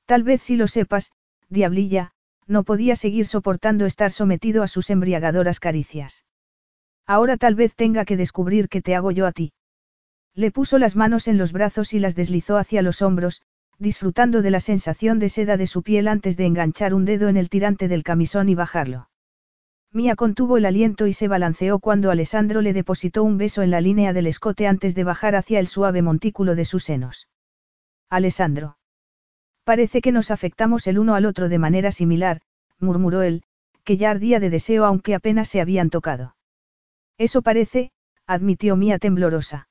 Tal vez si lo sepas, diablilla, no podía seguir soportando estar sometido a sus embriagadoras caricias. Ahora tal vez tenga que descubrir qué te hago yo a ti. Le puso las manos en los brazos y las deslizó hacia los hombros, disfrutando de la sensación de seda de su piel antes de enganchar un dedo en el tirante del camisón y bajarlo. Mía contuvo el aliento y se balanceó cuando Alessandro le depositó un beso en la línea del escote antes de bajar hacia el suave montículo de sus senos. Alessandro. Parece que nos afectamos el uno al otro de manera similar, murmuró él, que ya ardía de deseo aunque apenas se habían tocado. Eso parece, admitió Mía temblorosa.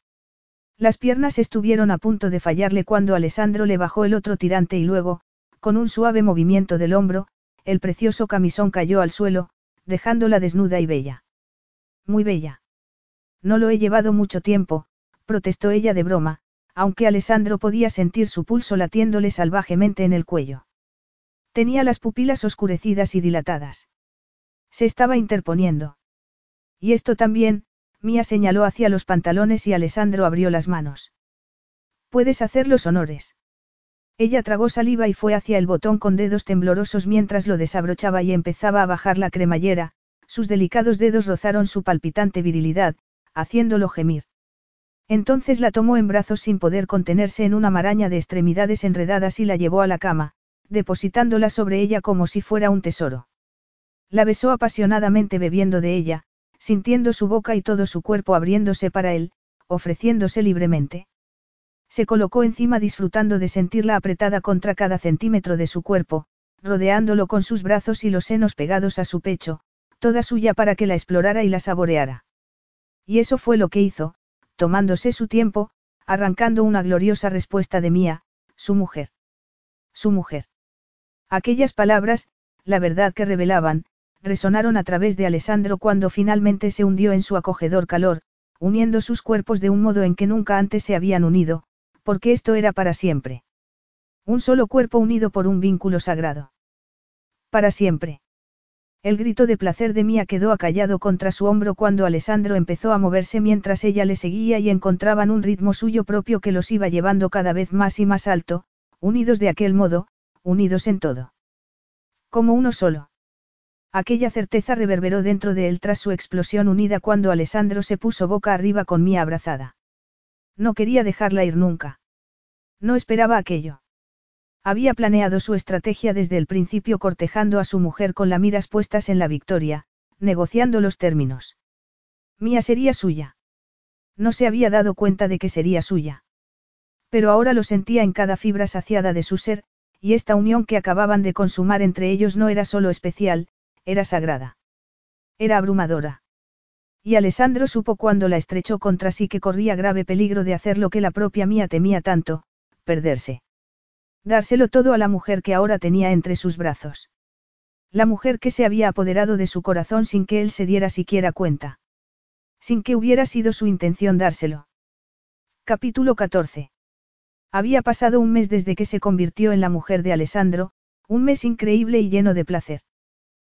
Las piernas estuvieron a punto de fallarle cuando Alessandro le bajó el otro tirante y luego, con un suave movimiento del hombro, el precioso camisón cayó al suelo, dejándola desnuda y bella. Muy bella. No lo he llevado mucho tiempo, protestó ella de broma, aunque Alessandro podía sentir su pulso latiéndole salvajemente en el cuello. Tenía las pupilas oscurecidas y dilatadas. Se estaba interponiendo. Y esto también, Mía señaló hacia los pantalones y Alessandro abrió las manos. Puedes hacer los honores. Ella tragó saliva y fue hacia el botón con dedos temblorosos mientras lo desabrochaba y empezaba a bajar la cremallera, sus delicados dedos rozaron su palpitante virilidad, haciéndolo gemir. Entonces la tomó en brazos sin poder contenerse en una maraña de extremidades enredadas y la llevó a la cama, depositándola sobre ella como si fuera un tesoro. La besó apasionadamente bebiendo de ella, sintiendo su boca y todo su cuerpo abriéndose para él, ofreciéndose libremente. Se colocó encima disfrutando de sentirla apretada contra cada centímetro de su cuerpo, rodeándolo con sus brazos y los senos pegados a su pecho, toda suya para que la explorara y la saboreara. Y eso fue lo que hizo, tomándose su tiempo, arrancando una gloriosa respuesta de Mía, su mujer. Su mujer. Aquellas palabras, la verdad que revelaban, resonaron a través de Alessandro cuando finalmente se hundió en su acogedor calor, uniendo sus cuerpos de un modo en que nunca antes se habían unido, porque esto era para siempre. Un solo cuerpo unido por un vínculo sagrado. Para siempre. El grito de placer de Mía quedó acallado contra su hombro cuando Alessandro empezó a moverse mientras ella le seguía y encontraban un ritmo suyo propio que los iba llevando cada vez más y más alto, unidos de aquel modo, unidos en todo. Como uno solo. Aquella certeza reverberó dentro de él tras su explosión unida cuando Alessandro se puso boca arriba con Mía abrazada. No quería dejarla ir nunca. No esperaba aquello. Había planeado su estrategia desde el principio cortejando a su mujer con las miras puestas en la victoria, negociando los términos. Mía sería suya. No se había dado cuenta de que sería suya. Pero ahora lo sentía en cada fibra saciada de su ser, y esta unión que acababan de consumar entre ellos no era solo especial, era sagrada. Era abrumadora. Y Alessandro supo cuando la estrechó contra sí que corría grave peligro de hacer lo que la propia mía temía tanto, perderse. Dárselo todo a la mujer que ahora tenía entre sus brazos. La mujer que se había apoderado de su corazón sin que él se diera siquiera cuenta. Sin que hubiera sido su intención dárselo. Capítulo 14. Había pasado un mes desde que se convirtió en la mujer de Alessandro, un mes increíble y lleno de placer.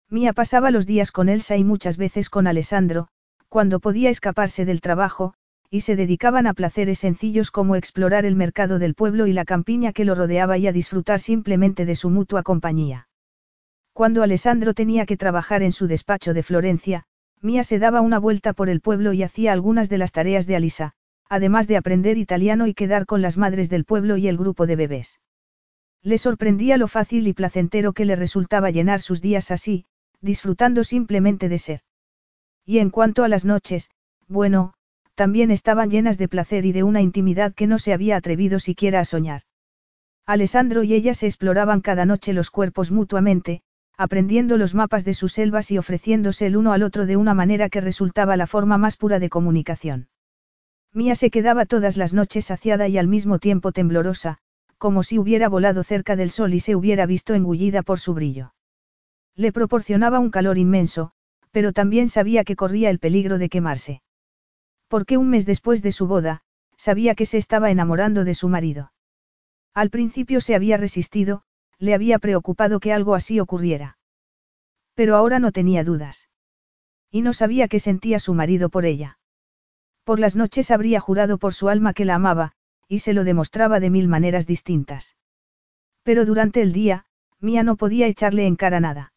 Mía pasaba los días con Elsa y muchas veces con Alessandro, cuando podía escaparse del trabajo, y se dedicaban a placeres sencillos como explorar el mercado del pueblo y la campiña que lo rodeaba y a disfrutar simplemente de su mutua compañía. Cuando Alessandro tenía que trabajar en su despacho de Florencia, Mía se daba una vuelta por el pueblo y hacía algunas de las tareas de Alisa, además de aprender italiano y quedar con las madres del pueblo y el grupo de bebés. Le sorprendía lo fácil y placentero que le resultaba llenar sus días así, disfrutando simplemente de ser. Y en cuanto a las noches, bueno, también estaban llenas de placer y de una intimidad que no se había atrevido siquiera a soñar. Alessandro y ella se exploraban cada noche los cuerpos mutuamente, aprendiendo los mapas de sus selvas y ofreciéndose el uno al otro de una manera que resultaba la forma más pura de comunicación. Mía se quedaba todas las noches saciada y al mismo tiempo temblorosa, como si hubiera volado cerca del sol y se hubiera visto engullida por su brillo. Le proporcionaba un calor inmenso, pero también sabía que corría el peligro de quemarse. Porque un mes después de su boda, sabía que se estaba enamorando de su marido. Al principio se había resistido, le había preocupado que algo así ocurriera. Pero ahora no tenía dudas. Y no sabía qué sentía su marido por ella. Por las noches habría jurado por su alma que la amaba, y se lo demostraba de mil maneras distintas. Pero durante el día, Mía no podía echarle en cara nada.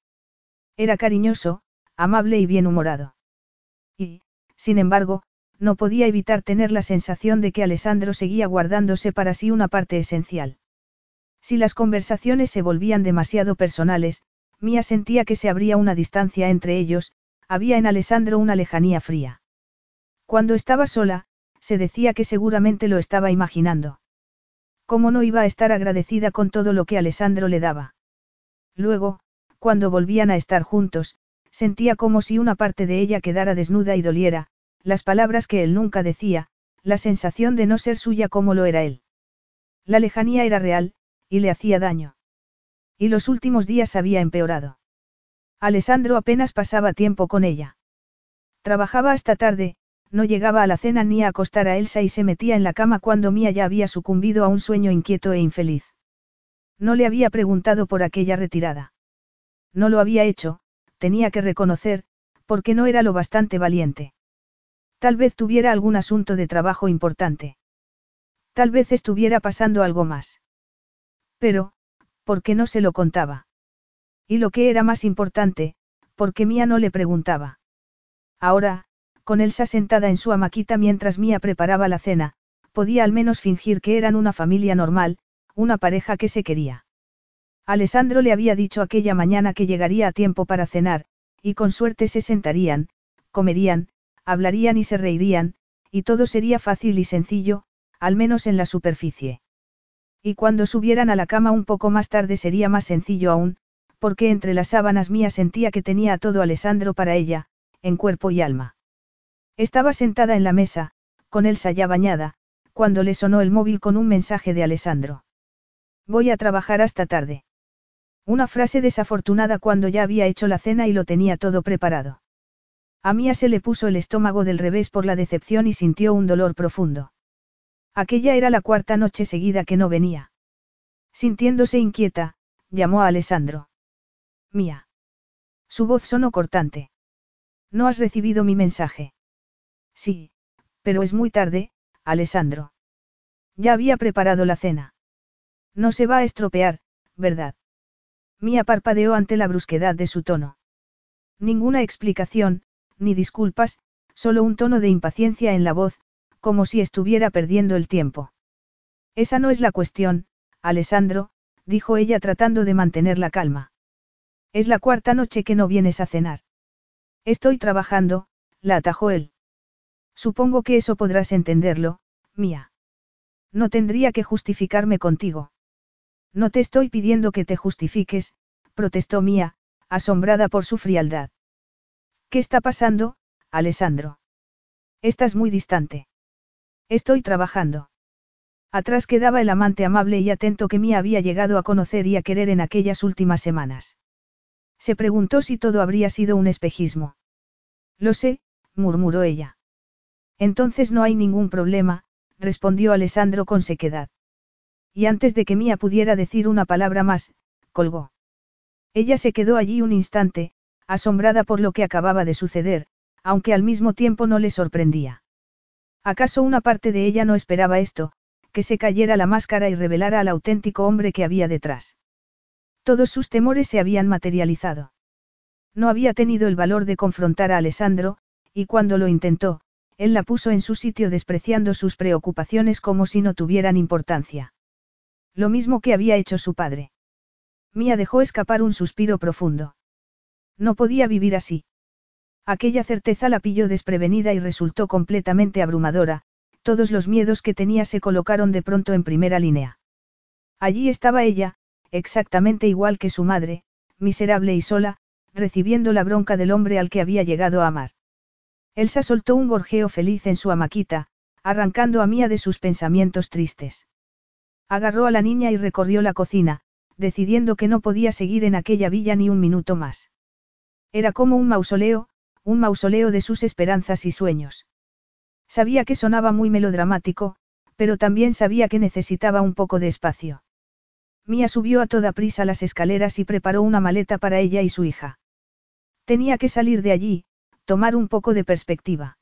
Era cariñoso, amable y bien humorado. Y, sin embargo, no podía evitar tener la sensación de que Alessandro seguía guardándose para sí una parte esencial. Si las conversaciones se volvían demasiado personales, Mía sentía que se abría una distancia entre ellos, había en Alessandro una lejanía fría. Cuando estaba sola, se decía que seguramente lo estaba imaginando. ¿Cómo no iba a estar agradecida con todo lo que Alessandro le daba? Luego, cuando volvían a estar juntos, sentía como si una parte de ella quedara desnuda y doliera, las palabras que él nunca decía, la sensación de no ser suya como lo era él. La lejanía era real, y le hacía daño. Y los últimos días había empeorado. Alessandro apenas pasaba tiempo con ella. Trabajaba hasta tarde, no llegaba a la cena ni a acostar a Elsa y se metía en la cama cuando Mía ya había sucumbido a un sueño inquieto e infeliz. No le había preguntado por aquella retirada. No lo había hecho, tenía que reconocer, porque no era lo bastante valiente. Tal vez tuviera algún asunto de trabajo importante. Tal vez estuviera pasando algo más. Pero, ¿por qué no se lo contaba? Y lo que era más importante, ¿por qué Mía no le preguntaba? Ahora, con Elsa sentada en su amaquita mientras Mía preparaba la cena, podía al menos fingir que eran una familia normal, una pareja que se quería. Alessandro le había dicho aquella mañana que llegaría a tiempo para cenar, y con suerte se sentarían, comerían, hablarían y se reirían, y todo sería fácil y sencillo, al menos en la superficie. Y cuando subieran a la cama un poco más tarde sería más sencillo aún, porque entre las sábanas mías sentía que tenía a todo Alessandro para ella, en cuerpo y alma. Estaba sentada en la mesa, con Elsa ya bañada, cuando le sonó el móvil con un mensaje de Alessandro. Voy a trabajar hasta tarde. Una frase desafortunada cuando ya había hecho la cena y lo tenía todo preparado. A Mía se le puso el estómago del revés por la decepción y sintió un dolor profundo. Aquella era la cuarta noche seguida que no venía. Sintiéndose inquieta, llamó a Alessandro. Mía. Su voz sonó cortante. ¿No has recibido mi mensaje? Sí, pero es muy tarde, Alessandro. Ya había preparado la cena. No se va a estropear, ¿verdad? Mía parpadeó ante la brusquedad de su tono. Ninguna explicación, ni disculpas, solo un tono de impaciencia en la voz, como si estuviera perdiendo el tiempo. Esa no es la cuestión, Alessandro, dijo ella tratando de mantener la calma. Es la cuarta noche que no vienes a cenar. Estoy trabajando, la atajó él. Supongo que eso podrás entenderlo, mía. No tendría que justificarme contigo. No te estoy pidiendo que te justifiques, protestó Mía, asombrada por su frialdad. ¿Qué está pasando, Alessandro? Estás muy distante. Estoy trabajando. Atrás quedaba el amante amable y atento que Mía había llegado a conocer y a querer en aquellas últimas semanas. Se preguntó si todo habría sido un espejismo. Lo sé, murmuró ella. Entonces no hay ningún problema, respondió Alessandro con sequedad. Y antes de que Mía pudiera decir una palabra más, colgó. Ella se quedó allí un instante, asombrada por lo que acababa de suceder, aunque al mismo tiempo no le sorprendía. ¿Acaso una parte de ella no esperaba esto, que se cayera la máscara y revelara al auténtico hombre que había detrás? Todos sus temores se habían materializado. No había tenido el valor de confrontar a Alessandro, y cuando lo intentó, él la puso en su sitio despreciando sus preocupaciones como si no tuvieran importancia. Lo mismo que había hecho su padre. Mía dejó escapar un suspiro profundo. No podía vivir así. Aquella certeza la pilló desprevenida y resultó completamente abrumadora, todos los miedos que tenía se colocaron de pronto en primera línea. Allí estaba ella, exactamente igual que su madre, miserable y sola, recibiendo la bronca del hombre al que había llegado a amar. Elsa soltó un gorjeo feliz en su amaquita, arrancando a Mía de sus pensamientos tristes. Agarró a la niña y recorrió la cocina, decidiendo que no podía seguir en aquella villa ni un minuto más. Era como un mausoleo, un mausoleo de sus esperanzas y sueños. Sabía que sonaba muy melodramático, pero también sabía que necesitaba un poco de espacio. Mía subió a toda prisa las escaleras y preparó una maleta para ella y su hija. Tenía que salir de allí, tomar un poco de perspectiva.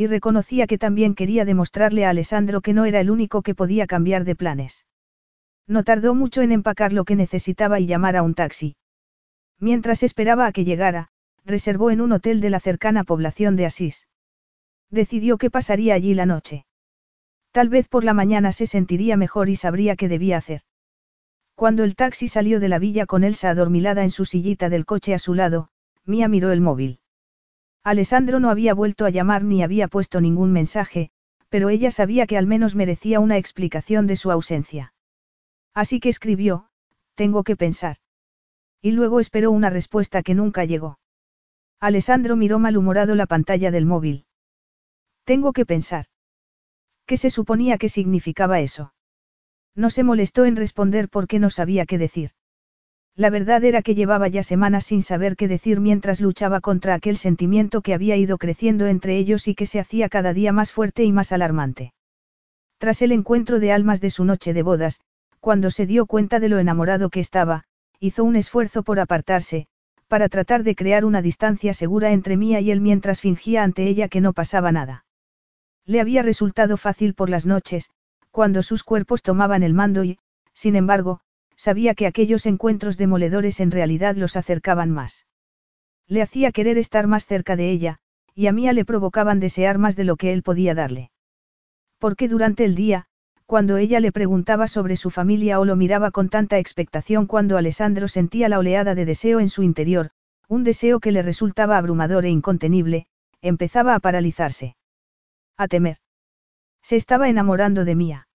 Y reconocía que también quería demostrarle a Alessandro que no era el único que podía cambiar de planes. No tardó mucho en empacar lo que necesitaba y llamar a un taxi. Mientras esperaba a que llegara, reservó en un hotel de la cercana población de Asís. Decidió que pasaría allí la noche. Tal vez por la mañana se sentiría mejor y sabría qué debía hacer. Cuando el taxi salió de la villa con Elsa adormilada en su sillita del coche a su lado, Mía miró el móvil. Alessandro no había vuelto a llamar ni había puesto ningún mensaje, pero ella sabía que al menos merecía una explicación de su ausencia. Así que escribió, tengo que pensar. Y luego esperó una respuesta que nunca llegó. Alessandro miró malhumorado la pantalla del móvil. Tengo que pensar. ¿Qué se suponía que significaba eso? No se molestó en responder porque no sabía qué decir. La verdad era que llevaba ya semanas sin saber qué decir mientras luchaba contra aquel sentimiento que había ido creciendo entre ellos y que se hacía cada día más fuerte y más alarmante. Tras el encuentro de almas de su noche de bodas, cuando se dio cuenta de lo enamorado que estaba, hizo un esfuerzo por apartarse, para tratar de crear una distancia segura entre Mía y él mientras fingía ante ella que no pasaba nada. Le había resultado fácil por las noches, cuando sus cuerpos tomaban el mando y, sin embargo, sabía que aquellos encuentros demoledores en realidad los acercaban más. Le hacía querer estar más cerca de ella, y a Mía le provocaban desear más de lo que él podía darle. Porque durante el día, cuando ella le preguntaba sobre su familia o lo miraba con tanta expectación cuando Alessandro sentía la oleada de deseo en su interior, un deseo que le resultaba abrumador e incontenible, empezaba a paralizarse. A temer. Se estaba enamorando de Mía.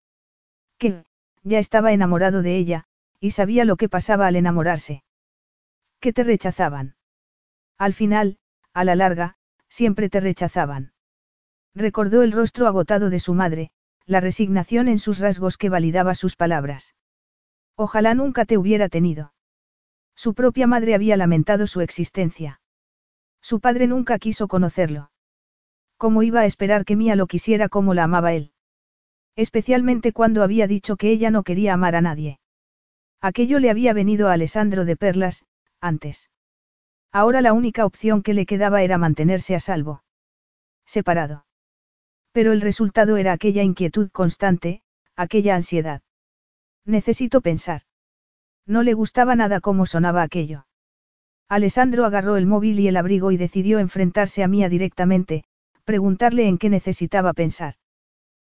Que, ya estaba enamorado de ella, y sabía lo que pasaba al enamorarse. Que te rechazaban. Al final, a la larga, siempre te rechazaban. Recordó el rostro agotado de su madre, la resignación en sus rasgos que validaba sus palabras. Ojalá nunca te hubiera tenido. Su propia madre había lamentado su existencia. Su padre nunca quiso conocerlo. ¿Cómo iba a esperar que Mía lo quisiera como la amaba él? Especialmente cuando había dicho que ella no quería amar a nadie. Aquello le había venido a Alessandro de Perlas, antes. Ahora la única opción que le quedaba era mantenerse a salvo. Separado. Pero el resultado era aquella inquietud constante, aquella ansiedad. Necesito pensar. No le gustaba nada cómo sonaba aquello. Alessandro agarró el móvil y el abrigo y decidió enfrentarse a Mía directamente, preguntarle en qué necesitaba pensar.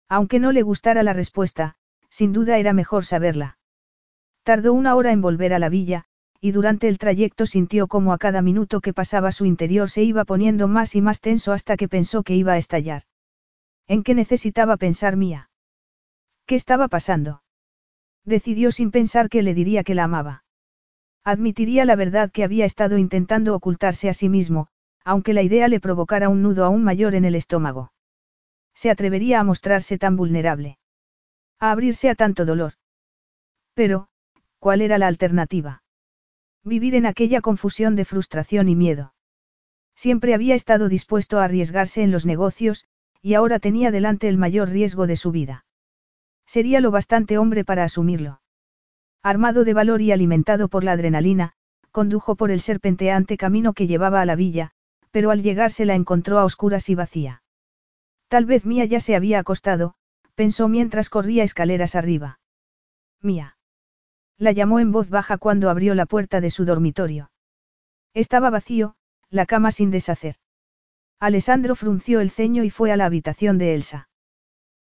Aunque no le gustara la respuesta, sin duda era mejor saberla. Tardó una hora en volver a la villa, y durante el trayecto sintió como a cada minuto que pasaba su interior se iba poniendo más y más tenso hasta que pensó que iba a estallar. ¿En qué necesitaba pensar Mía? ¿Qué estaba pasando? Decidió sin pensar que le diría que la amaba. Admitiría la verdad que había estado intentando ocultarse a sí mismo, aunque la idea le provocara un nudo aún mayor en el estómago. Se atrevería a mostrarse tan vulnerable. A abrirse a tanto dolor. Pero, ¿Cuál era la alternativa? Vivir en aquella confusión de frustración y miedo. Siempre había estado dispuesto a arriesgarse en los negocios, y ahora tenía delante el mayor riesgo de su vida. Sería lo bastante hombre para asumirlo. Armado de valor y alimentado por la adrenalina, condujo por el serpenteante camino que llevaba a la villa, pero al llegar se la encontró a oscuras y vacía. Tal vez Mía ya se había acostado, pensó mientras corría escaleras arriba. Mía. La llamó en voz baja cuando abrió la puerta de su dormitorio. Estaba vacío, la cama sin deshacer. Alessandro frunció el ceño y fue a la habitación de Elsa.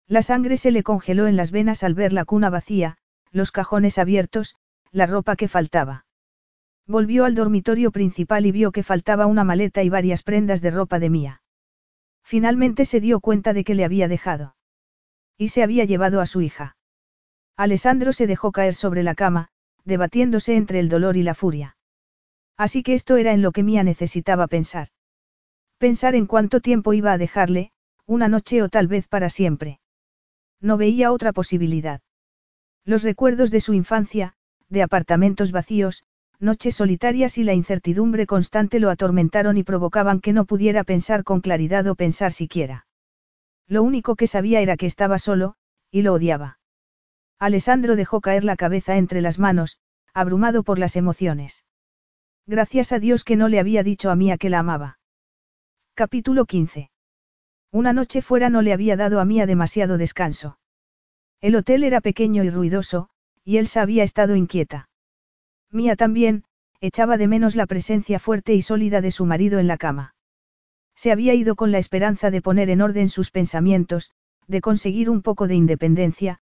La sangre se le congeló en las venas al ver la cuna vacía, los cajones abiertos, la ropa que faltaba. Volvió al dormitorio principal y vio que faltaba una maleta y varias prendas de ropa de Mía. Finalmente se dio cuenta de que le había dejado. Y se había llevado a su hija. Alessandro se dejó caer sobre la cama, debatiéndose entre el dolor y la furia. Así que esto era en lo que Mía necesitaba pensar. Pensar en cuánto tiempo iba a dejarle, una noche o tal vez para siempre. No veía otra posibilidad. Los recuerdos de su infancia, de apartamentos vacíos, noches solitarias y la incertidumbre constante lo atormentaron y provocaban que no pudiera pensar con claridad o pensar siquiera. Lo único que sabía era que estaba solo, y lo odiaba. Alessandro dejó caer la cabeza entre las manos, abrumado por las emociones. Gracias a Dios que no le había dicho a Mía que la amaba. Capítulo 15. Una noche fuera no le había dado a Mía demasiado descanso. El hotel era pequeño y ruidoso, y Elsa había estado inquieta. Mía también, echaba de menos la presencia fuerte y sólida de su marido en la cama. Se había ido con la esperanza de poner en orden sus pensamientos, de conseguir un poco de independencia,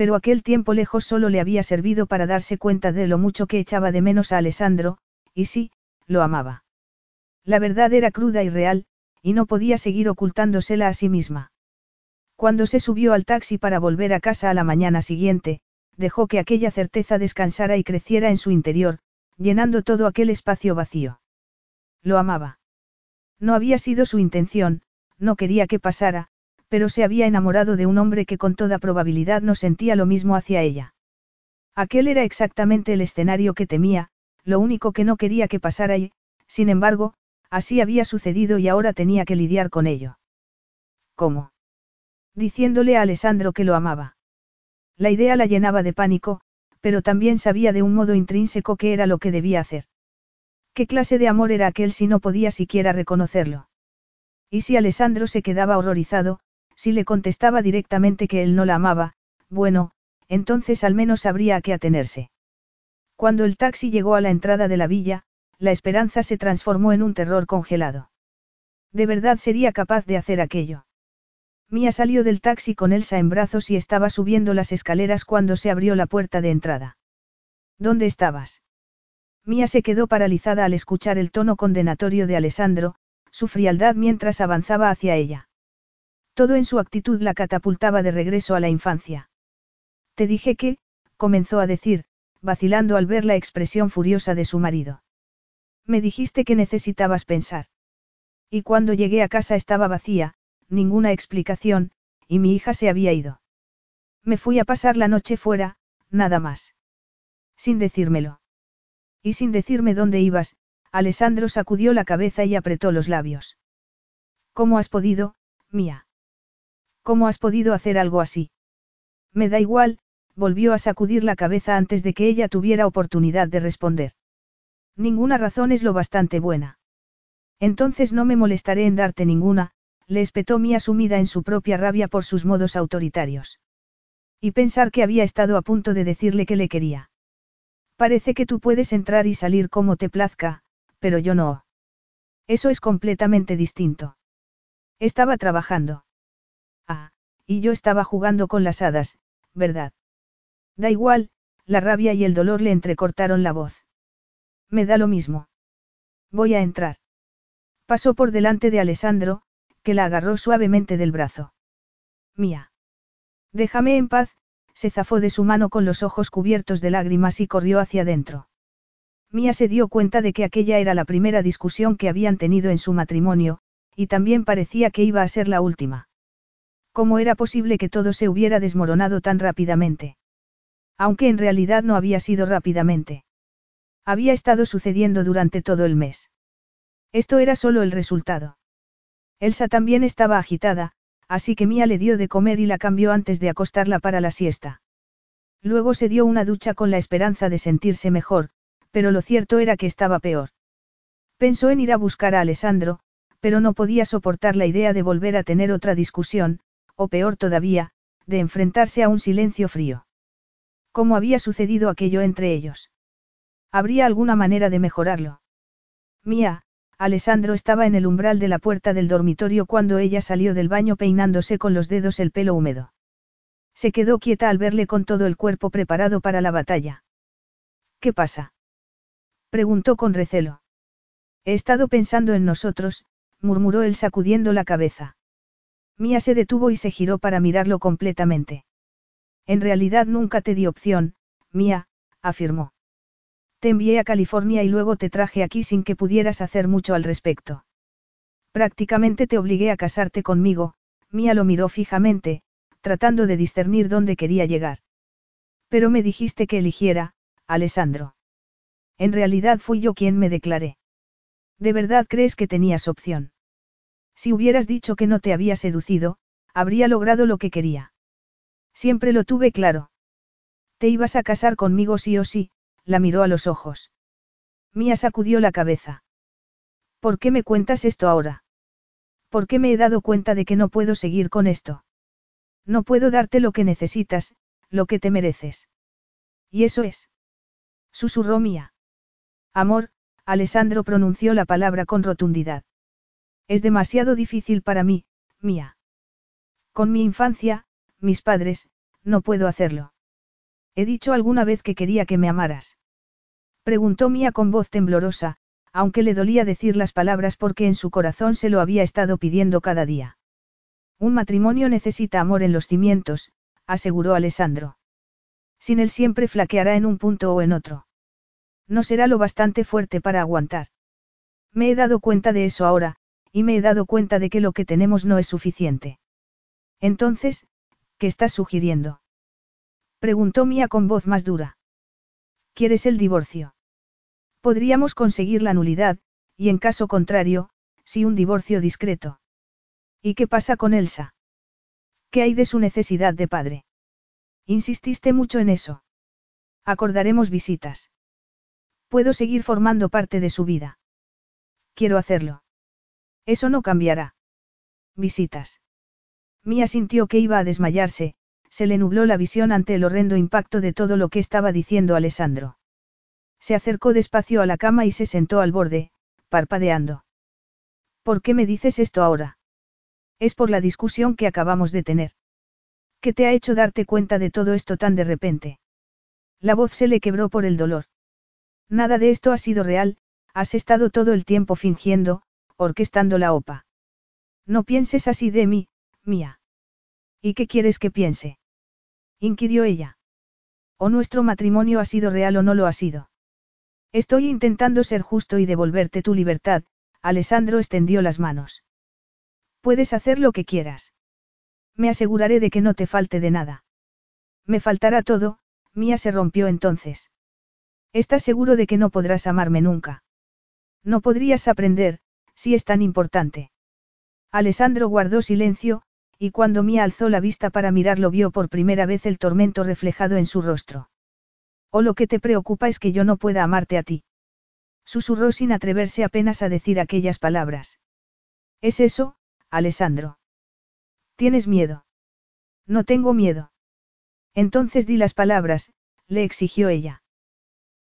pero aquel tiempo lejos solo le había servido para darse cuenta de lo mucho que echaba de menos a Alessandro, y sí, lo amaba. La verdad era cruda y real, y no podía seguir ocultándosela a sí misma. Cuando se subió al taxi para volver a casa a la mañana siguiente, dejó que aquella certeza descansara y creciera en su interior, llenando todo aquel espacio vacío. Lo amaba. No había sido su intención, no quería que pasara, pero se había enamorado de un hombre que con toda probabilidad no sentía lo mismo hacia ella. Aquel era exactamente el escenario que temía, lo único que no quería que pasara y, sin embargo, así había sucedido y ahora tenía que lidiar con ello. ¿Cómo? Diciéndole a Alessandro que lo amaba. La idea la llenaba de pánico, pero también sabía de un modo intrínseco qué era lo que debía hacer. ¿Qué clase de amor era aquel si no podía siquiera reconocerlo? Y si Alessandro se quedaba horrorizado, si le contestaba directamente que él no la amaba, bueno, entonces al menos sabría a qué atenerse. Cuando el taxi llegó a la entrada de la villa, la esperanza se transformó en un terror congelado. ¿De verdad sería capaz de hacer aquello? Mía salió del taxi con Elsa en brazos y estaba subiendo las escaleras cuando se abrió la puerta de entrada. ¿Dónde estabas? Mía se quedó paralizada al escuchar el tono condenatorio de Alessandro, su frialdad mientras avanzaba hacia ella. Todo en su actitud la catapultaba de regreso a la infancia. Te dije que, comenzó a decir, vacilando al ver la expresión furiosa de su marido. Me dijiste que necesitabas pensar. Y cuando llegué a casa estaba vacía, ninguna explicación, y mi hija se había ido. Me fui a pasar la noche fuera, nada más. Sin decírmelo. Y sin decirme dónde ibas, Alessandro sacudió la cabeza y apretó los labios. ¿Cómo has podido, mía? ¿Cómo has podido hacer algo así? Me da igual, volvió a sacudir la cabeza antes de que ella tuviera oportunidad de responder. Ninguna razón es lo bastante buena. Entonces no me molestaré en darte ninguna, le espetó Mía sumida en su propia rabia por sus modos autoritarios. Y pensar que había estado a punto de decirle que le quería. Parece que tú puedes entrar y salir como te plazca, pero yo no. Eso es completamente distinto. Estaba trabajando. Y yo estaba jugando con las hadas, ¿verdad? Da igual, la rabia y el dolor le entrecortaron la voz. Me da lo mismo. Voy a entrar. Pasó por delante de Alessandro, que la agarró suavemente del brazo. Mía. Déjame en paz, se zafó de su mano con los ojos cubiertos de lágrimas y corrió hacia adentro. Mía se dio cuenta de que aquella era la primera discusión que habían tenido en su matrimonio, y también parecía que iba a ser la última. ¿Cómo era posible que todo se hubiera desmoronado tan rápidamente? Aunque en realidad no había sido rápidamente. Había estado sucediendo durante todo el mes. Esto era solo el resultado. Elsa también estaba agitada, así que Mía le dio de comer y la cambió antes de acostarla para la siesta. Luego se dio una ducha con la esperanza de sentirse mejor, pero lo cierto era que estaba peor. Pensó en ir a buscar a Alessandro, pero no podía soportar la idea de volver a tener otra discusión, o peor todavía, de enfrentarse a un silencio frío. ¿Cómo había sucedido aquello entre ellos? ¿Habría alguna manera de mejorarlo? Mía, Alessandro estaba en el umbral de la puerta del dormitorio cuando ella salió del baño peinándose con los dedos el pelo húmedo. Se quedó quieta al verle con todo el cuerpo preparado para la batalla. ¿Qué pasa? preguntó con recelo. He estado pensando en nosotros, murmuró él sacudiendo la cabeza. Mía se detuvo y se giró para mirarlo completamente. En realidad nunca te di opción, Mía, afirmó. Te envié a California y luego te traje aquí sin que pudieras hacer mucho al respecto. Prácticamente te obligué a casarte conmigo, Mía lo miró fijamente, tratando de discernir dónde quería llegar. Pero me dijiste que eligiera, Alessandro. En realidad fui yo quien me declaré. ¿De verdad crees que tenías opción? Si hubieras dicho que no te había seducido, habría logrado lo que quería. Siempre lo tuve claro. Te ibas a casar conmigo sí o sí, la miró a los ojos. Mía sacudió la cabeza. ¿Por qué me cuentas esto ahora? ¿Por qué me he dado cuenta de que no puedo seguir con esto? No puedo darte lo que necesitas, lo que te mereces. Y eso es. Susurró Mía. Amor, Alessandro pronunció la palabra con rotundidad. Es demasiado difícil para mí, Mía. Con mi infancia, mis padres, no puedo hacerlo. ¿He dicho alguna vez que quería que me amaras? Preguntó Mía con voz temblorosa, aunque le dolía decir las palabras porque en su corazón se lo había estado pidiendo cada día. Un matrimonio necesita amor en los cimientos, aseguró Alessandro. Sin él siempre flaqueará en un punto o en otro. No será lo bastante fuerte para aguantar. Me he dado cuenta de eso ahora, y me he dado cuenta de que lo que tenemos no es suficiente. Entonces, ¿qué estás sugiriendo? Preguntó Mía con voz más dura. ¿Quieres el divorcio? Podríamos conseguir la nulidad, y en caso contrario, sí un divorcio discreto. ¿Y qué pasa con Elsa? ¿Qué hay de su necesidad de padre? Insististe mucho en eso. Acordaremos visitas. Puedo seguir formando parte de su vida. Quiero hacerlo. Eso no cambiará. Visitas. Mía sintió que iba a desmayarse, se le nubló la visión ante el horrendo impacto de todo lo que estaba diciendo Alessandro. Se acercó despacio a la cama y se sentó al borde, parpadeando. ¿Por qué me dices esto ahora? Es por la discusión que acabamos de tener. ¿Qué te ha hecho darte cuenta de todo esto tan de repente? La voz se le quebró por el dolor. Nada de esto ha sido real, has estado todo el tiempo fingiendo, orquestando la OPA. No pienses así de mí, mía. ¿Y qué quieres que piense? inquirió ella. O nuestro matrimonio ha sido real o no lo ha sido. Estoy intentando ser justo y devolverte tu libertad, Alessandro extendió las manos. Puedes hacer lo que quieras. Me aseguraré de que no te falte de nada. Me faltará todo, Mía se rompió entonces. ¿Estás seguro de que no podrás amarme nunca? No podrías aprender, si es tan importante. Alessandro guardó silencio, y cuando Mía alzó la vista para mirarlo vio por primera vez el tormento reflejado en su rostro. O lo que te preocupa es que yo no pueda amarte a ti. Susurró sin atreverse apenas a decir aquellas palabras. ¿Es eso, Alessandro? ¿Tienes miedo? No tengo miedo. Entonces di las palabras, le exigió ella.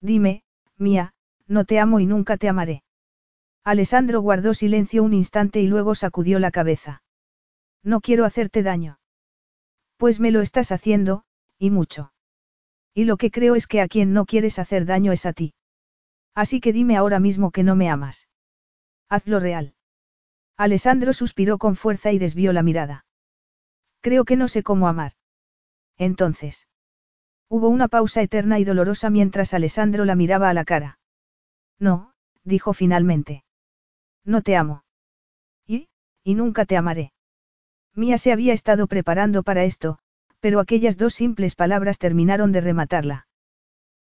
Dime, Mía, no te amo y nunca te amaré. Alessandro guardó silencio un instante y luego sacudió la cabeza. No quiero hacerte daño. Pues me lo estás haciendo, y mucho. Y lo que creo es que a quien no quieres hacer daño es a ti. Así que dime ahora mismo que no me amas. Hazlo real. Alessandro suspiró con fuerza y desvió la mirada. Creo que no sé cómo amar. Entonces. Hubo una pausa eterna y dolorosa mientras Alessandro la miraba a la cara. No, dijo finalmente. No te amo. Y, y nunca te amaré. Mía se había estado preparando para esto, pero aquellas dos simples palabras terminaron de rematarla.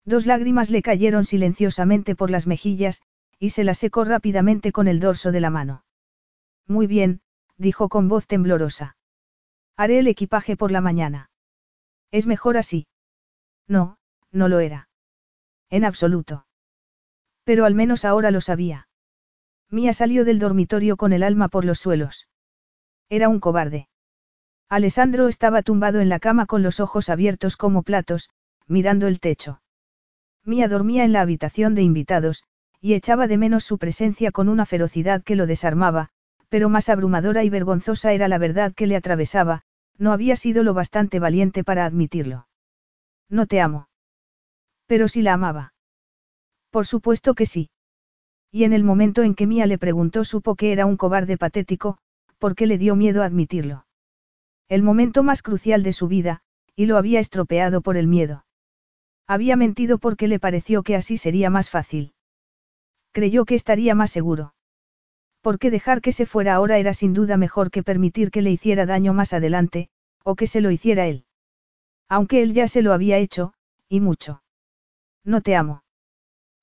Dos lágrimas le cayeron silenciosamente por las mejillas, y se las secó rápidamente con el dorso de la mano. Muy bien, dijo con voz temblorosa. Haré el equipaje por la mañana. Es mejor así. No, no lo era. En absoluto. Pero al menos ahora lo sabía. Mía salió del dormitorio con el alma por los suelos. Era un cobarde. Alessandro estaba tumbado en la cama con los ojos abiertos como platos, mirando el techo. Mía dormía en la habitación de invitados, y echaba de menos su presencia con una ferocidad que lo desarmaba, pero más abrumadora y vergonzosa era la verdad que le atravesaba, no había sido lo bastante valiente para admitirlo. No te amo. Pero si la amaba. Por supuesto que sí. Y en el momento en que Mía le preguntó supo que era un cobarde patético, porque le dio miedo admitirlo. El momento más crucial de su vida, y lo había estropeado por el miedo. Había mentido porque le pareció que así sería más fácil. Creyó que estaría más seguro. Porque dejar que se fuera ahora era sin duda mejor que permitir que le hiciera daño más adelante, o que se lo hiciera él. Aunque él ya se lo había hecho, y mucho. No te amo.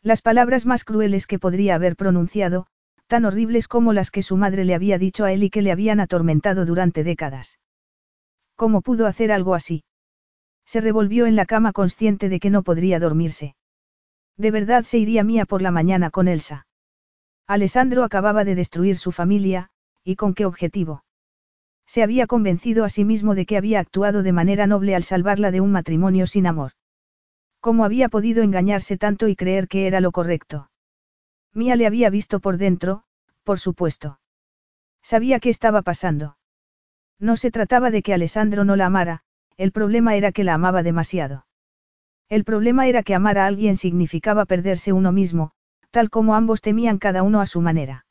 Las palabras más crueles que podría haber pronunciado, tan horribles como las que su madre le había dicho a él y que le habían atormentado durante décadas. ¿Cómo pudo hacer algo así? Se revolvió en la cama consciente de que no podría dormirse. De verdad se iría Mía por la mañana con Elsa. Alessandro acababa de destruir su familia, ¿y con qué objetivo? Se había convencido a sí mismo de que había actuado de manera noble al salvarla de un matrimonio sin amor. ¿Cómo había podido engañarse tanto y creer que era lo correcto? Mía le había visto por dentro, por supuesto. Sabía qué estaba pasando. No se trataba de que Alessandro no la amara, el problema era que la amaba demasiado. El problema era que amar a alguien significaba perderse uno mismo, tal como ambos temían cada uno a su manera.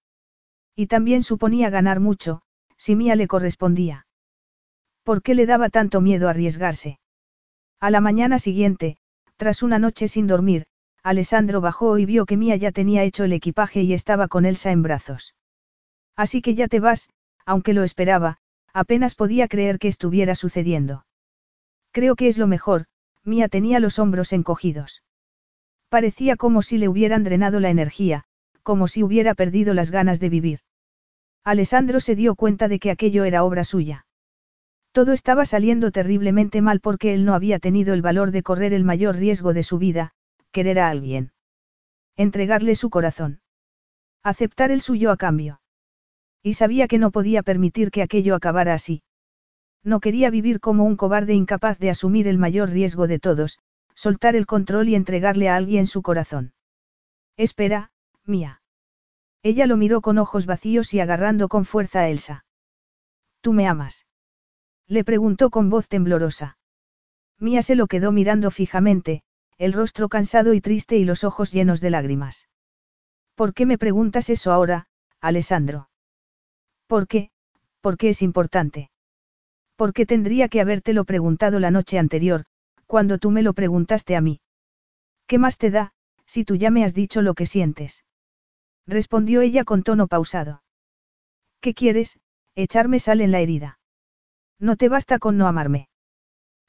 Y también suponía ganar mucho, si Mía le correspondía. ¿Por qué le daba tanto miedo arriesgarse? A la mañana siguiente, tras una noche sin dormir, Alessandro bajó y vio que Mía ya tenía hecho el equipaje y estaba con Elsa en brazos. Así que ya te vas, aunque lo esperaba, apenas podía creer que estuviera sucediendo. Creo que es lo mejor, Mía tenía los hombros encogidos. Parecía como si le hubieran drenado la energía, como si hubiera perdido las ganas de vivir. Alessandro se dio cuenta de que aquello era obra suya. Todo estaba saliendo terriblemente mal porque él no había tenido el valor de correr el mayor riesgo de su vida, querer a alguien. Entregarle su corazón. Aceptar el suyo a cambio. Y sabía que no podía permitir que aquello acabara así. No quería vivir como un cobarde incapaz de asumir el mayor riesgo de todos, soltar el control y entregarle a alguien su corazón. Espera, mía. Ella lo miró con ojos vacíos y agarrando con fuerza a Elsa. ¿Tú me amas? Le preguntó con voz temblorosa. Mía se lo quedó mirando fijamente, el rostro cansado y triste y los ojos llenos de lágrimas. ¿Por qué me preguntas eso ahora, Alessandro? ¿Por qué? ¿Por qué es importante? ¿Por qué tendría que habértelo preguntado la noche anterior, cuando tú me lo preguntaste a mí. ¿Qué más te da, si tú ya me has dicho lo que sientes? Respondió ella con tono pausado. ¿Qué quieres? Echarme sal en la herida. No te basta con no amarme.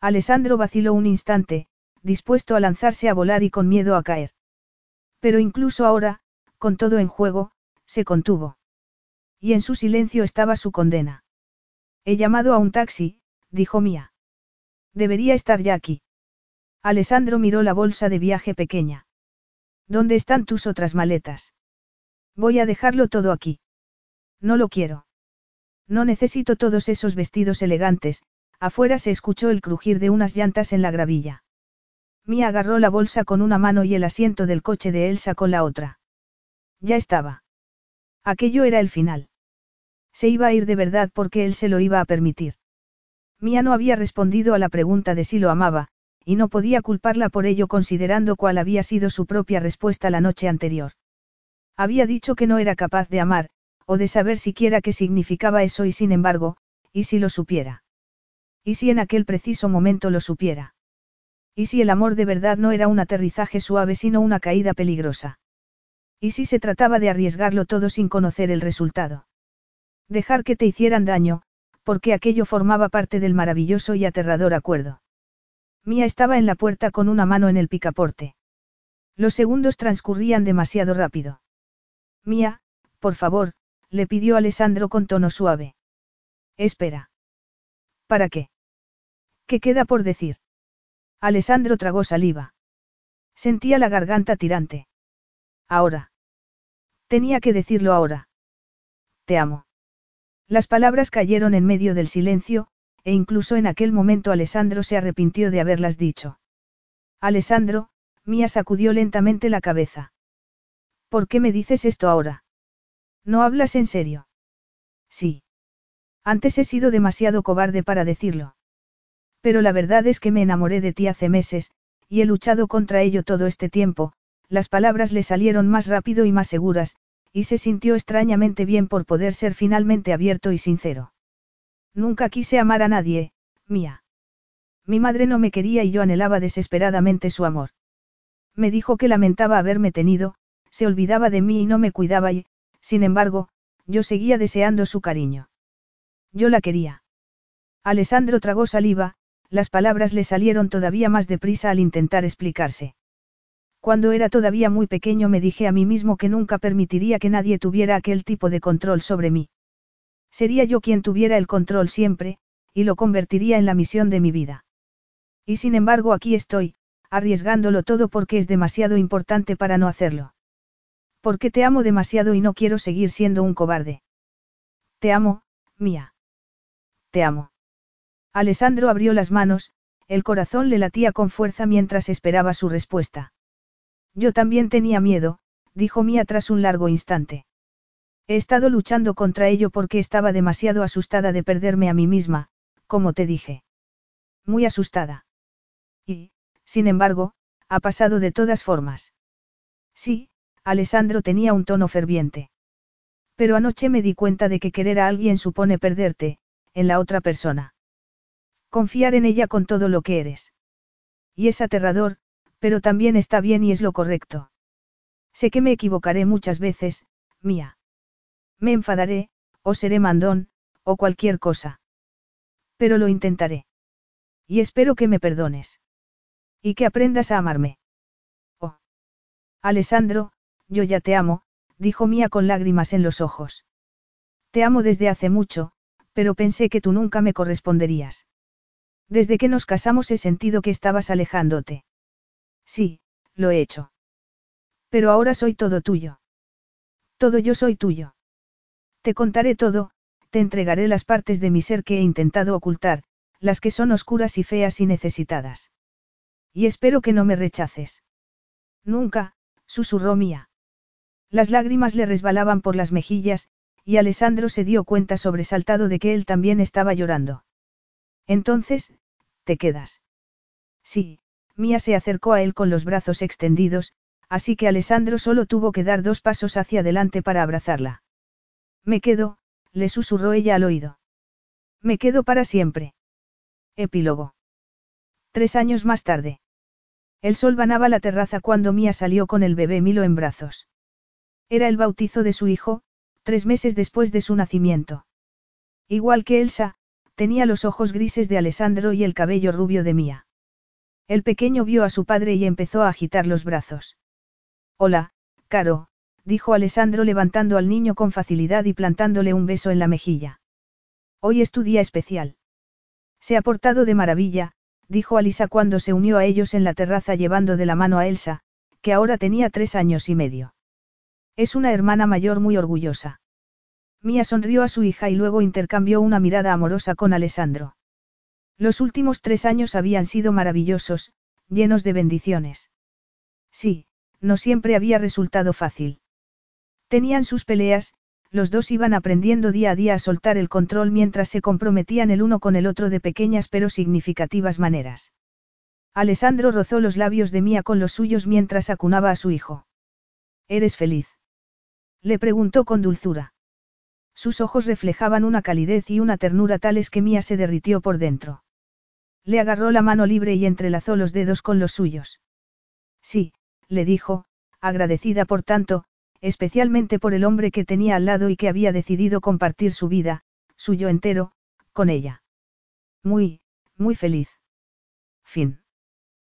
Alessandro vaciló un instante, dispuesto a lanzarse a volar y con miedo a caer. Pero incluso ahora, con todo en juego, se contuvo. Y en su silencio estaba su condena. He llamado a un taxi, dijo Mía. Debería estar ya aquí. Alessandro miró la bolsa de viaje pequeña. ¿Dónde están tus otras maletas? Voy a dejarlo todo aquí. No lo quiero. No necesito todos esos vestidos elegantes, afuera se escuchó el crujir de unas llantas en la gravilla. Mia agarró la bolsa con una mano y el asiento del coche de Elsa con la otra. Ya estaba. Aquello era el final. Se iba a ir de verdad porque él se lo iba a permitir. Mia no había respondido a la pregunta de si lo amaba, y no podía culparla por ello considerando cuál había sido su propia respuesta la noche anterior. Había dicho que no era capaz de amar, o de saber siquiera qué significaba eso y sin embargo, ¿y si lo supiera? ¿Y si en aquel preciso momento lo supiera? ¿Y si el amor de verdad no era un aterrizaje suave sino una caída peligrosa? ¿Y si se trataba de arriesgarlo todo sin conocer el resultado? Dejar que te hicieran daño, porque aquello formaba parte del maravilloso y aterrador acuerdo. Mía estaba en la puerta con una mano en el picaporte. Los segundos transcurrían demasiado rápido. Mía, por favor, le pidió Alessandro con tono suave. Espera. ¿Para qué? ¿Qué queda por decir? Alessandro tragó saliva. Sentía la garganta tirante. Ahora. Tenía que decirlo ahora. Te amo. Las palabras cayeron en medio del silencio, e incluso en aquel momento Alessandro se arrepintió de haberlas dicho. Alessandro, Mía sacudió lentamente la cabeza. ¿Por qué me dices esto ahora? ¿No hablas en serio? Sí. Antes he sido demasiado cobarde para decirlo. Pero la verdad es que me enamoré de ti hace meses, y he luchado contra ello todo este tiempo, las palabras le salieron más rápido y más seguras, y se sintió extrañamente bien por poder ser finalmente abierto y sincero. Nunca quise amar a nadie, mía. Mi madre no me quería y yo anhelaba desesperadamente su amor. Me dijo que lamentaba haberme tenido, se olvidaba de mí y no me cuidaba y, sin embargo, yo seguía deseando su cariño. Yo la quería. Alessandro tragó saliva, las palabras le salieron todavía más deprisa al intentar explicarse. Cuando era todavía muy pequeño me dije a mí mismo que nunca permitiría que nadie tuviera aquel tipo de control sobre mí. Sería yo quien tuviera el control siempre, y lo convertiría en la misión de mi vida. Y sin embargo aquí estoy, arriesgándolo todo porque es demasiado importante para no hacerlo. Porque te amo demasiado y no quiero seguir siendo un cobarde. Te amo, mía. Te amo. Alessandro abrió las manos, el corazón le latía con fuerza mientras esperaba su respuesta. Yo también tenía miedo, dijo Mía tras un largo instante. He estado luchando contra ello porque estaba demasiado asustada de perderme a mí misma, como te dije. Muy asustada. Y, sin embargo, ha pasado de todas formas. Sí, Alessandro tenía un tono ferviente. Pero anoche me di cuenta de que querer a alguien supone perderte, en la otra persona. Confiar en ella con todo lo que eres. Y es aterrador, pero también está bien y es lo correcto. Sé que me equivocaré muchas veces, mía. Me enfadaré, o seré mandón, o cualquier cosa. Pero lo intentaré. Y espero que me perdones. Y que aprendas a amarme. Oh. Alessandro, yo ya te amo, dijo Mía con lágrimas en los ojos. Te amo desde hace mucho, pero pensé que tú nunca me corresponderías. Desde que nos casamos he sentido que estabas alejándote. Sí, lo he hecho. Pero ahora soy todo tuyo. Todo yo soy tuyo. Te contaré todo, te entregaré las partes de mi ser que he intentado ocultar, las que son oscuras y feas y necesitadas. Y espero que no me rechaces. Nunca, susurró Mía. Las lágrimas le resbalaban por las mejillas, y Alessandro se dio cuenta sobresaltado de que él también estaba llorando. Entonces, ¿te quedas? Sí, Mía se acercó a él con los brazos extendidos, así que Alessandro solo tuvo que dar dos pasos hacia adelante para abrazarla. Me quedo, le susurró ella al oído. Me quedo para siempre. Epílogo. Tres años más tarde. El sol banaba la terraza cuando Mía salió con el bebé Milo en brazos. Era el bautizo de su hijo, tres meses después de su nacimiento. Igual que Elsa, tenía los ojos grises de Alessandro y el cabello rubio de Mía. El pequeño vio a su padre y empezó a agitar los brazos. Hola, Caro, dijo Alessandro levantando al niño con facilidad y plantándole un beso en la mejilla. Hoy es tu día especial. Se ha portado de maravilla, dijo Alisa cuando se unió a ellos en la terraza llevando de la mano a Elsa, que ahora tenía tres años y medio. Es una hermana mayor muy orgullosa. Mía sonrió a su hija y luego intercambió una mirada amorosa con Alessandro. Los últimos tres años habían sido maravillosos, llenos de bendiciones. Sí, no siempre había resultado fácil. Tenían sus peleas, los dos iban aprendiendo día a día a soltar el control mientras se comprometían el uno con el otro de pequeñas pero significativas maneras. Alessandro rozó los labios de Mía con los suyos mientras acunaba a su hijo. ¿Eres feliz? Le preguntó con dulzura. Sus ojos reflejaban una calidez y una ternura tales que Mía se derritió por dentro. Le agarró la mano libre y entrelazó los dedos con los suyos. Sí, le dijo, agradecida por tanto, especialmente por el hombre que tenía al lado y que había decidido compartir su vida, suyo entero, con ella. Muy, muy feliz. Fin.